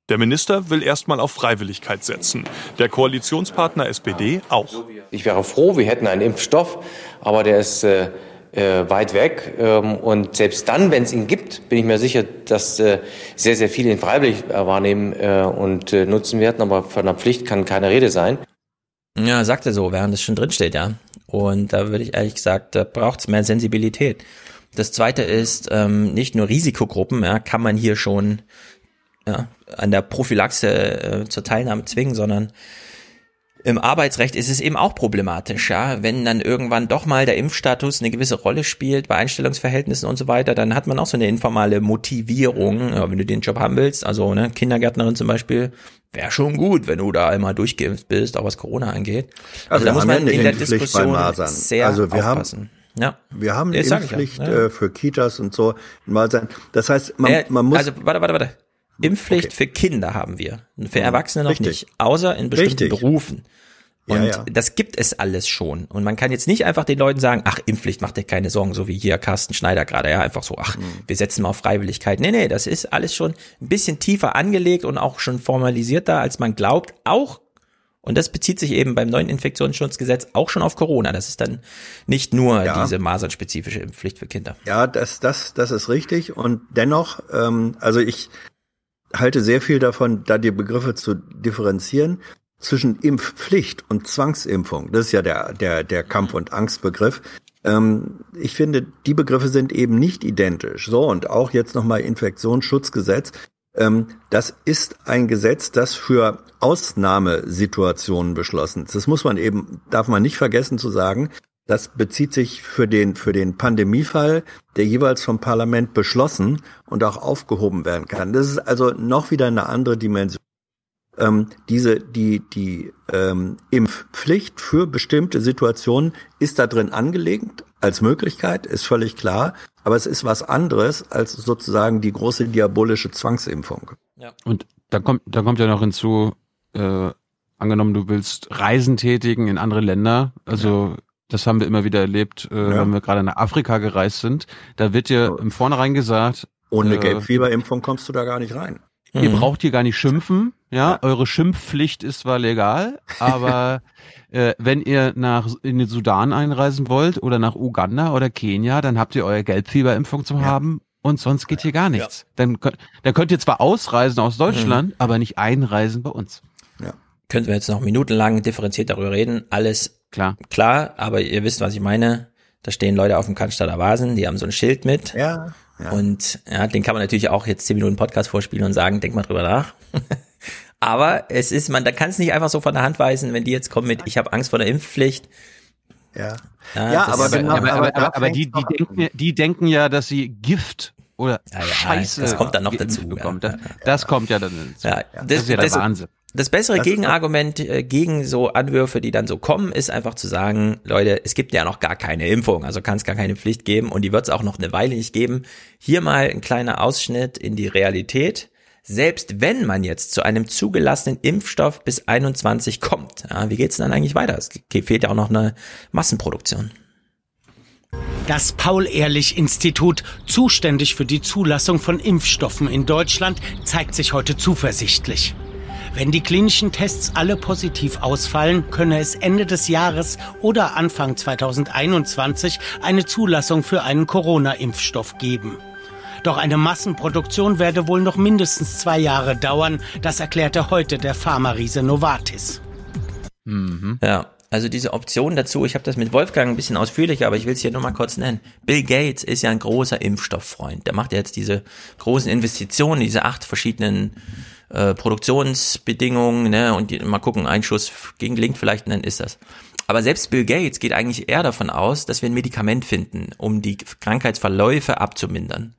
Der Minister will erstmal auf Freiwilligkeit setzen. Der Koalitionspartner SPD auch. Ich wäre froh, wir hätten einen Impfstoff, aber der ist äh, äh, weit weg. Ähm, und selbst dann, wenn es ihn gibt, bin ich mir sicher, dass äh, sehr, sehr viele ihn freiwillig äh, wahrnehmen äh, und äh, nutzen werden. Aber von einer Pflicht kann keine Rede sein. Ja, sagt er so, während es schon drinsteht, ja. Und da würde ich ehrlich gesagt, da braucht es mehr Sensibilität. Das zweite ist, ähm, nicht nur Risikogruppen, ja, kann man hier schon ja, an der Prophylaxe äh, zur Teilnahme zwingen, sondern im Arbeitsrecht ist es eben auch problematisch, ja. Wenn dann irgendwann doch mal der Impfstatus eine gewisse Rolle spielt bei Einstellungsverhältnissen und so weiter, dann hat man auch so eine informale Motivierung, ja, wenn du den Job haben willst. Also, ne, Kindergärtnerin zum Beispiel, wäre schon gut, wenn du da einmal durchgeimpft bist, auch was Corona angeht. Also, also da muss man in der Diskussion sehr also wir aufpassen. Haben ja. Wir haben eine Impfpflicht ja. äh, für Kitas und so. Das heißt, man, man muss. Also, warte, warte, warte. Impfpflicht okay. für Kinder haben wir. Für Erwachsene noch Richtig. nicht. Außer in bestimmten Richtig. Berufen. Und ja, ja. das gibt es alles schon. Und man kann jetzt nicht einfach den Leuten sagen, ach, Impfpflicht, macht dir keine Sorgen, so wie hier Carsten Schneider gerade, ja, einfach so, ach, mhm. wir setzen mal auf Freiwilligkeit. Nee, nee, das ist alles schon ein bisschen tiefer angelegt und auch schon formalisierter, als man glaubt. Auch, und das bezieht sich eben beim neuen Infektionsschutzgesetz auch schon auf Corona. Das ist dann nicht nur ja. diese masernspezifische Impfpflicht für Kinder. Ja, das, das, das ist richtig. Und dennoch, ähm, also ich, halte sehr viel davon, da die Begriffe zu differenzieren zwischen Impfpflicht und Zwangsimpfung. Das ist ja der, der, der Kampf- und Angstbegriff. Ähm, ich finde, die Begriffe sind eben nicht identisch. So, und auch jetzt nochmal Infektionsschutzgesetz. Ähm, das ist ein Gesetz, das für Ausnahmesituationen beschlossen ist. Das muss man eben, darf man nicht vergessen zu sagen. Das bezieht sich für den, für den Pandemiefall, der jeweils vom Parlament beschlossen und auch aufgehoben werden kann. Das ist also noch wieder eine andere Dimension. Ähm, diese, die, die ähm, Impfpflicht für bestimmte Situationen ist da drin angelegt als Möglichkeit, ist völlig klar. Aber es ist was anderes als sozusagen die große diabolische Zwangsimpfung. Ja. Und da kommt, da kommt ja noch hinzu, äh, angenommen, du willst Reisen tätigen in andere Länder, also ja. Das haben wir immer wieder erlebt, äh, ja. wenn wir gerade nach Afrika gereist sind. Da wird dir im Vornherein gesagt, ohne äh, Gelbfieberimpfung kommst du da gar nicht rein. Ihr mhm. braucht hier gar nicht schimpfen. Ja, eure Schimpfpflicht ist zwar legal, aber äh, wenn ihr nach in den Sudan einreisen wollt oder nach Uganda oder Kenia, dann habt ihr euer Gelbfieberimpfung zu haben und sonst geht hier gar nichts. Dann, könnt- dann könnt ihr zwar ausreisen aus Deutschland, aber nicht einreisen bei uns. Könnten wir jetzt noch minutenlang differenziert darüber reden. Alles klar. Klar, aber ihr wisst, was ich meine. Da stehen Leute auf dem Cannstatter Vasen, die haben so ein Schild mit. Ja. ja. Und ja, den kann man natürlich auch jetzt zehn Minuten Podcast vorspielen und sagen, denk mal drüber nach. aber es ist, man, da kann es nicht einfach so von der Hand weisen, wenn die jetzt kommen mit, ich habe Angst vor der Impfpflicht. Ja. Ja, Ja, das aber genau- aber, aber, aber, aber die, die, denken, die denken ja, dass sie Gift oder Scheiße. das kommt dann noch dazu, Bekommen. Das, das kommt ja dann dazu. Ja, das, ist ja der das- Wahnsinn. Das bessere Das Gegenargument äh, gegen so Anwürfe, die dann so kommen, ist einfach zu sagen, Leute, es gibt ja noch gar keine Impfung, also kann es gar keine Pflicht geben und die wird es auch noch eine Weile nicht geben. Hier mal ein kleiner Ausschnitt in die Realität. Selbst wenn man jetzt zu einem zugelassenen Impfstoff bis 21 kommt, ja, wie geht's denn dann eigentlich weiter? Es fehlt ja auch noch eine Massenproduktion. Das Paul-Ehrlich-Institut, zuständig für die Zulassung von Impfstoffen in Deutschland, zeigt sich heute zuversichtlich. Wenn die klinischen Tests alle positiv ausfallen, könne es Ende des Jahres oder Anfang 2021 eine Zulassung für einen Corona-Impfstoff geben. Doch eine Massenproduktion werde wohl noch mindestens zwei Jahre dauern, das erklärte heute der Pharmariese Novartis. Ja, also diese Option dazu, ich habe das mit Wolfgang ein bisschen ausführlicher, aber ich will es hier nur mal kurz nennen. Bill Gates ist ja ein großer Impfstofffreund. Der macht ja jetzt diese großen Investitionen, diese acht verschiedenen äh, Produktionsbedingungen, ne, und die, mal gucken, ein Schuss gegen gelingt vielleicht, und dann ist das. Aber selbst Bill Gates geht eigentlich eher davon aus, dass wir ein Medikament finden, um die Krankheitsverläufe abzumindern.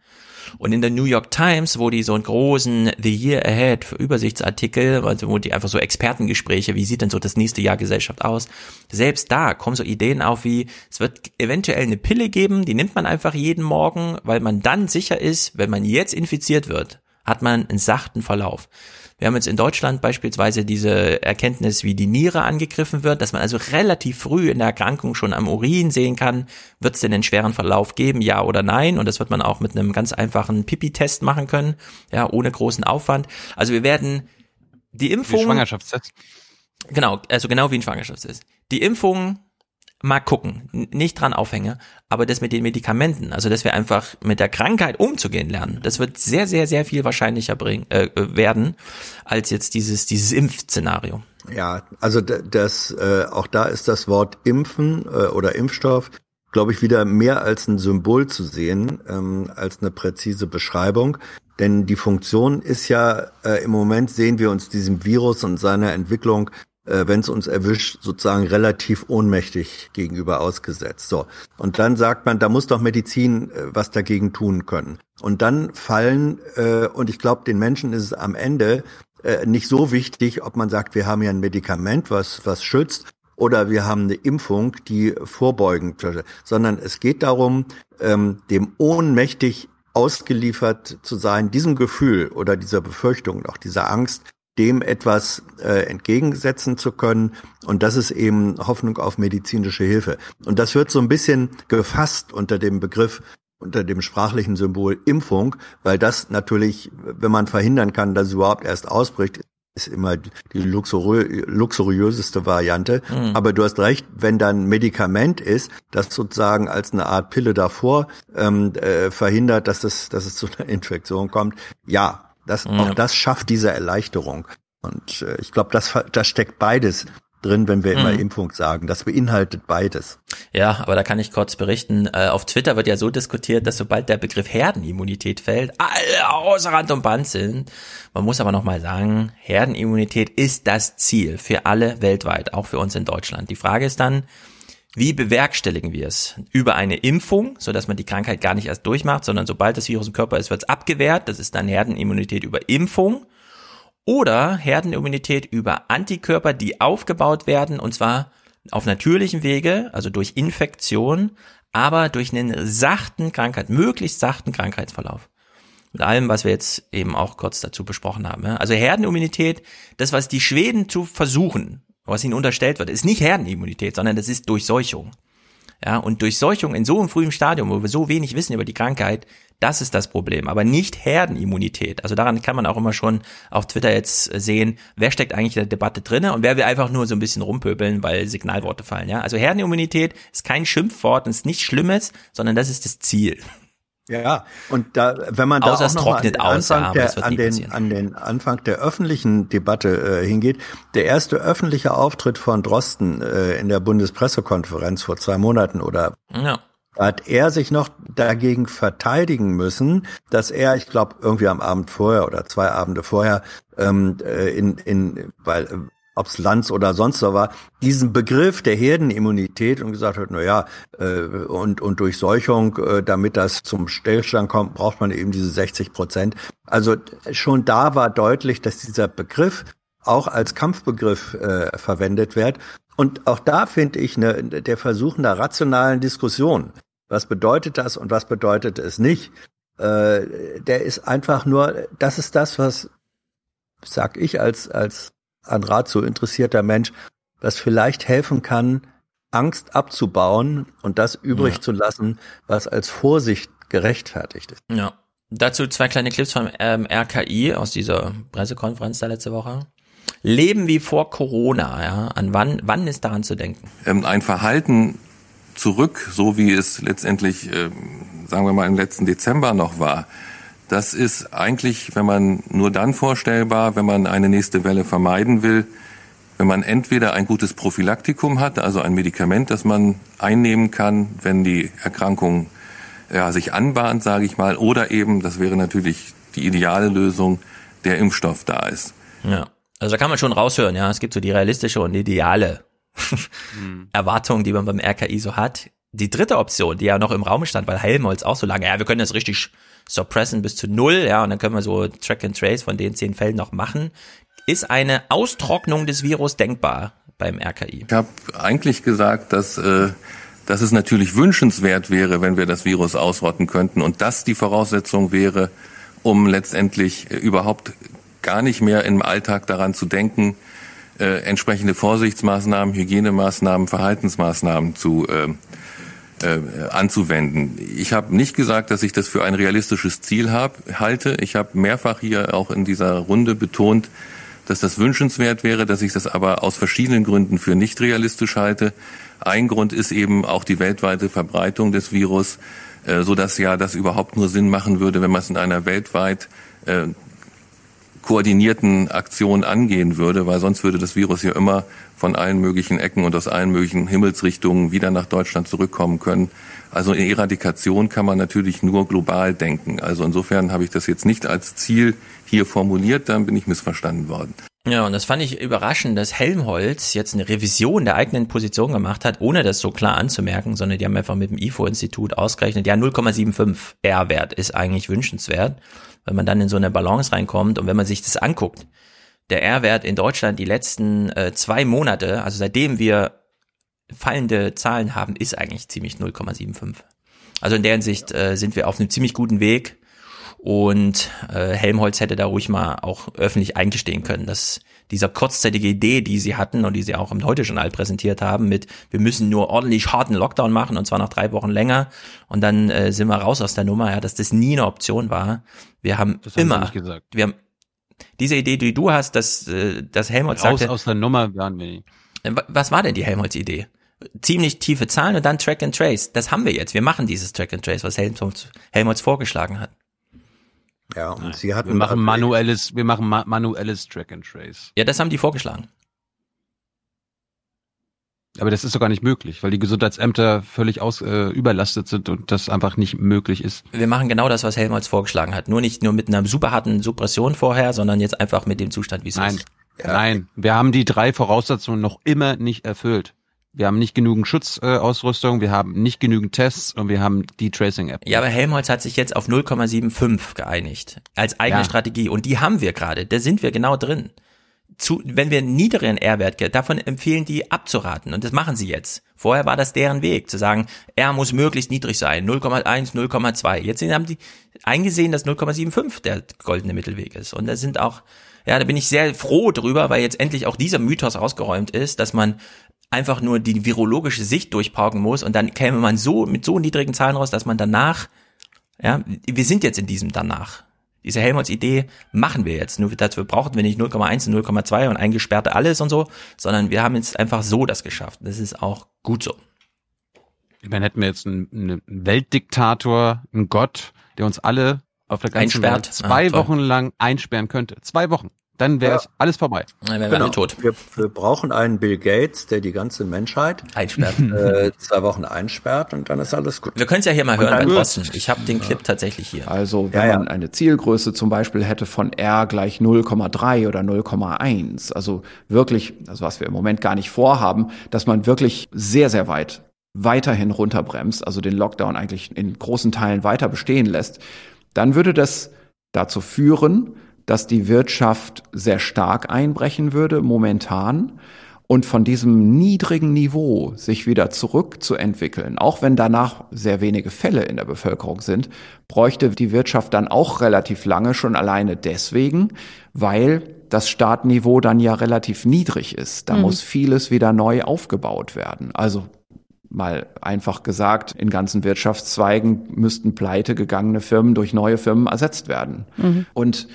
Und in der New York Times, wo die so einen großen The Year Ahead für Übersichtsartikel, also wo die einfach so Expertengespräche, wie sieht denn so das nächste Jahr Gesellschaft aus, selbst da kommen so Ideen auf wie, es wird eventuell eine Pille geben, die nimmt man einfach jeden Morgen, weil man dann sicher ist, wenn man jetzt infiziert wird, hat man einen sachten Verlauf. Wir haben jetzt in Deutschland beispielsweise diese Erkenntnis, wie die Niere angegriffen wird, dass man also relativ früh in der Erkrankung schon am Urin sehen kann, wird es denn einen schweren Verlauf geben, ja oder nein? Und das wird man auch mit einem ganz einfachen Pipi-Test machen können, ja, ohne großen Aufwand. Also wir werden die Impfung. Wie Schwangerschaftstest. Genau, also genau wie ein Schwangerschaftstest. Die Impfung mal gucken, nicht dran aufhänge, aber das mit den Medikamenten, also dass wir einfach mit der Krankheit umzugehen lernen, das wird sehr, sehr, sehr viel wahrscheinlicher bringen, äh, werden, als jetzt dieses, dieses Impfszenario. Ja, also das äh, auch da ist das Wort Impfen äh, oder Impfstoff, glaube ich, wieder mehr als ein Symbol zu sehen ähm, als eine präzise Beschreibung. Denn die Funktion ist ja äh, im Moment sehen wir uns diesem Virus und seiner Entwicklung, äh, wenn es uns erwischt, sozusagen relativ ohnmächtig gegenüber ausgesetzt. So und dann sagt man, da muss doch Medizin äh, was dagegen tun können. Und dann fallen äh, und ich glaube, den Menschen ist es am Ende äh, nicht so wichtig, ob man sagt, wir haben ja ein Medikament, was, was schützt, oder wir haben eine Impfung, die vorbeugend, sondern es geht darum, ähm, dem ohnmächtig ausgeliefert zu sein, diesem Gefühl oder dieser Befürchtung, auch dieser Angst, dem etwas äh, entgegensetzen zu können. Und das ist eben Hoffnung auf medizinische Hilfe. Und das wird so ein bisschen gefasst unter dem Begriff unter dem sprachlichen Symbol Impfung, weil das natürlich, wenn man verhindern kann, dass es überhaupt erst ausbricht, ist immer die luxuriö luxuriöseste Variante. Mhm. Aber du hast recht, wenn dann Medikament ist, das sozusagen als eine Art Pille davor ähm, äh, verhindert, dass es, dass es zu einer Infektion kommt. Ja, das, Ja. auch das schafft diese Erleichterung. Und äh, ich glaube, das, das steckt beides drin, wenn wir immer Mhm. Impfung sagen. Das beinhaltet beides. Ja, aber da kann ich kurz berichten. Äh, auf Twitter wird ja so diskutiert, dass sobald der Begriff Herdenimmunität fällt, alle außer Rand und Band sind. Man muss aber nochmal sagen, Herdenimmunität ist das Ziel für alle weltweit, auch für uns in Deutschland. Die Frage ist dann, wie bewerkstelligen wir es? Über eine Impfung, sodass man die Krankheit gar nicht erst durchmacht, sondern sobald das Virus im Körper ist, wird es abgewehrt. Das ist dann Herdenimmunität über Impfung. Oder Herdenimmunität über Antikörper, die aufgebaut werden, und zwar auf natürlichem Wege, also durch Infektion, aber durch einen sachten Krankheit, möglichst sachten Krankheitsverlauf. Mit allem, was wir jetzt eben auch kurz dazu besprochen haben. Also Herdenimmunität, das, was die Schweden zu versuchen, was ihnen unterstellt wird, ist nicht Herdenimmunität, sondern das ist Durchseuchung. Ja, und Durchseuchung in so einem frühen Stadium, wo wir so wenig wissen über die Krankheit, das ist das Problem, aber nicht Herdenimmunität. Also daran kann man auch immer schon auf Twitter jetzt sehen, wer steckt eigentlich in der Debatte drinne und wer will einfach nur so ein bisschen rumpöbeln, weil Signalworte fallen. Ja, also Herdenimmunität ist kein Schimpfwort und ist nichts Schlimmes, sondern das ist das Ziel. Ja, und da, wenn man da Außer auch noch an den, aus, Anfang der, an, den, an den Anfang der öffentlichen Debatte äh, hingeht, der erste öffentliche Auftritt von Drosten äh, in der Bundespressekonferenz vor zwei Monaten oder Ja. hat er sich noch dagegen verteidigen müssen, dass er, ich glaube, irgendwie am Abend vorher oder zwei Abende vorher, ähm, äh, in, in, weil ob's Lanz oder sonst so war, diesen Begriff der Herdenimmunität und gesagt hat, na ja, äh, und, und Durchseuchung, äh, damit das zum Stillstand kommt, braucht man eben diese 60 Prozent. Also schon da war deutlich, dass dieser Begriff auch als Kampfbegriff äh, verwendet wird. Und auch da finde ich ne, der Versuch einer rationalen Diskussion. Was bedeutet das und was bedeutet es nicht? Äh, der ist einfach nur, das ist das, was, sag ich als, als an Rat so interessierter Mensch, das vielleicht helfen kann, Angst abzubauen und das übrig Ja. zu lassen, was als Vorsicht gerechtfertigt ist. Ja. Dazu zwei kleine Clips vom ähm, RKI aus dieser Pressekonferenz da letzte Woche. Leben wie vor Corona, ja. An wann, wann ist daran zu denken? ähm, ein Verhalten zurück, so wie es letztendlich, ähm, sagen wir mal, im letzten Dezember noch war. Das ist eigentlich, wenn man nur dann vorstellbar, wenn man eine nächste Welle vermeiden will, wenn man entweder ein gutes Prophylaktikum hat, also ein Medikament, das man einnehmen kann, wenn die Erkrankung ja, sich anbahnt, sage ich mal, oder eben, das wäre natürlich die ideale Lösung, der Impfstoff da ist. Ja. Also da kann man schon raushören, ja. Es gibt so die realistische und ideale Erwartung, die man beim RKI so hat. Die dritte Option, die ja noch im Raum stand, weil Helmholtz auch so lange, ja, wir können das richtig suppressen bis zu null, ja, und dann können wir so Track and Trace von den zehn Fällen noch machen, ist eine Austrocknung des Virus denkbar beim RKI. Ich habe eigentlich gesagt, dass, äh, dass es natürlich wünschenswert wäre, wenn wir das Virus ausrotten könnten und das die Voraussetzung wäre, um letztendlich äh, überhaupt gar nicht mehr im Alltag daran zu denken, äh, entsprechende Vorsichtsmaßnahmen, Hygienemaßnahmen, Verhaltensmaßnahmen zu äh, äh, anzuwenden. Ich habe nicht gesagt, dass ich das für ein realistisches Ziel hab, halte. Ich habe mehrfach hier auch in dieser Runde betont, dass das wünschenswert wäre, dass ich das aber aus verschiedenen Gründen für nicht realistisch halte. Ein Grund ist eben auch die weltweite Verbreitung des Virus, äh, so dass ja das überhaupt nur Sinn machen würde, wenn man es in einer weltweit äh, koordinierten Aktion angehen würde, weil sonst würde das Virus ja immer von allen möglichen Ecken und aus allen möglichen Himmelsrichtungen wieder nach Deutschland zurückkommen können. Also in Eradikation kann man natürlich nur global denken. Also insofern habe ich das jetzt nicht als Ziel hier formuliert, dann bin ich missverstanden worden. Ja, und das fand ich überraschend, dass Helmholtz jetzt eine Revision der eigenen Position gemacht hat, ohne das so klar anzumerken, sondern die haben einfach mit dem IFO-Institut ausgerechnet, ja, 0,75 R-Wert ist eigentlich wünschenswert, wenn man dann in so eine Balance reinkommt und wenn man sich das anguckt, der R-Wert in Deutschland die letzten äh, zwei Monate, also seitdem wir fallende Zahlen haben, ist eigentlich ziemlich 0,75. Also in der Hinsicht äh, sind wir auf einem ziemlich guten Weg und äh, Helmholtz hätte da ruhig mal auch öffentlich eingestehen können, dass dieser kurzzeitige Idee, die sie hatten und die sie auch im Heute-Journal präsentiert haben, mit wir müssen nur ordentlich harten Lockdown machen und zwar noch drei Wochen länger und dann äh, sind wir raus aus der Nummer, ja, dass das nie eine Option war. Wir haben Das haben immer, nicht gesagt. wir haben diese Idee, die du hast, dass, äh, dass Helmholtz Raus sagte, aus der Nummer waren wir nicht. äh, wa- was war denn die Helmholtz-Idee? Ziemlich tiefe Zahlen und dann Track and Trace. Das haben wir jetzt. Wir machen dieses Track and Trace, was Helmholtz, Helmholtz vorgeschlagen hat. Ja, und sie hatten Wir machen manuelles, wir machen ma manuelles Track and Trace. Ja, das haben die vorgeschlagen. Aber das ist doch gar nicht möglich, weil die Gesundheitsämter völlig aus, äh, überlastet sind und das einfach nicht möglich ist. Wir machen genau das, was Helmholtz vorgeschlagen hat. Nur nicht nur mit einer super harten Suppression vorher, sondern jetzt einfach mit dem Zustand, wie es Nein, ist. nein, wir haben die drei Voraussetzungen noch immer nicht erfüllt. Wir haben nicht genügend Schutzausrüstung, äh, wir haben nicht genügend Tests und wir haben die Tracing-App. Ja, aber Helmholtz hat sich jetzt auf 0,75 geeinigt. Als eigene Ja. Strategie. Und die haben wir gerade. Da sind wir genau drin. Zu, wenn wir einen niedrigen R-Wert, davon empfehlen die abzuraten. Und das machen sie jetzt. Vorher war das deren Weg, zu sagen, R muss möglichst niedrig sein. 0,1, 0,2. Jetzt haben die eingesehen, dass 0,75 der goldene Mittelweg ist. Und da sind auch, ja, da bin ich sehr froh drüber, weil jetzt endlich auch dieser Mythos ausgeräumt ist, dass man einfach nur die virologische Sicht durchparken muss und dann käme man so mit so niedrigen Zahlen raus, dass man danach, ja, wir sind jetzt in diesem danach. Diese Helmholtz-Idee machen wir jetzt. Nur dafür brauchen wir nicht 0,1 und 0,2 und eingesperrte alles und so, sondern wir haben jetzt einfach so das geschafft. Das ist auch gut so. Ich meine, hätten wir jetzt einen, einen Weltdiktator, einen Gott, der uns alle auf der ganzen Einsperrt. Welt zwei Ah. Wochen lang einsperren könnte. Zwei Wochen. Dann wäre Ja. es alles vorbei. Dann wären Genau. Wir, wir brauchen einen Bill Gates, der die ganze Menschheit einsperrt. Äh, zwei Wochen einsperrt und dann ist alles gut. Wir können es ja hier mal Und hören bei Drosten. Ich habe den Clip tatsächlich hier. Also wenn man eine Zielgröße zum Beispiel hätte von R gleich 0,3 oder 0,1, also wirklich, also was wir im Moment gar nicht vorhaben, dass man wirklich sehr, sehr weit weiterhin runterbremst, also den Lockdown eigentlich in großen Teilen weiter bestehen lässt, dann würde das dazu führen, dass die Wirtschaft sehr stark einbrechen würde momentan und von diesem niedrigen Niveau sich wieder zurückzuentwickeln, auch wenn danach sehr wenige Fälle in der Bevölkerung sind, bräuchte die Wirtschaft dann auch relativ lange, schon alleine deswegen, weil das Startniveau dann ja relativ niedrig ist. Da Mhm. muss vieles wieder neu aufgebaut werden. Also mal einfach gesagt, in ganzen Wirtschaftszweigen müssten pleite gegangene Firmen durch neue Firmen ersetzt werden. Mhm. Und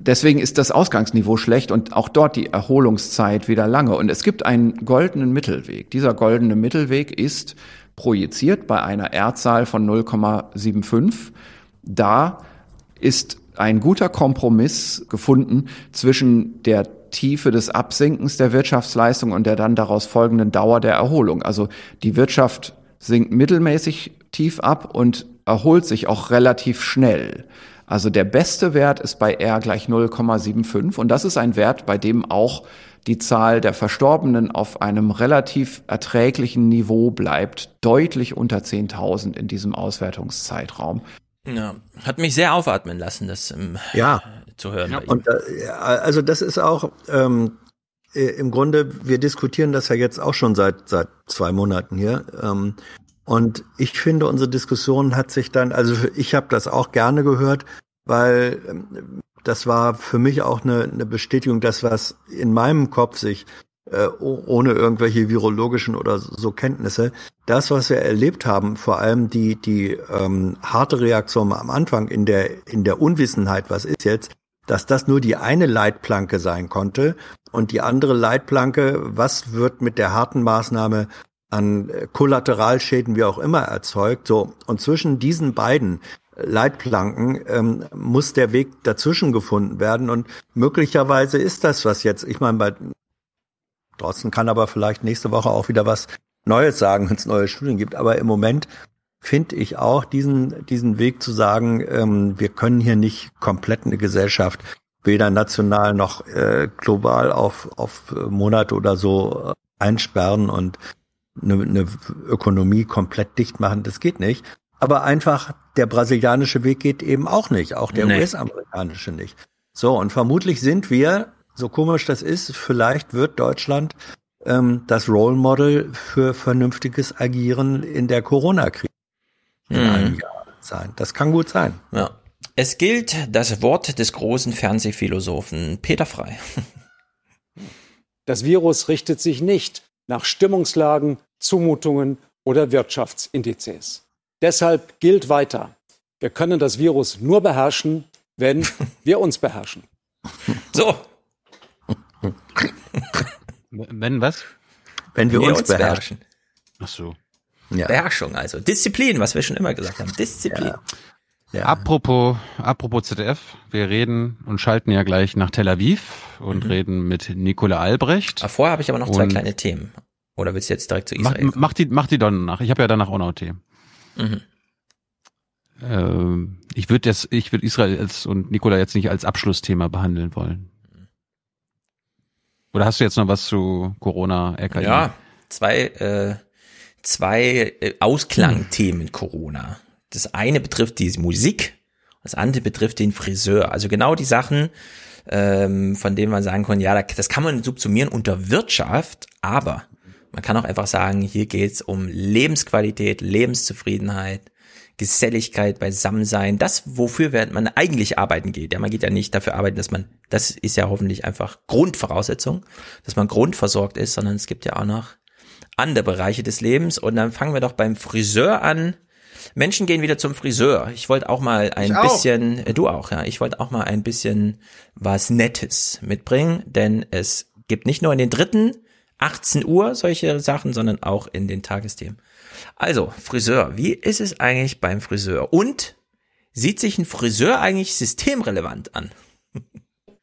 deswegen ist das Ausgangsniveau schlecht und auch dort die Erholungszeit wieder lange. Und es gibt einen goldenen Mittelweg. Dieser goldene Mittelweg ist projiziert bei einer R-Zahl von 0,75. Da ist ein guter Kompromiss gefunden zwischen der Tiefe des Absinkens der Wirtschaftsleistung und der dann daraus folgenden Dauer der Erholung. Also die Wirtschaft sinkt mittelmäßig tief ab und erholt sich auch relativ schnell. Also der beste Wert ist bei R gleich 0,75 und das ist ein Wert, bei dem auch die Zahl der Verstorbenen auf einem relativ erträglichen Niveau bleibt, deutlich unter 10.000 in diesem Auswertungszeitraum. Ja, hat mich sehr aufatmen lassen, das ähm, Ja. zu hören. bei ihm. Und äh, ja, also das ist auch ähm, äh, im Grunde, wir diskutieren das ja jetzt auch schon seit seit zwei Monaten hier. Ähm, und ich finde, unsere Diskussion hat sich dann, also ich habe das auch gerne gehört, weil ähm, das war für mich auch eine, eine Bestätigung, dass was in meinem Kopf sich äh, oh- ohne irgendwelche virologischen oder so Kenntnisse, das, was wir erlebt haben, vor allem die die ähm, harte Reaktion am Anfang in der in der Unwissenheit, was ist jetzt, dass das nur die eine Leitplanke sein konnte und die andere Leitplanke, was wird mit der harten Maßnahme an äh, Kollateralschäden wie auch immer erzeugt. So und zwischen diesen beiden Leitplanken ähm, muss der Weg dazwischen gefunden werden und möglicherweise ist das was jetzt. Ich meine, bei Drosten kann aber vielleicht nächste Woche auch wieder was Neues sagen, wenn es neue Studien gibt. Aber im Moment finde ich auch diesen, diesen Weg zu sagen, ähm, wir können hier nicht komplett eine Gesellschaft weder national noch äh, global auf, auf Monate oder so äh, einsperren und eine, eine Ökonomie komplett dicht machen. Das geht nicht. Aber einfach der brasilianische Weg geht eben auch nicht, auch der Nee. US-amerikanische nicht. So, und vermutlich sind wir, so komisch das ist, vielleicht wird Deutschland ähm, das Role Model für vernünftiges Agieren in der Corona-Krise in Mhm. einem Jahr sein. Das kann gut sein. Ja. Es gilt das Wort des großen Fernsehphilosophen Peter Frei. Das Virus richtet sich nicht nach Stimmungslagen, Zumutungen oder Wirtschaftsindizes. Deshalb gilt weiter, wir können das Virus nur beherrschen, wenn wir uns beherrschen. So. Wenn was? Wenn wir uns beherrschen. Ach so. Ja. Beherrschung, also Disziplin, was wir schon immer gesagt haben. Disziplin. Apropos, apropos ZDF, wir reden und schalten ja gleich nach Tel Aviv und Mhm. reden mit Nicola Albrecht. Aber vorher habe ich aber noch zwei Und kleine Themen. Oder willst du jetzt direkt zu Mach, Israel? mach die, mach die dann nach. Ich habe ja danach auch noch Themen. Mhm. Ähm, ich würde ich würde Israel als, und Nicola jetzt nicht als Abschlussthema behandeln wollen. Oder hast du jetzt noch was zu Corona, RKI? Ja, zwei, äh, zwei äh, Ausklangthemen Corona. Das eine betrifft die Musik, das andere betrifft den Friseur. Also genau die Sachen, ähm, von denen man sagen kann, ja, da- das kann man subsumieren unter Wirtschaft, aber man kann auch einfach sagen, hier geht's um Lebensqualität, Lebenszufriedenheit, Geselligkeit, Beisammensein, das, wofür man eigentlich arbeiten geht. Ja, man geht ja nicht dafür arbeiten, dass man, das ist ja hoffentlich einfach Grundvoraussetzung, dass man grundversorgt ist, sondern es gibt ja auch noch andere Bereiche des Lebens und dann fangen wir doch beim Friseur an. Menschen gehen wieder zum Friseur. Ich wollte auch mal ein Ich auch. bisschen, äh, du auch, ja, ich wollte auch mal ein bisschen was Nettes mitbringen, denn es gibt nicht nur in den dritten 18 Uhr solche Sachen, sondern auch in den Tagesthemen. Also, Friseur, wie ist es eigentlich beim Friseur? Und sieht sich ein Friseur eigentlich systemrelevant an?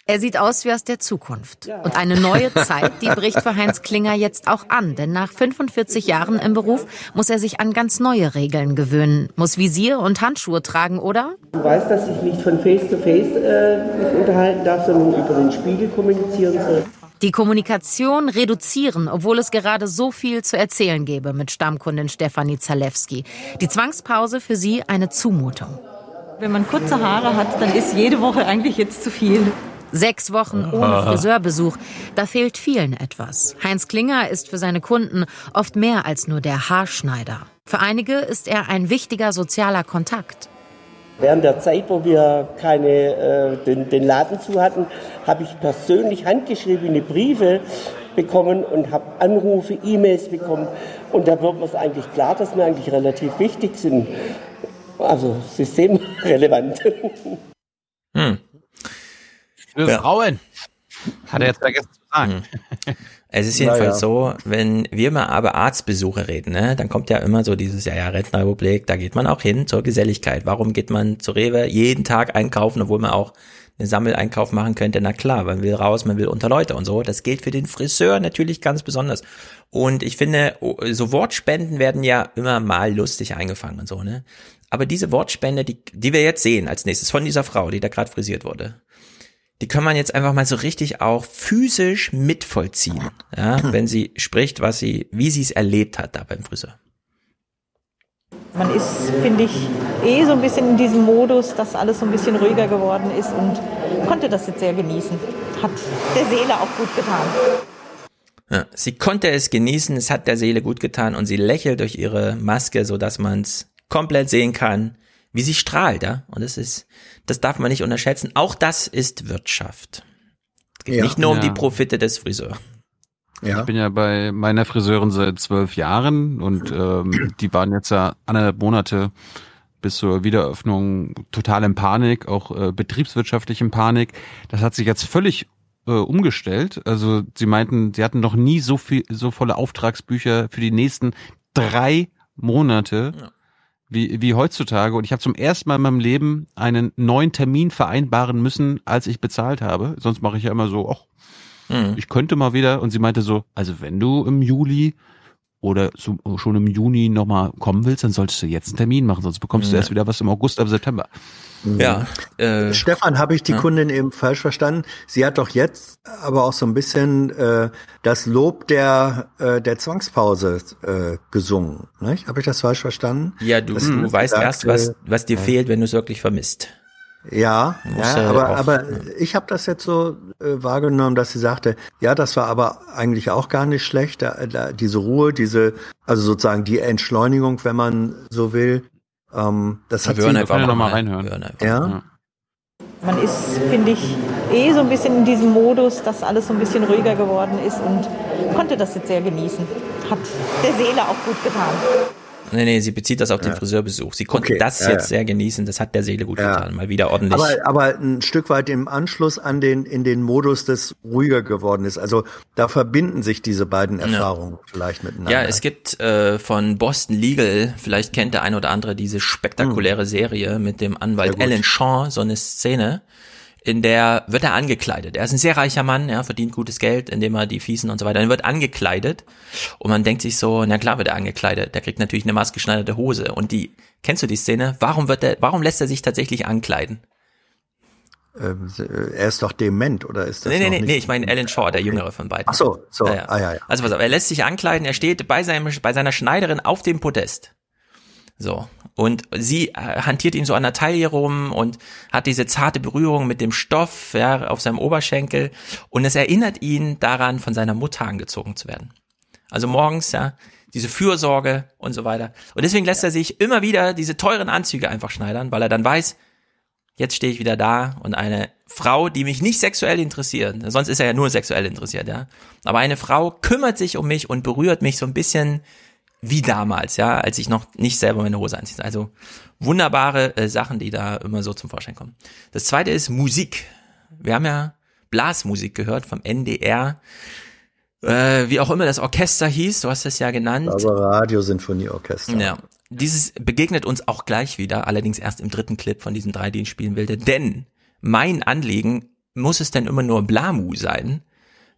Er sieht aus wie aus der Zukunft. Und eine neue Zeit, die bricht für Heinz Klinger jetzt auch an. Denn nach 45 Jahren im Beruf muss er sich an ganz neue Regeln gewöhnen. Muss Visier und Handschuhe tragen, oder? Du weißt, dass ich nicht von Face to Face äh, unterhalten darf, sondern über den Spiegel kommunizieren soll. Die Kommunikation reduzieren, obwohl es gerade so viel zu erzählen gäbe mit Stammkundin Stefanie Zalewski. Die Zwangspause für sie eine Zumutung. Wenn man kurze Haare hat, dann ist jede Woche eigentlich jetzt zu viel. Sechs Wochen ohne Friseurbesuch, da fehlt vielen etwas. Heinz Klinger ist für seine Kunden oft mehr als nur der Haarschneider. Für einige ist er ein wichtiger sozialer Kontakt. Während der Zeit, wo wir keine, äh, den, den Laden zu hatten, habe ich persönlich handgeschriebene Briefe bekommen und habe Anrufe, E-Mails bekommen. Und da wird mir es eigentlich klar, dass wir eigentlich relativ wichtig sind. Also systemrelevant. Hm. Für Frauen. Hat er jetzt vergessen zu sagen. Es ist jedenfalls Naja. so, wenn wir mal aber Arztbesuche reden, ne, dann kommt ja immer so dieses, ja, ja, Rentenrepublik, da geht man auch hin zur Geselligkeit. Warum geht man zu Rewe jeden Tag einkaufen, obwohl man auch einen Sammeleinkauf machen könnte? Na klar, man will raus, man will unter Leute und so. Das gilt für den Friseur natürlich ganz besonders. Und ich finde, oh, so Wortspenden werden ja immer mal lustig eingefangen und so, ne. Aber diese Wortspende, die, die wir jetzt sehen als nächstes von dieser Frau, die da gerade frisiert wurde, die kann man jetzt einfach mal so richtig auch physisch mitvollziehen, ja, wenn sie spricht, was sie, wie sie es erlebt hat da beim Friseur. Man ist, finde ich, eh so ein bisschen in diesem Modus, dass alles so ein bisschen ruhiger geworden ist und konnte das jetzt sehr genießen. Hat der Seele auch gut getan. Ja, sie konnte es genießen, es hat der Seele gut getan und sie lächelt durch ihre Maske, so dass man es komplett sehen kann, wie sie strahlt, ja. Und das ist, das darf man nicht unterschätzen. Auch das ist Wirtschaft. Es geht Ja. nicht nur um Ja. die Profite des Friseurs. Ich bin ja bei meiner Friseurin seit zwölf Jahren und ähm, die waren jetzt ja anderthalb Monate bis zur Wiedereröffnung total in Panik, auch äh, betriebswirtschaftlich in Panik. Das hat sich jetzt völlig äh, umgestellt. Also sie meinten, sie hatten noch nie so viel, so volle Auftragsbücher für die nächsten drei Monate. Wie, wie heutzutage. Und ich habe zum ersten Mal in meinem Leben einen neuen Termin vereinbaren müssen, als ich bezahlt habe. Sonst mache ich ja immer so, ach, ich könnte mal wieder. Und sie meinte so, also wenn du im Juli oder so, schon im Juni nochmal kommen willst, dann solltest du jetzt einen Termin machen, sonst bekommst du Ja. erst wieder was im August, ab September. Ja. Äh, Stefan, habe ich die ja. Kundin eben falsch verstanden? Sie hat doch jetzt aber auch so ein bisschen äh, das Lob der äh, der Zwangspause äh, gesungen. Nicht? Habe ich das falsch verstanden? Ja, du, du weißt erst, was, was dir fehlt, wenn du es wirklich vermisst. Ja, ja aber, auch, aber ich habe das jetzt so äh, wahrgenommen, dass sie sagte, ja, das war aber eigentlich auch gar nicht schlecht, da, da, diese Ruhe, diese, also sozusagen die Entschleunigung, wenn man so will. Ähm, das hat wir sie einfach mal mal rein. Wir hören einfach. Ja? Man ist, finde ich, eh so ein bisschen in diesem Modus, dass alles so ein bisschen ruhiger geworden ist und konnte das jetzt sehr genießen. Hat der Seele auch gut getan. Nee, nee, sie bezieht das auf den Ja. Friseurbesuch. Sie konnte Okay, das ja, jetzt ja. sehr genießen, das hat der Seele gut getan. Mal wieder ordentlich. Aber, aber ein Stück weit im Anschluss an den, in den Modus des ruhiger geworden ist. Also da verbinden sich diese beiden Erfahrungen vielleicht miteinander. Ja, es gibt äh, von Boston Legal, vielleicht kennt der ein oder andere diese spektakuläre Serie mit dem Anwalt Alan Shaw, so eine Szene, in der wird er angekleidet. Er ist ein sehr reicher Mann, er verdient gutes Geld, indem er die Fiesen und so weiter. Er wird angekleidet und man denkt sich so, na klar wird er angekleidet. Der kriegt natürlich eine maßgeschneiderte Hose. Und die, kennst du die Szene? Warum wird er, warum lässt er sich tatsächlich ankleiden? Ähm, er ist doch dement, oder ist das Nee, nee, nee, nee, ich meine Alan Shaw, der jüngere von beiden. Ach so, so, Ja, ja. ah ja, ja. Also pass auf, er lässt sich ankleiden, er steht bei, seinem, bei seiner Schneiderin auf dem Podest. So. Und sie äh, hantiert ihm so an der Taille rum und hat diese zarte Berührung mit dem Stoff, ja, auf seinem Oberschenkel. Und es erinnert ihn daran, von seiner Mutter angezogen zu werden. Also morgens, ja, diese Fürsorge und so weiter. Und deswegen lässt er sich immer wieder diese teuren Anzüge einfach schneidern, weil er dann weiß, Jetzt stehe ich wieder da und eine Frau, die mich nicht sexuell interessiert, sonst ist er ja nur sexuell interessiert, ja. Aber eine Frau kümmert sich um mich und berührt mich so ein bisschen wie damals, ja, als ich noch nicht selber meine Hose anziehe. Also wunderbare äh, Sachen, die da immer so zum Vorschein kommen. Das zweite ist Musik. Wir haben ja Blasmusik gehört vom NDR. Äh, wie auch immer das Orchester hieß, du hast es ja genannt. Aber Radiosinfonieorchester. Ja. Dieses begegnet uns auch gleich wieder, allerdings erst im dritten Clip von diesen drei, die ich spielen wilde. Denn mein Anliegen, muss es denn immer nur Blamu sein?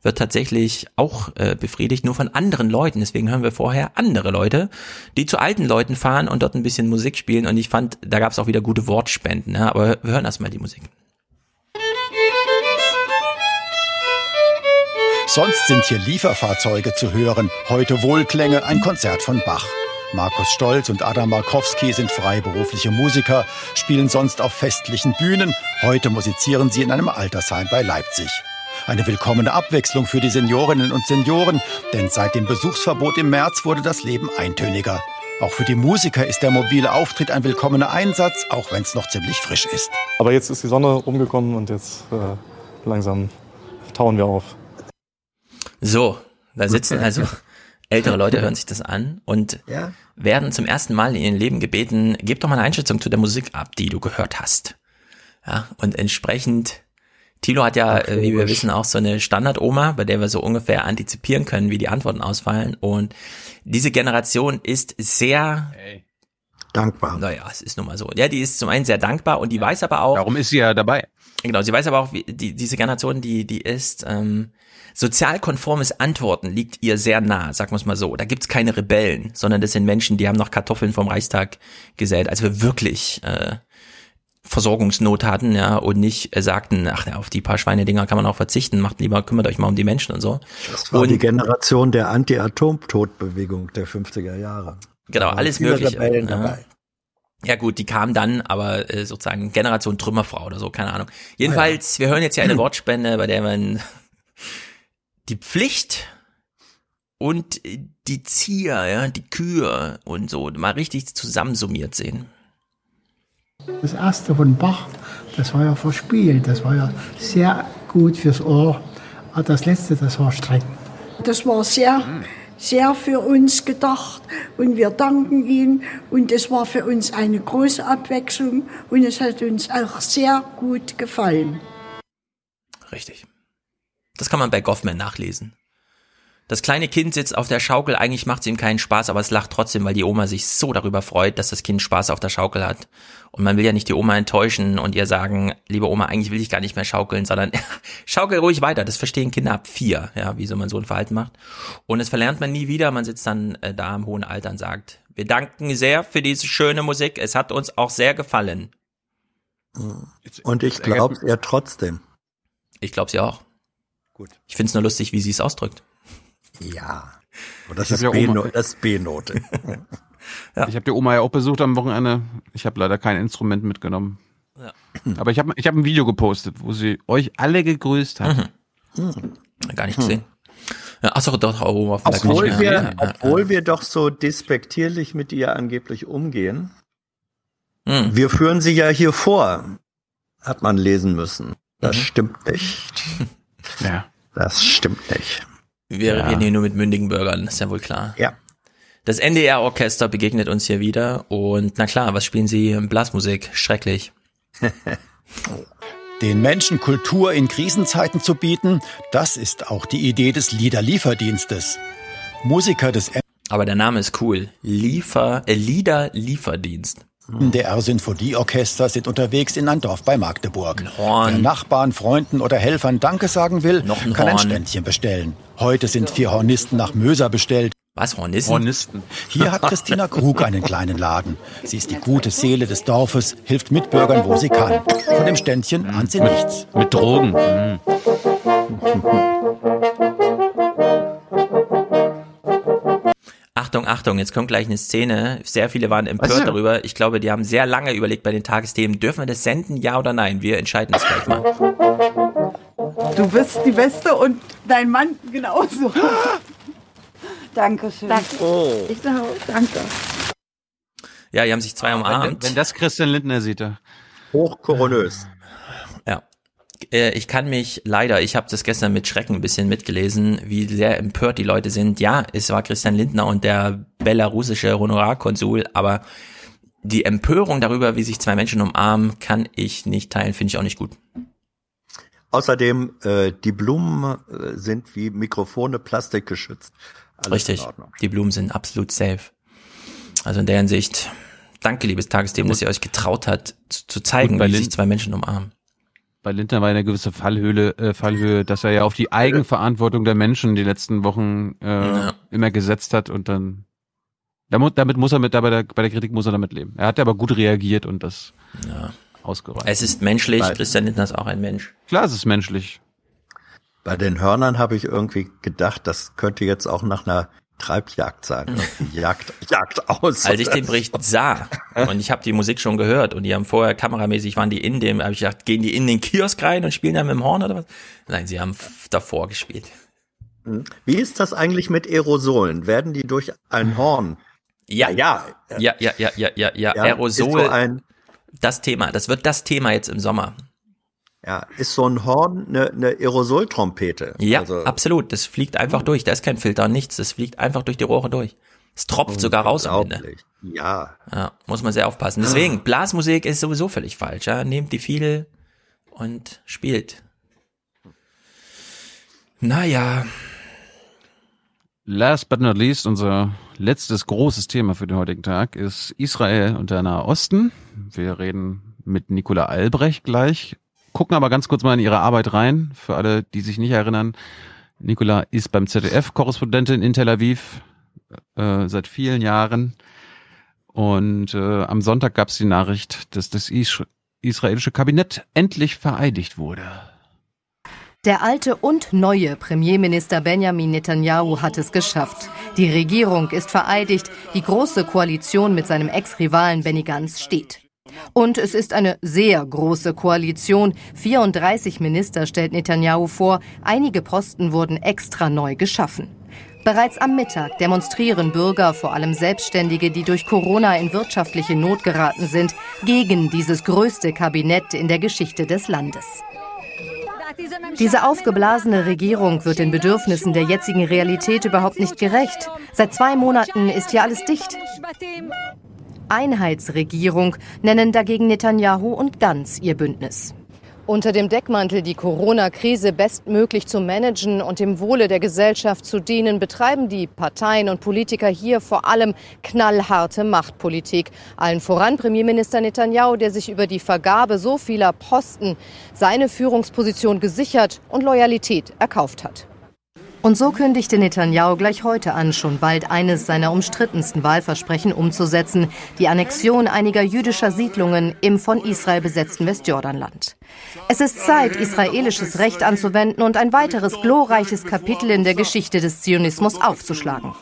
Wird tatsächlich auch äh, befriedigt, nur von anderen Leuten. Deswegen hören wir vorher andere Leute, die zu alten Leuten fahren und dort ein bisschen Musik spielen. Und ich fand, da gab es auch wieder gute Wortspenden. Ja? Aber wir hören erstmal die Musik. Sonst sind hier Lieferfahrzeuge zu hören. Heute Wohlklänge, ein Konzert von Bach. Markus Stolz und Adam Markowski sind freiberufliche Musiker, spielen sonst auf festlichen Bühnen. Heute musizieren sie in einem Altersheim bei Leipzig. Eine willkommene Abwechslung für die Seniorinnen und Senioren, denn seit dem Besuchsverbot im März wurde das Leben eintöniger. Auch für die Musiker ist der mobile Auftritt ein willkommener Einsatz, auch wenn es noch ziemlich frisch ist. Aber jetzt ist die Sonne rumgekommen und jetzt äh, langsam tauen wir auf. So, da sitzen also ältere Leute, hören sich das an und ja. werden zum ersten Mal in ihrem Leben gebeten, gib doch mal eine Einschätzung zu der Musik ab, die du gehört hast. Ja, und entsprechend Tilo hat ja, okay, wie wir wissen, auch so eine Standardoma, bei der wir so ungefähr antizipieren können, wie die Antworten ausfallen. Und diese Generation ist sehr hey. dankbar. Naja, es ist nun mal so. Ja, die ist zum einen sehr dankbar und die weiß aber auch. Darum ist sie ja dabei. Genau, sie weiß aber auch, wie, die, diese Generation, die, die ist, ähm, sozialkonformes Antworten liegt ihr sehr nah, sagen wir es mal so. Da gibt's keine Rebellen, sondern das sind Menschen, die haben noch Kartoffeln vom Reichstag gesät. Also wir wirklich äh, Versorgungsnot hatten, ja, und nicht äh, sagten, ach, auf die paar Schweinedinger kann man auch verzichten, macht lieber, kümmert euch mal um die Menschen und so. Das war und, die Generation der Anti-Atom-Todbewegung der 50er Jahre. Genau, alles mögliche. Ja. ja gut, die kam dann, aber äh, sozusagen Generation Trümmerfrau oder so, keine Ahnung. Jedenfalls, ja. wir hören jetzt hier eine Wortspende, bei der man die Pflicht und die Zier, ja, die Kühe und so mal richtig zusammensummiert sehen. Das erste von Bach, das war ja verspielt, das war ja sehr gut fürs Ohr. Aber das letzte, das war streng. Das war sehr, sehr für uns gedacht und wir danken ihm. Und es war für uns eine große Abwechslung und es hat uns auch sehr gut gefallen. Richtig. Das kann man bei Goffman nachlesen. Das kleine Kind sitzt auf der Schaukel, eigentlich macht es ihm keinen Spaß, aber es lacht trotzdem, weil die Oma sich so darüber freut, dass das Kind Spaß auf der Schaukel hat. Und man will ja nicht die Oma enttäuschen und ihr sagen, liebe Oma, eigentlich will ich gar nicht mehr schaukeln, sondern schaukel ruhig weiter. Das verstehen Kinder ab vier, ja, wie so man so ein Verhalten macht. Und das verlernt man nie wieder. Man sitzt dann äh, da im hohen Alter und sagt, wir danken sehr für diese schöne Musik. Es hat uns auch sehr gefallen. Und ich glaube es ihr trotzdem. Ich glaube sie auch. Gut. Ich finde es nur lustig, wie sie es ausdrückt. Ja. Und das, ist ja B-Note. Das B-Note. ja. Ich habe die Oma ja auch besucht am Wochenende. Ich habe leider kein Instrument mitgenommen. Ja. Aber ich habe ich hab ein Video gepostet, wo sie euch alle gegrüßt hat. Mhm. Gar nicht gesehen. Ja, achso, doch, auf obwohl, wir, ja. obwohl wir doch so despektierlich mit ihr angeblich umgehen. Mhm. Wir führen sie ja hier vor, hat man lesen müssen. Das mhm. stimmt nicht. Ja. Das stimmt nicht. Wir ja. reden hier nur mit mündigen Bürgern, ist ja wohl klar. Ja. Das NDR-Orchester begegnet uns hier wieder und na klar, was spielen sie? Blasmusik. Schrecklich. Den Menschen Kultur in Krisenzeiten zu bieten, das ist auch die Idee des Liederlieferdienstes. Musiker des Aber der Name ist cool. Liefer, äh, Liederlieferdienst. DR-Sinfonieorchester sind unterwegs in ein Dorf bei Magdeburg. Wer Nachbarn, Freunden oder Helfern Danke sagen will, ein kann ein Ständchen bestellen. Heute sind vier Hornisten nach Möser bestellt. Was, Hornisten? Hornisten. Hier hat Christina Krug einen kleinen Laden. Sie ist die gute Seele des Dorfes, hilft Mitbürgern, wo sie kann. Von dem Ständchen mhm. ahnt sie nichts. Mit Drogen. Mhm. Achtung, Achtung, jetzt kommt gleich eine Szene. Sehr viele waren empört also. darüber. Ich glaube, die haben sehr lange überlegt bei den Tagesthemen, dürfen wir das senden, ja oder nein? Wir entscheiden das gleich mal. Du bist die Beste und dein Mann genauso. Dankeschön. Danke. Oh. Ich sage danke. Ja, die haben sich zwei umarmt. Wenn, wenn das Christian Lindner sieht. Hochkoronös. Äh, Ich kann mich leider, ich habe das gestern mit Schrecken ein bisschen mitgelesen, wie sehr empört die Leute sind. Ja, es war Christian Lindner und der belarussische Honorarkonsul, aber die Empörung darüber, wie sich zwei Menschen umarmen, kann ich nicht teilen, finde ich auch nicht gut. Außerdem, äh, die Blumen äh, sind wie Mikrofone plastikgeschützt. Alles Richtig. Die Blumen sind absolut safe. Also in der Hinsicht, danke, liebes Tagesthemen, dass ihr euch getraut habt, zu, zu zeigen, wie Lind- sich zwei Menschen umarmen. Bei Lindner war eine gewisse Fallhöhe, äh, Fallhöhe, dass er ja auf die Eigenverantwortung der Menschen die letzten Wochen äh, Ja. immer gesetzt hat und dann damit, damit muss er mit, da bei der, bei der Kritik muss er damit leben. Er hat aber gut reagiert und das Ja. ausgereicht. Es ist menschlich, Weil- Christian Lindner ist auch ein Mensch. Klar, es ist menschlich. Bei den Hörnern habe ich irgendwie gedacht, das könnte jetzt auch nach einer Treibjagd. Irgendwie Jagd, Jagd aus. Als ich den Bericht sah und ich habe die Musik schon gehört und die haben vorher kameramäßig waren die in dem, habe ich gedacht, gehen die in den Kiosk rein und spielen dann mit dem Horn oder was? Nein, sie haben davor gespielt. Wie ist das eigentlich mit Aerosolen? Werden die durch ein Horn? Ja, ja, ja, ja, ja, ja, ja, ja. Ja, Aerosol, so ein- das Thema, das wird das Thema jetzt im Sommer. Ja, ist so ein Horn eine, eine Aerosoltrompete? Ja, Also, absolut. Das fliegt einfach durch. Da ist kein Filter, nichts. Das fliegt einfach durch die Rohre durch. Es tropft sogar raus am Ende. Ja. Ja, muss man sehr aufpassen. Deswegen, Blasmusik ist sowieso völlig falsch. Ja? Nehmt die Fiedel und spielt. Naja, Last but not least, unser letztes großes Thema für den heutigen Tag ist Israel und der Nahe Osten. Wir reden mit Nicola Albrecht gleich, gucken aber ganz kurz mal in ihre Arbeit rein. Für alle, die sich nicht erinnern, Nicola ist beim ZDF Korrespondentin in Tel Aviv äh, seit vielen Jahren. Und äh, am Sonntag gab es die Nachricht, dass das is israelische Kabinett endlich vereidigt wurde. Der alte und neue Premierminister Benjamin Netanyahu hat es geschafft. Die Regierung ist vereidigt, die große Koalition mit seinem Ex-Rivalen Benny Gantz steht. Und es ist eine sehr große Koalition. 34 Minister stellt Netanyahu vor, einige Posten wurden extra neu geschaffen. Bereits am Mittag demonstrieren Bürger, vor allem Selbstständige, die durch Corona in wirtschaftliche Not geraten sind, gegen dieses größte Kabinett in der Geschichte des Landes. Diese aufgeblasene Regierung wird den Bedürfnissen der jetzigen Realität überhaupt nicht gerecht. Seit zwei Monaten ist hier alles dicht. Einheitsregierung nennen dagegen Netanyahu und Gantz ihr Bündnis. Unter dem Deckmantel, die Corona-Krise bestmöglich zu managen und dem Wohle der Gesellschaft zu dienen, betreiben die Parteien und Politiker hier vor allem knallharte Machtpolitik. Allen voran Premierminister Netanyahu, der sich über die Vergabe so vieler Posten seine Führungsposition gesichert und Loyalität erkauft hat. Und so kündigte Netanyahu gleich heute an, schon bald eines seiner umstrittensten Wahlversprechen umzusetzen, die Annexion einiger jüdischer Siedlungen im von Israel besetzten Westjordanland. Es ist Zeit, israelisches Recht anzuwenden und ein weiteres glorreiches Kapitel in der Geschichte des Zionismus aufzuschlagen.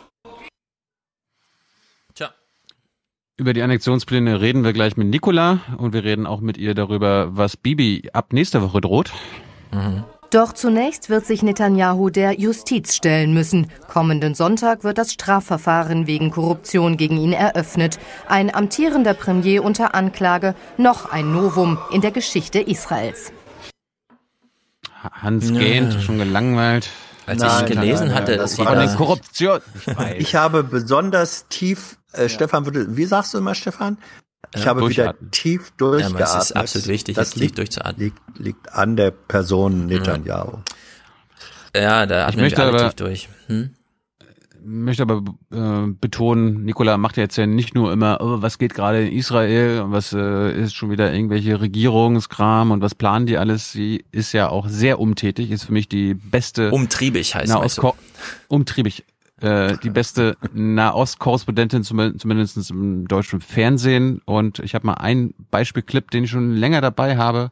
Über die Annexionspläne reden wir gleich mit Nicola und wir reden auch mit ihr darüber, was Bibi ab nächster Woche droht. Doch zunächst wird sich Netanyahu der Justiz stellen müssen. Kommenden Sonntag wird das Strafverfahren wegen Korruption gegen ihn eröffnet. Ein amtierender Premier unter Anklage, noch ein Novum in der Geschichte Israels. Hans Ja. gähnt, schon gelangweilt. Als ich gelesen hatte, dass von sie der da- Korruption. Ich habe besonders tief, äh, Stefan, würde, wie sagst du immer, Stefan? Ich Ja, habe wieder tief Ja, aber es durchgeatmet. ist absolut wichtig, Das jetzt tief liegt, durchzuatmen. liegt, liegt an der Person Netanyahu. Ja, da Ich atmen möchte wir alle aber- tief durch. Hm? möchte aber äh, betonen, Nicola macht ja jetzt ja nicht nur immer, oh, was geht gerade in Israel und was äh, ist schon wieder irgendwelche Regierungskram und was planen die alles. Sie ist ja auch sehr umtätig, ist für mich die beste Umtriebig heißt es. Nahost umtriebig. Äh, die beste Nahost-Korrespondentin zum, zumindest im deutschen Fernsehen und ich habe mal einen Beispielclip, den ich schon länger dabei habe,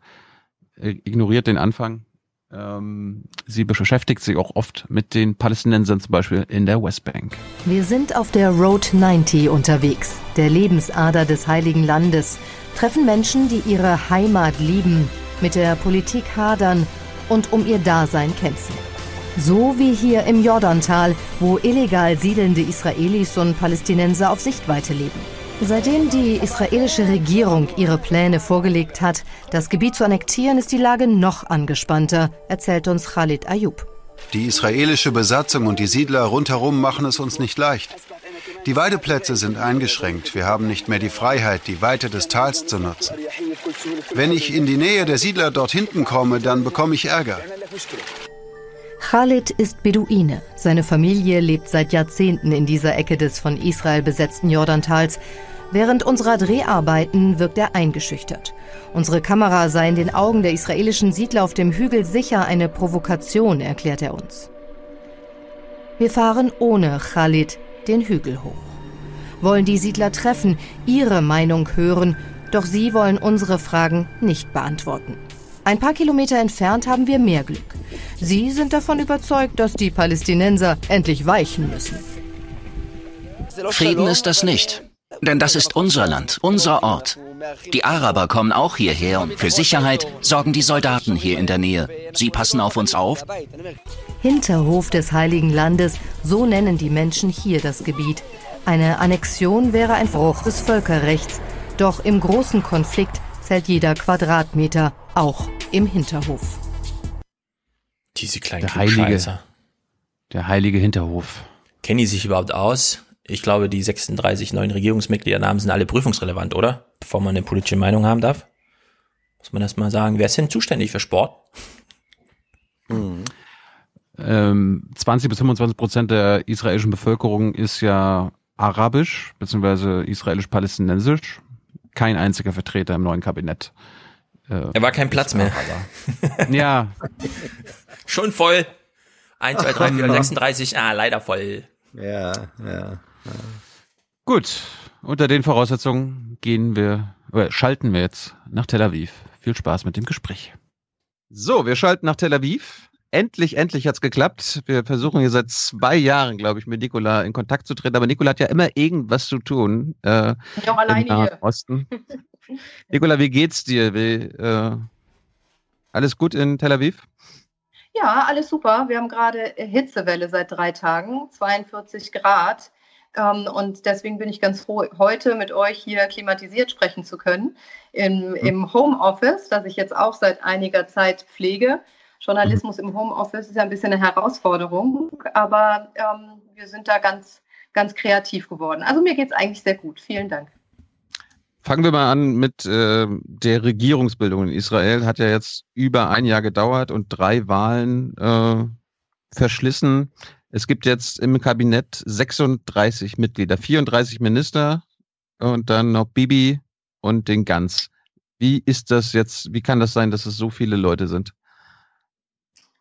äh, ignoriert den Anfang. Ähm, sie beschäftigt sich auch oft mit den Palästinensern zum Beispiel in der Westbank. Wir sind auf der Road 90 unterwegs, der Lebensader des Heiligen Landes, treffen Menschen, die ihre Heimat lieben, mit der Politik hadern und um ihr Dasein kämpfen. So wie hier im Jordantal, wo illegal siedelnde Israelis und Palästinenser auf Sichtweite leben. Seitdem die israelische Regierung ihre Pläne vorgelegt hat, das Gebiet zu annektieren, ist die Lage noch angespannter, erzählt uns Khalid Ayub. Die israelische Besatzung und die Siedler rundherum machen es uns nicht leicht. Die Weideplätze sind eingeschränkt. Wir haben nicht mehr die Freiheit, die Weite des Tals zu nutzen. Wenn ich in die Nähe der Siedler dort hinten komme, dann bekomme ich Ärger. Khalid ist Beduine. Seine Familie lebt seit Jahrzehnten in dieser Ecke des von Israel besetzten Jordantals. Während unserer Dreharbeiten wirkt er eingeschüchtert. Unsere Kamera sei in den Augen der israelischen Siedler auf dem Hügel sicher eine Provokation, erklärt er uns. Wir fahren ohne Khalid den Hügel hoch. Wollen die Siedler treffen, ihre Meinung hören, doch sie wollen unsere Fragen nicht beantworten. Ein paar Kilometer entfernt haben wir mehr Glück. Sie sind davon überzeugt, dass die Palästinenser endlich weichen müssen. Frieden ist das nicht. Denn das ist unser Land, unser Ort. Die Araber kommen auch hierher und für Sicherheit sorgen die Soldaten hier in der Nähe. Sie passen auf uns auf. Hinterhof des Heiligen Landes, so nennen die Menschen hier das Gebiet. Eine Annexion wäre ein Bruch des Völkerrechts. Doch im großen Konflikt zählt jeder Quadratmeter, auch im Hinterhof. Diese kleinen Der heilige, der heilige Hinterhof. Kennen die sich überhaupt aus? Ich glaube, die 36 neuen Regierungsmitgliedernamen sind alle prüfungsrelevant, oder? Bevor man eine politische Meinung haben darf. Muss man das mal sagen. Wer ist denn zuständig für Sport? Mhm. Ähm, 20 bis 25 Prozent der israelischen Bevölkerung ist ja arabisch, beziehungsweise israelisch-palästinensisch. Kein einziger Vertreter im neuen Kabinett. Äh, er war kein Platz mehr. ja. Schon voll. 1, 2, 3, 4, 36. Ah, leider voll. Ja, ja. ja. Gut, unter den Voraussetzungen gehen wir, oder schalten wir jetzt nach Tel Aviv. Viel Spaß mit dem Gespräch. So, wir schalten nach Tel Aviv. Endlich, endlich hat's geklappt. Wir versuchen hier seit zwei Jahren, glaube ich, mit Nikola in Kontakt zu treten. Aber Nikola hat ja immer irgendwas zu tun. Äh, ich auch alleine im hier. Osten. Nikola, wie geht's dir? Wie, äh, alles gut in Tel Aviv? Ja, alles super. Wir haben gerade Hitzewelle seit drei Tagen, 42 Grad. Ähm, und deswegen bin ich ganz froh, heute mit euch hier klimatisiert sprechen zu können. Im, Mhm. im Homeoffice, das ich jetzt auch seit einiger Zeit pflege. Journalismus im Homeoffice ist ja ein bisschen eine Herausforderung, aber ähm, wir sind da ganz, ganz kreativ geworden. Also mir geht es eigentlich sehr gut. Vielen Dank. Fangen wir mal an mit äh, der Regierungsbildung in Israel. Hat ja jetzt über ein Jahr gedauert und drei Wahlen äh, verschlissen. Es gibt jetzt im Kabinett 36 Mitglieder, 34 Minister und dann noch Bibi und den Ganz. Wie ist das jetzt? Wie kann das sein, dass es so viele Leute sind?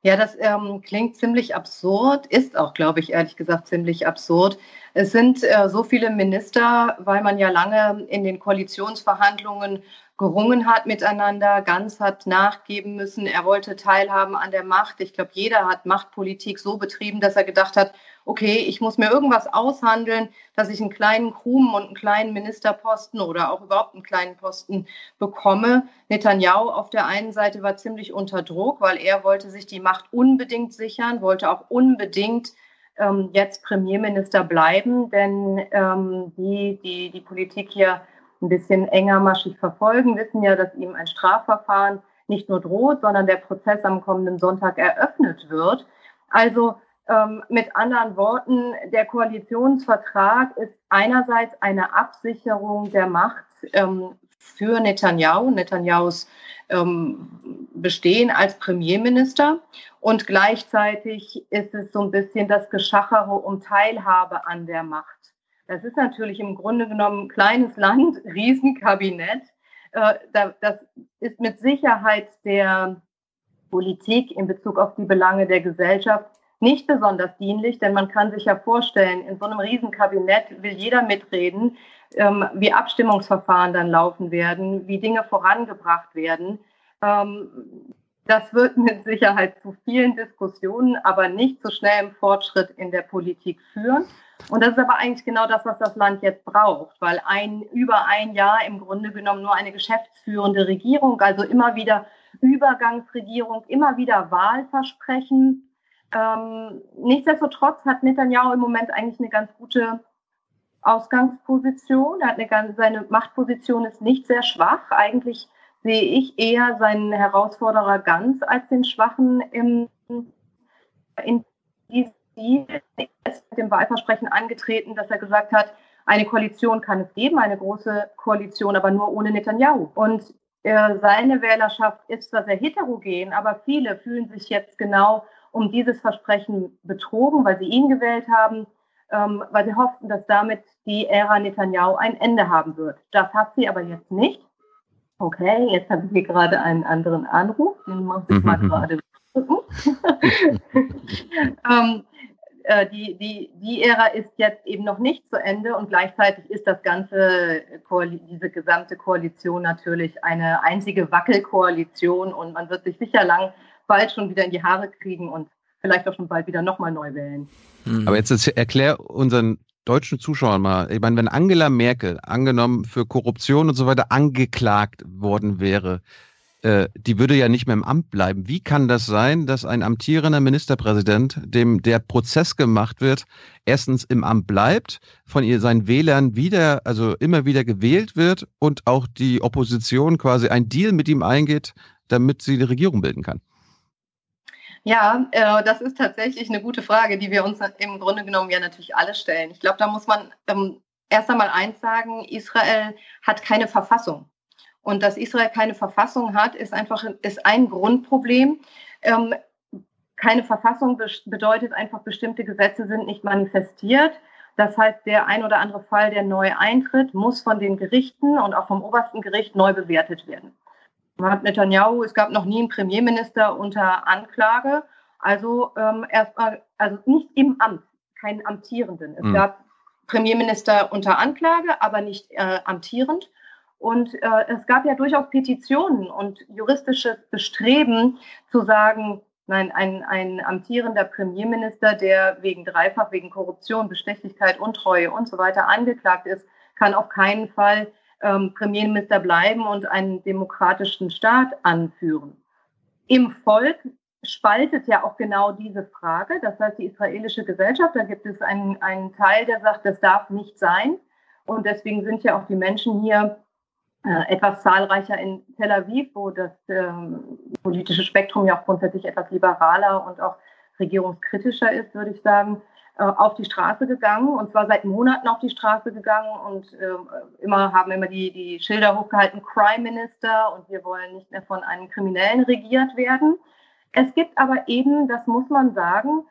Ja, das ähm, klingt ziemlich absurd, ist auch, glaube ich, ehrlich gesagt ziemlich absurd. Es sind äh, so viele Minister, weil man ja lange in den Koalitionsverhandlungen gerungen hat miteinander. Ganz hat nachgeben müssen, er wollte teilhaben an der Macht. Ich glaube, jeder hat Machtpolitik so betrieben, dass er gedacht hat, okay, ich muss mir irgendwas aushandeln, dass ich einen kleinen Krumen und einen kleinen Ministerposten oder auch überhaupt einen kleinen Posten bekomme. Netanyahu auf der einen Seite war ziemlich unter Druck, weil er wollte sich die Macht unbedingt sichern, wollte auch unbedingt ähm, jetzt Premierminister bleiben, denn ähm, die, die die Politik hier ein bisschen engermaschig verfolgen, wissen ja, dass ihm ein Strafverfahren nicht nur droht, sondern der Prozess am kommenden Sonntag eröffnet wird. Also ähm, mit anderen Worten, der Koalitionsvertrag ist einerseits eine Absicherung der Macht ähm, für Netanyahu, Netanyahus ähm, Bestehen als Premierminister. Und gleichzeitig ist es so ein bisschen das Geschachere um Teilhabe an der Macht. Das ist natürlich im Grunde genommen ein kleines Land, Riesenkabinett. Äh, das ist mit Sicherheit der Politik in Bezug auf die Belange der Gesellschaft nicht besonders dienlich, denn man kann sich ja vorstellen, in so einem Riesenkabinett will jeder mitreden, ähm, wie Abstimmungsverfahren dann laufen werden, wie Dinge vorangebracht werden. Ähm, das wird mit Sicherheit zu vielen Diskussionen, aber nicht zu schnellem Fortschritt in der Politik führen. Und das ist aber eigentlich genau das, was das Land jetzt braucht, weil ein, über ein Jahr im Grunde genommen nur eine geschäftsführende Regierung, also immer wieder Übergangsregierung, immer wieder Wahlversprechen. Ähm, nichtsdestotrotz hat Netanyahu im Moment eigentlich eine ganz gute Ausgangsposition. Er hat eine ganz, seine Machtposition ist nicht sehr schwach. Eigentlich sehe ich eher seinen Herausforderer ganz als den Schwachen im, in Er ist mit dem Wahlversprechen angetreten, dass er gesagt hat, eine Koalition kann es geben, eine große Koalition, aber nur ohne Netanyahu. Und äh, seine Wählerschaft ist zwar sehr heterogen, aber viele fühlen sich jetzt genau um dieses Versprechen betrogen, weil sie ihn gewählt haben, ähm, weil sie hofften, dass damit die Ära Netanyahu ein Ende haben wird. Das hat sie aber jetzt nicht. Okay, jetzt habe ich hier gerade einen anderen Anruf, den muss ich mal gerade drücken. ähm, äh, die, die, die Ära ist jetzt eben noch nicht zu Ende und gleichzeitig ist das ganze, diese gesamte Koalition natürlich eine einzige Wackelkoalition und man wird sich sicher lang bald schon wieder in die Haare kriegen und vielleicht auch schon bald wieder nochmal neu wählen. Mhm. Aber jetzt erklär unseren deutschen Zuschauern mal, ich meine, wenn Angela Merkel angenommen für Korruption und so weiter angeklagt worden wäre, äh, die würde ja nicht mehr im Amt bleiben. Wie kann das sein, dass ein amtierender Ministerpräsident, dem der Prozess gemacht wird, erstens im Amt bleibt, von ihr seinen Wählern wieder, also immer wieder gewählt wird und auch die Opposition quasi ein Deal mit ihm eingeht, damit sie die Regierung bilden kann? Ja, äh, das ist tatsächlich eine gute Frage, die wir uns im Grunde genommen ja natürlich alle stellen. Ich glaube, da muss man ähm, erst einmal eins sagen, Israel hat keine Verfassung. Und dass Israel keine Verfassung hat, ist einfach ist ein Grundproblem. Ähm, keine Verfassung bedeutet einfach, bestimmte Gesetze sind nicht manifestiert. Das heißt, der ein oder andere Fall, der neu eintritt, muss von den Gerichten und auch vom obersten Gericht neu bewertet werden. Man hat Netanyahu, es gab noch nie einen Premierminister unter Anklage, also ähm, erstmal, also nicht im Amt, keinen amtierenden. Es mhm. gab Premierminister unter Anklage, aber nicht äh, amtierend. Und äh, es gab ja durchaus Petitionen und juristisches Bestreben zu sagen, nein, ein, ein amtierender Premierminister, der wegen Dreifach, wegen Korruption, Bestechlichkeit, Untreue und so weiter angeklagt ist, kann auf keinen Fall ähm, Premierminister bleiben und einen demokratischen Staat anführen. Im Volk spaltet ja auch genau diese Frage. Das heißt, die israelische Gesellschaft, da gibt es einen, einen Teil, der sagt, das darf nicht sein. Und deswegen sind ja auch die Menschen hier äh, etwas zahlreicher in Tel Aviv, wo das ähm, politische Spektrum ja auch grundsätzlich etwas liberaler und auch regierungskritischer ist, würde ich sagen, äh, auf die Straße gegangen und zwar seit Monaten auf die Straße gegangen und äh, immer haben immer die, die Schilder hochgehalten, Crime Minister und wir wollen nicht mehr von einem Kriminellen regiert werden. Es gibt aber eben, das muss man sagen,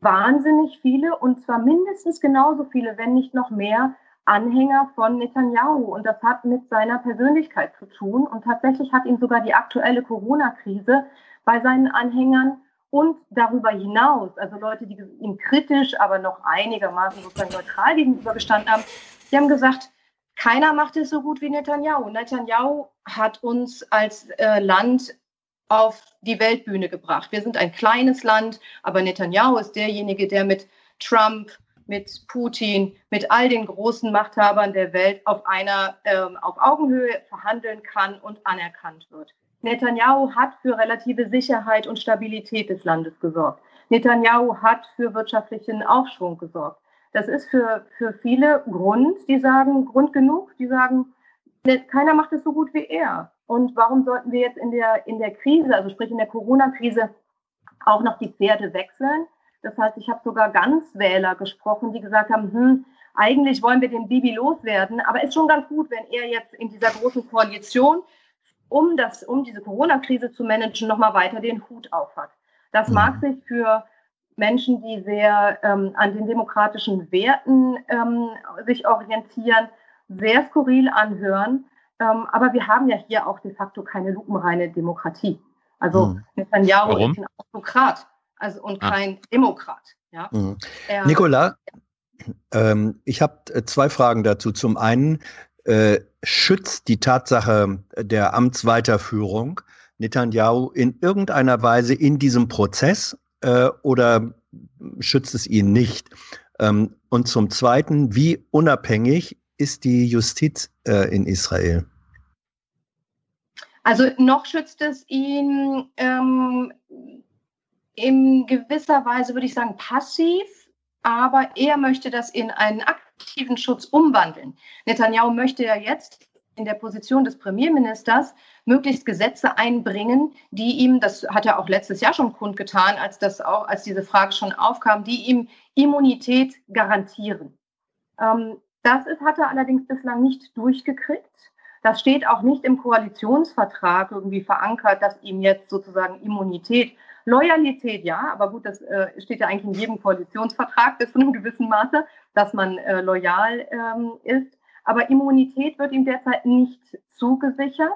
wahnsinnig viele und zwar mindestens genauso viele, wenn nicht noch mehr Anhänger von Netanyahu und das hat mit seiner Persönlichkeit zu tun und tatsächlich hat ihn sogar die aktuelle Corona-Krise bei seinen Anhängern und darüber hinaus, also Leute, die ihm kritisch, aber noch einigermaßen sozusagen neutral gegenübergestanden haben, die haben gesagt, keiner macht es so gut wie Netanyahu. Netanyahu hat uns als äh, Land auf die Weltbühne gebracht. Wir sind ein kleines Land, aber Netanyahu ist derjenige, der mit Trump, mit Putin, mit all den großen Machthabern der Welt auf einer ähm, auf Augenhöhe verhandeln kann und anerkannt wird. Netanyahu hat für relative Sicherheit und Stabilität des Landes gesorgt. Netanyahu hat für wirtschaftlichen Aufschwung gesorgt. Das ist für, für viele Grund, die sagen, Grund genug, die sagen, ne, keiner macht es so gut wie er. Und warum sollten wir jetzt in der, in der Krise, also sprich in der Corona-Krise, auch noch die Pferde wechseln? Das heißt, ich habe sogar Ganzwähler gesprochen, die gesagt haben, hm, eigentlich wollen wir den Bibi loswerden, aber ist schon ganz gut, wenn er jetzt in dieser großen Koalition, um, das, um diese Corona-Krise zu managen, nochmal weiter den Hut aufhat. Das mhm. mag sich für Menschen, die sehr ähm, an den demokratischen Werten ähm, sich orientieren, sehr skurril anhören. Ähm, aber wir haben ja hier auch de facto keine lupenreine Demokratie. Also mhm. Netanyahu Warum? ist ein Autokrat also und ah. kein Demokrat. Ja? Mhm. Er, Nicola, ähm, ich habe äh, zwei Fragen dazu. Zum einen, äh, schützt die Tatsache der Amtsweiterführung Netanyahu in irgendeiner Weise in diesem Prozess äh, oder schützt es ihn nicht? Ähm, und zum Zweiten, wie unabhängig ist die Justiz äh, in Israel? Also noch schützt es ihn ähm, in gewisser Weise, würde ich sagen, passiv, aber er möchte das in einen Akt präventiven Schutz umwandeln. Netanyahu möchte ja jetzt in der Position des Premierministers möglichst Gesetze einbringen, die ihm, das hat er auch letztes Jahr schon kundgetan, als das auch, als diese Frage schon aufkam, die ihm Immunität garantieren. Ähm, das ist, hat er allerdings bislang nicht durchgekriegt. Das steht auch nicht im Koalitionsvertrag irgendwie verankert, dass ihm jetzt sozusagen Immunität, Loyalität ja, aber gut, das äh, steht ja eigentlich in jedem Koalitionsvertrag bis zu einem gewissen Maße, dass man äh, loyal ähm, ist. Aber Immunität wird ihm derzeit nicht zugesichert.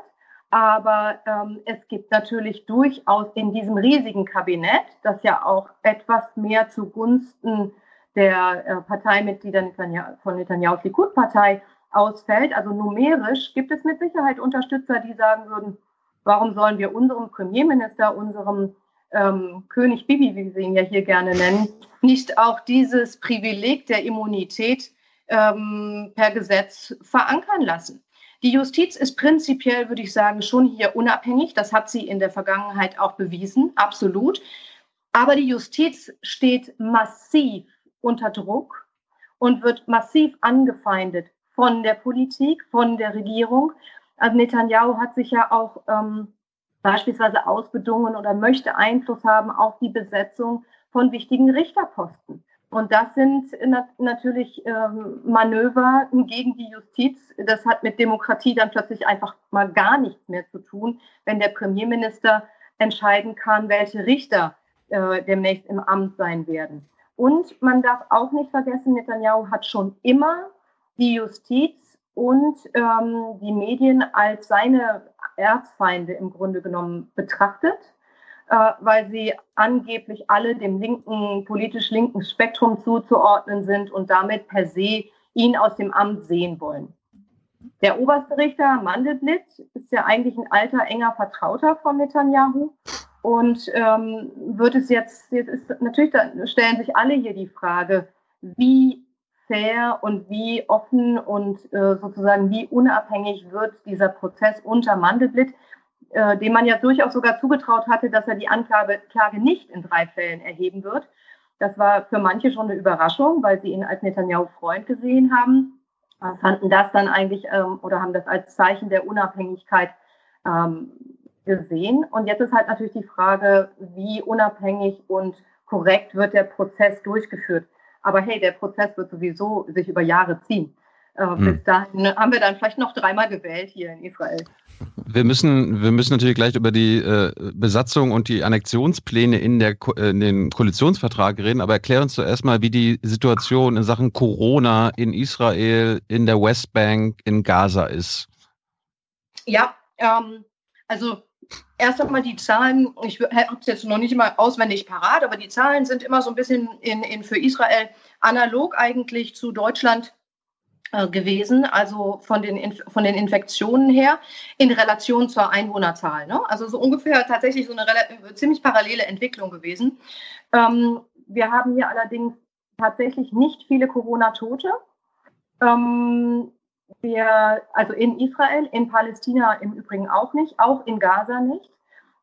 Aber ähm, es gibt natürlich durchaus in diesem riesigen Kabinett, das ja auch etwas mehr zugunsten der äh, Parteimitglieder Netanyahu, von Netanyahu's Likud-Partei ausfällt. Also numerisch gibt es mit Sicherheit Unterstützer, die sagen würden, warum sollen wir unserem Premierminister, unserem ähm, König Bibi, wie wir ihn ja hier gerne nennen, nicht auch dieses Privileg der Immunität ähm, per Gesetz verankern lassen. Die Justiz ist prinzipiell, würde ich sagen, schon hier unabhängig. Das hat sie in der Vergangenheit auch bewiesen, absolut. Aber die Justiz steht massiv unter Druck und wird massiv angefeindet von der Politik, von der Regierung. Also Netanyahu hat sich ja auch ähm, beispielsweise ausbedungen oder möchte Einfluss haben auf die Besetzung von wichtigen Richterposten. Und das sind nat natürlich ähm, Manöver gegen die Justiz. Das hat mit Demokratie dann plötzlich einfach mal gar nichts mehr zu tun, wenn der Premierminister entscheiden kann, welche Richter äh, demnächst im Amt sein werden. Und man darf auch nicht vergessen, Netanyahu hat schon immer die Justiz und ähm, die Medien als seine Erzfeinde im Grunde genommen betrachtet äh, weil sie angeblich alle dem linken, politisch linken Spektrum zuzuordnen sind und damit per se ihn aus dem Amt sehen wollen. Der oberste Richter Mandelblit ist ja eigentlich ein alter, enger Vertrauter von Netanyahu. Und ähm, wird es jetzt, jetzt ist natürlich, da stellen sich alle hier die Frage, wie fair und wie offen und äh, sozusagen wie unabhängig wird dieser Prozess unter Mandelblit äh, dem man ja durchaus sogar zugetraut hatte, dass er die Anklage Klage nicht in drei Fällen erheben wird. Das war für manche schon eine Überraschung, weil sie ihn als Netanyahu-Freund gesehen haben, äh, fanden das dann eigentlich ähm, oder haben das als Zeichen der Unabhängigkeit ähm, gesehen. Und jetzt ist halt natürlich die Frage, wie unabhängig und korrekt wird der Prozess durchgeführt. Aber hey, der Prozess wird sowieso sich über Jahre ziehen. Äh, hm. Bis dahin haben wir dann vielleicht noch dreimal gewählt hier in Israel. Wir müssen, wir müssen natürlich gleich über die äh, Besatzung und die Annexionspläne in, der, in den Koalitionsvertrag reden, aber erklär uns zuerst mal, wie die Situation in Sachen Corona in Israel, in der Westbank, in Gaza ist. Ja, ähm, also erst einmal die Zahlen, ich habe es jetzt noch nicht mal auswendig parat, aber die Zahlen sind immer so ein bisschen in, in für Israel analog eigentlich zu Deutschland äh, gewesen, also von den, von den Infektionen her, in Relation zur Einwohnerzahl. Ne? Also so ungefähr tatsächlich so eine ziemlich parallele Entwicklung gewesen. Ähm, wir haben hier allerdings tatsächlich nicht viele Corona-Tote. Ähm, wir, also in Israel, in Palästina im Übrigen auch nicht, auch in Gaza nicht.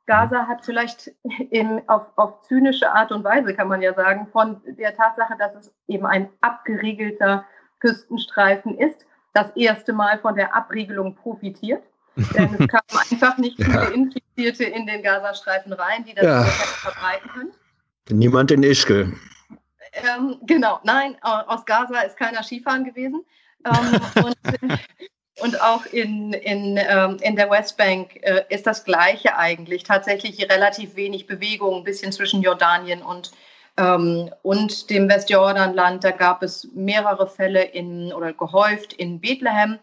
Gaza hat vielleicht in, auf, auf zynische Art und Weise, kann man ja sagen, von der Tatsache, dass es eben ein abgeriegelter Küstenstreifen ist, das erste Mal von der Abriegelung profitiert. Denn es kamen einfach nicht viele ja. Infizierte in den Gazastreifen rein, die das ja. verbreiten können. Niemand in Ischgl. Ähm, genau, nein, aus Gaza ist keiner Skifahren gewesen. Ähm, und, und, auch in, in, ähm, in der Westbank äh, ist das Gleiche eigentlich. Tatsächlich relativ wenig Bewegung, ein bisschen zwischen Jordanien und ähm, und dem Westjordanland. Da gab es mehrere Fälle in oder gehäuft in Bethlehem.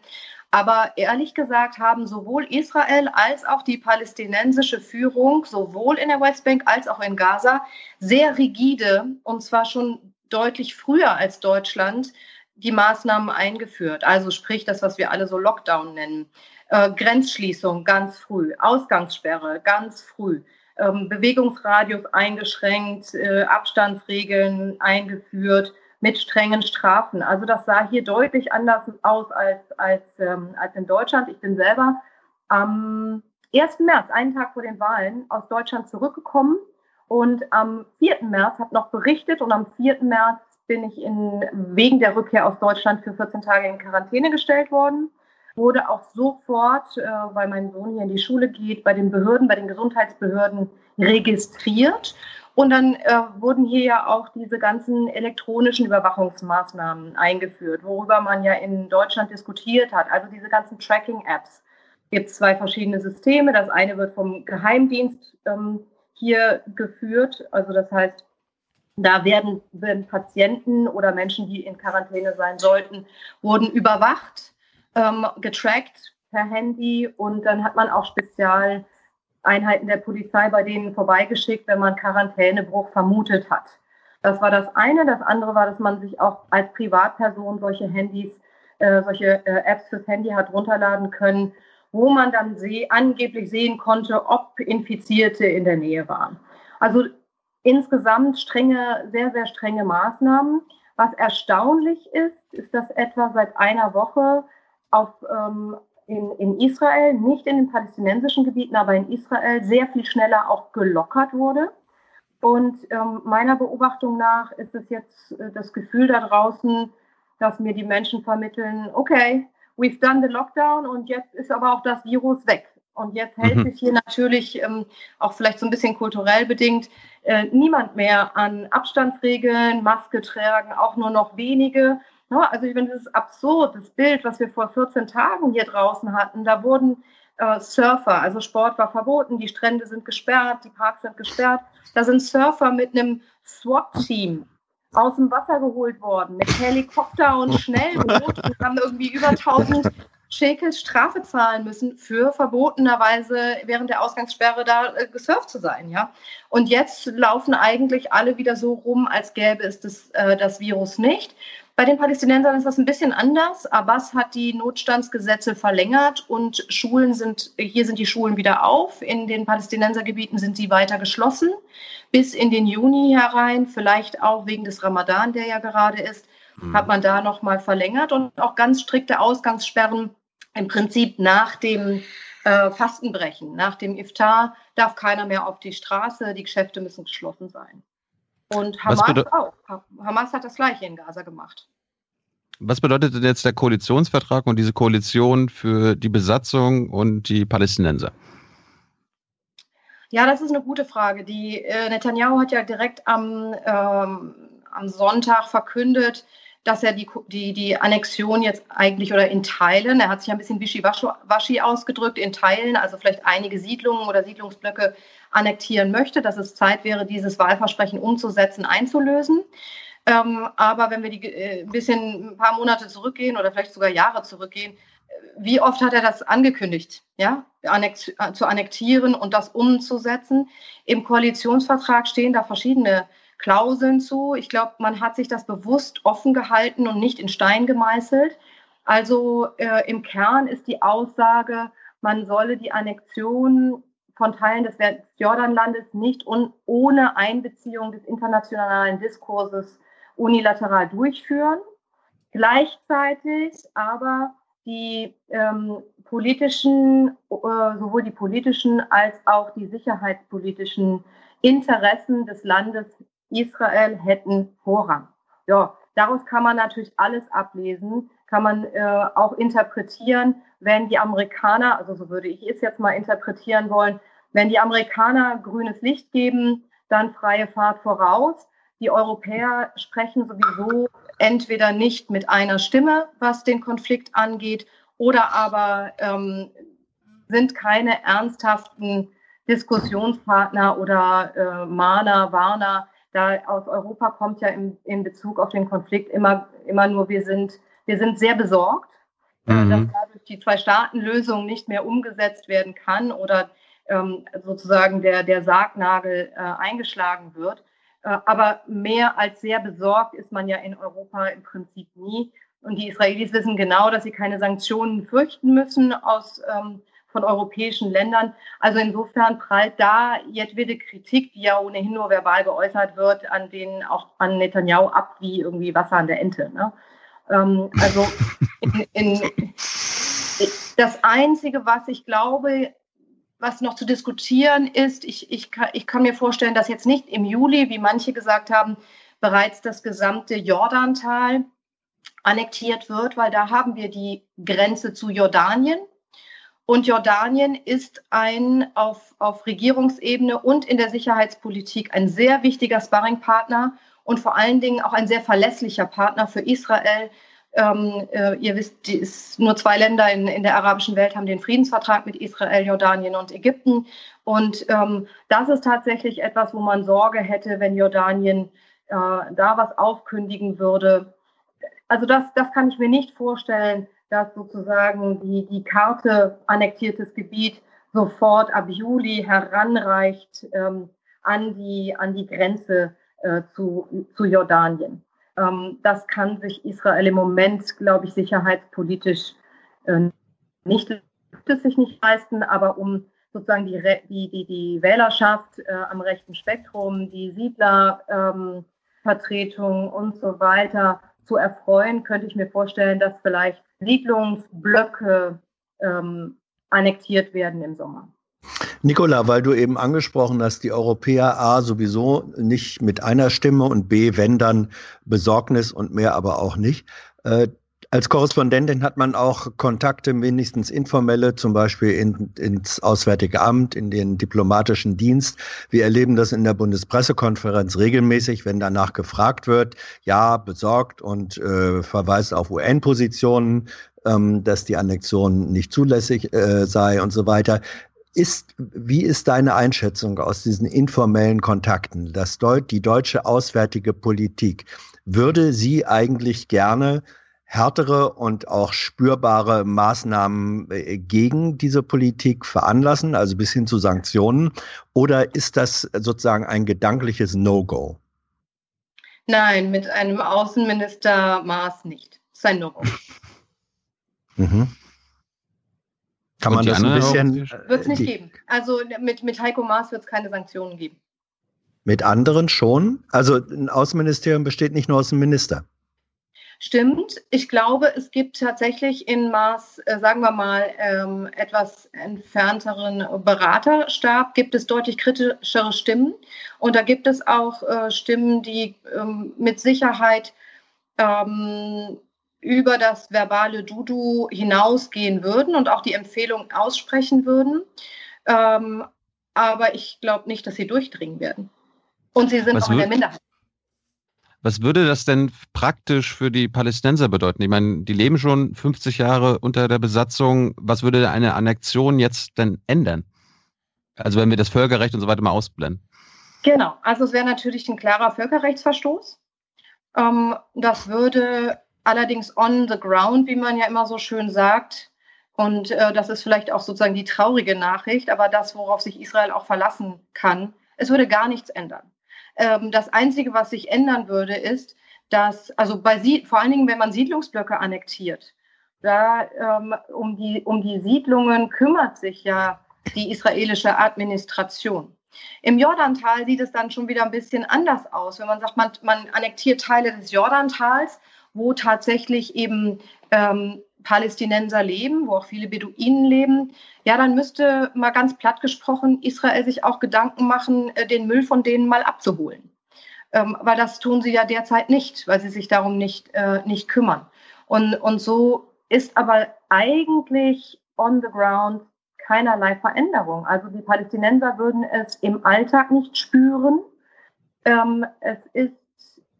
Aber ehrlich gesagt haben sowohl Israel als auch die palästinensische Führung, sowohl in der Westbank als auch in Gaza, sehr rigide, und zwar schon deutlich früher als Deutschland, die Maßnahmen eingeführt. Also sprich das, was wir alle so Lockdown nennen. Äh, Grenzschließung ganz früh, Ausgangssperre ganz früh ähm, Bewegungsradius eingeschränkt, äh, Abstandsregeln eingeführt mit strengen Strafen. Also das sah hier deutlich anders aus als, als, ähm, als in Deutschland. Ich bin selber am 1. März, einen Tag vor den Wahlen, aus Deutschland zurückgekommen und am 4. März habe noch berichtet und am 4. März bin ich in, wegen der Rückkehr aus Deutschland für 14 Tage in Quarantäne gestellt worden. Wurde auch sofort, äh, weil mein Sohn hier in die Schule geht, bei den Behörden, bei den Gesundheitsbehörden registriert. Und dann äh, wurden hier ja auch diese ganzen elektronischen Überwachungsmaßnahmen eingeführt, worüber man ja in Deutschland diskutiert hat. Also diese ganzen Tracking-Apps. Es gibt zwei verschiedene Systeme. Das eine wird vom Geheimdienst ähm, hier geführt. Also das heißt, da werden, werden Patienten oder Menschen, die in Quarantäne sein sollten, wurden überwacht, ähm, getrackt per Handy und dann hat man auch Spezialeinheiten der Polizei bei denen vorbeigeschickt, wenn man Quarantänebruch vermutet hat. Das war das eine. Das andere war, dass man sich auch als Privatperson solche Handys, äh, solche äh, Apps fürs Handy hat runterladen können, wo man dann seh, angeblich sehen konnte, ob Infizierte in der Nähe waren. Also insgesamt strenge, sehr, sehr strenge Maßnahmen. Was erstaunlich ist, ist, dass etwa seit einer Woche auf, ähm, in, in Israel, nicht in den palästinensischen Gebieten, aber in Israel sehr viel schneller auch gelockert wurde. Und ähm, meiner Beobachtung nach ist es jetzt äh, das Gefühl da draußen, dass mir die Menschen vermitteln, okay, we've done the lockdown und jetzt ist aber auch das Virus weg. Und jetzt hält mhm. sich hier natürlich ähm, auch vielleicht so ein bisschen kulturell bedingt äh, niemand mehr an Abstandsregeln, Maske tragen, auch nur noch wenige. Ja, also ich finde, das ist absurd, das Bild, was wir vor 14 Tagen hier draußen hatten. Da wurden äh, Surfer, also Sport war verboten, die Strände sind gesperrt, die Parks sind gesperrt. Da sind Surfer mit einem SWAT-Team aus dem Wasser geholt worden, mit Helikopter und Schnellboot und haben irgendwie über 1000 Shekels Strafe zahlen müssen für verbotenerweise während der Ausgangssperre da äh, gesurft zu sein, ja. Und jetzt laufen eigentlich alle wieder so rum, als gäbe es das, äh, das Virus nicht. Bei den Palästinensern ist das ein bisschen anders. Abbas hat die Notstandsgesetze verlängert und Schulen sind, hier sind die Schulen wieder auf. In den Palästinensergebieten sind sie weiter geschlossen bis in den Juni herein, vielleicht auch wegen des Ramadan, der ja gerade ist mhm. hat man da nochmal verlängert und auch ganz strikte Ausgangssperren im Prinzip nach dem äh, Fastenbrechen, nach dem Iftar darf keiner mehr auf die Straße, die Geschäfte müssen geschlossen sein. Und Hamas auch. Hamas hat das gleiche in Gaza gemacht. Was bedeutet denn jetzt der Koalitionsvertrag und diese Koalition für die Besatzung und die Palästinenser? Ja, das ist eine gute Frage. Die äh, Netanyahu hat ja direkt am, ähm, am Sonntag verkündet, dass er die, die, die Annexion jetzt eigentlich oder in Teilen, er hat sich ein bisschen wischiwaschi ausgedrückt, in Teilen, also vielleicht einige Siedlungen oder Siedlungsblöcke annektieren möchte, dass es Zeit wäre, dieses Wahlversprechen umzusetzen, einzulösen. Ähm, aber wenn wir die, äh, ein bisschen ein paar Monate zurückgehen oder vielleicht sogar Jahre zurückgehen, äh, wie oft hat er das angekündigt, ja, annex, äh, zu annektieren und das umzusetzen? Im Koalitionsvertrag stehen da verschiedene Klauseln zu. Ich glaube, man hat sich das bewusst offen gehalten und nicht in Stein gemeißelt. Also äh, im Kern ist die Aussage, man solle die Annexion von Teilen des Jordanlandes nicht un ohne Einbeziehung des internationalen Diskurses unilateral durchführen. Gleichzeitig aber die ähm, politischen, äh, sowohl die politischen als auch die sicherheitspolitischen Interessen des Landes Israel hätten Vorrang. Ja, daraus kann man natürlich alles ablesen, kann man äh, auch interpretieren, wenn die Amerikaner, also so würde ich es jetzt mal interpretieren wollen, wenn die Amerikaner grünes Licht geben, dann freie Fahrt voraus. Die Europäer sprechen sowieso entweder nicht mit einer Stimme, was den Konflikt angeht, oder aber ähm, sind keine ernsthaften Diskussionspartner oder äh, Mahner, Warner, da aus Europa kommt ja im, in Bezug auf den Konflikt immer, immer nur, wir sind, wir sind sehr besorgt, mhm. dass dadurch die Zwei-Staaten-Lösung nicht mehr umgesetzt werden kann oder ähm, sozusagen der, der Sargnagel äh, eingeschlagen wird. Äh, aber mehr als sehr besorgt ist man ja in Europa im Prinzip nie. Und die Israelis wissen genau, dass sie keine Sanktionen fürchten müssen aus ähm, von europäischen Ländern. Also insofern prallt da jedwede Kritik, die ja ohnehin nur verbal geäußert wird, an den auch an Netanyahu ab wie irgendwie Wasser an der Ente. Ne? Ähm, also in, in, das Einzige, was ich glaube, was noch zu diskutieren ist, ich, ich, ich kann mir vorstellen, dass jetzt nicht im Juli, wie manche gesagt haben, bereits das gesamte Jordantal annektiert wird, weil da haben wir die Grenze zu Jordanien. Und Jordanien ist ein auf, auf Regierungsebene und in der Sicherheitspolitik ein sehr wichtiger Sparringpartner und vor allen Dingen auch ein sehr verlässlicher Partner für Israel. Ähm, äh, ihr wisst, die ist, nur zwei Länder in, in der arabischen Welt haben den Friedensvertrag mit Israel, Jordanien und Ägypten. Und ähm, das ist tatsächlich etwas, wo man Sorge hätte, wenn Jordanien äh, da was aufkündigen würde. Also das, das kann ich mir nicht vorstellen, dass sozusagen die, die Karte annektiertes Gebiet sofort ab Juli heranreicht ähm, an, die, an die Grenze äh, zu, zu Jordanien. Ähm, das kann sich Israel im Moment, glaube ich, sicherheitspolitisch äh, nicht, sich nicht leisten, aber um sozusagen die, die, die, die Wählerschaft äh, am rechten Spektrum, die Siedlervertretung ähm, und so weiter zu erfreuen, könnte ich mir vorstellen, dass vielleicht Siedlungsblöcke ähm, annektiert werden im Sommer. Nicola, weil du eben angesprochen hast, die Europäer A sowieso nicht mit einer Stimme und B, wenn dann Besorgnis und mehr aber auch nicht. Äh, als Korrespondentin hat man auch Kontakte, wenigstens informelle, zum Beispiel in, ins Auswärtige Amt, in den diplomatischen Dienst. Wir erleben das in der Bundespressekonferenz regelmäßig, wenn danach gefragt wird, ja, besorgt und äh, verweist auf UN-Positionen, ähm, dass die Annexion nicht zulässig äh, sei und so weiter. Ist, wie ist deine Einschätzung aus diesen informellen Kontakten, dass Deut die deutsche auswärtige Politik würde sie eigentlich gerne härtere und auch spürbare Maßnahmen äh, gegen diese Politik veranlassen, also bis hin zu Sanktionen? Oder ist das sozusagen ein gedankliches No-Go? Nein, mit einem Außenminister Maas nicht. Das ist ein No-Go. mhm. Kann man das ein bisschen. Wird es nicht geben. Also mit, mit Heiko Maas wird es keine Sanktionen geben. Mit anderen schon? Also ein Außenministerium besteht nicht nur aus einem Minister. Stimmt. Ich glaube, es gibt tatsächlich in Maß, äh, sagen wir mal, ähm, etwas entfernteren Beraterstab, gibt es deutlich kritischere Stimmen. Und da gibt es auch äh, Stimmen, die ähm, mit Sicherheit ähm, über das verbale Dudu hinausgehen würden und auch die Empfehlung aussprechen würden. Aber ich glaube nicht, dass sie durchdringen werden. Und sie sind Was auch in der Minderheit. Was würde das denn praktisch für die Palästinenser bedeuten? Ich meine, die leben schon 50 Jahre unter der Besatzung. Was würde eine Annexion jetzt denn ändern? Also wenn wir das Völkerrecht und so weiter mal ausblenden. Genau, also es wäre natürlich ein klarer Völkerrechtsverstoß. Ähm, das würde allerdings on the ground, wie man ja immer so schön sagt, und äh, das ist vielleicht auch sozusagen die traurige Nachricht, aber das, worauf sich Israel auch verlassen kann, es würde gar nichts ändern. Ähm, das Einzige, was sich ändern würde, ist, dass, also bei Sie, vor allen Dingen, wenn man Siedlungsblöcke annektiert, da ähm, um, die, um die Siedlungen kümmert sich ja die israelische Administration. Im Jordantal sieht es dann schon wieder ein bisschen anders aus, wenn man sagt, man, man annektiert Teile des Jordantals, wo tatsächlich eben ähm, Palästinenser leben, wo auch viele Beduinen leben, ja, dann müsste mal ganz platt gesprochen Israel sich auch Gedanken machen, äh, den Müll von denen mal abzuholen. Ähm, weil das tun sie ja derzeit nicht, weil sie sich darum nicht, äh, nicht kümmern. Und, und so ist aber eigentlich on the ground keinerlei Veränderung. Also die Palästinenser würden es im Alltag nicht spüren. Ähm, es ist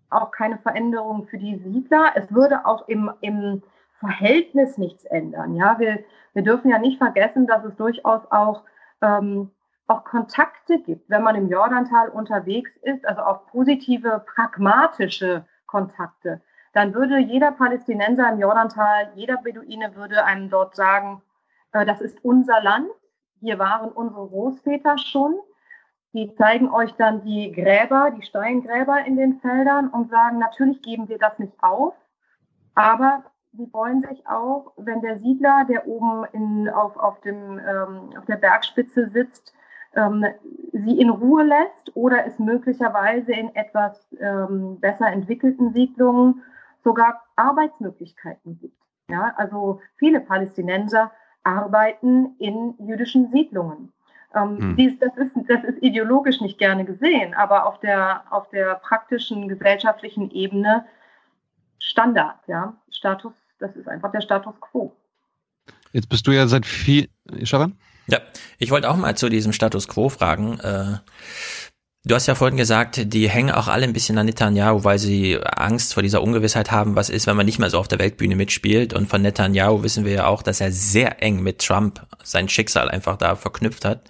auch keine Veränderung für die Siedler. Es würde auch im, im Verhältnis nichts ändern. Ja, wir, wir dürfen ja nicht vergessen, dass es durchaus auch, ähm, auch Kontakte gibt, wenn man im Jordantal unterwegs ist, also auch positive, pragmatische Kontakte. Dann würde jeder Palästinenser im Jordantal, jeder Beduine würde einem dort sagen, äh, das ist unser Land, hier waren unsere Großväter schon. Die zeigen euch dann die Gräber, die Steingräber in den Feldern und sagen, natürlich geben wir das nicht auf, aber sie freuen sich auch, wenn der Siedler, der oben in, auf, auf, dem, ähm, auf der Bergspitze sitzt, ähm, sie in Ruhe lässt oder es möglicherweise in etwas ähm, besser entwickelten Siedlungen sogar Arbeitsmöglichkeiten gibt. Ja, also viele Palästinenser arbeiten in jüdischen Siedlungen. Ähm, Hm. dies, das, ist, das ist ideologisch nicht gerne gesehen, aber auf der, auf der praktischen gesellschaftlichen Ebene Standard, ja. Status, das ist einfach der Status quo. Jetzt bist du ja seit viel. Schaban? Ja, ich wollte auch mal zu diesem Status quo fragen. Äh, Du hast ja vorhin gesagt, die hängen auch alle ein bisschen an Netanyahu, weil sie Angst vor dieser Ungewissheit haben, was ist, wenn man nicht mehr so auf der Weltbühne mitspielt. Und von Netanyahu wissen wir ja auch, dass er sehr eng mit Trump sein Schicksal einfach da verknüpft hat.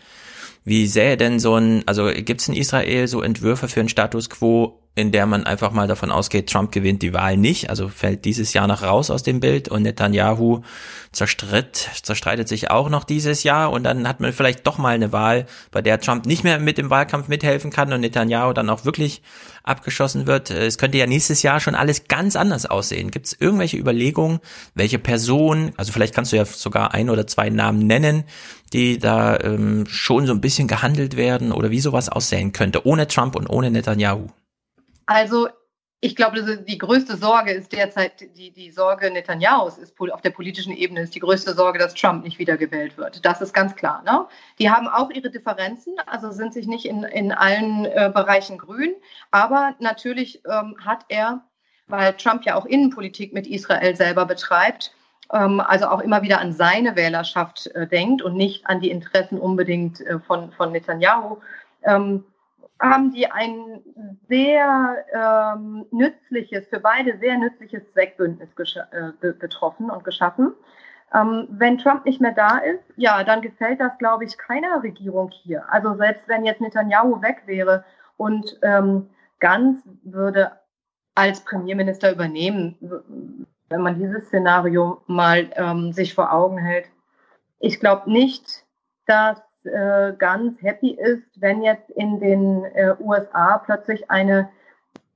Wie sähe denn so ein, also gibt es in Israel so Entwürfe für einen Status quo, in der man einfach mal davon ausgeht, Trump gewinnt die Wahl nicht, also fällt dieses Jahr noch raus aus dem Bild und Netanyahu zerstritt, zerstreitet sich auch noch dieses Jahr und dann hat man vielleicht doch mal eine Wahl, bei der Trump nicht mehr mit dem Wahlkampf mithelfen kann und Netanyahu dann auch wirklich abgeschossen wird. Es könnte ja nächstes Jahr schon alles ganz anders aussehen. Gibt es irgendwelche Überlegungen, welche Person, also vielleicht kannst du ja sogar ein oder zwei Namen nennen, die da ähm, schon so ein bisschen gehandelt werden oder wie sowas aussehen könnte, ohne Trump und ohne Netanyahu? Also ich glaube, die größte Sorge ist derzeit, die, die Sorge Netanyahus ist auf der politischen Ebene, ist die größte Sorge, dass Trump nicht wiedergewählt wird. Das ist ganz klar. Ne? Die haben auch ihre Differenzen, also sind sich nicht in, in allen äh, Bereichen grün. Aber natürlich ähm, hat er, weil Trump ja auch Innenpolitik mit Israel selber betreibt, ähm, also auch immer wieder an seine Wählerschaft äh, denkt und nicht an die Interessen unbedingt äh, von, von Netanyahu. Ähm, haben die ein sehr ähm, nützliches, für beide sehr nützliches Zweckbündnis äh, ge- getroffen und geschaffen. Ähm, wenn Trump nicht mehr da ist, ja, dann gefällt das, glaube ich, keiner Regierung hier. Also selbst wenn jetzt Netanyahu weg wäre und ähm, Ganz würde als Premierminister übernehmen, wenn man dieses Szenario mal ähm, sich vor Augen hält. Ich glaube nicht, dass äh, ganz happy ist, wenn jetzt in den äh, USA plötzlich eine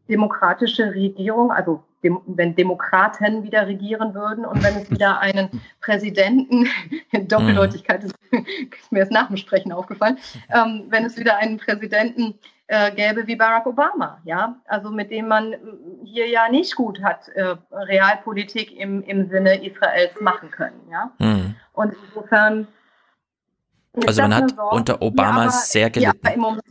demokratische Regierung, also dem, wenn Demokraten wieder regieren würden und wenn es wieder einen Präsidenten, Doppeldeutigkeit ist, ist mir erst nach dem Sprechen aufgefallen, ähm, wenn es wieder einen Präsidenten äh, gäbe wie Barack Obama, ja, also mit dem man hier ja nicht gut hat äh, Realpolitik im, im Sinne Israels machen können, ja. Hm. Und insofern Also man hat Sorge, unter Obama aber- sehr gelitten. im Moment-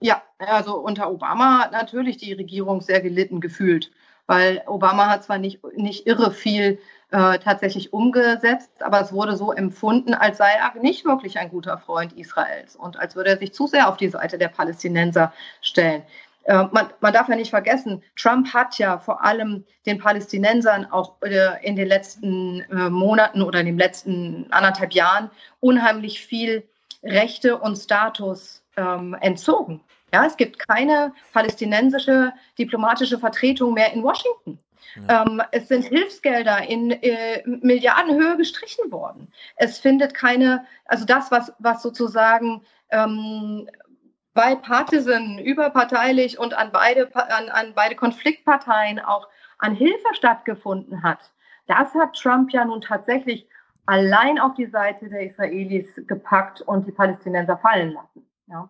Ja, also unter Obama hat natürlich die Regierung sehr gelitten gefühlt, weil Obama hat zwar nicht, nicht irre viel äh, tatsächlich umgesetzt, aber es wurde so empfunden, als sei er nicht wirklich ein guter Freund Israels und als würde er sich zu sehr auf die Seite der Palästinenser stellen. Äh, man, man darf ja nicht vergessen, Trump hat ja vor allem den Palästinensern auch äh, in den letzten äh, Monaten oder in den letzten anderthalb Jahren unheimlich viel Rechte und Status ähm, entzogen. Ja, es gibt keine palästinensische diplomatische Vertretung mehr in Washington. Ähm, es sind Hilfsgelder in äh, Milliardenhöhe gestrichen worden. Es findet keine, also das, was, was sozusagen ähm, bipartisan, überparteilich und an beide, an, an beide Konfliktparteien auch an Hilfe stattgefunden hat, das hat Trump ja nun tatsächlich allein auf die Seite der Israelis gepackt und die Palästinenser fallen lassen. Ja.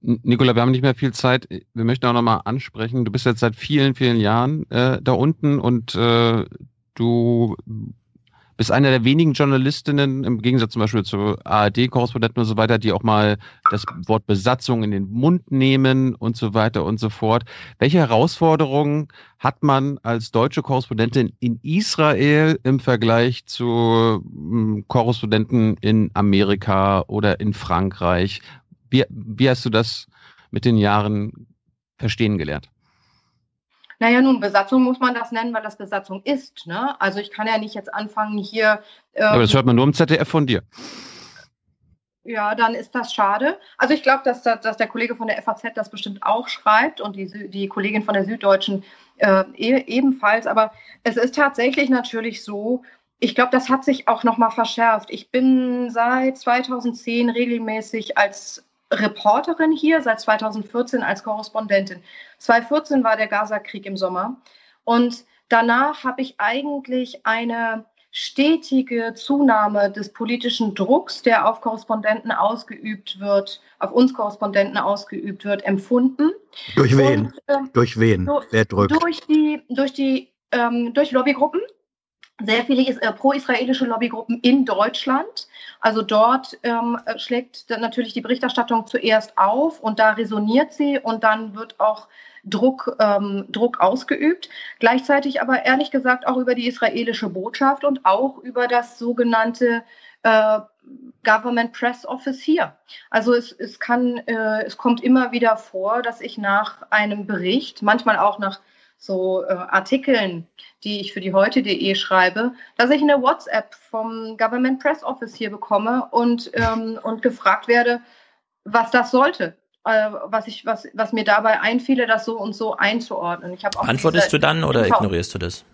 Nicola, wir haben nicht mehr viel Zeit. Wir möchten auch nochmal ansprechen, du bist jetzt seit vielen, vielen Jahren äh, da unten und äh, du bist eine der wenigen Journalistinnen, im Gegensatz zum Beispiel zu ARD-Korrespondenten und so weiter, die auch mal das Wort Besatzung in den Mund nehmen und so weiter und so fort. Welche Herausforderungen hat man als deutsche Korrespondentin in Israel im Vergleich zu mm, Korrespondenten in Amerika oder in Frankreich? Wie, wie hast du das mit den Jahren verstehen gelernt? Naja, nun, Besatzung muss man das nennen, weil das Besatzung ist. Ne? Also ich kann ja nicht jetzt anfangen, hier. ähm, Aber das hört man nur im ZDF von dir. Ja, dann ist das schade. Also ich glaube, dass, dass der Kollege von der FAZ das bestimmt auch schreibt und die, die Kollegin von der Süddeutschen äh, e ebenfalls. Aber es ist tatsächlich natürlich so, ich glaube, das hat sich auch nochmal verschärft. Ich bin seit 2010 regelmäßig als Reporterin hier, seit 2014 als Korrespondentin. 2014 war der Gaza-Krieg im Sommer und danach habe ich eigentlich eine stetige Zunahme des politischen Drucks, der auf Korrespondenten ausgeübt wird, auf uns Korrespondenten ausgeübt wird, empfunden. Durch wen? Und, ähm, Durch wen? durch- Wer drückt? Durch die, durch die, ähm, durch Lobbygruppen. Sehr viele äh, pro-israelische Lobbygruppen in Deutschland Also dort ähm, schlägt natürlich die Berichterstattung zuerst auf und da resoniert sie und dann wird auch Druck, ähm, Druck ausgeübt. Gleichzeitig aber ehrlich gesagt auch über die israelische Botschaft und auch über das sogenannte äh, Government Press Office hier. Also es, es kann, äh, es kommt immer wieder vor, dass ich nach einem Bericht, manchmal auch nach so äh, Artikeln, die ich für die heute.de schreibe, dass ich eine WhatsApp vom Government Press Office hier bekomme und, ähm, und gefragt werde, was das sollte. Äh, was, ich, was, was mir dabei einfiele, das so und so einzuordnen. Ich auch Antwortest du dann oder ignorierst du das?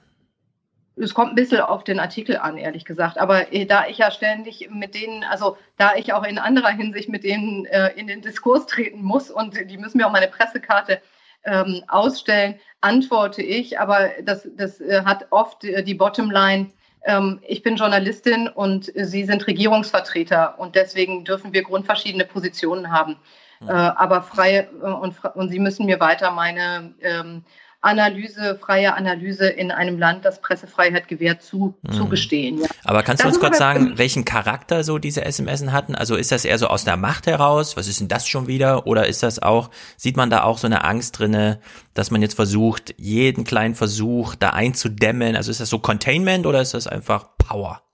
es kommt ein bisschen auf den Artikel an, ehrlich gesagt. Aber äh, da ich ja ständig mit denen, also da ich auch in anderer Hinsicht mit denen äh, in den Diskurs treten muss und die müssen mir auch meine Pressekarte ähm, ausstellen, antworte ich. Aber das, das äh, hat oft äh, die Bottomline. Ähm, ich bin Journalistin und Sie sind Regierungsvertreter und deswegen dürfen wir grundverschiedene Positionen haben. Mhm. aber frei äh, und, und Sie müssen mir weiter meine ähm, Analyse, freie Analyse in einem Land, das Pressefreiheit gewährt, zu, mhm. zugestehen. Ja. Aber kannst du uns kurz sagen, welchen Charakter so diese SMS hatten? Also ist das eher so aus der Macht heraus? Was ist denn das schon wieder? Oder ist das auch, sieht man da auch so eine Angst drinne, dass man jetzt versucht, jeden kleinen Versuch da einzudämmen? Also ist das so Containment oder ist das einfach Power?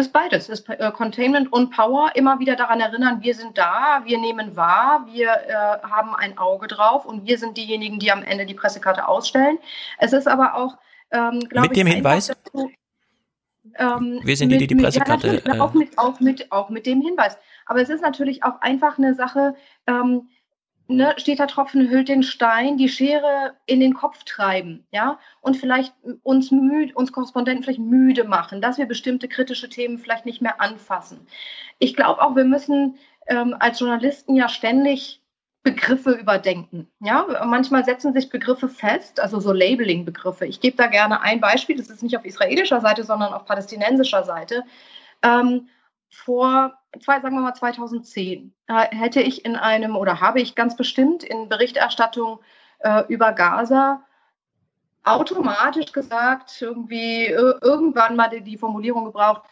Ist beides, es ist äh, Containment und Power. Immer wieder daran erinnern, wir sind da, wir nehmen wahr, wir äh, haben ein Auge drauf und wir sind diejenigen, die am Ende die Pressekarte ausstellen. Es ist aber auch, ähm, glaube ich, mit dem Hinweis. Dazu, ähm, wir sind die, die die Pressekarte. Ja, äh, auch, mit, auch, mit, auch mit dem Hinweis. Aber es ist natürlich auch einfach eine Sache. Ähm, ne, steht da Tropfen hüllt den Stein, die Schere in den Kopf treiben, ja, und vielleicht uns müde, uns Korrespondenten vielleicht müde machen, dass wir bestimmte kritische Themen vielleicht nicht mehr anfassen. Ich glaube auch, wir müssen ähm, als Journalisten ja ständig Begriffe überdenken. Ja, manchmal setzen sich Begriffe fest, also so Labeling-Begriffe. Ich gebe da gerne ein Beispiel. Das ist nicht auf israelischer Seite, sondern auf palästinensischer Seite. Ähm, vor, zwei, sagen wir mal 2010, hätte ich in einem oder habe ich ganz bestimmt in Berichterstattung äh, über Gaza automatisch gesagt, irgendwie äh, irgendwann mal die, die Formulierung gebraucht,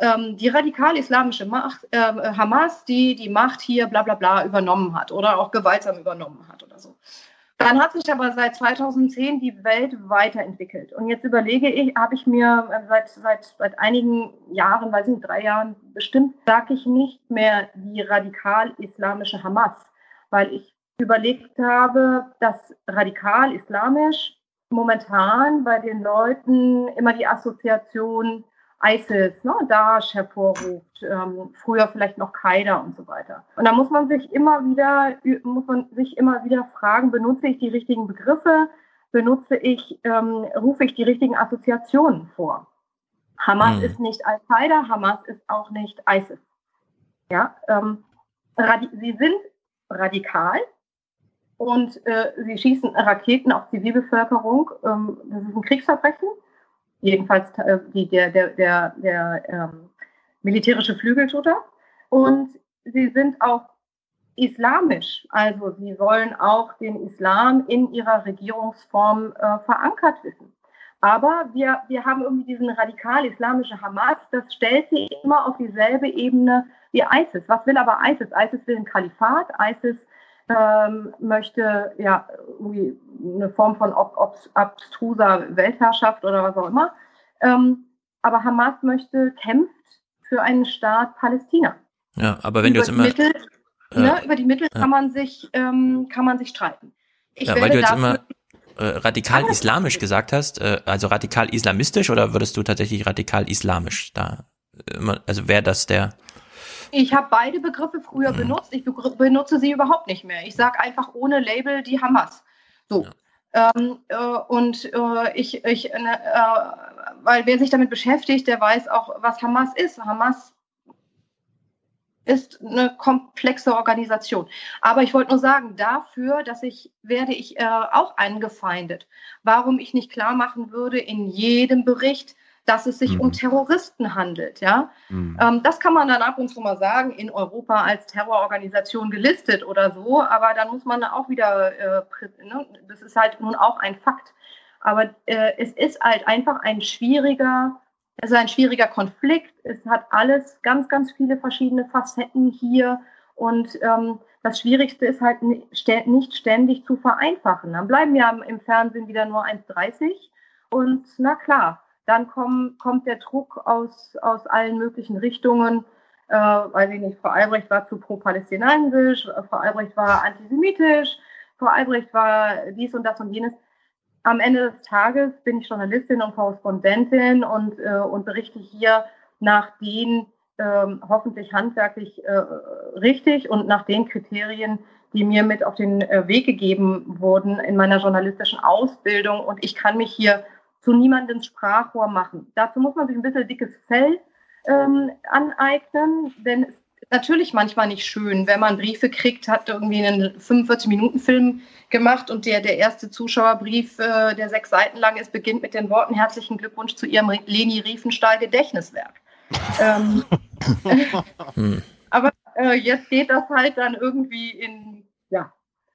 ähm, die radikal-islamische Macht, äh, Hamas, die die Macht hier bla bla bla übernommen hat oder auch gewaltsam übernommen hat oder so. Dann hat sich aber seit 2010 die Welt weiterentwickelt. Und jetzt überlege ich, habe ich mir äh, seit, seit, seit einigen Jahren, weiß nicht, drei Jahren bestimmt, sage ich nicht mehr die radikal-islamische Hamas, weil ich überlegt habe, dass radikal-islamisch momentan bei den Leuten immer die Assoziation ISIS, ne, Daesh hervorruft, ähm, früher vielleicht noch Qaida und so weiter. Und da muss man sich immer wieder, muss man sich immer wieder fragen, benutze ich die richtigen Begriffe, benutze ich, ähm, rufe ich die richtigen Assoziationen vor. Hamas mhm. ist nicht Al-Qaida, Hamas ist auch nicht ISIS. Ja, ähm, sie sind radikal und äh, sie schießen Raketen auf Zivilbevölkerung. Ähm, das ist ein Kriegsverbrechen jedenfalls äh, die, der, der, der, der ähm, militärische Flügeltoter. Und sie sind auch islamisch, also sie wollen auch den Islam in ihrer Regierungsform äh, verankert wissen. Aber wir, wir haben irgendwie diesen radikal-islamischen Hamas, das stellt sie immer auf dieselbe Ebene wie ISIS. Was will aber ISIS? ISIS will ein Kalifat, ISIS ähm, möchte ja irgendwie eine Form von ob, ob, abstruser Weltherrschaft oder was auch immer. Ähm, aber Hamas möchte, kämpft für einen Staat Palästina. Ja, aber wenn über du jetzt immer. Mittel, äh, ne, über die Mittel ja. kann man sich, ähm, kann man sich streiten. Ich ja, weil du jetzt immer äh, radikal islamisch gesagt hast, äh, also radikal islamistisch oder würdest du tatsächlich radikal islamisch da immer, also wäre das der ich habe beide Begriffe früher mhm. benutzt. Ich benutze sie überhaupt nicht mehr. Ich sage einfach ohne Label die Hamas. So. Ja. Ähm, äh, und äh, ich, ich äh, weil wer sich damit beschäftigt, der weiß auch, was Hamas ist. Hamas ist eine komplexe Organisation. Aber ich wollte nur sagen, dafür, dass ich, werde ich äh, auch angefeindet. Warum ich nicht klar machen würde in jedem Bericht, dass es sich mhm. um Terroristen handelt. Ja? Mhm. Ähm, das kann man dann ab und zu mal sagen, in Europa als Terrororganisation gelistet oder so, aber dann muss man auch wieder, äh, ne? das ist halt nun auch ein Fakt. Aber äh, es ist halt einfach ein schwieriger Es ist ein schwieriger Konflikt. Es hat alles ganz, ganz viele verschiedene Facetten hier. Und ähm, das Schwierigste ist halt nicht ständig zu vereinfachen. Dann bleiben wir im Fernsehen wieder nur 1,30. Und na klar, dann komm, kommt der Druck aus, aus allen möglichen Richtungen. Äh, weiß ich nicht, Frau Albrecht war zu pro-palästinensisch, Frau Albrecht war antisemitisch, Frau Albrecht war dies und das und jenes am Ende des Tages bin ich Journalistin und Korrespondentin und, äh, und berichte hier nach den ähm, hoffentlich handwerklich äh, richtig und nach den Kriterien, die mir mit auf den äh, Weg gegeben wurden in meiner journalistischen Ausbildung. Und ich kann mich hier zu niemandem Sprachrohr machen. Dazu muss man sich ein bisschen dickes Fell ähm, aneignen, denn es natürlich manchmal nicht schön, wenn man Briefe kriegt, hat irgendwie einen 45-Minuten-Film gemacht und der, der erste Zuschauerbrief, äh, der sechs Seiten lang ist, beginnt mit den Worten Herzlichen Glückwunsch zu Ihrem Leni Riefenstahl Gedächtniswerk. ähm, hm. Aber äh, jetzt geht das halt dann irgendwie in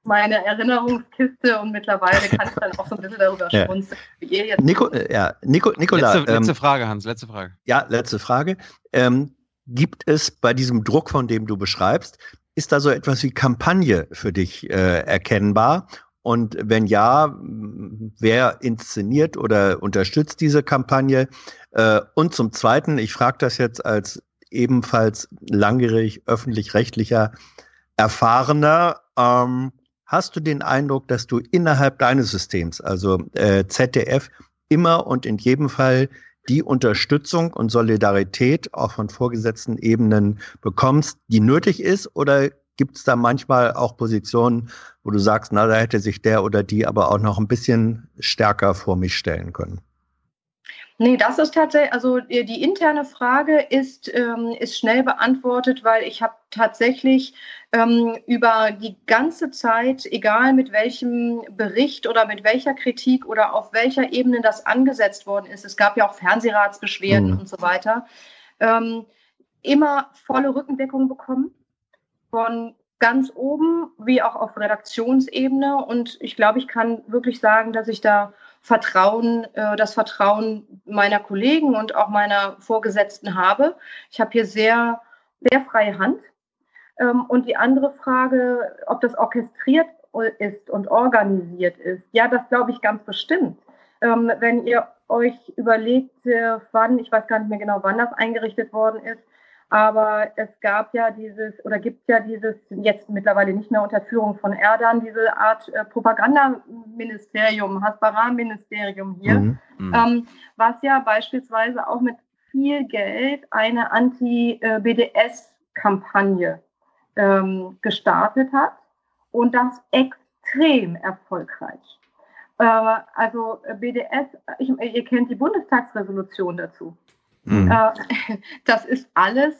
meine Erinnerungskiste und mittlerweile kann ich dann auch so ein bisschen darüber ja. schmunzeln, wie ihr jetzt. Nico, äh, ja, Nico, Nicola, letzte, letzte ähm, Frage, Hans, letzte Frage. Ja, letzte Frage. Ähm, Gibt es bei diesem Druck, von dem du beschreibst, ist da so etwas wie Kampagne für dich äh, erkennbar? Und wenn ja, wer inszeniert oder unterstützt diese Kampagne? Äh, und zum Zweiten, ich frage das jetzt als ebenfalls langjährig öffentlich-rechtlicher Erfahrener, ähm, hast du den Eindruck, dass du innerhalb deines Systems, also äh, ZDF, immer und in jedem Fall die Unterstützung und Solidarität auch von vorgesetzten Ebenen bekommst, die nötig ist? Oder gibt es da manchmal auch Positionen, wo du sagst, na, da hätte sich der oder die aber auch noch ein bisschen stärker vor mich stellen können? Nee, das ist tatsächlich, also die interne Frage ist, ähm, ist schnell beantwortet, weil ich habe tatsächlich ähm, über die ganze Zeit, egal mit welchem Bericht oder mit welcher Kritik oder auf welcher Ebene das angesetzt worden ist, es gab ja auch Fernsehratsbeschwerden mhm. und so weiter, ähm, immer volle Rückendeckung bekommen von ganz oben wie auch auf Redaktionsebene. Und ich glaube, ich kann wirklich sagen, dass ich da Vertrauen, äh, das Vertrauen meiner Kollegen und auch meiner Vorgesetzten habe. Ich habe hier sehr, sehr freie Hand. Ähm, und die andere Frage, ob das orchestriert ist und organisiert ist, ja, das glaube ich ganz bestimmt. Ähm, wenn ihr euch überlegt, äh, wann, ich weiß gar nicht mehr genau, wann das eingerichtet worden ist, aber es gab ja dieses oder gibt ja dieses jetzt mittlerweile nicht mehr unter Führung von Erdan, diese Art äh, Propagandaministerium, Hasbara-Ministerium hier, mhm. Mhm. Ähm, was ja beispielsweise auch mit viel Geld eine Anti-BDS-Kampagne ähm, gestartet hat und das extrem erfolgreich. Äh, also BDS, ich, ihr kennt die Bundestagsresolution dazu. Mhm. Äh, das ist alles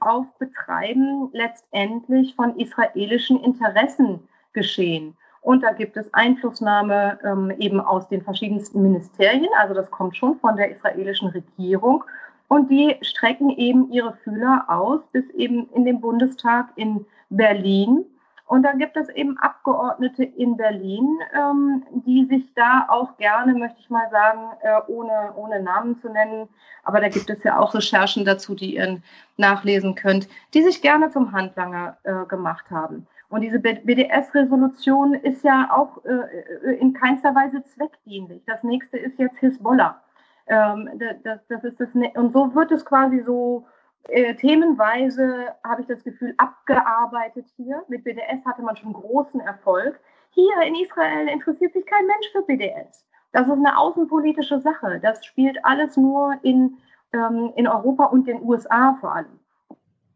auf Betreiben letztendlich von israelischen Interessen geschehen. Und da gibt es Einflussnahme ähm, eben aus den verschiedensten Ministerien. Also das kommt schon von der israelischen Regierung. Und die strecken eben ihre Fühler aus bis eben in den Bundestag in Berlin und dann gibt es eben Abgeordnete in Berlin, ähm, die sich da auch gerne, möchte ich mal sagen, äh, ohne, ohne Namen zu nennen, aber da gibt es ja auch Recherchen dazu, die ihr nachlesen könnt, die sich gerne zum Handlanger äh, gemacht haben. Und diese BDS-Resolution ist ja auch äh, in keinster Weise zweckdienlich. Das nächste ist jetzt Hisbollah. Ähm, das, das ist das, und so wird es quasi so äh, themenweise habe ich das Gefühl abgearbeitet hier. Mit BDS hatte man schon großen Erfolg. Hier in Israel interessiert sich kein Mensch für BDS. Das ist eine außenpolitische Sache. Das spielt alles nur in, ähm, in Europa und den USA vor allem.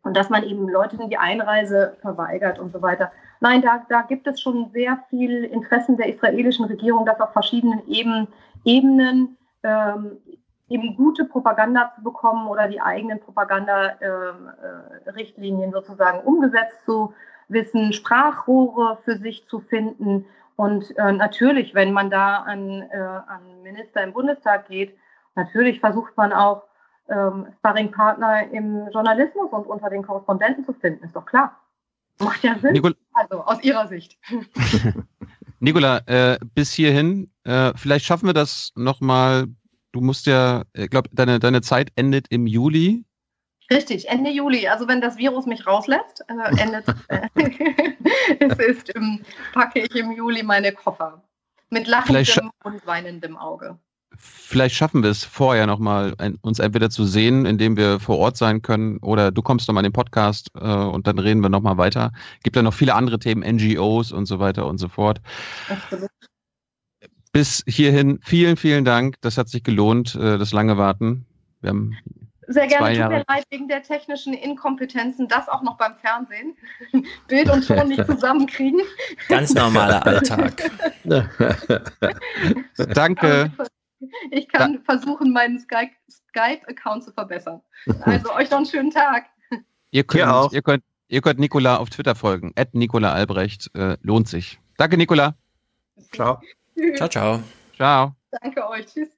Und dass man eben Leuten die Einreise verweigert und so weiter. Nein, da, da gibt es schon sehr viel Interessen der israelischen Regierung, das auf verschiedenen Eben, Ebenen ähm, eben gute Propaganda zu bekommen oder die eigenen Propaganda-Richtlinien äh, sozusagen umgesetzt zu wissen, Sprachrohre für sich zu finden. Und äh, natürlich, wenn man da an, äh, an Minister im Bundestag geht, natürlich versucht man auch ähm, Sparringpartner im Journalismus und unter den Korrespondenten zu finden, ist doch klar. Macht ja Sinn. Nicol also aus Ihrer Sicht. Nicola, äh, bis hierhin, äh, vielleicht schaffen wir das nochmal du musst ja, ich glaube, deine, deine Zeit endet im Juli. Richtig, Ende Juli. Also wenn das Virus mich rauslässt, äh, endet äh, es ist, ähm, packe ich im Juli meine Koffer. Mit lachendem und weinendem Auge. Vielleicht schaffen wir es vorher nochmal, uns entweder zu sehen, indem wir vor Ort sein können, oder du kommst nochmal in den Podcast äh, und dann reden wir nochmal weiter. Gibt ja noch viele andere Themen, NGOs und so weiter und so fort. Absolut. Bis hierhin vielen, vielen Dank. Das hat sich gelohnt, äh, das lange Warten. Wir haben sehr gerne. Tut mir leid wegen der technischen Inkompetenzen, das auch noch beim Fernsehen. Bild und Ton nicht zusammenkriegen. Ganz normaler Alltag. Danke. Ich kann da versuchen, meinen Skype-Account zu verbessern. Also euch noch einen schönen Tag. Ihr könnt, ja auch. Ihr könnt, ihr könnt Nicola auf Twitter folgen. At Nicola Albrecht. Äh, lohnt sich. Danke, Nicola. Ciao. Ciao, ciao. Ciao. Danke euch. Tschüss.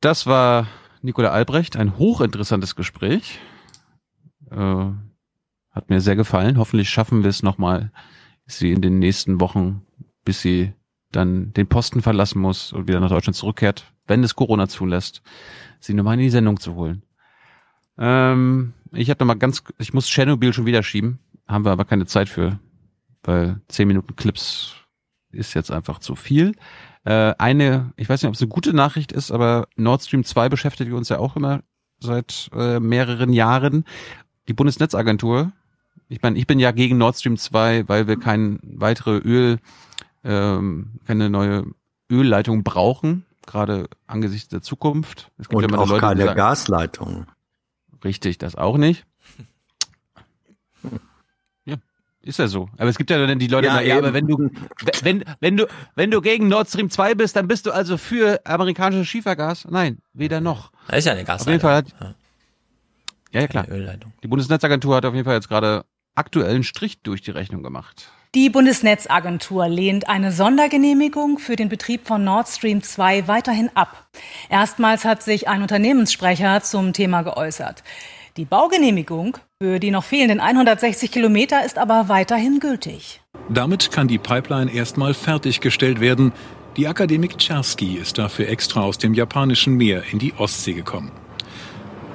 Das war Nicola Albrecht. Ein hochinteressantes Gespräch. Äh, hat mir sehr gefallen. Hoffentlich schaffen wir es nochmal, sie in den nächsten Wochen, bis sie dann den Posten verlassen muss und wieder nach Deutschland zurückkehrt, wenn es Corona zulässt, sie nochmal in die Sendung zu holen. Ähm, ich habe nochmal ganz, ich muss Chernobyl schon wieder schieben, haben wir aber keine Zeit für, weil zehn Minuten Clips ist jetzt einfach zu viel. Äh, eine, ich weiß nicht, ob es eine gute Nachricht ist, aber Nord Stream 2 beschäftigt uns ja auch immer seit äh, mehreren Jahren. Die Bundesnetzagentur, ich meine, ich bin ja gegen Nord Stream 2, weil wir kein weitere Öl, ähm, keine neue Ölleitung brauchen, gerade angesichts der Zukunft. Es gibt Und ja auch Leute, keine sagen, Gasleitung. Richtig, das auch nicht. Ist ja so. Aber es gibt ja dann die Leute, ja, ja aber wenn du, wenn, wenn du, wenn du gegen Nord Stream 2 bist, dann bist du also für amerikanisches Schiefergas? Nein, weder noch. Das ist ja eine Gasleitung. Auf jeden Fall hat, ja, ja klar. Ölleitung. Die Bundesnetzagentur hat auf jeden Fall jetzt gerade aktuellen Strich durch die Rechnung gemacht. Die Bundesnetzagentur lehnt eine Sondergenehmigung für den Betrieb von Nord Stream 2 weiterhin ab. Erstmals hat sich ein Unternehmenssprecher zum Thema geäußert. Die Baugenehmigung für die noch fehlenden 160 Kilometer ist aber weiterhin gültig. Damit kann die Pipeline erstmal fertiggestellt werden. Die Akademik Czerski ist dafür extra aus dem japanischen Meer in die Ostsee gekommen.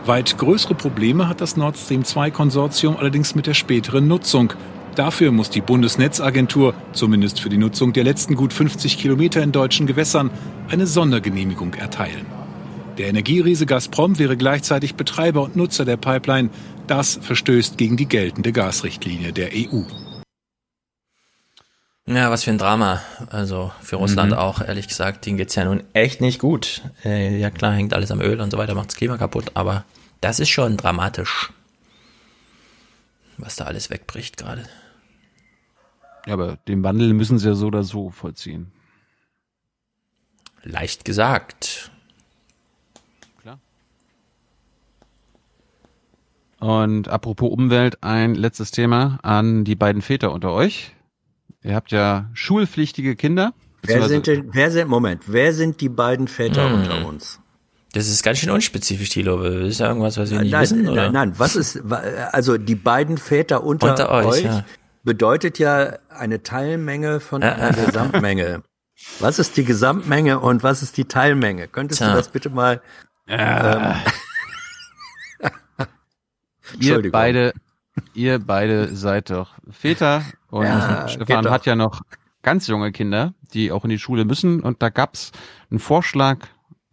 Weit größere Probleme hat das Nord Stream 2 Konsortium allerdings mit der späteren Nutzung. Dafür muss die Bundesnetzagentur, zumindest für die Nutzung der letzten gut 50 Kilometer in deutschen Gewässern, eine Sondergenehmigung erteilen. Der Energieriese Gazprom wäre gleichzeitig Betreiber und Nutzer der Pipeline. Das verstößt gegen die geltende Gasrichtlinie der EU. Ja, was für ein Drama. Also für Russland mhm. auch, ehrlich gesagt, denen geht's ja nun echt nicht gut. Äh, ja klar, hängt alles am Öl und so weiter, macht das Klima kaputt, aber das ist schon dramatisch, was da alles wegbricht gerade. Ja, aber den Wandel müssen sie ja so oder so vollziehen. Leicht gesagt. Und apropos Umwelt, ein letztes Thema an die beiden Väter unter euch. Ihr habt ja schulpflichtige Kinder. Wer sind denn, wer sind, Moment, wer sind die beiden Väter hm. unter uns? Das ist ganz schön unspezifisch, Thilo. Ist ja irgendwas, was wir nicht nein, wissen, oder? Nein, nein, was ist, also die beiden Väter unter, unter euch, euch ja. Bedeutet ja eine Teilmenge von einer Gesamtmenge. Was ist die Gesamtmenge und was ist die Teilmenge? Könntest Tja. du das bitte mal ähm, Ihr beide, ihr beide seid doch Väter und ja, Stefan hat ja noch ganz junge Kinder, die auch in die Schule müssen und da gab's einen Vorschlag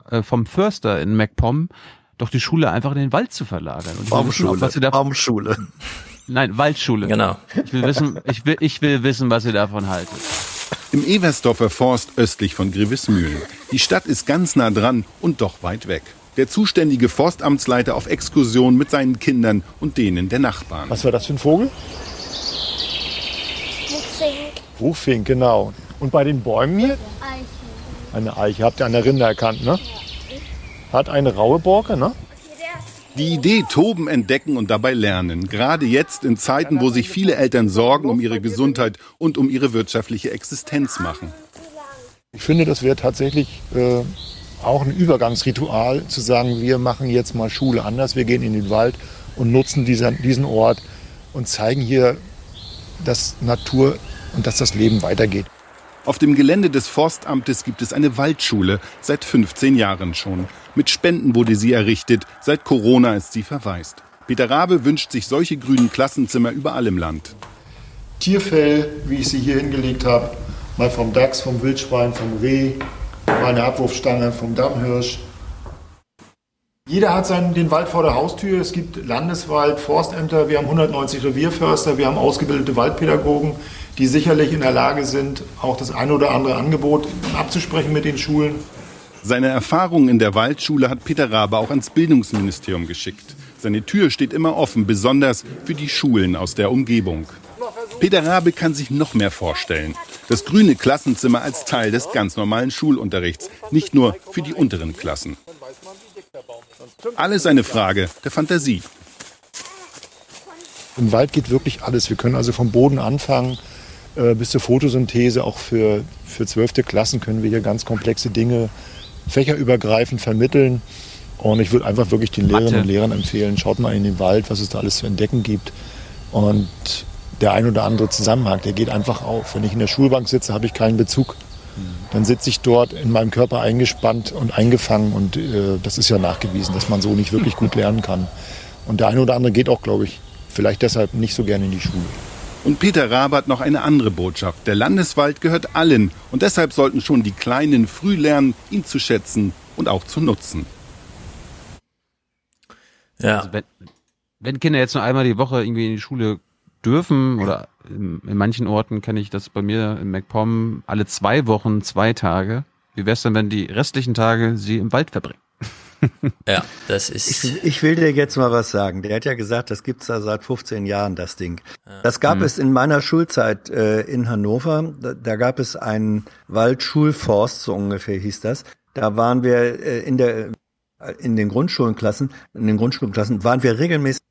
äh, vom Förster in MacPom, doch die Schule einfach in den Wald zu verlagern. Und Baumschule, Baumschule. Nein, Waldschule. Genau. Ich will wissen, ich will, ich will wissen, was ihr davon haltet. Im Eversdorfer Forst östlich von Grivesmühlen. Die Stadt ist ganz nah dran und doch weit weg der zuständige Forstamtsleiter auf Exkursion mit seinen Kindern und denen der Nachbarn. Was war das für ein Vogel? Buchfink. Buchfink, genau. Und bei den Bäumen hier? Eiche. Eine Eiche, habt ihr an der Rinde erkannt, ne? Hat eine raue Borke, ne? Die Idee Toben entdecken und dabei lernen. Gerade jetzt in Zeiten, wo sich viele Eltern Sorgen um ihre Gesundheit und um ihre wirtschaftliche Existenz machen. Ich finde, das wäre tatsächlich äh, auch ein Übergangsritual, zu sagen, wir machen jetzt mal Schule anders, wir gehen in den Wald und nutzen diesen, diesen Ort und zeigen hier, dass Natur und dass das Leben weitergeht. Auf dem Gelände des Forstamtes gibt es eine Waldschule, seit 15 Jahren schon. Mit Spenden wurde sie errichtet, seit Corona ist sie verwaist. Peter Rabe wünscht sich solche grünen Klassenzimmer überall im Land. Tierfell, wie ich sie hier hingelegt habe, mal vom Dachs, vom Wildschwein, vom Reh, mal eine Abwurfstange vom Dammhirsch. Jeder hat seinen, den Wald vor der Haustür. Es gibt Landeswald, Forstämter, wir haben 190 Revierförster, wir haben ausgebildete Waldpädagogen, die sicherlich in der Lage sind, auch das eine oder andere Angebot abzusprechen mit den Schulen. Seine Erfahrungen in der Waldschule hat Peter Rabe auch ans Bildungsministerium geschickt. Seine Tür steht immer offen, besonders für die Schulen aus der Umgebung. Peter Rabe kann sich noch mehr vorstellen. Das grüne Klassenzimmer als Teil des ganz normalen Schulunterrichts, nicht nur für die unteren Klassen. Alles eine Frage der Fantasie. Im Wald geht wirklich alles. Wir können also vom Boden anfangen äh, bis zur Photosynthese. Auch für, für 12. Klassen können wir hier ganz komplexe Dinge fächerübergreifend vermitteln. Und ich würde einfach wirklich den Lehrerinnen und Lehrern empfehlen, schaut mal in den Wald, was es da alles zu entdecken gibt. Und der ein oder andere Zusammenhang, der geht einfach auf. Wenn ich in der Schulbank sitze, habe ich keinen Bezug. Dann sitze ich dort in meinem Körper eingespannt und eingefangen und äh, das ist ja nachgewiesen, dass man so nicht wirklich gut lernen kann. Und der eine oder andere geht auch, glaube ich, vielleicht deshalb nicht so gerne in die Schule. Und Peter Rabe hat noch eine andere Botschaft. Der Landeswald gehört allen und deshalb sollten schon die Kleinen früh lernen, ihn zu schätzen und auch zu nutzen. Ja. Also wenn, wenn Kinder jetzt nur einmal die Woche irgendwie in die Schule dürfen oder in, in manchen Orten kenne ich das bei mir in MacPom alle zwei Wochen zwei Tage. Wie wär's denn, wenn die restlichen Tage sie im Wald verbringen? ja, das ist. Ich, ich, will dir jetzt mal was sagen. Der hat ja gesagt, das gibt's da seit 15 Jahren, das Ding. Das gab mhm. es in meiner Schulzeit äh, in Hannover. Da, da, gab es einen Waldschulforst, so ungefähr hieß das. Da waren wir äh, in der in den Grundschulenklassen, in den Grundschulklassen waren wir regelmäßig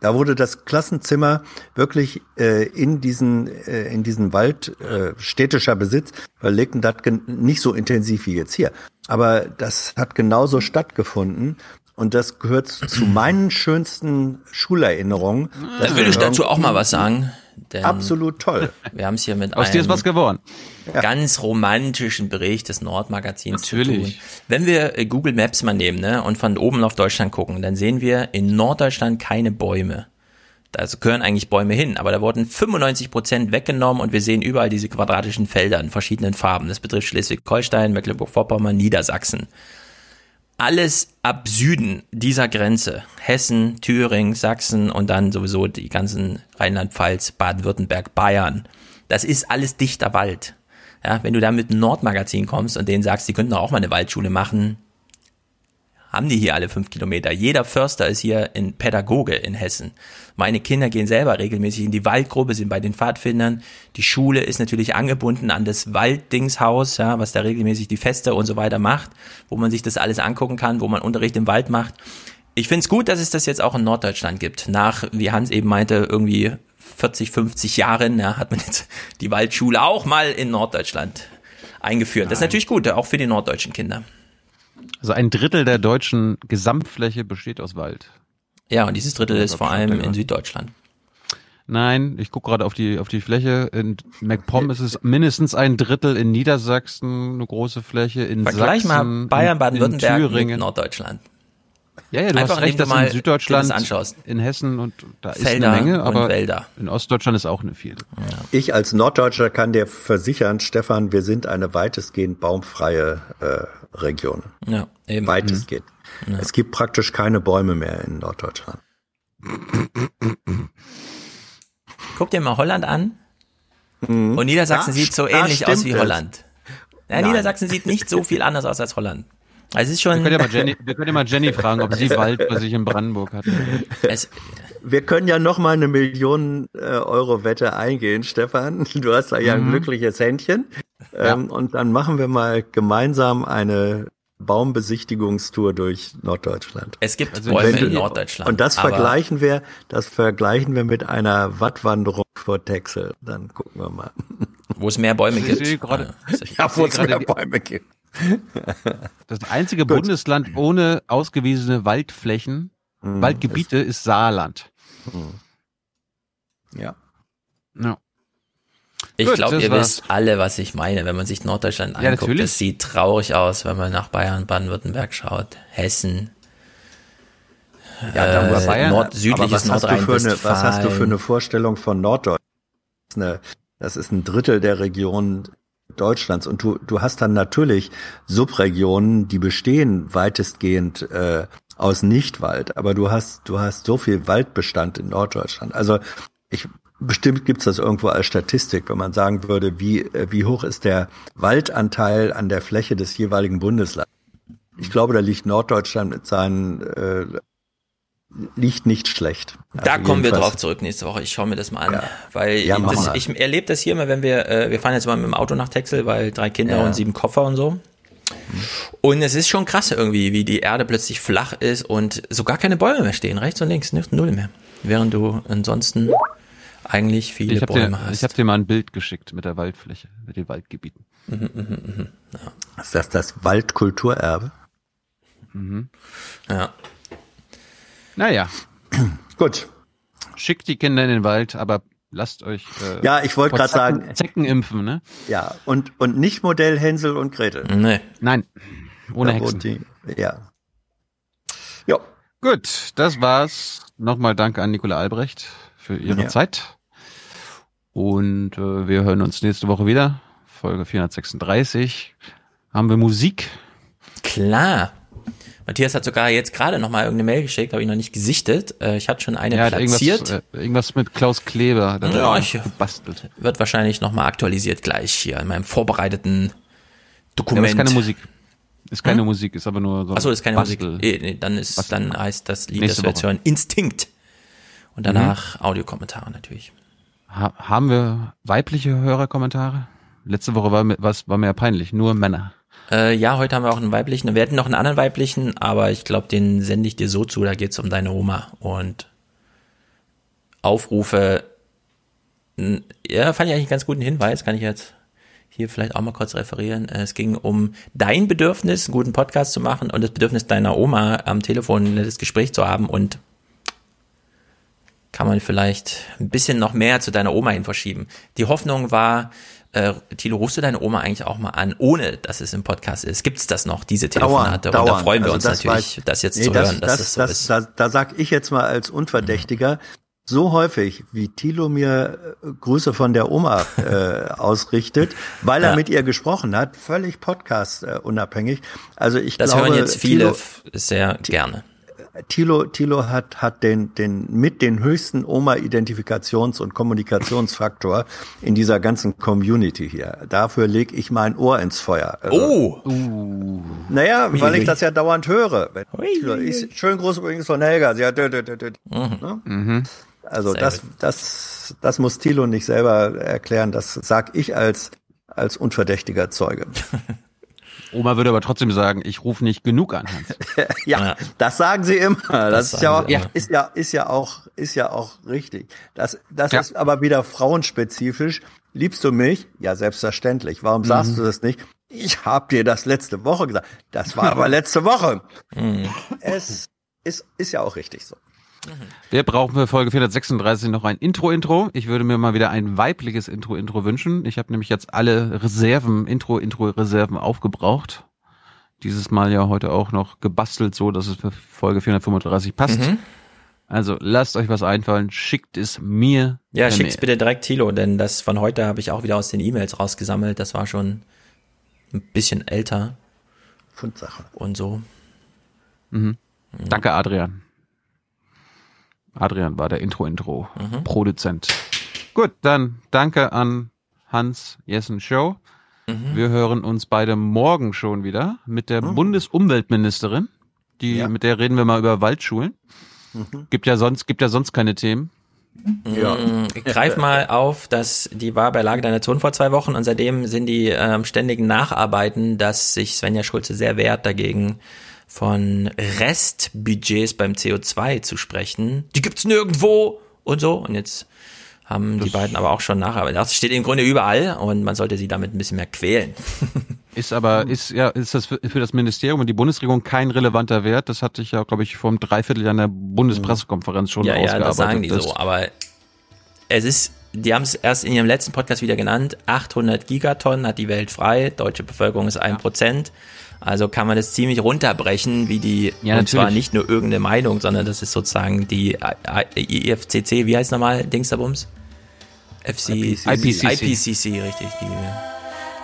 da wurde das Klassenzimmer wirklich äh, in diesen äh, in diesen Wald äh, städtischer Besitz verlegt und das nicht so intensiv wie jetzt hier. Aber das hat genauso stattgefunden und das gehört zu meinen schönsten Schulerinnerungen. Da will ich dazu auch mal was sagen. Denn Absolut toll. Wir haben es hier mit Aus dir ist was geworden. ganz romantischen Bericht des Nordmagazins Natürlich. zu tun. Wenn wir äh, Google Maps mal nehmen ne, und von oben auf Deutschland gucken, dann sehen wir in Norddeutschland keine Bäume. Da gehören eigentlich Bäume hin, aber da wurden 95 Prozent weggenommen und wir sehen überall diese quadratischen Felder in verschiedenen Farben. Das betrifft Schleswig-Holstein, Mecklenburg-Vorpommern, Niedersachsen alles ab Süden dieser Grenze, Hessen, Thüringen, Sachsen und dann sowieso die ganzen Rheinland-Pfalz, Baden-Württemberg, Bayern, das ist alles dichter Wald. Ja, wenn du da mit einem Nordmagazin kommst und denen sagst, die könnten auch mal eine Waldschule machen, haben die hier alle fünf Kilometer. Jeder Förster ist hier ein Pädagoge in Hessen. Meine Kinder gehen selber regelmäßig in die Waldgruppe, sind bei den Pfadfindern. Die Schule ist natürlich angebunden an das Walddingshaus, ja, was da regelmäßig die Feste und so weiter macht, wo man sich das alles angucken kann, wo man Unterricht im Wald macht. Ich finde es gut, dass es das jetzt auch in Norddeutschland gibt. Nach, wie Hans eben meinte, irgendwie 40, 50 Jahren ja, hat man jetzt die Waldschule auch mal in Norddeutschland eingeführt. Nein. Das ist natürlich gut, auch für die norddeutschen Kinder. Also ein Drittel der deutschen Gesamtfläche besteht aus Wald. Ja, und dieses Drittel ist vor allem in Süddeutschland. Nein, ich gucke gerade auf die auf die Fläche. In MacPom ist es mindestens ein Drittel, in Niedersachsen eine große Fläche, in Vergleich Sachsen, mal Bayern, Baden-Württemberg mit Norddeutschland. Ja, ja, du Einfach hast recht, dass in Süddeutschland, in Hessen und da Felder ist eine Menge, aber Wälder. in Ostdeutschland ist auch eine viel. Ja. Ich als Norddeutscher kann dir versichern, Stefan, wir sind eine weitestgehend baumfreie äh, Region. Ja, eben. Weitestgehend. Mhm. Ja. Es gibt praktisch keine Bäume mehr in Norddeutschland. Guck dir mal Holland an. Mhm. Und Niedersachsen da, sieht so ähnlich aus wie Holland. Ja, Niedersachsen sieht nicht so viel anders aus als Holland. Also es ist schon. Wir können, ja mal Jenny, wir können ja mal Jenny fragen, ob sie Wald bei sich in Brandenburg hat. Es, wir können ja noch mal eine Million äh, Euro Wette eingehen, Stefan. Du hast da ja ein mhm. glückliches Händchen. Ähm, ja. Und dann machen wir mal gemeinsam eine Baumbesichtigungstour durch Norddeutschland. Es gibt also Bäume in Norddeutschland. Und das vergleichen wir, das vergleichen wir mit einer Wattwanderung vor Texel. Dann gucken wir mal. Wo es mehr Bäume gibt. Grade, ja, wo es mehr Bäume gibt. Das einzige Gut. Bundesland ohne ausgewiesene Waldflächen, mhm, Waldgebiete ist, ist Saarland. Mhm. Ja. Ja. Ich glaube, ihr war's. wisst alle, was ich meine, wenn man sich Norddeutschland Ja, anguckt. das sieht traurig aus, wenn man nach Bayern, Baden-Württemberg schaut, Hessen. Ja, dann äh, was Bayern, Nord, aber südliches was hast, du für eine, was hast du für eine Vorstellung von Norddeutschland? Das ist, eine, das ist ein Drittel der Region Deutschlands und du, du hast dann natürlich Subregionen, die bestehen weitestgehend äh, aus Nichtwald, aber du hast du hast so viel Waldbestand in Norddeutschland. Also ich bestimmt gibt's das irgendwo als Statistik, wenn man sagen würde, wie äh, wie hoch ist der Waldanteil an der Fläche des jeweiligen Bundeslandes. Ich glaube, da liegt Norddeutschland mit seinen äh, liegt nicht schlecht. Da Also kommen wir drauf zurück nächste Woche. Ich schaue mir das mal an. Ja. Weil Ja, das, ich erlebe das hier immer, wenn wir, äh, wir fahren jetzt mal mit dem Auto nach Texel, weil drei Kinder Ja. und sieben Koffer und so. Und es ist schon krass irgendwie, wie die Erde plötzlich flach ist und so gar keine Bäume mehr stehen, rechts und links, nicht null mehr. Während du ansonsten eigentlich viele Ich habe Bäume dir, hast. ich hab dir mal ein Bild geschickt mit der Waldfläche, mit den Waldgebieten. Mhm, mhm, mhm. Ist das das Waldkulturerbe? Mhm. Ja. Naja. Gut. Schickt die Kinder in den Wald, aber lasst euch äh, Ja, ich wollte gerade sagen- Zecken impfen, ne? Ja, und, und nicht Modell Hänsel und Gretel. Nee. Nein. Ohne Da Hexen. die- Ja. Ja. Gut, das war's. Nochmal danke an Nicola Albrecht für ihre Ja. Zeit. Und äh, wir hören uns nächste Woche wieder. Folge 436. Haben wir Musik? Klar. Matthias hat sogar jetzt gerade noch mal irgendeine Mail geschickt, habe ich noch nicht gesichtet. Äh, ich hatte schon eine hat platziert. irgendwas, äh, irgendwas mit Klaus Kleber. er Ja, da ich- gebastelt. Wird wahrscheinlich noch mal aktualisiert gleich hier in meinem vorbereiteten Ja, Dokument. ist keine Musik. Ist keine Hm? Musik, ist aber nur so. ein Achso, ist keine Bastel. Musik. Eh, nee, dann ist, Bastel. dann heißt das Lied, Nächste das wir jetzt hören, Instinkt. Und danach Audiokommentare natürlich. Ha haben wir weibliche Hörerkommentare? Letzte Woche war mir, war mir ja peinlich. Nur Männer. Äh, ja, heute haben wir auch einen weiblichen. Wir hätten noch einen anderen weiblichen, aber ich glaube, den sende ich dir so zu. Da geht's um deine Oma und Aufrufe. Ja, fand ich eigentlich einen ganz guten Hinweis. Kann ich jetzt hier vielleicht auch mal kurz referieren. Äh, Es ging um dein Bedürfnis, einen guten Podcast zu machen und das Bedürfnis deiner Oma am Telefon ein nettes Gespräch zu haben und kann man vielleicht ein bisschen noch mehr zu deiner Oma hin verschieben. Die Hoffnung war, äh, Thilo, rufst du deine Oma eigentlich auch mal an, ohne dass es im Podcast ist? Gibt's das noch, diese Telefonate? und da freuen wir Also uns natürlich, war- das jetzt Nee, zu das, hören, dass das, das, so das, ist. Da, da sag ich jetzt mal als Unverdächtiger, so häufig, wie Thilo mir äh, Grüße von der Oma äh, ausrichtet, weil er Ja. mit ihr gesprochen hat, völlig podcast äh, unabhängig. Also ich Das glaube, hören jetzt viele Thilo, sehr gerne. Thilo, Thilo hat, hat den, den, mit den höchsten Oma-Identifikations- und Kommunikationsfaktor in dieser ganzen Community hier. Dafür leg ich mein Ohr ins Feuer. Also, Oh! Naja, Ui, weil ui. ich das ja dauernd höre. Ich, schönen Gruß übrigens von Helga. Sie hat, dö. Ne? Mhm. Also Sehr das, das, das muss Thilo nicht selber erklären. Das sag ich als, als unverdächtiger Zeuge. Oma würde aber trotzdem sagen, ich rufe nicht genug an, Hans. ja, das sagen sie immer. Das, Das ist, ja auch, immer. ist ja, ist ja auch, ist ja auch richtig. Das, das Ja. ist aber wieder frauenspezifisch. Liebst du mich? Ja, selbstverständlich. Warum sagst du das nicht? Ich hab dir das letzte Woche gesagt. Das war aber letzte Woche. Es ist, ist ja auch richtig so. Wir brauchen für Folge 436 noch ein Intro-Intro. Ich würde mir mal wieder ein weibliches Intro-Intro wünschen. Ich habe nämlich jetzt alle Reserven, Intro-Intro-Reserven aufgebraucht. Dieses Mal ja heute auch noch gebastelt, so dass es für Folge 435 passt. Mhm. Also lasst euch was einfallen, schickt es mir. Ja, schick's Mail. bitte direkt Thilo, denn das von heute habe ich auch wieder aus den E-Mails rausgesammelt. Das war schon ein bisschen älter Fundsache. und so. Mhm. Danke, Adrian. Adrian war der Intro-Intro-Produzent. Gut, dann danke an Hans Jessen Show. Wir hören uns beide morgen schon wieder mit der Bundesumweltministerin. Die, Ja. mit der reden wir mal über Waldschulen. Mhm. Gibt ja sonst, gibt ja sonst keine Themen. Ja. Mm, Greif mal auf, dass die war bei Lage der Nation vor zwei Wochen und seitdem sind die ähm, ständigen Nacharbeiten, dass sich Svenja Schulze sehr wehrt dagegen, von Restbudgets beim CO2 zu sprechen. Die gibt's nirgendwo und so. Und jetzt haben die beiden aber auch schon nacharbeitet. Das steht im Grunde überall und man sollte sie damit ein bisschen mehr quälen. Ist aber, ist ja, ist das für, für das Ministerium und die Bundesregierung kein relevanter Wert? Das hatte ich ja, glaube ich, vor einem Dreivierteljahr in der Bundespressekonferenz schon ja, ja, ausgearbeitet. das sagen die so, aber es ist die haben es erst in ihrem letzten Podcast wieder genannt. 800 Gigatonnen hat die Welt frei. Deutsche Bevölkerung ist ein Prozent. Also kann man das ziemlich runterbrechen, wie die, Ja, und zwar natürlich. nicht nur irgendeine Meinung, sondern das ist sozusagen die IFCC, wie heißt nochmal, Dingsterbums? FC, IPCC. IPCC, richtig. Die,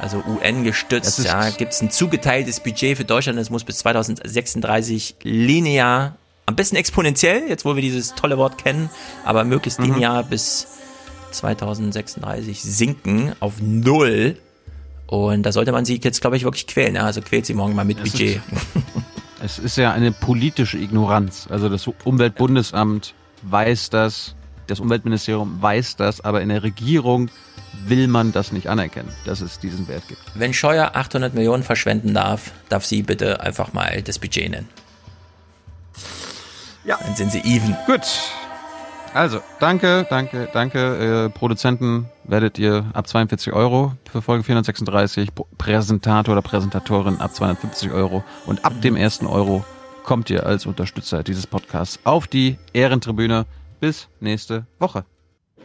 also UN gestützt, ja, gibt es ein zugeteiltes Budget für Deutschland, das muss bis 2036 linear, am besten exponentiell, jetzt wo wir dieses tolle Wort kennen, aber möglichst Mhm. linear bis 2036 sinken auf null. Und da sollte man sie jetzt, glaube ich, wirklich quälen. Ja? Also quält sie morgen mal mit Es Budget. Es ist ja eine politische Ignoranz. Also das Umweltbundesamt weiß das, das Umweltministerium weiß das, aber in der Regierung will man das nicht anerkennen, dass es diesen Wert gibt. Wenn Scheuer 800 Millionen verschwenden darf, darf sie bitte einfach mal das Budget nennen. Ja. Dann sind sie even. Gut. Also, danke, danke, danke. Äh, Produzenten werdet ihr ab 42 Euro für Folge 436, Pro- Präsentator oder Präsentatorin ab 250 Euro und ab dem ersten Euro kommt ihr als Unterstützer dieses Podcasts auf die Ehrentribüne. Bis nächste Woche.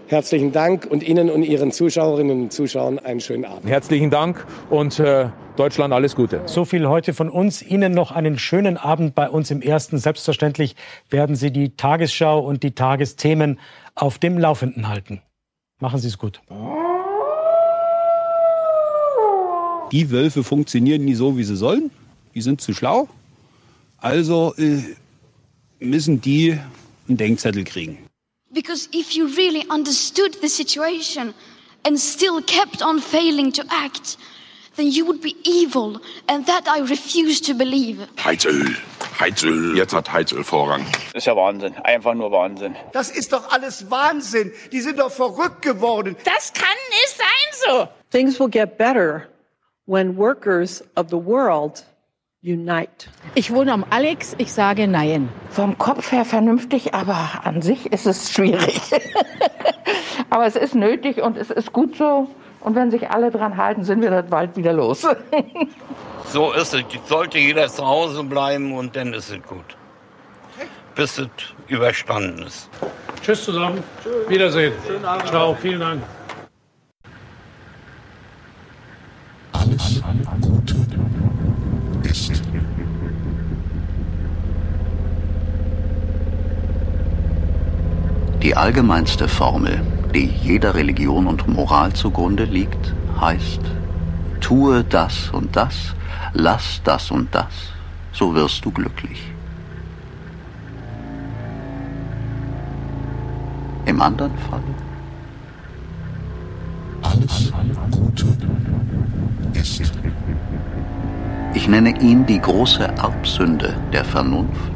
Herzlichen Dank und Ihnen und Ihren Zuschauerinnen und Zuschauern einen schönen Abend. Herzlichen Dank und äh, Deutschland alles Gute. So viel heute von uns. Ihnen noch einen schönen Abend bei uns im Ersten. Selbstverständlich werden Sie die Tagesschau und die Tagesthemen auf dem Laufenden halten. Machen Sie es gut. Die Wölfe funktionieren nie so, wie sie sollen. Die sind zu schlau. Also äh, müssen die einen Denkzettel kriegen. Because if you really understood the situation and still kept on failing to act, then you would be evil, and that I refuse to believe. Heizöl. Heizöl. Jetzt hat Heizöl Vorrang. Das ist ja Wahnsinn. Einfach nur Wahnsinn. Das ist doch alles Wahnsinn. Die sind doch verrückt geworden. Das kann nicht sein so. Things will get better when workers of the world unite. Ich wohne am Alex, ich sage nein. Vom Kopf her vernünftig, aber an sich ist es schwierig. aber es ist nötig und es ist gut so. Und wenn sich alle dran halten, sind wir dann bald wieder los. So ist es. Sollte jeder zu Hause bleiben und dann ist es gut. Bis es überstanden ist. Tschüss zusammen. Wiedersehen. Ciao, vielen Dank. Alles Gute Die allgemeinste Formel, die jeder Religion und Moral zugrunde liegt, heißt, tue das und das, lass das und das, so wirst du glücklich. Im anderen Fall Alles Gute ist. Ich nenne ihn die große Erbsünde der Vernunft.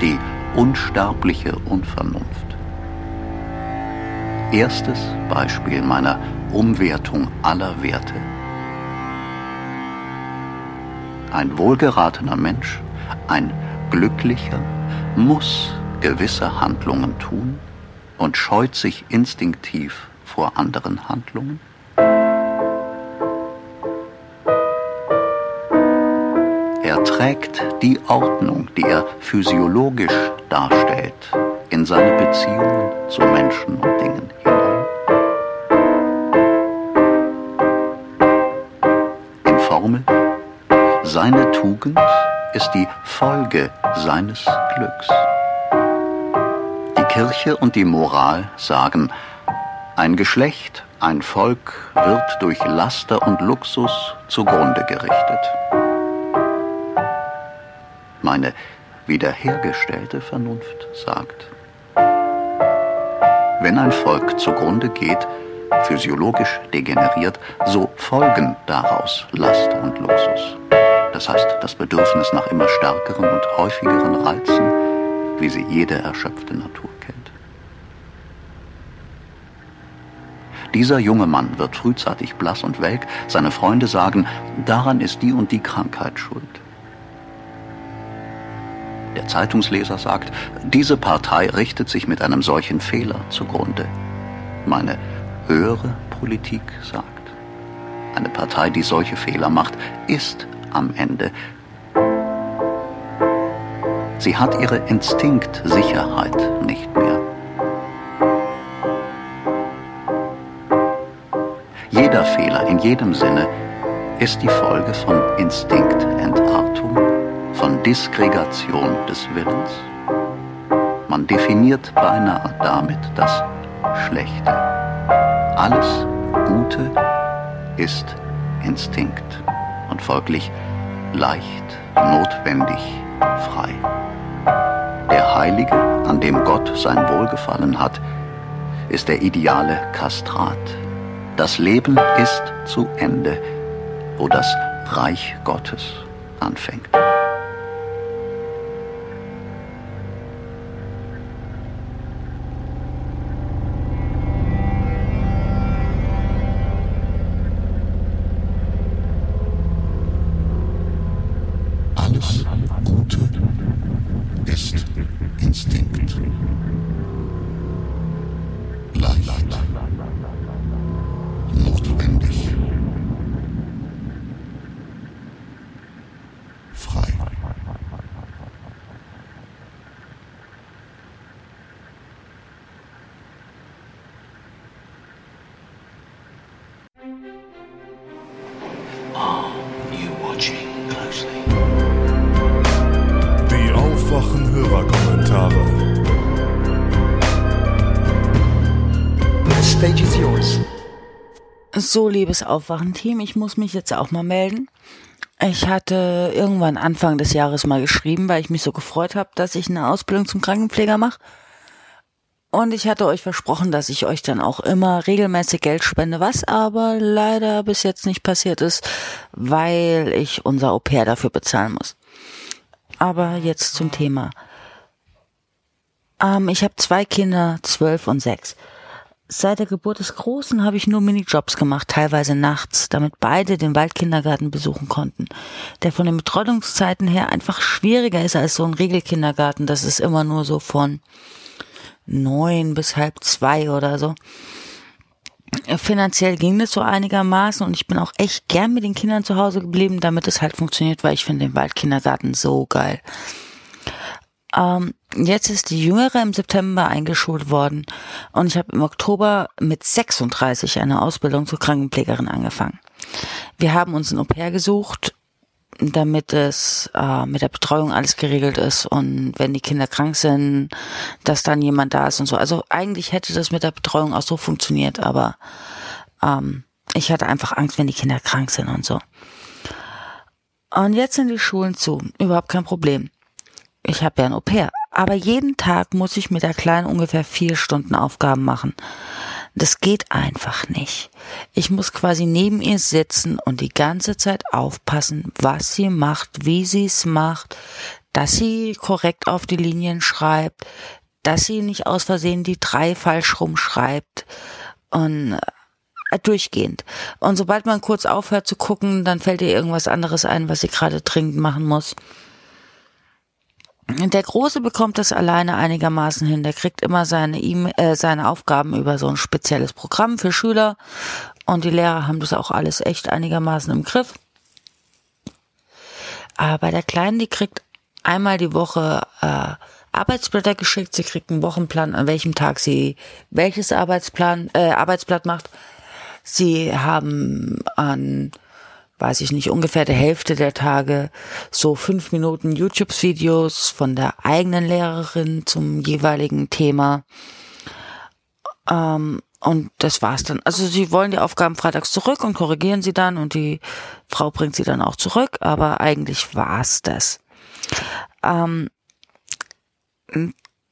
Die unsterbliche Unvernunft. Erstes Beispiel meiner Umwertung aller Werte. Ein wohlgeratener Mensch, ein Glücklicher, muss gewisse Handlungen tun und scheut sich instinktiv vor anderen Handlungen? Trägt die Ordnung, die er physiologisch darstellt, in seine Beziehungen zu Menschen und Dingen hinein. In Formel, seine Tugend ist die Folge seines Glücks. Die Kirche und die Moral sagen, ein Geschlecht, ein Volk wird durch Laster und Luxus zugrunde gerichtet. Meine wiederhergestellte Vernunft sagt, wenn ein Volk zugrunde geht, physiologisch degeneriert, so folgen daraus Laster und Luxus. Das heißt, das Bedürfnis nach immer stärkeren und häufigeren Reizen, wie sie jede erschöpfte Natur kennt. Dieser junge Mann wird frühzeitig blass und welk, seine Freunde sagen, daran ist die und die Krankheit schuld der Zeitungsleser sagt, diese Partei richtet sich mit einem solchen Fehler zugrunde. Meine höhere Politik sagt, eine Partei, die solche Fehler macht, ist am Ende. Sie hat ihre Instinktsicherheit nicht mehr. Jeder Fehler in jedem Sinne ist die Folge von Instinktentartung von Disgregation des Willens. Man definiert beinahe damit das Schlechte. Alles Gute ist Instinkt und folglich leicht, notwendig, frei. Der Heilige, an dem Gott sein Wohlgefallen hat, ist der ideale Kastrat. Das Leben ist zu Ende, wo das Reich Gottes anfängt. So, liebes Aufwachen-Team, ich muss mich jetzt auch mal melden. Ich hatte irgendwann Anfang des Jahres mal geschrieben, weil ich mich so gefreut habe, dass ich eine Ausbildung zum Krankenpfleger mache. Und ich hatte euch versprochen, dass ich euch dann auch immer regelmäßig Geld spende, was aber leider bis jetzt nicht passiert ist, weil ich unser Au-pair dafür bezahlen muss. Aber jetzt zum Thema. Ähm, ich habe zwei Kinder, zwölf und sechs. Seit der Geburt des Großen habe ich nur Minijobs gemacht, teilweise nachts, damit beide den Waldkindergarten besuchen konnten, der von den Betreuungszeiten her einfach schwieriger ist als so ein Regelkindergarten. Das ist immer nur so von neun bis halb zwei oder so. Finanziell ging das so einigermaßen und ich bin auch echt gern mit den Kindern zu Hause geblieben, damit es halt funktioniert, weil ich finde den Waldkindergarten so geil. Ähm, jetzt ist die Jüngere im September eingeschult worden und ich habe im Oktober mit 36 eine Ausbildung zur Krankenpflegerin angefangen. Wir haben uns ein Au-pair gesucht, damit es äh, mit der Betreuung alles geregelt ist und wenn die Kinder krank sind, dass dann jemand da ist und so. Also eigentlich hätte das mit der Betreuung auch so funktioniert, aber ähm, ich hatte einfach Angst, wenn die Kinder krank sind und so. Und jetzt sind die Schulen zu, überhaupt kein Problem ich habe ja ein Au-pair, aber jeden Tag muss ich mit der Kleinen ungefähr vier Stunden Aufgaben machen. Das geht einfach nicht. Ich muss quasi neben ihr sitzen und die ganze Zeit aufpassen, was sie macht, wie sie es macht, dass sie korrekt auf die Linien schreibt, dass sie nicht aus Versehen die drei falsch rumschreibt und äh, durchgehend. Und sobald man kurz aufhört zu gucken, dann fällt ihr irgendwas anderes ein, was sie gerade dringend machen muss. Der Große bekommt das alleine einigermaßen hin. Der kriegt immer seine, e äh, seine Aufgaben über so ein spezielles Programm für Schüler. Und die Lehrer haben das auch alles echt einigermaßen im Griff. Aber der Kleinen, die kriegt einmal die Woche äh, Arbeitsblätter geschickt. Sie kriegt einen Wochenplan, an welchem Tag sie welches Arbeitsplan, äh, Arbeitsblatt macht. Sie haben an weiß ich nicht, ungefähr der Hälfte der Tage so fünf Minuten YouTube-Videos von der eigenen Lehrerin zum jeweiligen Thema. Ähm, und das war's dann. Also sie wollen die Aufgaben freitags zurück und korrigieren sie dann und die Frau bringt sie dann auch zurück, aber eigentlich war's das. Ähm,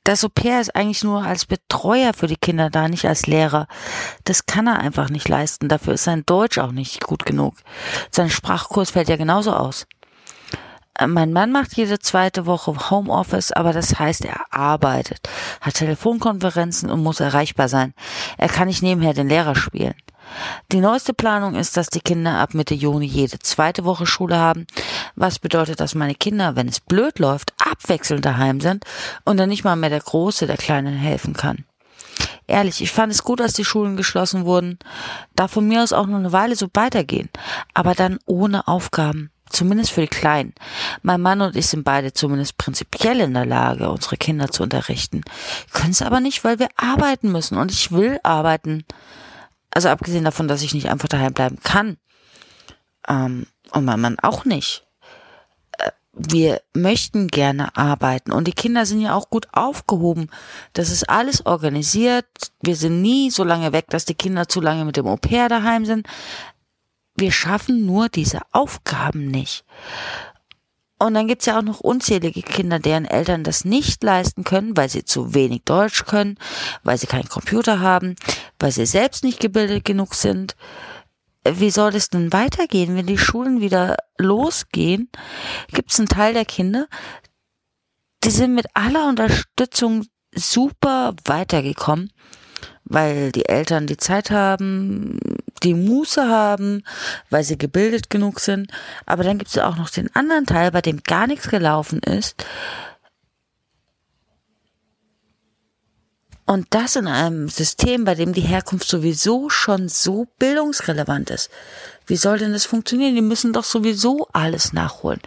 das Au-pair ist eigentlich nur als Betreuer für die Kinder da, nicht als Lehrer. Das kann er einfach nicht leisten. Dafür ist sein Deutsch auch nicht gut genug. Sein Sprachkurs fällt ja genauso aus. Äh, Mein Mann macht jede zweite Woche Homeoffice, aber das heißt, er arbeitet, hat Telefonkonferenzen und muss erreichbar sein. Er kann nicht nebenher den Lehrer spielen. Die neueste Planung ist, dass die Kinder ab Mitte Juni jede zweite Woche Schule haben, was bedeutet, dass meine Kinder, wenn es blöd läuft, abwechselnd daheim sind und dann nicht mal mehr der Große der Kleinen helfen kann. Ehrlich, ich fand es gut, dass die Schulen geschlossen wurden. Darf von mir aus auch noch eine Weile so weitergehen, aber dann ohne Aufgaben. Zumindest für die Kleinen. Mein Mann und ich sind beide zumindest prinzipiell in der Lage, unsere Kinder zu unterrichten. Können es aber nicht, weil wir arbeiten müssen und ich will arbeiten. Also abgesehen davon, dass ich nicht einfach daheim bleiben kann. Ähm, und mein Mann auch nicht. Äh, wir möchten gerne arbeiten und die Kinder sind ja auch gut aufgehoben. Das ist alles organisiert. Wir sind nie so lange weg, dass die Kinder zu lange mit dem Au pair daheim sind. Wir schaffen nur diese Aufgaben nicht. Und dann gibt's ja auch noch unzählige Kinder, deren Eltern das nicht leisten können, weil sie zu wenig Deutsch können, weil sie keinen Computer haben, weil sie selbst nicht gebildet genug sind. Wie soll es denn weitergehen, wenn die Schulen wieder losgehen? Gibt's einen Teil der Kinder, die sind mit aller Unterstützung super weitergekommen weil die Eltern die Zeit haben, die Muße haben, weil sie gebildet genug sind. Aber dann gibt es auch noch den anderen Teil, bei dem gar nichts gelaufen ist. Und das in einem System, bei dem die Herkunft sowieso schon so bildungsrelevant ist. Wie soll denn das funktionieren? Die müssen doch sowieso alles nachholen.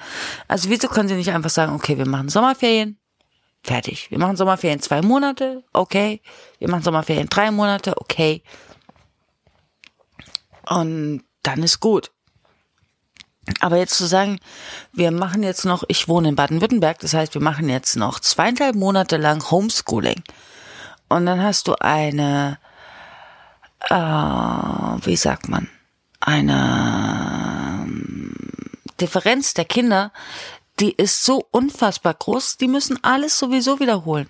Also wieso können sie nicht einfach sagen, okay, wir machen Sommerferien, Fertig. Wir machen Sommerferien zwei Monate, okay. Wir machen Sommerferien drei Monate, okay. Und dann ist gut. Aber jetzt zu sagen, wir machen jetzt noch, ich wohne in Baden-Württemberg, das heißt, wir machen jetzt noch zweieinhalb Monate lang Homeschooling. Und dann hast du eine, äh, wie sagt man, eine ähm, Differenz der Kinder, die ist so unfassbar groß, die müssen alles sowieso wiederholen.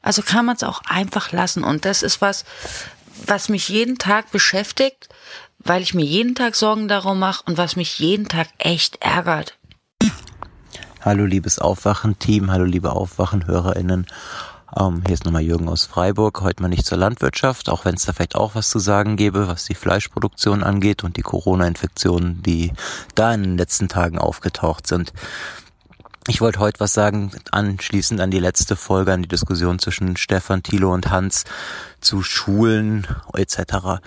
Also kann man es auch einfach lassen. Und das ist was, was mich jeden Tag beschäftigt, weil ich mir jeden Tag Sorgen darum mache und was mich jeden Tag echt ärgert. Hallo liebes Aufwachen-Team, hallo liebe Aufwachen-HörerInnen. Ähm, hier ist nochmal Jürgen aus Freiburg. Heute mal nicht zur Landwirtschaft, auch wenn es da vielleicht auch was zu sagen gäbe, was die Fleischproduktion angeht und die Corona-Infektionen, die da in den letzten Tagen aufgetaucht sind. Ich wollte heute was sagen, anschließend an die letzte Folge, an die Diskussion zwischen Stefan, Thilo und Hans zu Schulen etc.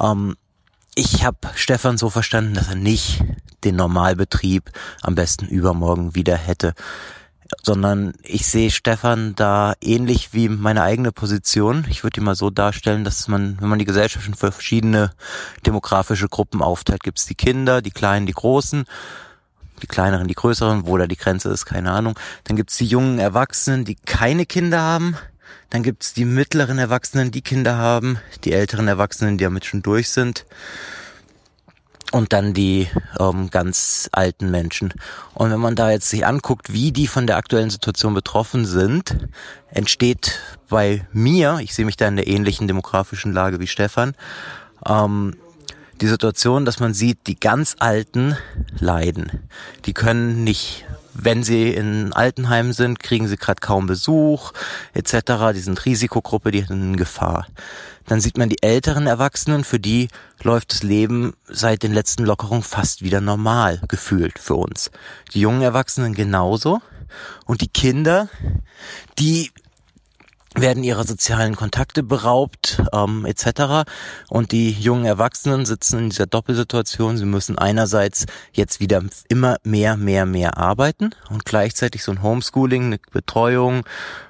Ähm, ich habe Stefan so verstanden, dass er nicht den Normalbetrieb am besten übermorgen wieder hätte, sondern ich sehe Stefan da ähnlich wie meine eigene Position. Ich würde die mal so darstellen, dass man, wenn man die Gesellschaft in verschiedene demografische Gruppen aufteilt, gibt es die Kinder, die Kleinen, die Großen die kleineren, die größeren, wo da die Grenze ist, keine Ahnung. Dann gibt's die jungen Erwachsenen, die keine Kinder haben. Dann gibt's die mittleren Erwachsenen, die Kinder haben. Die älteren Erwachsenen, die damit schon durch sind. Und dann die ähm, ganz alten Menschen. Und wenn man da jetzt sich anguckt, wie die von der aktuellen Situation betroffen sind, entsteht bei mir, ich sehe mich da in der ähnlichen demografischen Lage wie Stefan, ähm, die Situation, dass man sieht, die ganz Alten leiden. Die können nicht, wenn sie in Altenheimen sind, kriegen sie gerade kaum Besuch etc. Die sind Risikogruppe, die sind in Gefahr. Dann sieht man die älteren Erwachsenen, für die läuft das Leben seit den letzten Lockerungen fast wieder normal gefühlt für uns. Die jungen Erwachsenen genauso. Und die Kinder, die werden ihrer sozialen Kontakte beraubt ähm, etc. Und die jungen Erwachsenen sitzen in dieser Doppelsituation. Sie müssen einerseits jetzt wieder immer mehr, mehr, mehr arbeiten und gleichzeitig so ein Homeschooling, eine Betreuung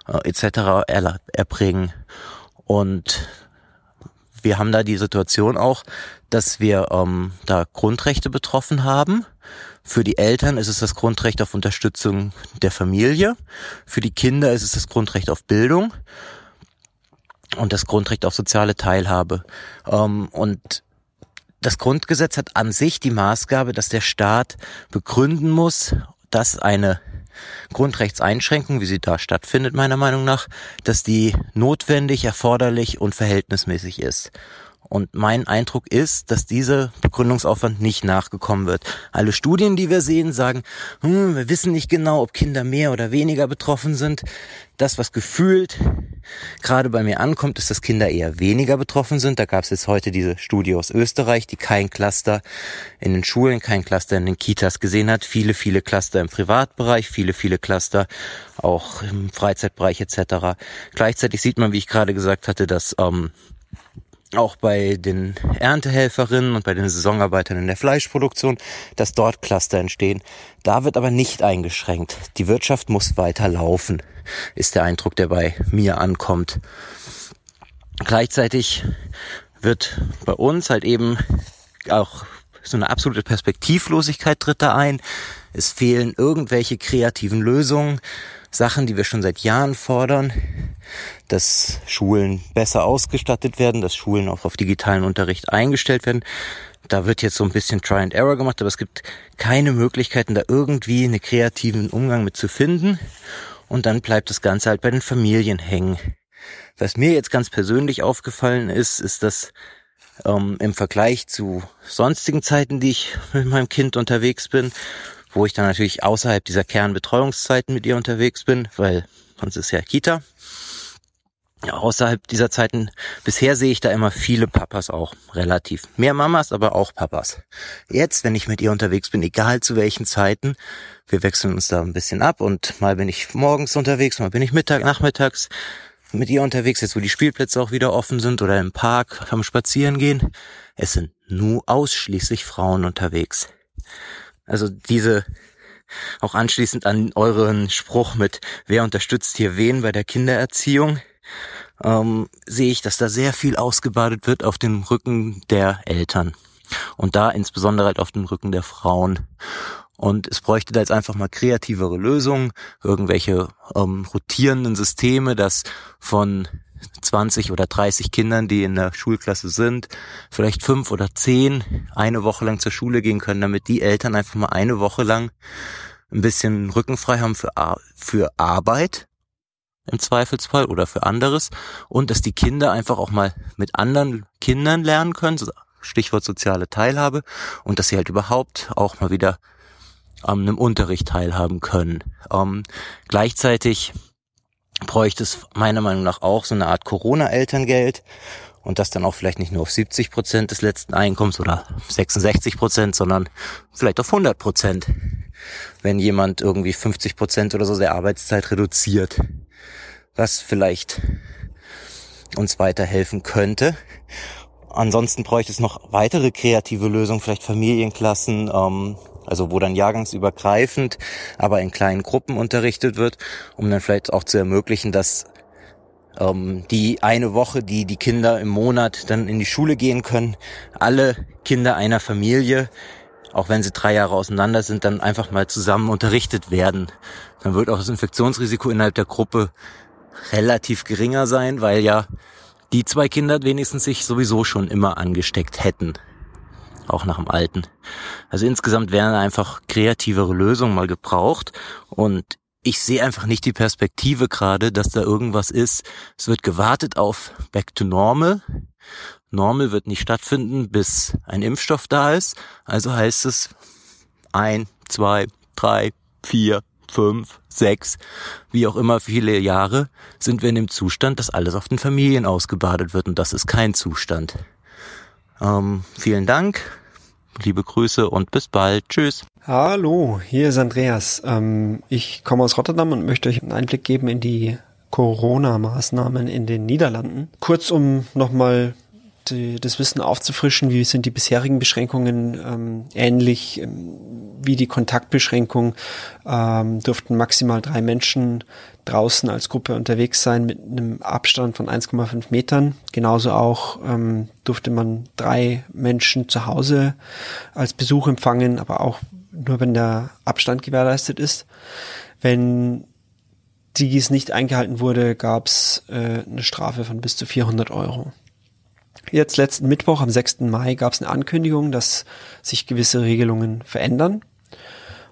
äh, etc. Er, erbringen. Und wir haben da die Situation auch, dass wir ähm, da Grundrechte betroffen haben für die Eltern ist es das Grundrecht auf Unterstützung der Familie. Für die Kinder ist es das Grundrecht auf Bildung und das Grundrecht auf soziale Teilhabe. Ähm, und das Grundgesetz hat an sich die Maßgabe, dass der Staat begründen muss, dass eine Grundrechtseinschränkung, wie sie da stattfindet, meiner Meinung nach, dass die notwendig, erforderlich und verhältnismäßig ist. Und mein Eindruck ist, dass dieser Begründungsaufwand nicht nachgekommen wird. Alle Studien, die wir sehen, sagen, hm, wir wissen nicht genau, ob Kinder mehr oder weniger betroffen sind. Das, was gefühlt gerade bei mir ankommt, ist, dass Kinder eher weniger betroffen sind. Da gab es jetzt heute diese Studie aus Österreich, die kein Cluster in den Schulen, kein Cluster in den Kitas gesehen hat. Viele, viele Cluster im Privatbereich, viele, viele Cluster auch im Freizeitbereich etc. Gleichzeitig sieht man, wie ich gerade gesagt hatte, dass ähm, auch bei den Erntehelferinnen und bei den Saisonarbeitern in der Fleischproduktion, dass dort Cluster entstehen. Da wird aber nicht eingeschränkt. Die Wirtschaft muss weiter laufen, ist der Eindruck, der bei mir ankommt. Gleichzeitig wird bei uns halt eben auch so eine absolute Perspektivlosigkeit tritt da ein. Es fehlen irgendwelche kreativen Lösungen, Sachen, die wir schon seit Jahren fordern, dass Schulen besser ausgestattet werden, dass Schulen auch auf digitalen Unterricht eingestellt werden. Da wird jetzt so ein bisschen Try and Error gemacht, aber es gibt keine Möglichkeiten, da irgendwie einen kreativen Umgang mit zu finden. Und dann bleibt das Ganze halt bei den Familien hängen. Was mir jetzt ganz persönlich aufgefallen ist, ist, dass ähm, im Vergleich zu sonstigen Zeiten, die ich mit meinem Kind unterwegs bin, wo ich dann natürlich außerhalb dieser Kernbetreuungszeiten mit ihr unterwegs bin, weil sonst ist ja Kita. Außerhalb dieser Zeiten, bisher sehe ich da immer viele Papas auch, relativ. Mehr Mamas, aber auch Papas. Jetzt, wenn ich mit ihr unterwegs bin, egal zu welchen Zeiten, wir wechseln uns da ein bisschen ab und mal bin ich morgens unterwegs, mal bin ich Mittag, nachmittags, mit ihr unterwegs, jetzt wo die Spielplätze auch wieder offen sind oder im Park am Spazieren gehen. Es sind nur ausschließlich Frauen unterwegs. Also diese, auch anschließend an euren Spruch mit, wer unterstützt hier wen bei der Kindererziehung, ähm, sehe ich, dass da sehr viel ausgebadet wird auf dem Rücken der Eltern. Und da insbesondere halt auf dem Rücken der Frauen. Und es bräuchte da jetzt einfach mal kreativere Lösungen, irgendwelche ähm, rotierenden Systeme, dass von 20 oder 30 Kindern, die in der Schulklasse sind, vielleicht fünf oder zehn eine Woche lang zur Schule gehen können, damit die Eltern einfach mal eine Woche lang ein bisschen rückenfrei haben für, für Arbeit im Zweifelsfall oder für anderes und dass die Kinder einfach auch mal mit anderen Kindern lernen können, Stichwort soziale Teilhabe und dass sie halt überhaupt auch mal wieder an einem Unterricht teilhaben können. Ähm, gleichzeitig bräuchte es meiner Meinung nach auch so eine Art Corona-Elterngeld und das dann auch vielleicht nicht nur auf 70 Prozent des letzten Einkommens oder 66 Prozent, sondern vielleicht auf 100 Prozent, wenn jemand irgendwie 50 Prozent oder so der Arbeitszeit reduziert, was vielleicht uns weiterhelfen könnte. Ansonsten bräuchte es noch weitere kreative Lösungen, vielleicht Familienklassen, ähm, also wo dann jahrgangsübergreifend, aber in kleinen Gruppen unterrichtet wird, um dann vielleicht auch zu ermöglichen, dass ähm, die eine Woche, die die Kinder im Monat dann in die Schule gehen können, alle Kinder einer Familie, auch wenn sie drei Jahre auseinander sind, dann einfach mal zusammen unterrichtet werden. Dann wird auch das Infektionsrisiko innerhalb der Gruppe relativ geringer sein, weil ja die zwei Kinder wenigstens sich sowieso schon immer angesteckt hätten auch nach dem alten. Also insgesamt wären einfach kreativere Lösungen mal gebraucht und ich sehe einfach nicht die Perspektive gerade, dass da irgendwas ist. Es wird gewartet auf Back to Normal. Normal wird nicht stattfinden, bis ein Impfstoff da ist. Also heißt es ein, zwei, drei, vier, fünf, sechs, wie auch immer viele Jahre, sind wir in dem Zustand, dass alles auf den Familien ausgebadet wird und das ist kein Zustand. Ähm, vielen Dank, liebe Grüße und bis bald. Tschüss. Hallo, hier ist Andreas. Ähm, ich komme aus Rotterdam und möchte euch einen Einblick geben in die Corona-Maßnahmen in den Niederlanden. Kurz, um nochmal das Wissen aufzufrischen, wie sind die bisherigen Beschränkungen ähm, ähnlich ähm, wie die Kontaktbeschränkung, ähm, durften maximal drei Menschen draußen als Gruppe unterwegs sein mit einem Abstand von 1,5 Metern. Genauso auch ähm, durfte man drei Menschen zu Hause als Besuch empfangen, aber auch nur wenn der Abstand gewährleistet ist. Wenn dies nicht eingehalten wurde, gab es äh, eine Strafe von bis zu 400 Euro. Jetzt letzten Mittwoch, am 6. Mai, gab es eine Ankündigung, dass sich gewisse Regelungen verändern.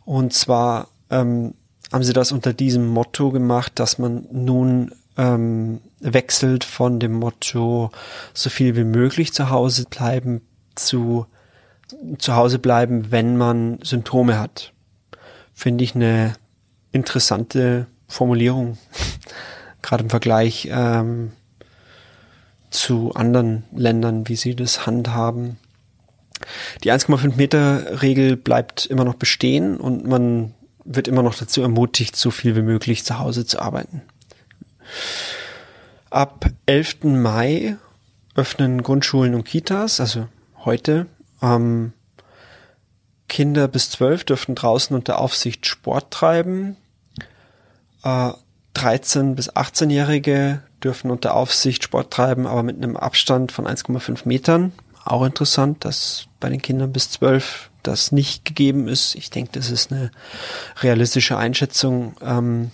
Und zwar ähm, haben sie das unter diesem Motto gemacht, dass man nun ähm, wechselt von dem Motto so viel wie möglich zu Hause bleiben zu zu Hause bleiben, wenn man Symptome hat. Finde ich eine interessante Formulierung, gerade im Vergleich ähm, zu anderen Ländern, wie sie das handhaben. Die 1,5 Meter Regel bleibt immer noch bestehen und man wird immer noch dazu ermutigt, so viel wie möglich zu Hause zu arbeiten. Ab 11. Mai öffnen Grundschulen und Kitas, also heute. Ähm, Kinder bis 12 dürfen draußen unter Aufsicht Sport treiben. Äh, 13 bis 18-Jährige dürfen unter Aufsicht Sport treiben, aber mit einem Abstand von 1,5 Metern. Auch interessant, dass bei den Kindern bis 12 das nicht gegeben ist. Ich denke, das ist eine realistische Einschätzung. Ähm,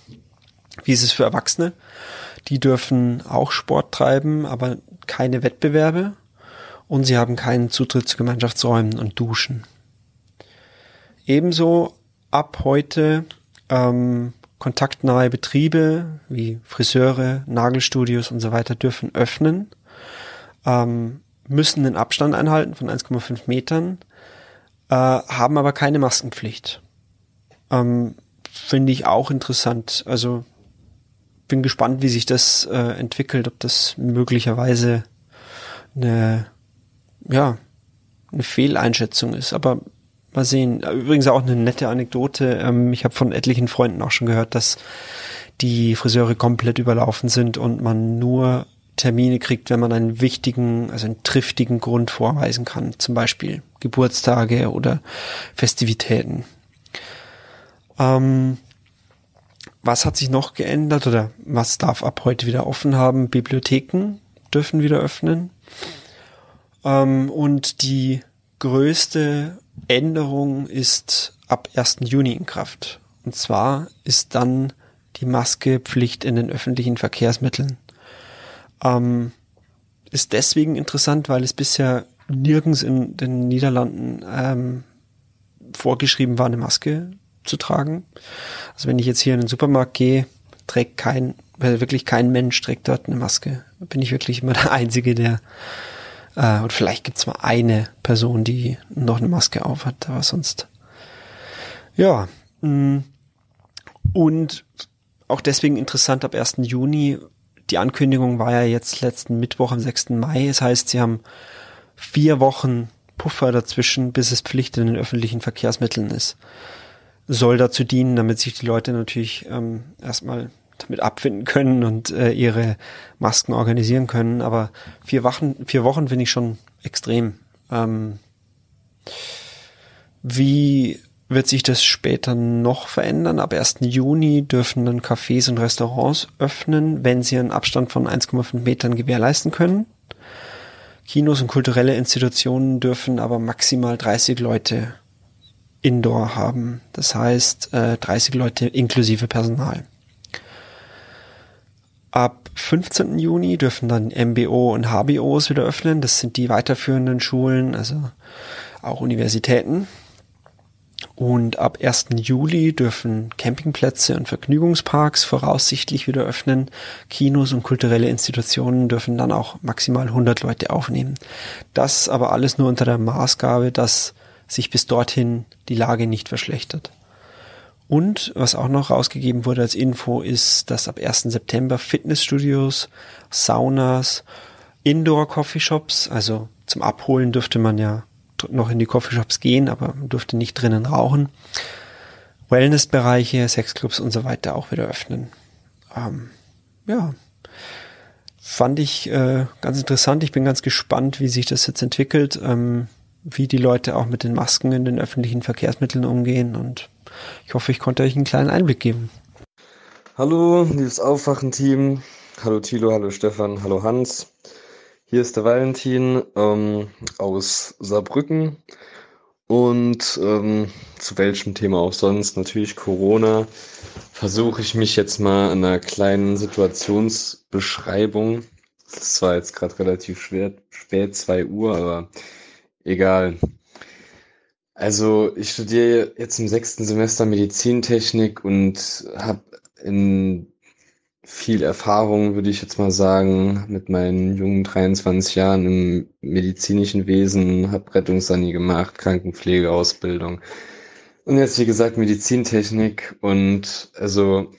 wie ist es für Erwachsene? Die dürfen auch Sport treiben, aber keine Wettbewerbe. Und sie haben keinen Zutritt zu Gemeinschaftsräumen und Duschen. Ebenso ab heute ähm, kontaktnahe Betriebe wie Friseure, Nagelstudios und so weiter dürfen öffnen, ähm, müssen den Abstand einhalten von 1,5 Metern, äh, haben aber keine Maskenpflicht. Ähm, Finde ich auch interessant. Also bin gespannt, wie sich das äh, entwickelt, ob das möglicherweise eine, ja, eine Fehleinschätzung ist. Aber mal sehen. Übrigens auch eine nette Anekdote. Ähm, ich habe von etlichen Freunden auch schon gehört, dass die Friseure komplett überlaufen sind und man nur Termine kriegt, wenn man einen wichtigen, also einen triftigen Grund vorweisen kann. Zum Beispiel Geburtstage oder Festivitäten. Ähm, was hat sich noch geändert oder was darf ab heute wieder offen haben? Bibliotheken dürfen wieder öffnen. Ähm, und die größte Änderung ist ab 1. Juni in Kraft. Und zwar ist dann die Maskepflicht in den öffentlichen Verkehrsmitteln. Ähm, ist deswegen interessant, weil es bisher nirgends in den Niederlanden ähm, vorgeschrieben war, eine Maske zu tragen. Also wenn ich jetzt hier in den Supermarkt gehe, trägt kein, wirklich kein Mensch trägt dort eine Maske. Bin ich wirklich immer der Einzige, der äh, und vielleicht gibt's mal eine Person, die noch eine Maske auf hat, aber sonst. Ja. Mm. Und auch deswegen interessant ab 1. Juni. Die Ankündigung war ja jetzt letzten Mittwoch am 6. Mai. Das heißt, sie haben vier Wochen Puffer dazwischen, bis es Pflicht in den öffentlichen Verkehrsmitteln ist. Soll dazu dienen, damit sich die Leute natürlich ähm, erstmal damit abfinden können und äh, ihre Masken organisieren können. Aber vier Wochen, vier Wochen finde ich schon extrem. Ähm, wie wird sich das später noch verändern? Ab 1. Juni dürfen dann Cafés und Restaurants öffnen, wenn sie einen Abstand von 1,5 Metern gewährleisten können. Kinos und kulturelle Institutionen dürfen aber maximal 30 Leute indoor haben. Das heißt äh, 30 Leute inklusive Personal. Ab 15. Juni dürfen dann MBO und HBOs wieder öffnen. Das sind die weiterführenden Schulen, also auch Universitäten. Und ab 1. Juli dürfen Campingplätze und Vergnügungsparks voraussichtlich wieder öffnen. Kinos und kulturelle Institutionen dürfen dann auch maximal 100 Leute aufnehmen. Das aber alles nur unter der Maßgabe, dass sich bis dorthin die Lage nicht verschlechtert. Und was auch noch rausgegeben wurde als Info ist, dass ab 1. September Fitnessstudios, Saunas, Indoor-Coffeeshops, also zum Abholen dürfte man ja noch in die Coffeeshops gehen, aber durfte nicht drinnen rauchen. Wellnessbereiche, Sexclubs und so weiter auch wieder öffnen. Ähm, ja, fand ich äh, ganz interessant. Ich bin ganz gespannt, wie sich das jetzt entwickelt, ähm, wie die Leute auch mit den Masken in den öffentlichen Verkehrsmitteln umgehen und ich hoffe, ich konnte euch einen kleinen Einblick geben. Hallo, liebes Aufwachen-Team. Hallo Thilo, hallo Stefan, hallo Hans. Hier ist der Valentin ähm, aus Saarbrücken. Und ähm, zu welchem Thema auch sonst, natürlich Corona, versuche ich mich jetzt mal an einer kleinen Situationsbeschreibung. Das war jetzt gerade relativ schwer, spät, 2 Uhr, aber egal. Also ich studiere jetzt im sechsten Semester Medizintechnik und habe in viel Erfahrung, würde ich jetzt mal sagen, mit meinen jungen 23 Jahren im medizinischen Wesen, habe Rettungssani gemacht, Krankenpflegeausbildung und jetzt wie gesagt Medizintechnik und also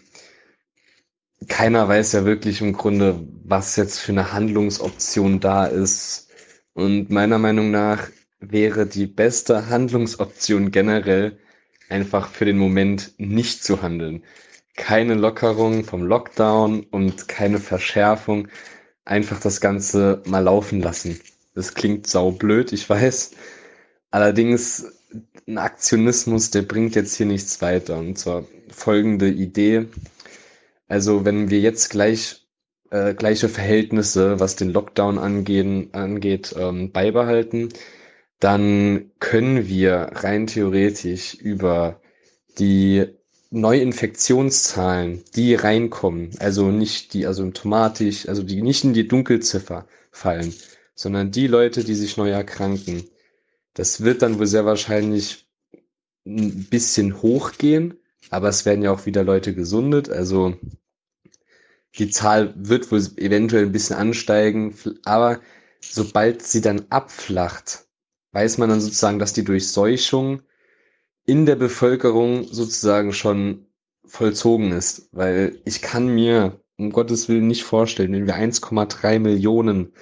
keiner weiß ja wirklich im Grunde, was jetzt für eine Handlungsoption da ist. Und meiner Meinung nach wäre die beste Handlungsoption generell einfach für den Moment nicht zu handeln. Keine Lockerung vom Lockdown und keine Verschärfung. Einfach das Ganze mal laufen lassen. Das klingt saublöd, ich weiß. Allerdings ein Aktionismus, der bringt jetzt hier nichts weiter. Und zwar folgende Idee. Also wenn wir jetzt gleich äh, gleiche Verhältnisse, was den Lockdown angehen, angeht, ähm, beibehalten, dann können wir rein theoretisch über die Neuinfektionszahlen, die reinkommen, also nicht die asymptomatisch, also die nicht in die Dunkelziffer fallen, sondern die Leute, die sich neu erkranken, das wird dann wohl sehr wahrscheinlich ein bisschen hochgehen, aber es werden ja auch wieder Leute gesundet, also die Zahl wird wohl eventuell ein bisschen ansteigen, aber sobald sie dann abflacht, weiß man dann sozusagen, dass die Durchseuchung in der Bevölkerung sozusagen schon vollzogen ist, weil ich kann mir um Gottes Willen nicht vorstellen, wenn wir 1,3 Millionen,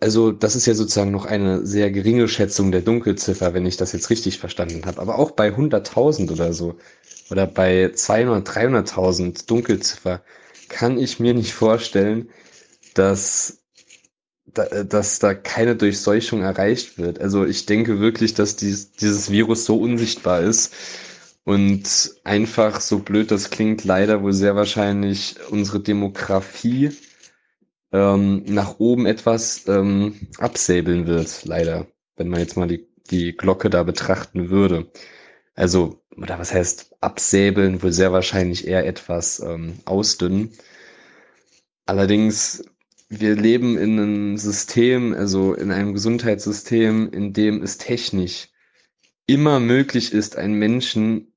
also das ist ja sozusagen noch eine sehr geringe Schätzung der Dunkelziffer, wenn ich das jetzt richtig verstanden habe, aber auch bei 100.000 oder so oder bei 200, 300.000 Dunkelziffer kann ich mir nicht vorstellen, dass, dass da keine Durchseuchung erreicht wird. Also ich denke wirklich, dass dies, dieses Virus so unsichtbar ist und einfach, so blöd das klingt, leider wohl sehr wahrscheinlich unsere Demografie ähm, nach oben etwas ähm, absäbeln wird, leider, wenn man jetzt mal die, die Glocke da betrachten würde. Also oder was heißt absäbeln, wohl sehr wahrscheinlich eher etwas ähm, ausdünnen. Allerdings, wir leben in einem System, also in einem Gesundheitssystem, in dem es technisch immer möglich ist, einen Menschen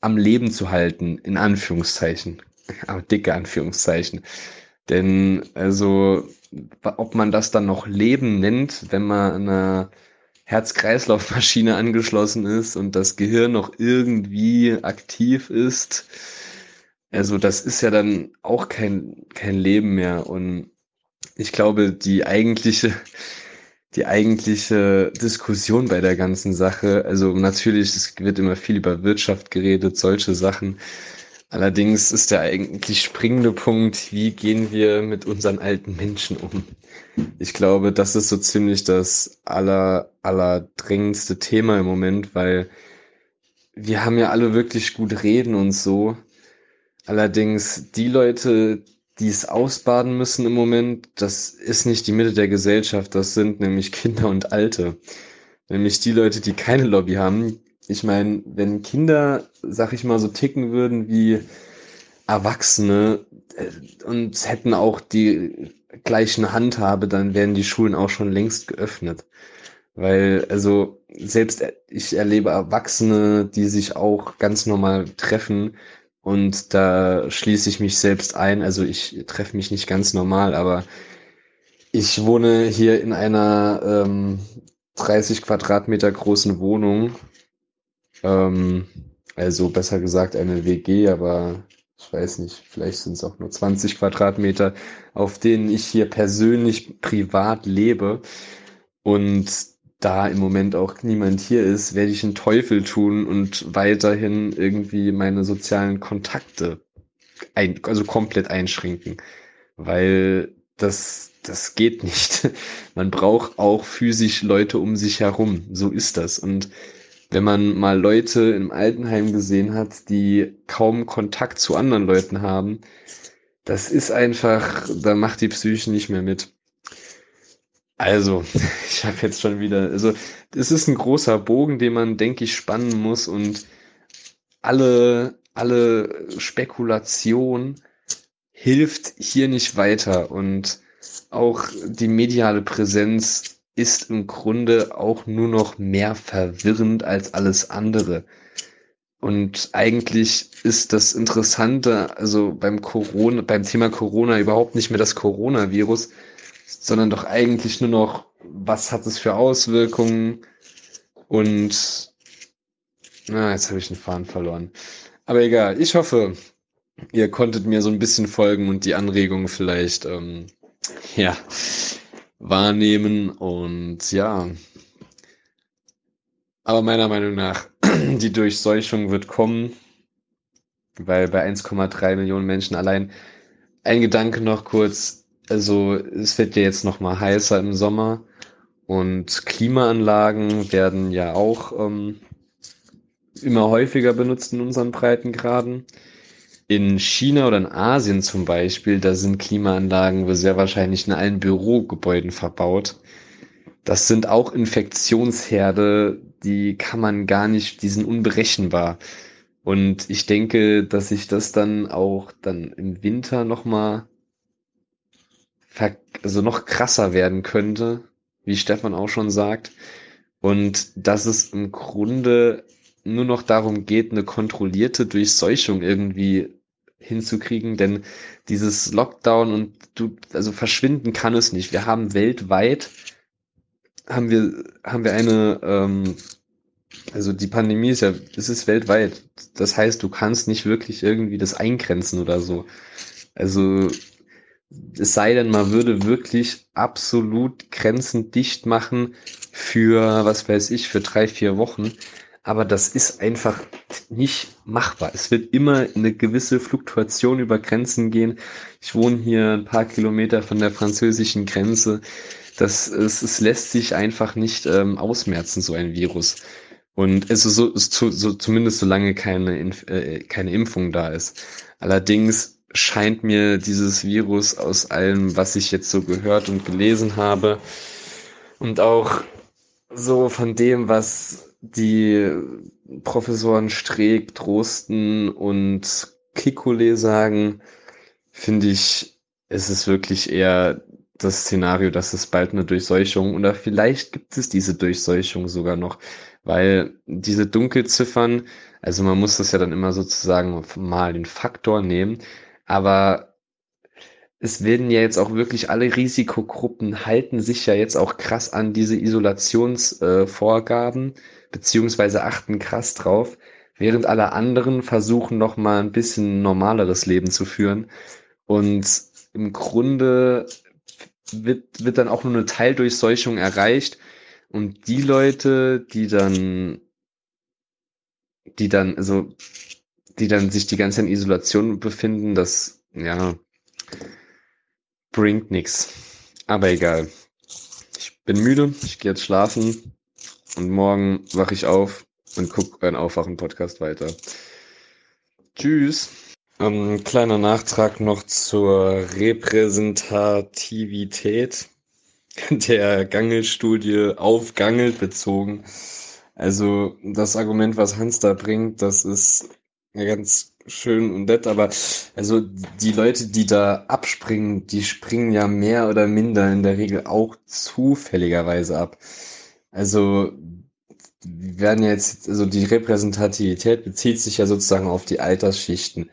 am Leben zu halten, in Anführungszeichen. Aber dicke Anführungszeichen. Denn also, ob man das dann noch Leben nennt, wenn man eine Herz-Kreislauf-Maschine angeschlossen ist und das Gehirn noch irgendwie aktiv ist. Also das ist ja dann auch kein, kein Leben mehr. Und ich glaube, die eigentliche, die eigentliche Diskussion bei der ganzen Sache, also natürlich, es wird immer viel über Wirtschaft geredet, solche Sachen. Allerdings ist der eigentlich springende Punkt, wie gehen wir mit unseren alten Menschen um? Ich glaube, das ist so ziemlich das aller, aller dringendste Thema im Moment, weil wir haben ja alle wirklich gut reden und so. Allerdings die Leute, die es ausbaden müssen im Moment, das ist nicht die Mitte der Gesellschaft, das sind nämlich Kinder und Alte. Nämlich die Leute, die keine Lobby haben, ich meine, wenn Kinder, sag ich mal, so ticken würden wie Erwachsene äh, und hätten auch die gleichen Handhabe, dann wären die Schulen auch schon längst geöffnet. Weil, also, selbst ich erlebe Erwachsene, die sich auch ganz normal treffen und da schließe ich mich selbst ein. Also ich treffe mich nicht ganz normal, aber ich wohne hier in einer ähm, 30 Quadratmeter großen Wohnung ähm, also besser gesagt eine WG, aber ich weiß nicht, vielleicht sind es auch nur 20 Quadratmeter, auf denen ich hier persönlich privat lebe. Und da im Moment auch niemand hier ist, werde ich einen Teufel tun und weiterhin irgendwie meine sozialen Kontakte ein, also komplett einschränken. Weil das, das geht nicht. Man braucht auch physisch Leute um sich herum. So ist das. Und wenn man mal Leute im Altenheim gesehen hat, die kaum Kontakt zu anderen Leuten haben, das ist einfach, da macht die Psyche nicht mehr mit. Also, ich habe jetzt schon wieder, also es ist ein großer Bogen, den man, denke ich, spannen muss und alle, alle Spekulation hilft hier nicht weiter und auch die mediale Präsenz ist im Grunde auch nur noch mehr verwirrend als alles andere. Und eigentlich ist das Interessante, also beim Corona, beim Thema Corona überhaupt nicht mehr das Coronavirus, sondern doch eigentlich nur noch, was hat es für Auswirkungen und na, jetzt habe ich den Faden verloren. Aber egal, ich hoffe, ihr konntet mir so ein bisschen folgen und die Anregungen vielleicht, ähm, ja, wahrnehmen und ja. Aber meiner Meinung nach, die Durchseuchung wird kommen, weil bei 1,3 Millionen Menschen allein ein Gedanke noch kurz, also es wird ja jetzt noch mal heißer im Sommer und Klimaanlagen werden ja auch ähm, immer häufiger benutzt in unseren Breitengraden. in China oder in Asien zum Beispiel, da sind Klimaanlagen sehr wahrscheinlich in allen Bürogebäuden verbaut. Das sind auch Infektionsherde, die kann man gar nicht, die sind unberechenbar. Und ich denke, dass sich das dann auch dann im Winter nochmal also noch krasser werden könnte, wie Stefan auch schon sagt. Und dass es im Grunde nur noch darum geht, eine kontrollierte Durchseuchung irgendwie hinzukriegen, denn dieses Lockdown und du, also verschwinden kann es nicht. Wir haben weltweit, haben wir, haben wir eine, ähm, also die Pandemie ist ja, es ist weltweit. Das heißt, du kannst nicht wirklich irgendwie das eingrenzen oder so. Also, es sei denn, man würde wirklich absolut Grenzen dicht machen für, was weiß ich, für drei, vier Wochen aber das ist einfach nicht machbar. Es wird immer eine gewisse Fluktuation über Grenzen gehen. Ich wohne hier ein paar Kilometer von der französischen Grenze. Das, es, es lässt sich einfach nicht ähm, ausmerzen, so ein Virus. Und es ist so, zu, so zumindest solange keine, äh, keine Impfung da ist. Allerdings scheint mir dieses Virus aus allem, was ich jetzt so gehört und gelesen habe und auch so von dem, was die Professoren Streeck, Drosten und Kikule sagen, finde ich, es ist wirklich eher das Szenario, dass es bald eine Durchseuchung oder vielleicht gibt es diese Durchseuchung sogar noch, weil diese Dunkelziffern, also man muss das ja dann immer sozusagen mal den Faktor nehmen, aber es werden ja jetzt auch wirklich alle Risikogruppen halten sich ja jetzt auch krass an diese Isolationsvorgaben. Äh, beziehungsweise achten krass drauf, während alle anderen versuchen noch mal ein bisschen normaleres Leben zu führen. Und im Grunde wird, wird dann auch nur eine Teildurchseuchung erreicht. Und die Leute, die dann, die dann, also, die dann sich die ganze Zeit in Isolation befinden, das, ja, bringt nix. Aber egal. Ich bin müde, ich gehe jetzt schlafen. Und morgen wache ich auf und gucke euren Aufwachen-Podcast weiter. Tschüss. Ähm, kleiner Nachtrag noch zur Repräsentativität der Gangelstudie auf Gangel bezogen. Also das Argument, was Hans da bringt, das ist ja ganz schön und nett, aber also die Leute, die da abspringen, die springen ja mehr oder minder in der Regel auch zufälligerweise ab. Also werden jetzt, also die Repräsentativität bezieht sich ja sozusagen auf die Altersschichten.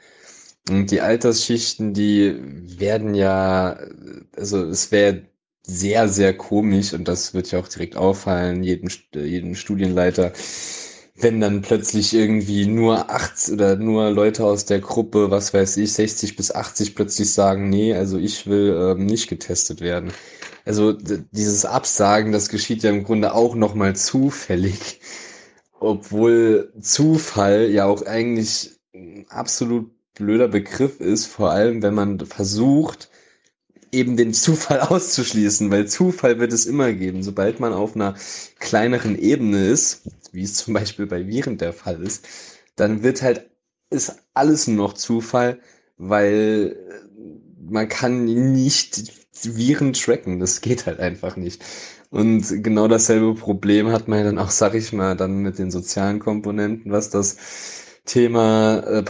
Und die Altersschichten, die werden ja, also es wäre sehr, sehr komisch und das wird ja auch direkt auffallen, jedem, jedem Studienleiter, wenn dann plötzlich irgendwie nur 80 oder nur Leute aus der Gruppe, was weiß ich, 60 bis 80 plötzlich sagen, nee, also ich will ähm, nicht getestet werden also dieses Absagen, das geschieht ja im Grunde auch nochmal zufällig, obwohl Zufall ja auch eigentlich ein absolut blöder Begriff ist, vor allem wenn man versucht, eben den Zufall auszuschließen, weil Zufall wird es immer geben. Sobald man auf einer kleineren Ebene ist, wie es zum Beispiel bei Viren der Fall ist, dann wird halt, ist alles nur noch Zufall, weil man kann nicht Viren tracken. Das geht halt einfach nicht. Und genau dasselbe Problem hat man dann auch, sag ich mal, dann mit den sozialen Komponenten, was das Thema äh,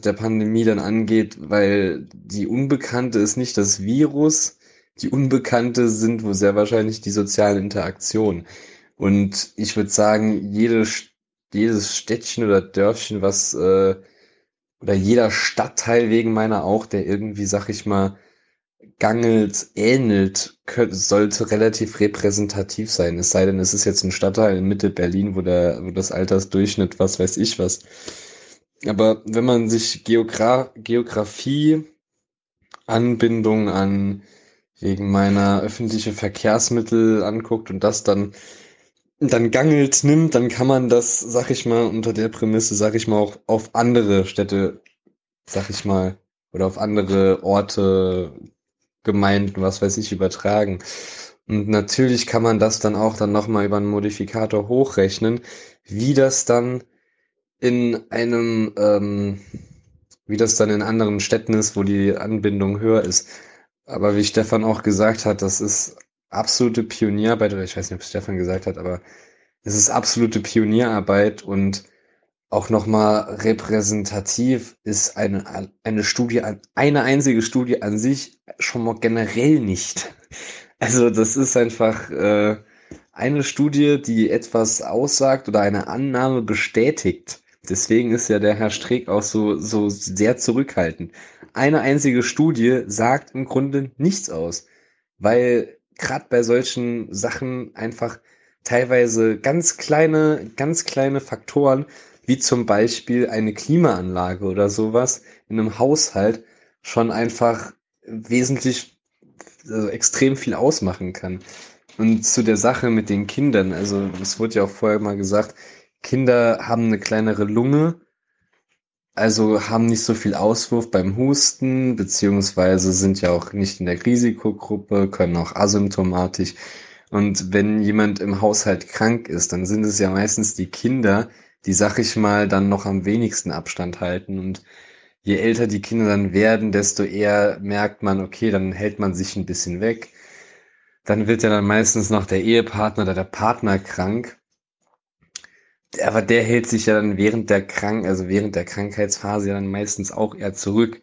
der Pandemie dann angeht, weil die Unbekannte ist nicht das Virus, die Unbekannte sind wohl sehr wahrscheinlich die sozialen Interaktionen. Und ich würde sagen, jede, jedes Städtchen oder Dörfchen, was äh, oder jeder Stadtteil wegen meiner auch, der irgendwie, sag ich mal, Gangelt ähnelt, könnte, sollte relativ repräsentativ sein. Es sei denn, es ist jetzt ein Stadtteil in Mitte Berlin, wo der, wo das Altersdurchschnitt, was weiß ich was. Aber wenn man sich Geogra Geografie, Anbindung an wegen meiner öffentliche Verkehrsmittel anguckt und das dann dann Gangelt nimmt, dann kann man das, sag ich mal, unter der Prämisse, sag ich mal, auch auf andere Städte, sag ich mal, oder auf andere Orte Gemeinden, was weiß ich, übertragen. Und natürlich kann man das dann auch dann nochmal über einen Modifikator hochrechnen, wie das dann in einem, ähm, wie das dann in anderen Städten ist, wo die Anbindung höher ist. Aber wie Stefan auch gesagt hat, das ist absolute Pionierarbeit, oder ich weiß nicht, ob Stefan gesagt hat, aber es ist absolute Pionierarbeit und auch nochmal repräsentativ ist eine, eine Studie, eine einzige Studie an sich schon mal generell nicht. Also das ist einfach äh, eine Studie, die etwas aussagt oder eine Annahme bestätigt. Deswegen ist ja der Herr Streeck auch so, so sehr zurückhaltend. Eine einzige Studie sagt im Grunde nichts aus, weil gerade bei solchen Sachen einfach teilweise ganz kleine, ganz kleine Faktoren, wie zum Beispiel eine Klimaanlage oder sowas in einem Haushalt schon einfach wesentlich, also extrem viel ausmachen kann. Und zu der Sache mit den Kindern, also es wurde ja auch vorher mal gesagt, Kinder haben eine kleinere Lunge, also haben nicht so viel Auswurf beim Husten, beziehungsweise sind ja auch nicht in der Risikogruppe, können auch asymptomatisch. Und wenn jemand im Haushalt krank ist, dann sind es ja meistens die Kinder, die, sag ich mal, dann noch am wenigsten Abstand halten. Und je älter die Kinder dann werden, desto eher merkt man, okay, dann hält man sich ein bisschen weg. Dann wird ja dann meistens noch der Ehepartner oder der Partner krank aber der hält sich ja dann während der Krank, also während der Krankheitsphase ja dann meistens auch eher zurück.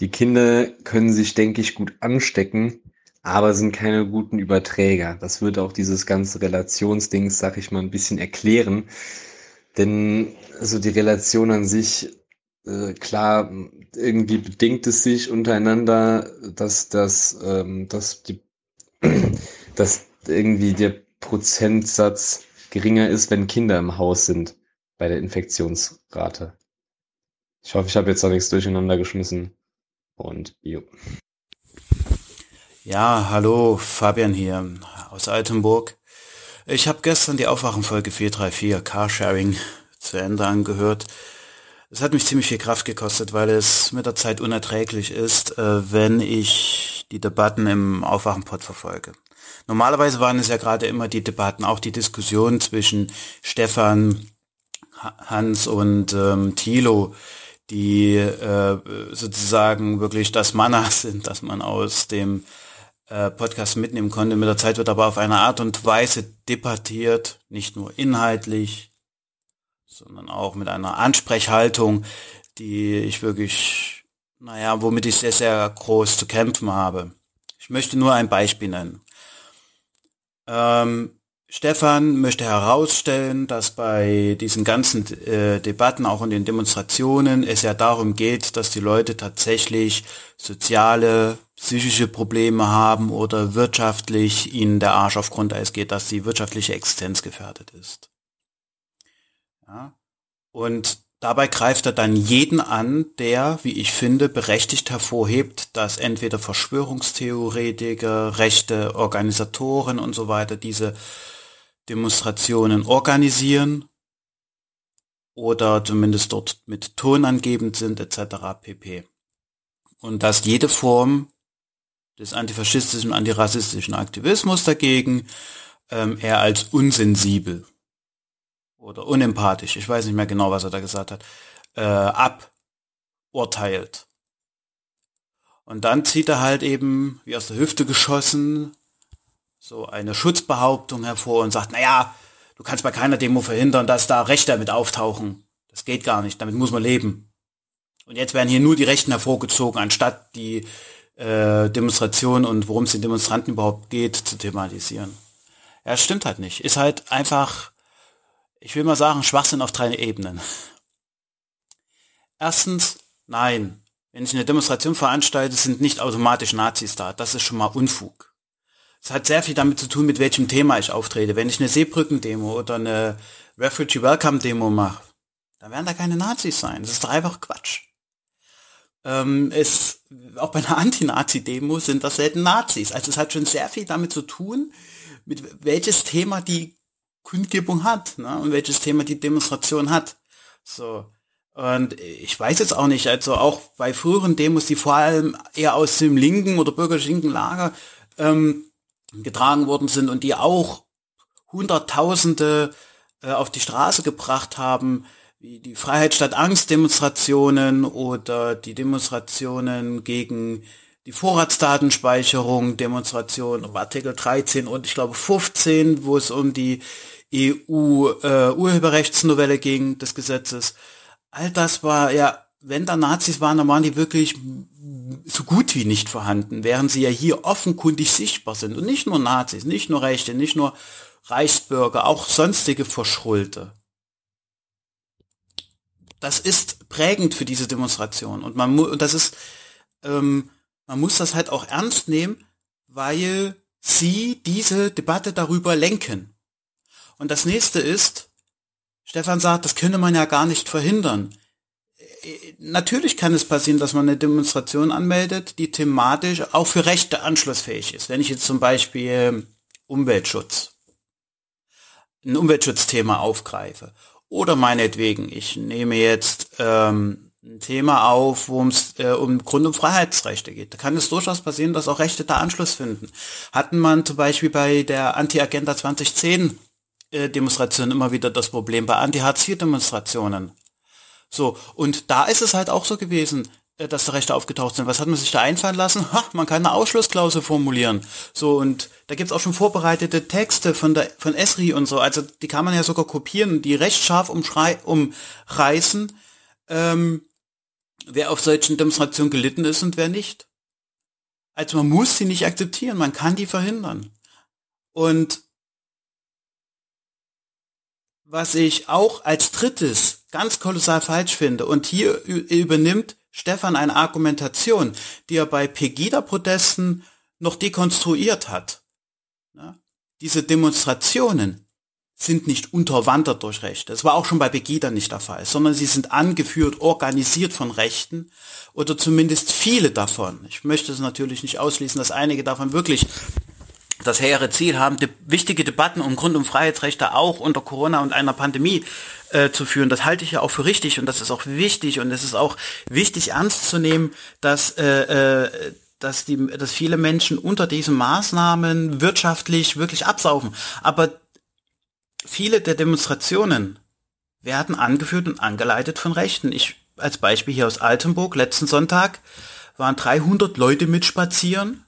Die Kinder können sich, denke ich, gut anstecken, aber sind keine guten Überträger. Das wird auch dieses ganze Relationsdings, sag ich mal, ein bisschen erklären. Denn also die Relation an sich, äh, klar, irgendwie bedingt es sich untereinander, dass das, ähm, dass die, dass irgendwie der Prozentsatz geringer ist, wenn Kinder im Haus sind bei der Infektionsrate. Ich hoffe, ich habe jetzt auch nichts durcheinander geschmissen. Und jo. Ja, hallo, Fabian hier aus Altenburg. Ich habe gestern die Aufwachenfolge 434 Carsharing zu Ende angehört. Es hat mich ziemlich viel Kraft gekostet, weil es mit der Zeit unerträglich ist, äh, wenn ich die Debatten im Aufwachenpod verfolge. Normalerweise waren es ja gerade immer die Debatten, auch die Diskussion zwischen Stefan, Hans und ähm, Thilo, die äh, sozusagen wirklich das Manna sind, das man aus dem äh, Podcast mitnehmen konnte. Mit der Zeit wird aber auf eine Art und Weise debattiert, nicht nur inhaltlich, sondern auch mit einer Ansprechhaltung, die ich wirklich, naja, womit ich sehr, sehr groß zu kämpfen habe. Ich möchte nur ein Beispiel nennen. Ähm, Stefan möchte herausstellen, dass bei diesen ganzen äh, Debatten, auch in den Demonstrationen, es ja darum geht, dass die Leute tatsächlich soziale, psychische Probleme haben oder wirtschaftlich ihnen der Arsch auf Grundeis geht, dass die wirtschaftliche Existenz gefährdet ist. Ja? Und Dabei greift er dann jeden an, der, wie ich finde, berechtigt hervorhebt, dass entweder Verschwörungstheoretiker, rechte Organisatoren und so weiter diese Demonstrationen organisieren oder zumindest dort mit Ton angebend sind etc. pp. Und dass jede Form des antifaschistischen, antirassistischen Aktivismus dagegen ähm, er als unsensibel oder unempathisch, ich weiß nicht mehr genau, was er da gesagt hat, äh, aburteilt. Und dann zieht er halt eben, wie aus der Hüfte geschossen, so eine Schutzbehauptung hervor und sagt, naja, du kannst bei keiner Demo verhindern, dass da Rechte mit auftauchen. Das geht gar nicht, damit muss man leben. Und jetzt werden hier nur die Rechten hervorgezogen, anstatt die äh, Demonstration und worum es den Demonstranten überhaupt geht, zu thematisieren. Ja, stimmt halt nicht. Ist halt einfach ich will mal sagen, Schwachsinn auf drei Ebenen. Erstens, nein. Wenn ich eine Demonstration veranstalte, sind nicht automatisch Nazis da. Das ist schon mal Unfug. Es hat sehr viel damit zu tun, mit welchem Thema ich auftrete. Wenn ich eine Seebrücken-Demo oder eine Refugee Welcome-Demo mache, dann werden da keine Nazis sein. Das ist doch einfach Quatsch. Ähm, es, auch bei einer Anti-Nazi-Demo sind das selten Nazis. Also es hat schon sehr viel damit zu tun, mit welches Thema die Kundgebung hat ne? und welches Thema die Demonstration hat. So. Und ich weiß jetzt auch nicht, also auch bei früheren Demos, die vor allem eher aus dem linken oder bürgerlichen Lager ähm, getragen worden sind und die auch Hunderttausende äh, auf die Straße gebracht haben, wie die Freiheit statt Angst Demonstrationen oder die Demonstrationen gegen die Vorratsdatenspeicherung, Demonstration um Artikel 13 und ich glaube 15, wo es um die EU-Urheberrechtsnovelle äh, ging des Gesetzes. All das war ja, wenn da Nazis waren, dann waren die wirklich so gut wie nicht vorhanden, während sie ja hier offenkundig sichtbar sind. Und nicht nur Nazis, nicht nur Rechte, nicht nur Reichsbürger, auch sonstige Verschrullte. Das ist prägend für diese Demonstration. Und man muss, das ist, ähm, man muss das halt auch ernst nehmen, weil sie diese Debatte darüber lenken. Und das nächste ist, Stefan sagt, das könne man ja gar nicht verhindern. Natürlich kann es passieren, dass man eine Demonstration anmeldet, die thematisch auch für Rechte anschlussfähig ist. Wenn ich jetzt zum Beispiel Umweltschutz, ein Umweltschutzthema aufgreife. Oder meinetwegen, ich nehme jetzt ähm, ein Thema auf, wo es äh, um Grund- und Freiheitsrechte geht. Da kann es durchaus passieren, dass auch Rechte da Anschluss finden. Hatten man zum Beispiel bei der Anti-Agenda 2010 äh, Demonstration immer wieder das Problem, bei Anti-Hartz-IV-Demonstrationen. So, und da ist es halt auch so gewesen, äh, dass da Rechte aufgetaucht sind. Was hat man sich da einfallen lassen? Ha, man kann eine Ausschlussklausel formulieren. So, und da gibt's auch schon vorbereitete Texte von der von Esri und so. Also die kann man ja sogar kopieren die recht scharf umschrei umreißen, ähm, wer auf solchen Demonstrationen gelitten ist und wer nicht. Also man muss sie nicht akzeptieren, man kann die verhindern. Und was ich auch als drittes ganz kolossal falsch finde, und hier übernimmt Stefan eine Argumentation, die er bei Pegida-Protesten noch dekonstruiert hat. Diese Demonstrationen sind nicht unterwandert durch Rechte. Das war auch schon bei Pegida nicht der Fall, sondern sie sind angeführt, organisiert von Rechten oder zumindest viele davon. Ich möchte es natürlich nicht ausschließen, dass einige davon wirklich das hehre Ziel haben, die, wichtige Debatten um Grund- und Freiheitsrechte auch unter Corona und einer Pandemie äh, zu führen. Das halte ich ja auch für richtig und das ist auch wichtig und es ist auch wichtig ernst zu nehmen, dass äh, äh, dass die, dass viele Menschen unter diesen Maßnahmen wirtschaftlich wirklich absaufen. Aber viele der Demonstrationen werden angeführt und angeleitet von Rechten. Ich als Beispiel hier aus Altenburg letzten Sonntag waren 300 Leute mit spazieren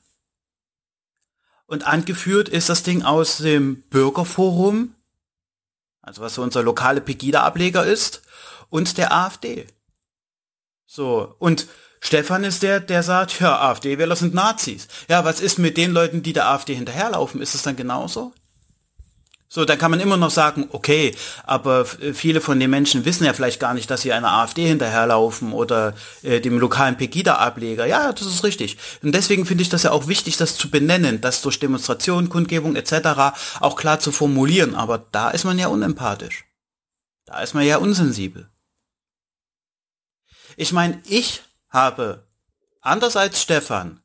und angeführt ist das Ding aus dem Bürgerforum, also was so unser lokale Pegida-Ableger ist, und der AfD. So, und Stefan ist der, der sagt, ja, AfD-Wähler sind Nazis. Ja, was ist mit den Leuten, die der AfD hinterherlaufen? Ist es dann genauso? So, dann kann man immer noch sagen, okay, aber viele von den Menschen wissen ja vielleicht gar nicht, dass sie einer AfD hinterherlaufen oder äh, dem lokalen Pegida-Ableger. Ja, das ist richtig. Und deswegen finde ich das ja auch wichtig, das zu benennen, das durch Demonstrationen, Kundgebung etc. auch klar zu formulieren. Aber da ist man ja unempathisch. Da ist man ja unsensibel. Ich meine, ich habe, anders als Stefan,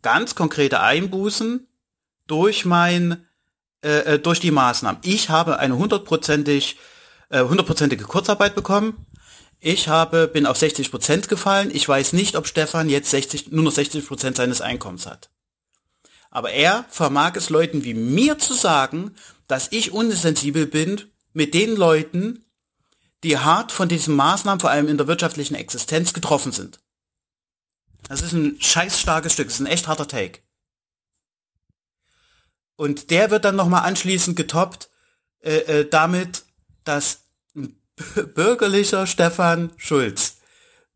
ganz konkrete Einbußen durch mein äh, äh, durch die Maßnahmen. Ich habe eine hundertprozentig äh, hundertprozentige Kurzarbeit bekommen. Ich habe bin auf 60 Prozent gefallen. Ich weiß nicht, ob Stefan jetzt 60 nur noch 60 Prozent seines Einkommens hat. Aber er vermag es Leuten wie mir zu sagen, dass ich unsensibel bin mit den Leuten, die hart von diesen Maßnahmen, vor allem in der wirtschaftlichen Existenz, getroffen sind. Das ist ein scheiß starkes Stück, das ist ein echt harter Take. Und der wird dann nochmal anschließend getoppt äh, äh, damit, dass ein bürgerlicher Stefan Schulz,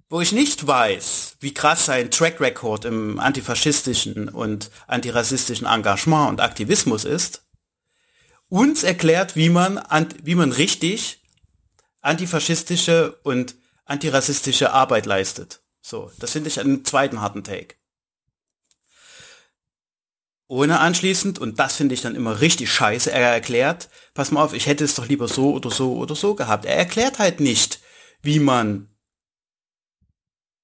wo ich nicht weiß, wie krass sein Track Record im antifaschistischen und antirassistischen Engagement und Aktivismus ist, uns erklärt, wie man, wie man richtig antifaschistische und antirassistische Arbeit leistet. So, das finde ich einen zweiten harten Take ohne anschließend, und das finde ich dann immer richtig scheiße, er erklärt, pass mal auf, ich hätte es doch lieber so oder so oder so gehabt. Er erklärt halt nicht, wie man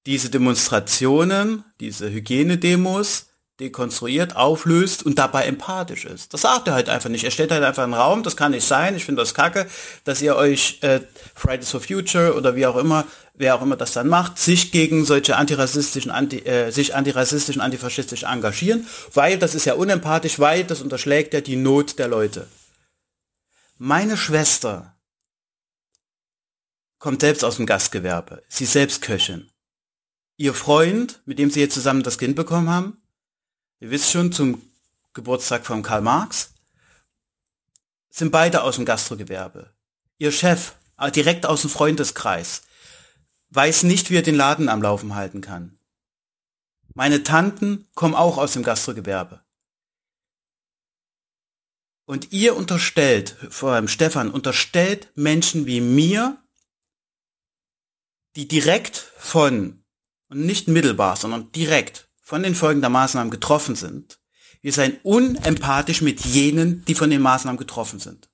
diese Demonstrationen, diese Hygienedemos dekonstruiert, auflöst und dabei empathisch ist. Das sagt er halt einfach nicht. Er stellt halt einfach einen Raum, das kann nicht sein, ich finde das kacke, dass ihr euch äh, Fridays for Future oder wie auch immer, wer auch immer das dann macht, sich gegen solche antirassistischen, anti, äh, sich antirassistischen, antifaschistisch engagieren, weil das ist ja unempathisch, weil das unterschlägt ja die Not der Leute. Meine Schwester kommt selbst aus dem Gastgewerbe. Sie ist selbst Köchin. Ihr Freund, mit dem sie jetzt zusammen das Kind bekommen haben, ihr wisst schon, zum Geburtstag von Karl Marx, sind beide aus dem Gastrogewerbe. Ihr Chef, äh, direkt aus dem Freundeskreis, weiß nicht, wie er den Laden am Laufen halten kann. Meine Tanten kommen auch aus dem Gastrogewerbe. Und ihr unterstellt, vor allem Stefan, unterstellt Menschen wie mir, die direkt von, und nicht mittelbar, sondern direkt von den Folgen der Maßnahmen getroffen sind, wir seien unempathisch mit jenen, die von den Maßnahmen getroffen sind.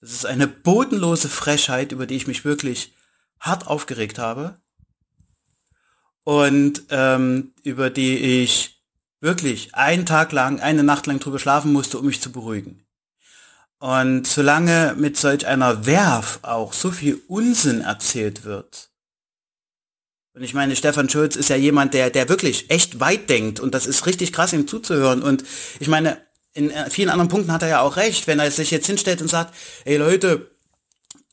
Das ist eine bodenlose Frechheit, über die ich mich wirklich hart aufgeregt habe und ähm, über die ich wirklich einen Tag lang, eine Nacht lang drüber schlafen musste, um mich zu beruhigen. Und solange mit solch einer Werf auch so viel Unsinn erzählt wird, und ich meine, Stefan Schulz ist ja jemand, der, der wirklich echt weit denkt und das ist richtig krass, ihm zuzuhören. Und ich meine, in vielen anderen Punkten hat er ja auch recht, wenn er sich jetzt hinstellt und sagt, ey Leute,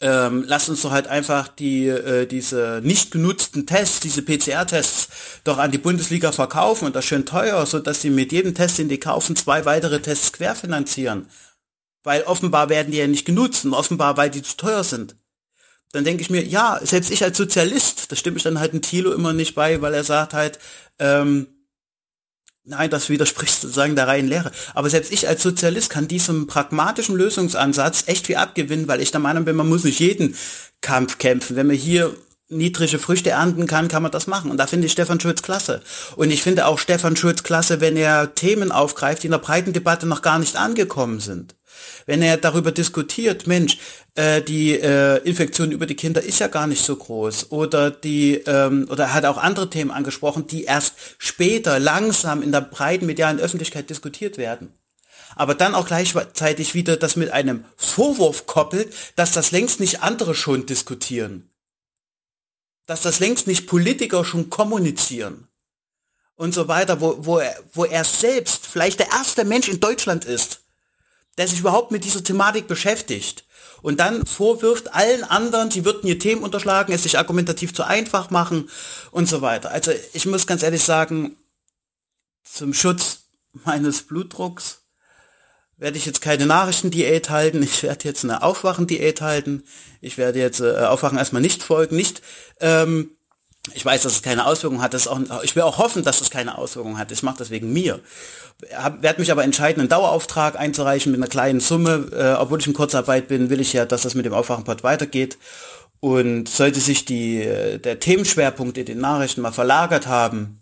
ähm, lasst uns doch halt einfach die äh, diese nicht genutzten Tests, diese PCR-Tests, doch an die Bundesliga verkaufen und das schön teuer, so dass sie mit jedem Test, den die kaufen, zwei weitere Tests querfinanzieren. Weil offenbar werden die ja nicht genutzt und offenbar, weil die zu teuer sind. Dann denke ich mir, ja, selbst ich als Sozialist, das stimme ich dann halt ein Thilo immer nicht bei, weil er sagt halt, ähm, Nein, das widerspricht sozusagen der reinen Lehre. Aber selbst ich als Sozialist kann diesem pragmatischen Lösungsansatz echt viel abgewinnen, weil ich der Meinung bin, man muss nicht jeden Kampf kämpfen. Wenn man hier niedrige Früchte ernten kann, kann man das machen. Und da finde ich Stefan Schulz klasse. Und ich finde auch Stefan Schulz klasse, wenn er Themen aufgreift, die in der breiten Debatte noch gar nicht angekommen sind. Wenn er darüber diskutiert, Mensch, äh, die äh, Infektion über die Kinder ist ja gar nicht so groß oder die ähm, oder er hat auch andere Themen angesprochen, die erst später langsam in der breiten medialen Öffentlichkeit diskutiert werden. Aber dann auch gleichzeitig wieder das mit einem Vorwurf koppelt, dass das längst nicht andere schon diskutieren. Dass das längst nicht Politiker schon kommunizieren und so weiter, wo, wo, er, wo er selbst vielleicht der erste Mensch in Deutschland ist, der sich überhaupt mit dieser Thematik beschäftigt und dann vorwirft allen anderen, sie würden ihr Themen unterschlagen, es sich argumentativ zu einfach machen und so weiter. Also ich muss ganz ehrlich sagen, zum Schutz meines Blutdrucks werde ich jetzt keine Nachrichtendiät halten, ich werde jetzt eine Aufwachendiät halten, ich werde jetzt äh, Aufwachen erstmal nicht folgen, nicht ähm, ich weiß, dass es keine Auswirkungen hat. Das auch, ich will auch hoffen, dass es keine Auswirkungen hat. Ich mache das wegen mir. Werde mich aber entscheiden, einen Dauerauftrag einzureichen mit einer kleinen Summe. Äh, obwohl ich in Kurzarbeit bin, will ich ja, dass das mit dem Aufwachenpod weitergeht. Und sollte sich die, äh, der Themenschwerpunkt in den Nachrichten mal verlagert haben,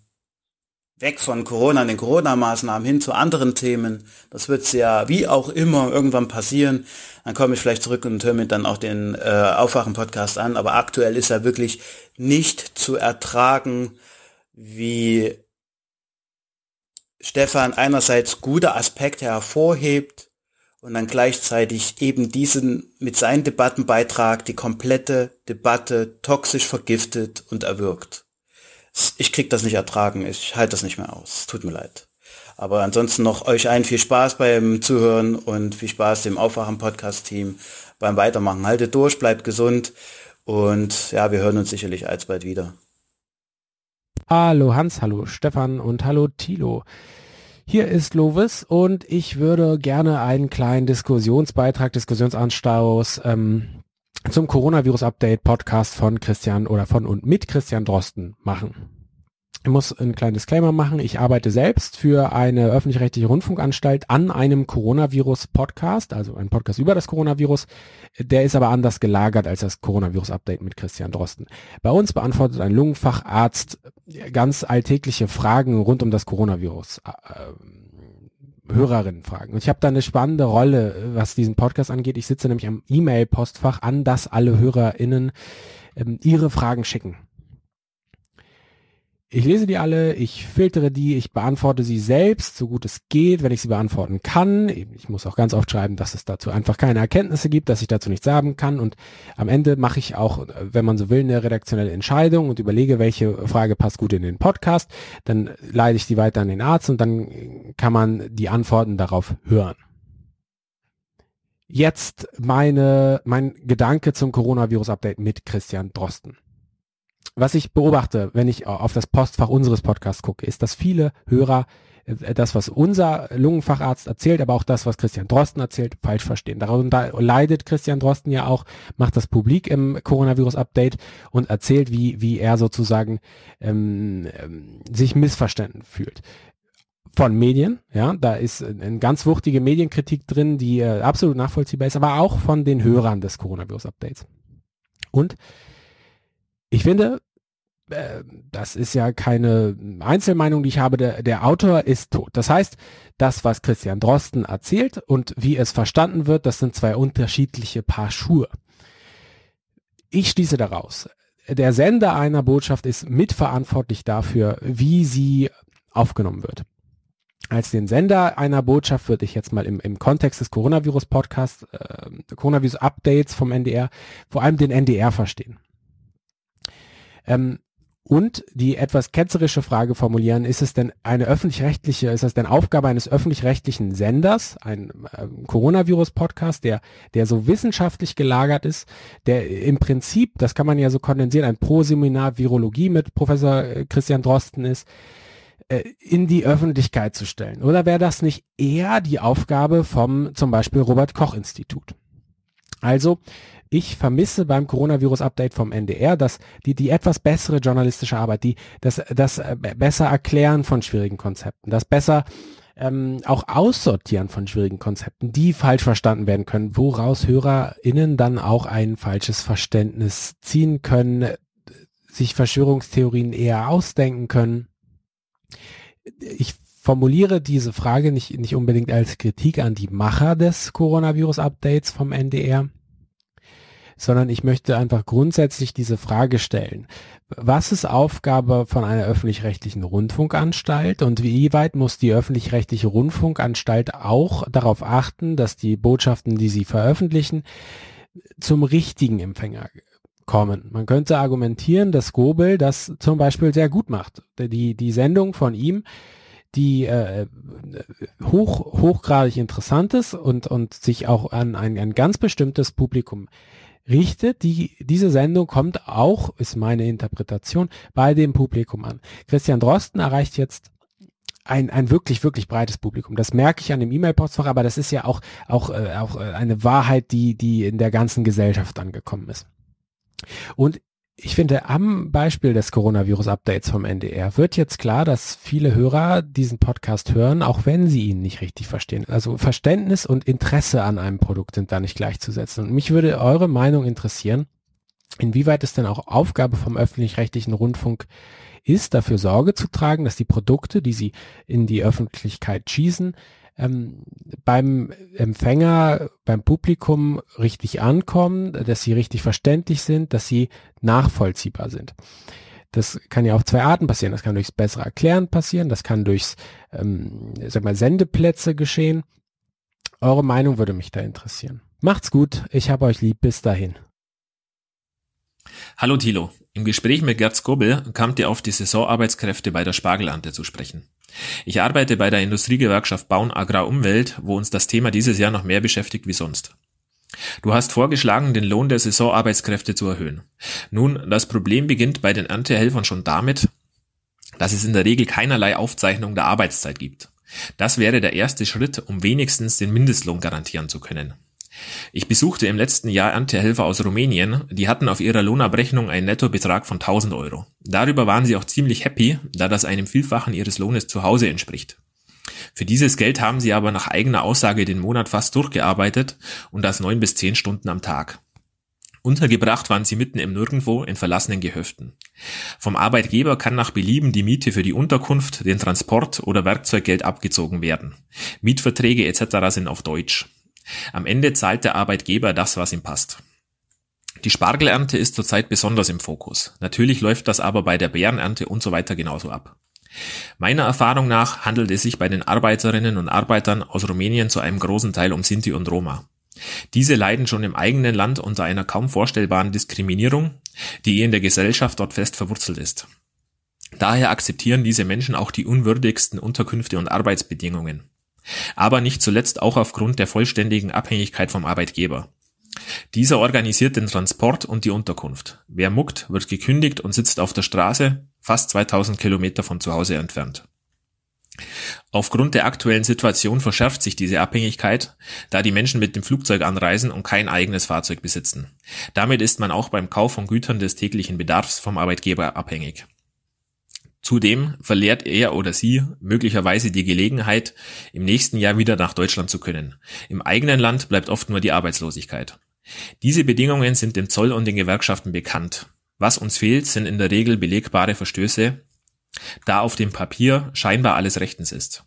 weg von Corona, den Corona-Maßnahmen hin zu anderen Themen. Das wird ja wie auch immer irgendwann passieren. Dann komme ich vielleicht zurück und höre mir dann auch den äh, Aufwachen-Podcast an. Aber aktuell ist er wirklich nicht zu ertragen, wie Stefan einerseits gute Aspekte hervorhebt und dann gleichzeitig eben diesen mit seinem Debattenbeitrag die komplette Debatte toxisch vergiftet und erwürgt ich krieg das nicht ertragen, ich halte das nicht mehr aus. Tut mir leid. Aber ansonsten noch euch allen viel Spaß beim Zuhören und viel Spaß dem Aufwachen-Podcast-Team beim Weitermachen. Haltet durch, bleibt gesund und ja, wir hören uns sicherlich alsbald wieder. Hallo Hans, hallo Stefan und hallo Tilo. Hier ist Lovis und ich würde gerne einen kleinen Diskussionsbeitrag, Diskussionsanstaus ähm, zum Coronavirus-Update Podcast von Christian oder von und mit Christian Drosten machen. Ich muss ein kleines Disclaimer machen. Ich arbeite selbst für eine öffentlich-rechtliche Rundfunkanstalt an einem Coronavirus-Podcast, also ein Podcast über das Coronavirus. Der ist aber anders gelagert als das Coronavirus-Update mit Christian Drosten. Bei uns beantwortet ein Lungenfacharzt ganz alltägliche Fragen rund um das Coronavirus. Hörerinnen fragen. Und ich habe da eine spannende Rolle, was diesen Podcast angeht. Ich sitze nämlich am E-Mail-Postfach, an das alle HörerInnen ähm, ihre Fragen schicken. Ich lese die alle, ich filtere die, ich beantworte sie selbst, so gut es geht, wenn ich sie beantworten kann. Ich muss auch ganz oft schreiben, dass es dazu einfach keine Erkenntnisse gibt, dass ich dazu nichts sagen kann. Und am Ende mache ich auch, wenn man so will, eine redaktionelle Entscheidung und überlege, welche Frage passt gut in den Podcast. Dann leite ich die weiter an den Arzt und dann kann man die Antworten darauf hören. Jetzt meine, mein Gedanke zum Coronavirus-Update mit Christian Drosten. Was ich beobachte, wenn ich auf das Postfach unseres Podcasts gucke, ist, dass viele Hörer äh, das, was unser Lungenfacharzt erzählt, aber auch das, was Christian Drosten erzählt, falsch verstehen. Darunter leidet Christian Drosten ja auch, macht das publik im Coronavirus-Update und erzählt, wie, wie er sozusagen ähm, ähm, sich missverstanden fühlt von Medien, ja, da ist eine ganz wuchtige Medienkritik drin, die äh, absolut nachvollziehbar ist, aber auch von den Hörern des Coronavirus-Updates. Und ich finde, das ist ja keine Einzelmeinung, die ich habe, der, der Autor ist tot. Das heißt, das, was Christian Drosten erzählt und wie es verstanden wird, das sind zwei unterschiedliche Paar Schuhe. Ich schließe daraus, der Sender einer Botschaft ist mitverantwortlich dafür, wie sie aufgenommen wird als den Sender einer Botschaft würde ich jetzt mal im, im Kontext des Coronavirus-Podcasts, äh, Coronavirus-Updates vom NDR, vor allem den NDR verstehen. Ähm, und die etwas ketzerische Frage formulieren, ist es denn eine öffentlich-rechtliche, ist es denn Aufgabe eines öffentlich-rechtlichen Senders, ein äh, Coronavirus-Podcast, der, der so wissenschaftlich gelagert ist, der im Prinzip, das kann man ja so kondensieren, ein Pro-Seminar Virologie mit Professor äh, Christian Drosten ist, äh, in die Öffentlichkeit zu stellen? Oder wäre das nicht eher die Aufgabe vom zum Beispiel Robert Koch Institut? Also, ich vermisse beim Coronavirus-Update vom NDR, dass die, die etwas bessere journalistische Arbeit, die, das, das äh, besser Erklären von schwierigen Konzepten, das besser ähm, auch Aussortieren von schwierigen Konzepten, die falsch verstanden werden können, woraus HörerInnen dann auch ein falsches Verständnis ziehen können, sich Verschwörungstheorien eher ausdenken können. Ich formuliere diese Frage nicht, nicht unbedingt als Kritik an die Macher des Coronavirus-Updates vom NDR, sondern ich möchte einfach grundsätzlich diese Frage stellen. Was ist Aufgabe von einer öffentlich-rechtlichen Rundfunkanstalt und wie weit muss die öffentlich-rechtliche Rundfunkanstalt auch darauf achten, dass die Botschaften, die sie veröffentlichen, zum richtigen Empfänger kommen. Man könnte argumentieren, dass Gobel das zum Beispiel sehr gut macht. Die, die Sendung von ihm, die äh, hoch, hochgradig interessant ist und, und sich auch an ein, ein ganz bestimmtes Publikum richtet, die, diese Sendung kommt auch, ist meine Interpretation, bei dem Publikum an. Christian Drosten erreicht jetzt ein, ein wirklich, wirklich breites Publikum. Das merke ich an dem E-Mail-Postfach, aber das ist ja auch, auch, äh, auch eine Wahrheit, die, die in der ganzen Gesellschaft angekommen ist. Und ich finde, am Beispiel des Coronavirus-Updates vom NDR wird jetzt klar, dass viele Hörer diesen Podcast hören, auch wenn sie ihn nicht richtig verstehen. Also Verständnis und Interesse an einem Produkt sind da nicht gleichzusetzen. Und mich würde eure Meinung interessieren, inwieweit es denn auch Aufgabe vom öffentlich-rechtlichen Rundfunk ist, dafür Sorge zu tragen, dass die Produkte, die sie in die Öffentlichkeit schießen, ähm, beim Empfänger, beim Publikum richtig ankommen, dass sie richtig verständlich sind, dass sie nachvollziehbar sind. Das kann ja auf zwei Arten passieren. Das kann durchs bessere Erklären passieren, das kann durchs ähm, sag mal, Sendeplätze geschehen. Eure Meinung würde mich da interessieren. Macht's gut, ich hab euch lieb, bis dahin. Hallo Thilo, im Gespräch mit Gerd Skobel kamt ihr auf die Saisonarbeitskräfte bei der Spargelernte zu sprechen. Ich arbeite bei der Industriegewerkschaft Bauen Agrar Umwelt, wo uns das Thema dieses Jahr noch mehr beschäftigt wie sonst. Du hast vorgeschlagen, den Lohn der Saisonarbeitskräfte zu erhöhen. Nun, das Problem beginnt bei den Erntehelfern schon damit, dass es in der Regel keinerlei Aufzeichnung der Arbeitszeit gibt. Das wäre der erste Schritt, um wenigstens den Mindestlohn garantieren zu können. Ich besuchte im letzten Jahr Erntehelfer aus Rumänien, die hatten auf ihrer Lohnabrechnung einen Nettobetrag von 1000 Euro. Darüber waren sie auch ziemlich happy, da das einem Vielfachen ihres Lohnes zu Hause entspricht. Für dieses Geld haben sie aber nach eigener Aussage den Monat fast durchgearbeitet und das neun bis zehn Stunden am Tag. Untergebracht waren sie mitten im Nirgendwo in verlassenen Gehöften. Vom Arbeitgeber kann nach Belieben die Miete für die Unterkunft, den Transport oder Werkzeuggeld abgezogen werden. Mietverträge etc. sind auf Deutsch. Am Ende zahlt der Arbeitgeber das, was ihm passt. Die Spargelernte ist zurzeit besonders im Fokus. Natürlich läuft das aber bei der Beerenernte und so weiter genauso ab. Meiner Erfahrung nach handelt es sich bei den Arbeiterinnen und Arbeitern aus Rumänien zu einem großen Teil um Sinti und Roma. Diese leiden schon im eigenen Land unter einer kaum vorstellbaren Diskriminierung, die in der Gesellschaft dort fest verwurzelt ist. Daher akzeptieren diese Menschen auch die unwürdigsten Unterkünfte und Arbeitsbedingungen. Aber nicht zuletzt auch aufgrund der vollständigen Abhängigkeit vom Arbeitgeber. Dieser organisiert den Transport und die Unterkunft. Wer muckt, wird gekündigt und sitzt auf der Straße, fast 2000 Kilometer von zu Hause entfernt. Aufgrund der aktuellen Situation verschärft sich diese Abhängigkeit, da die Menschen mit dem Flugzeug anreisen und kein eigenes Fahrzeug besitzen. Damit ist man auch beim Kauf von Gütern des täglichen Bedarfs vom Arbeitgeber abhängig. Zudem verliert er oder sie möglicherweise die Gelegenheit, im nächsten Jahr wieder nach Deutschland zu können. Im eigenen Land bleibt oft nur die Arbeitslosigkeit. Diese Bedingungen sind dem Zoll und den Gewerkschaften bekannt. Was uns fehlt, sind in der Regel belegbare Verstöße, da auf dem Papier scheinbar alles rechtens ist.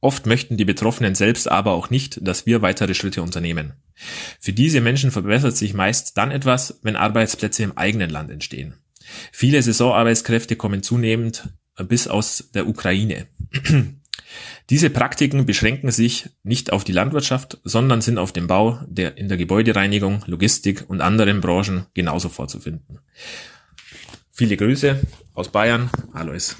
Oft möchten die Betroffenen selbst aber auch nicht, dass wir weitere Schritte unternehmen. Für diese Menschen verbessert sich meist dann etwas, wenn Arbeitsplätze im eigenen Land entstehen. Viele Saisonarbeitskräfte kommen zunehmend bis aus der Ukraine. Diese Praktiken beschränken sich nicht auf die Landwirtschaft, sondern sind auf dem Bau, der in der Gebäudereinigung, Logistik und anderen Branchen genauso vorzufinden. Viele Grüße aus Bayern, Alois.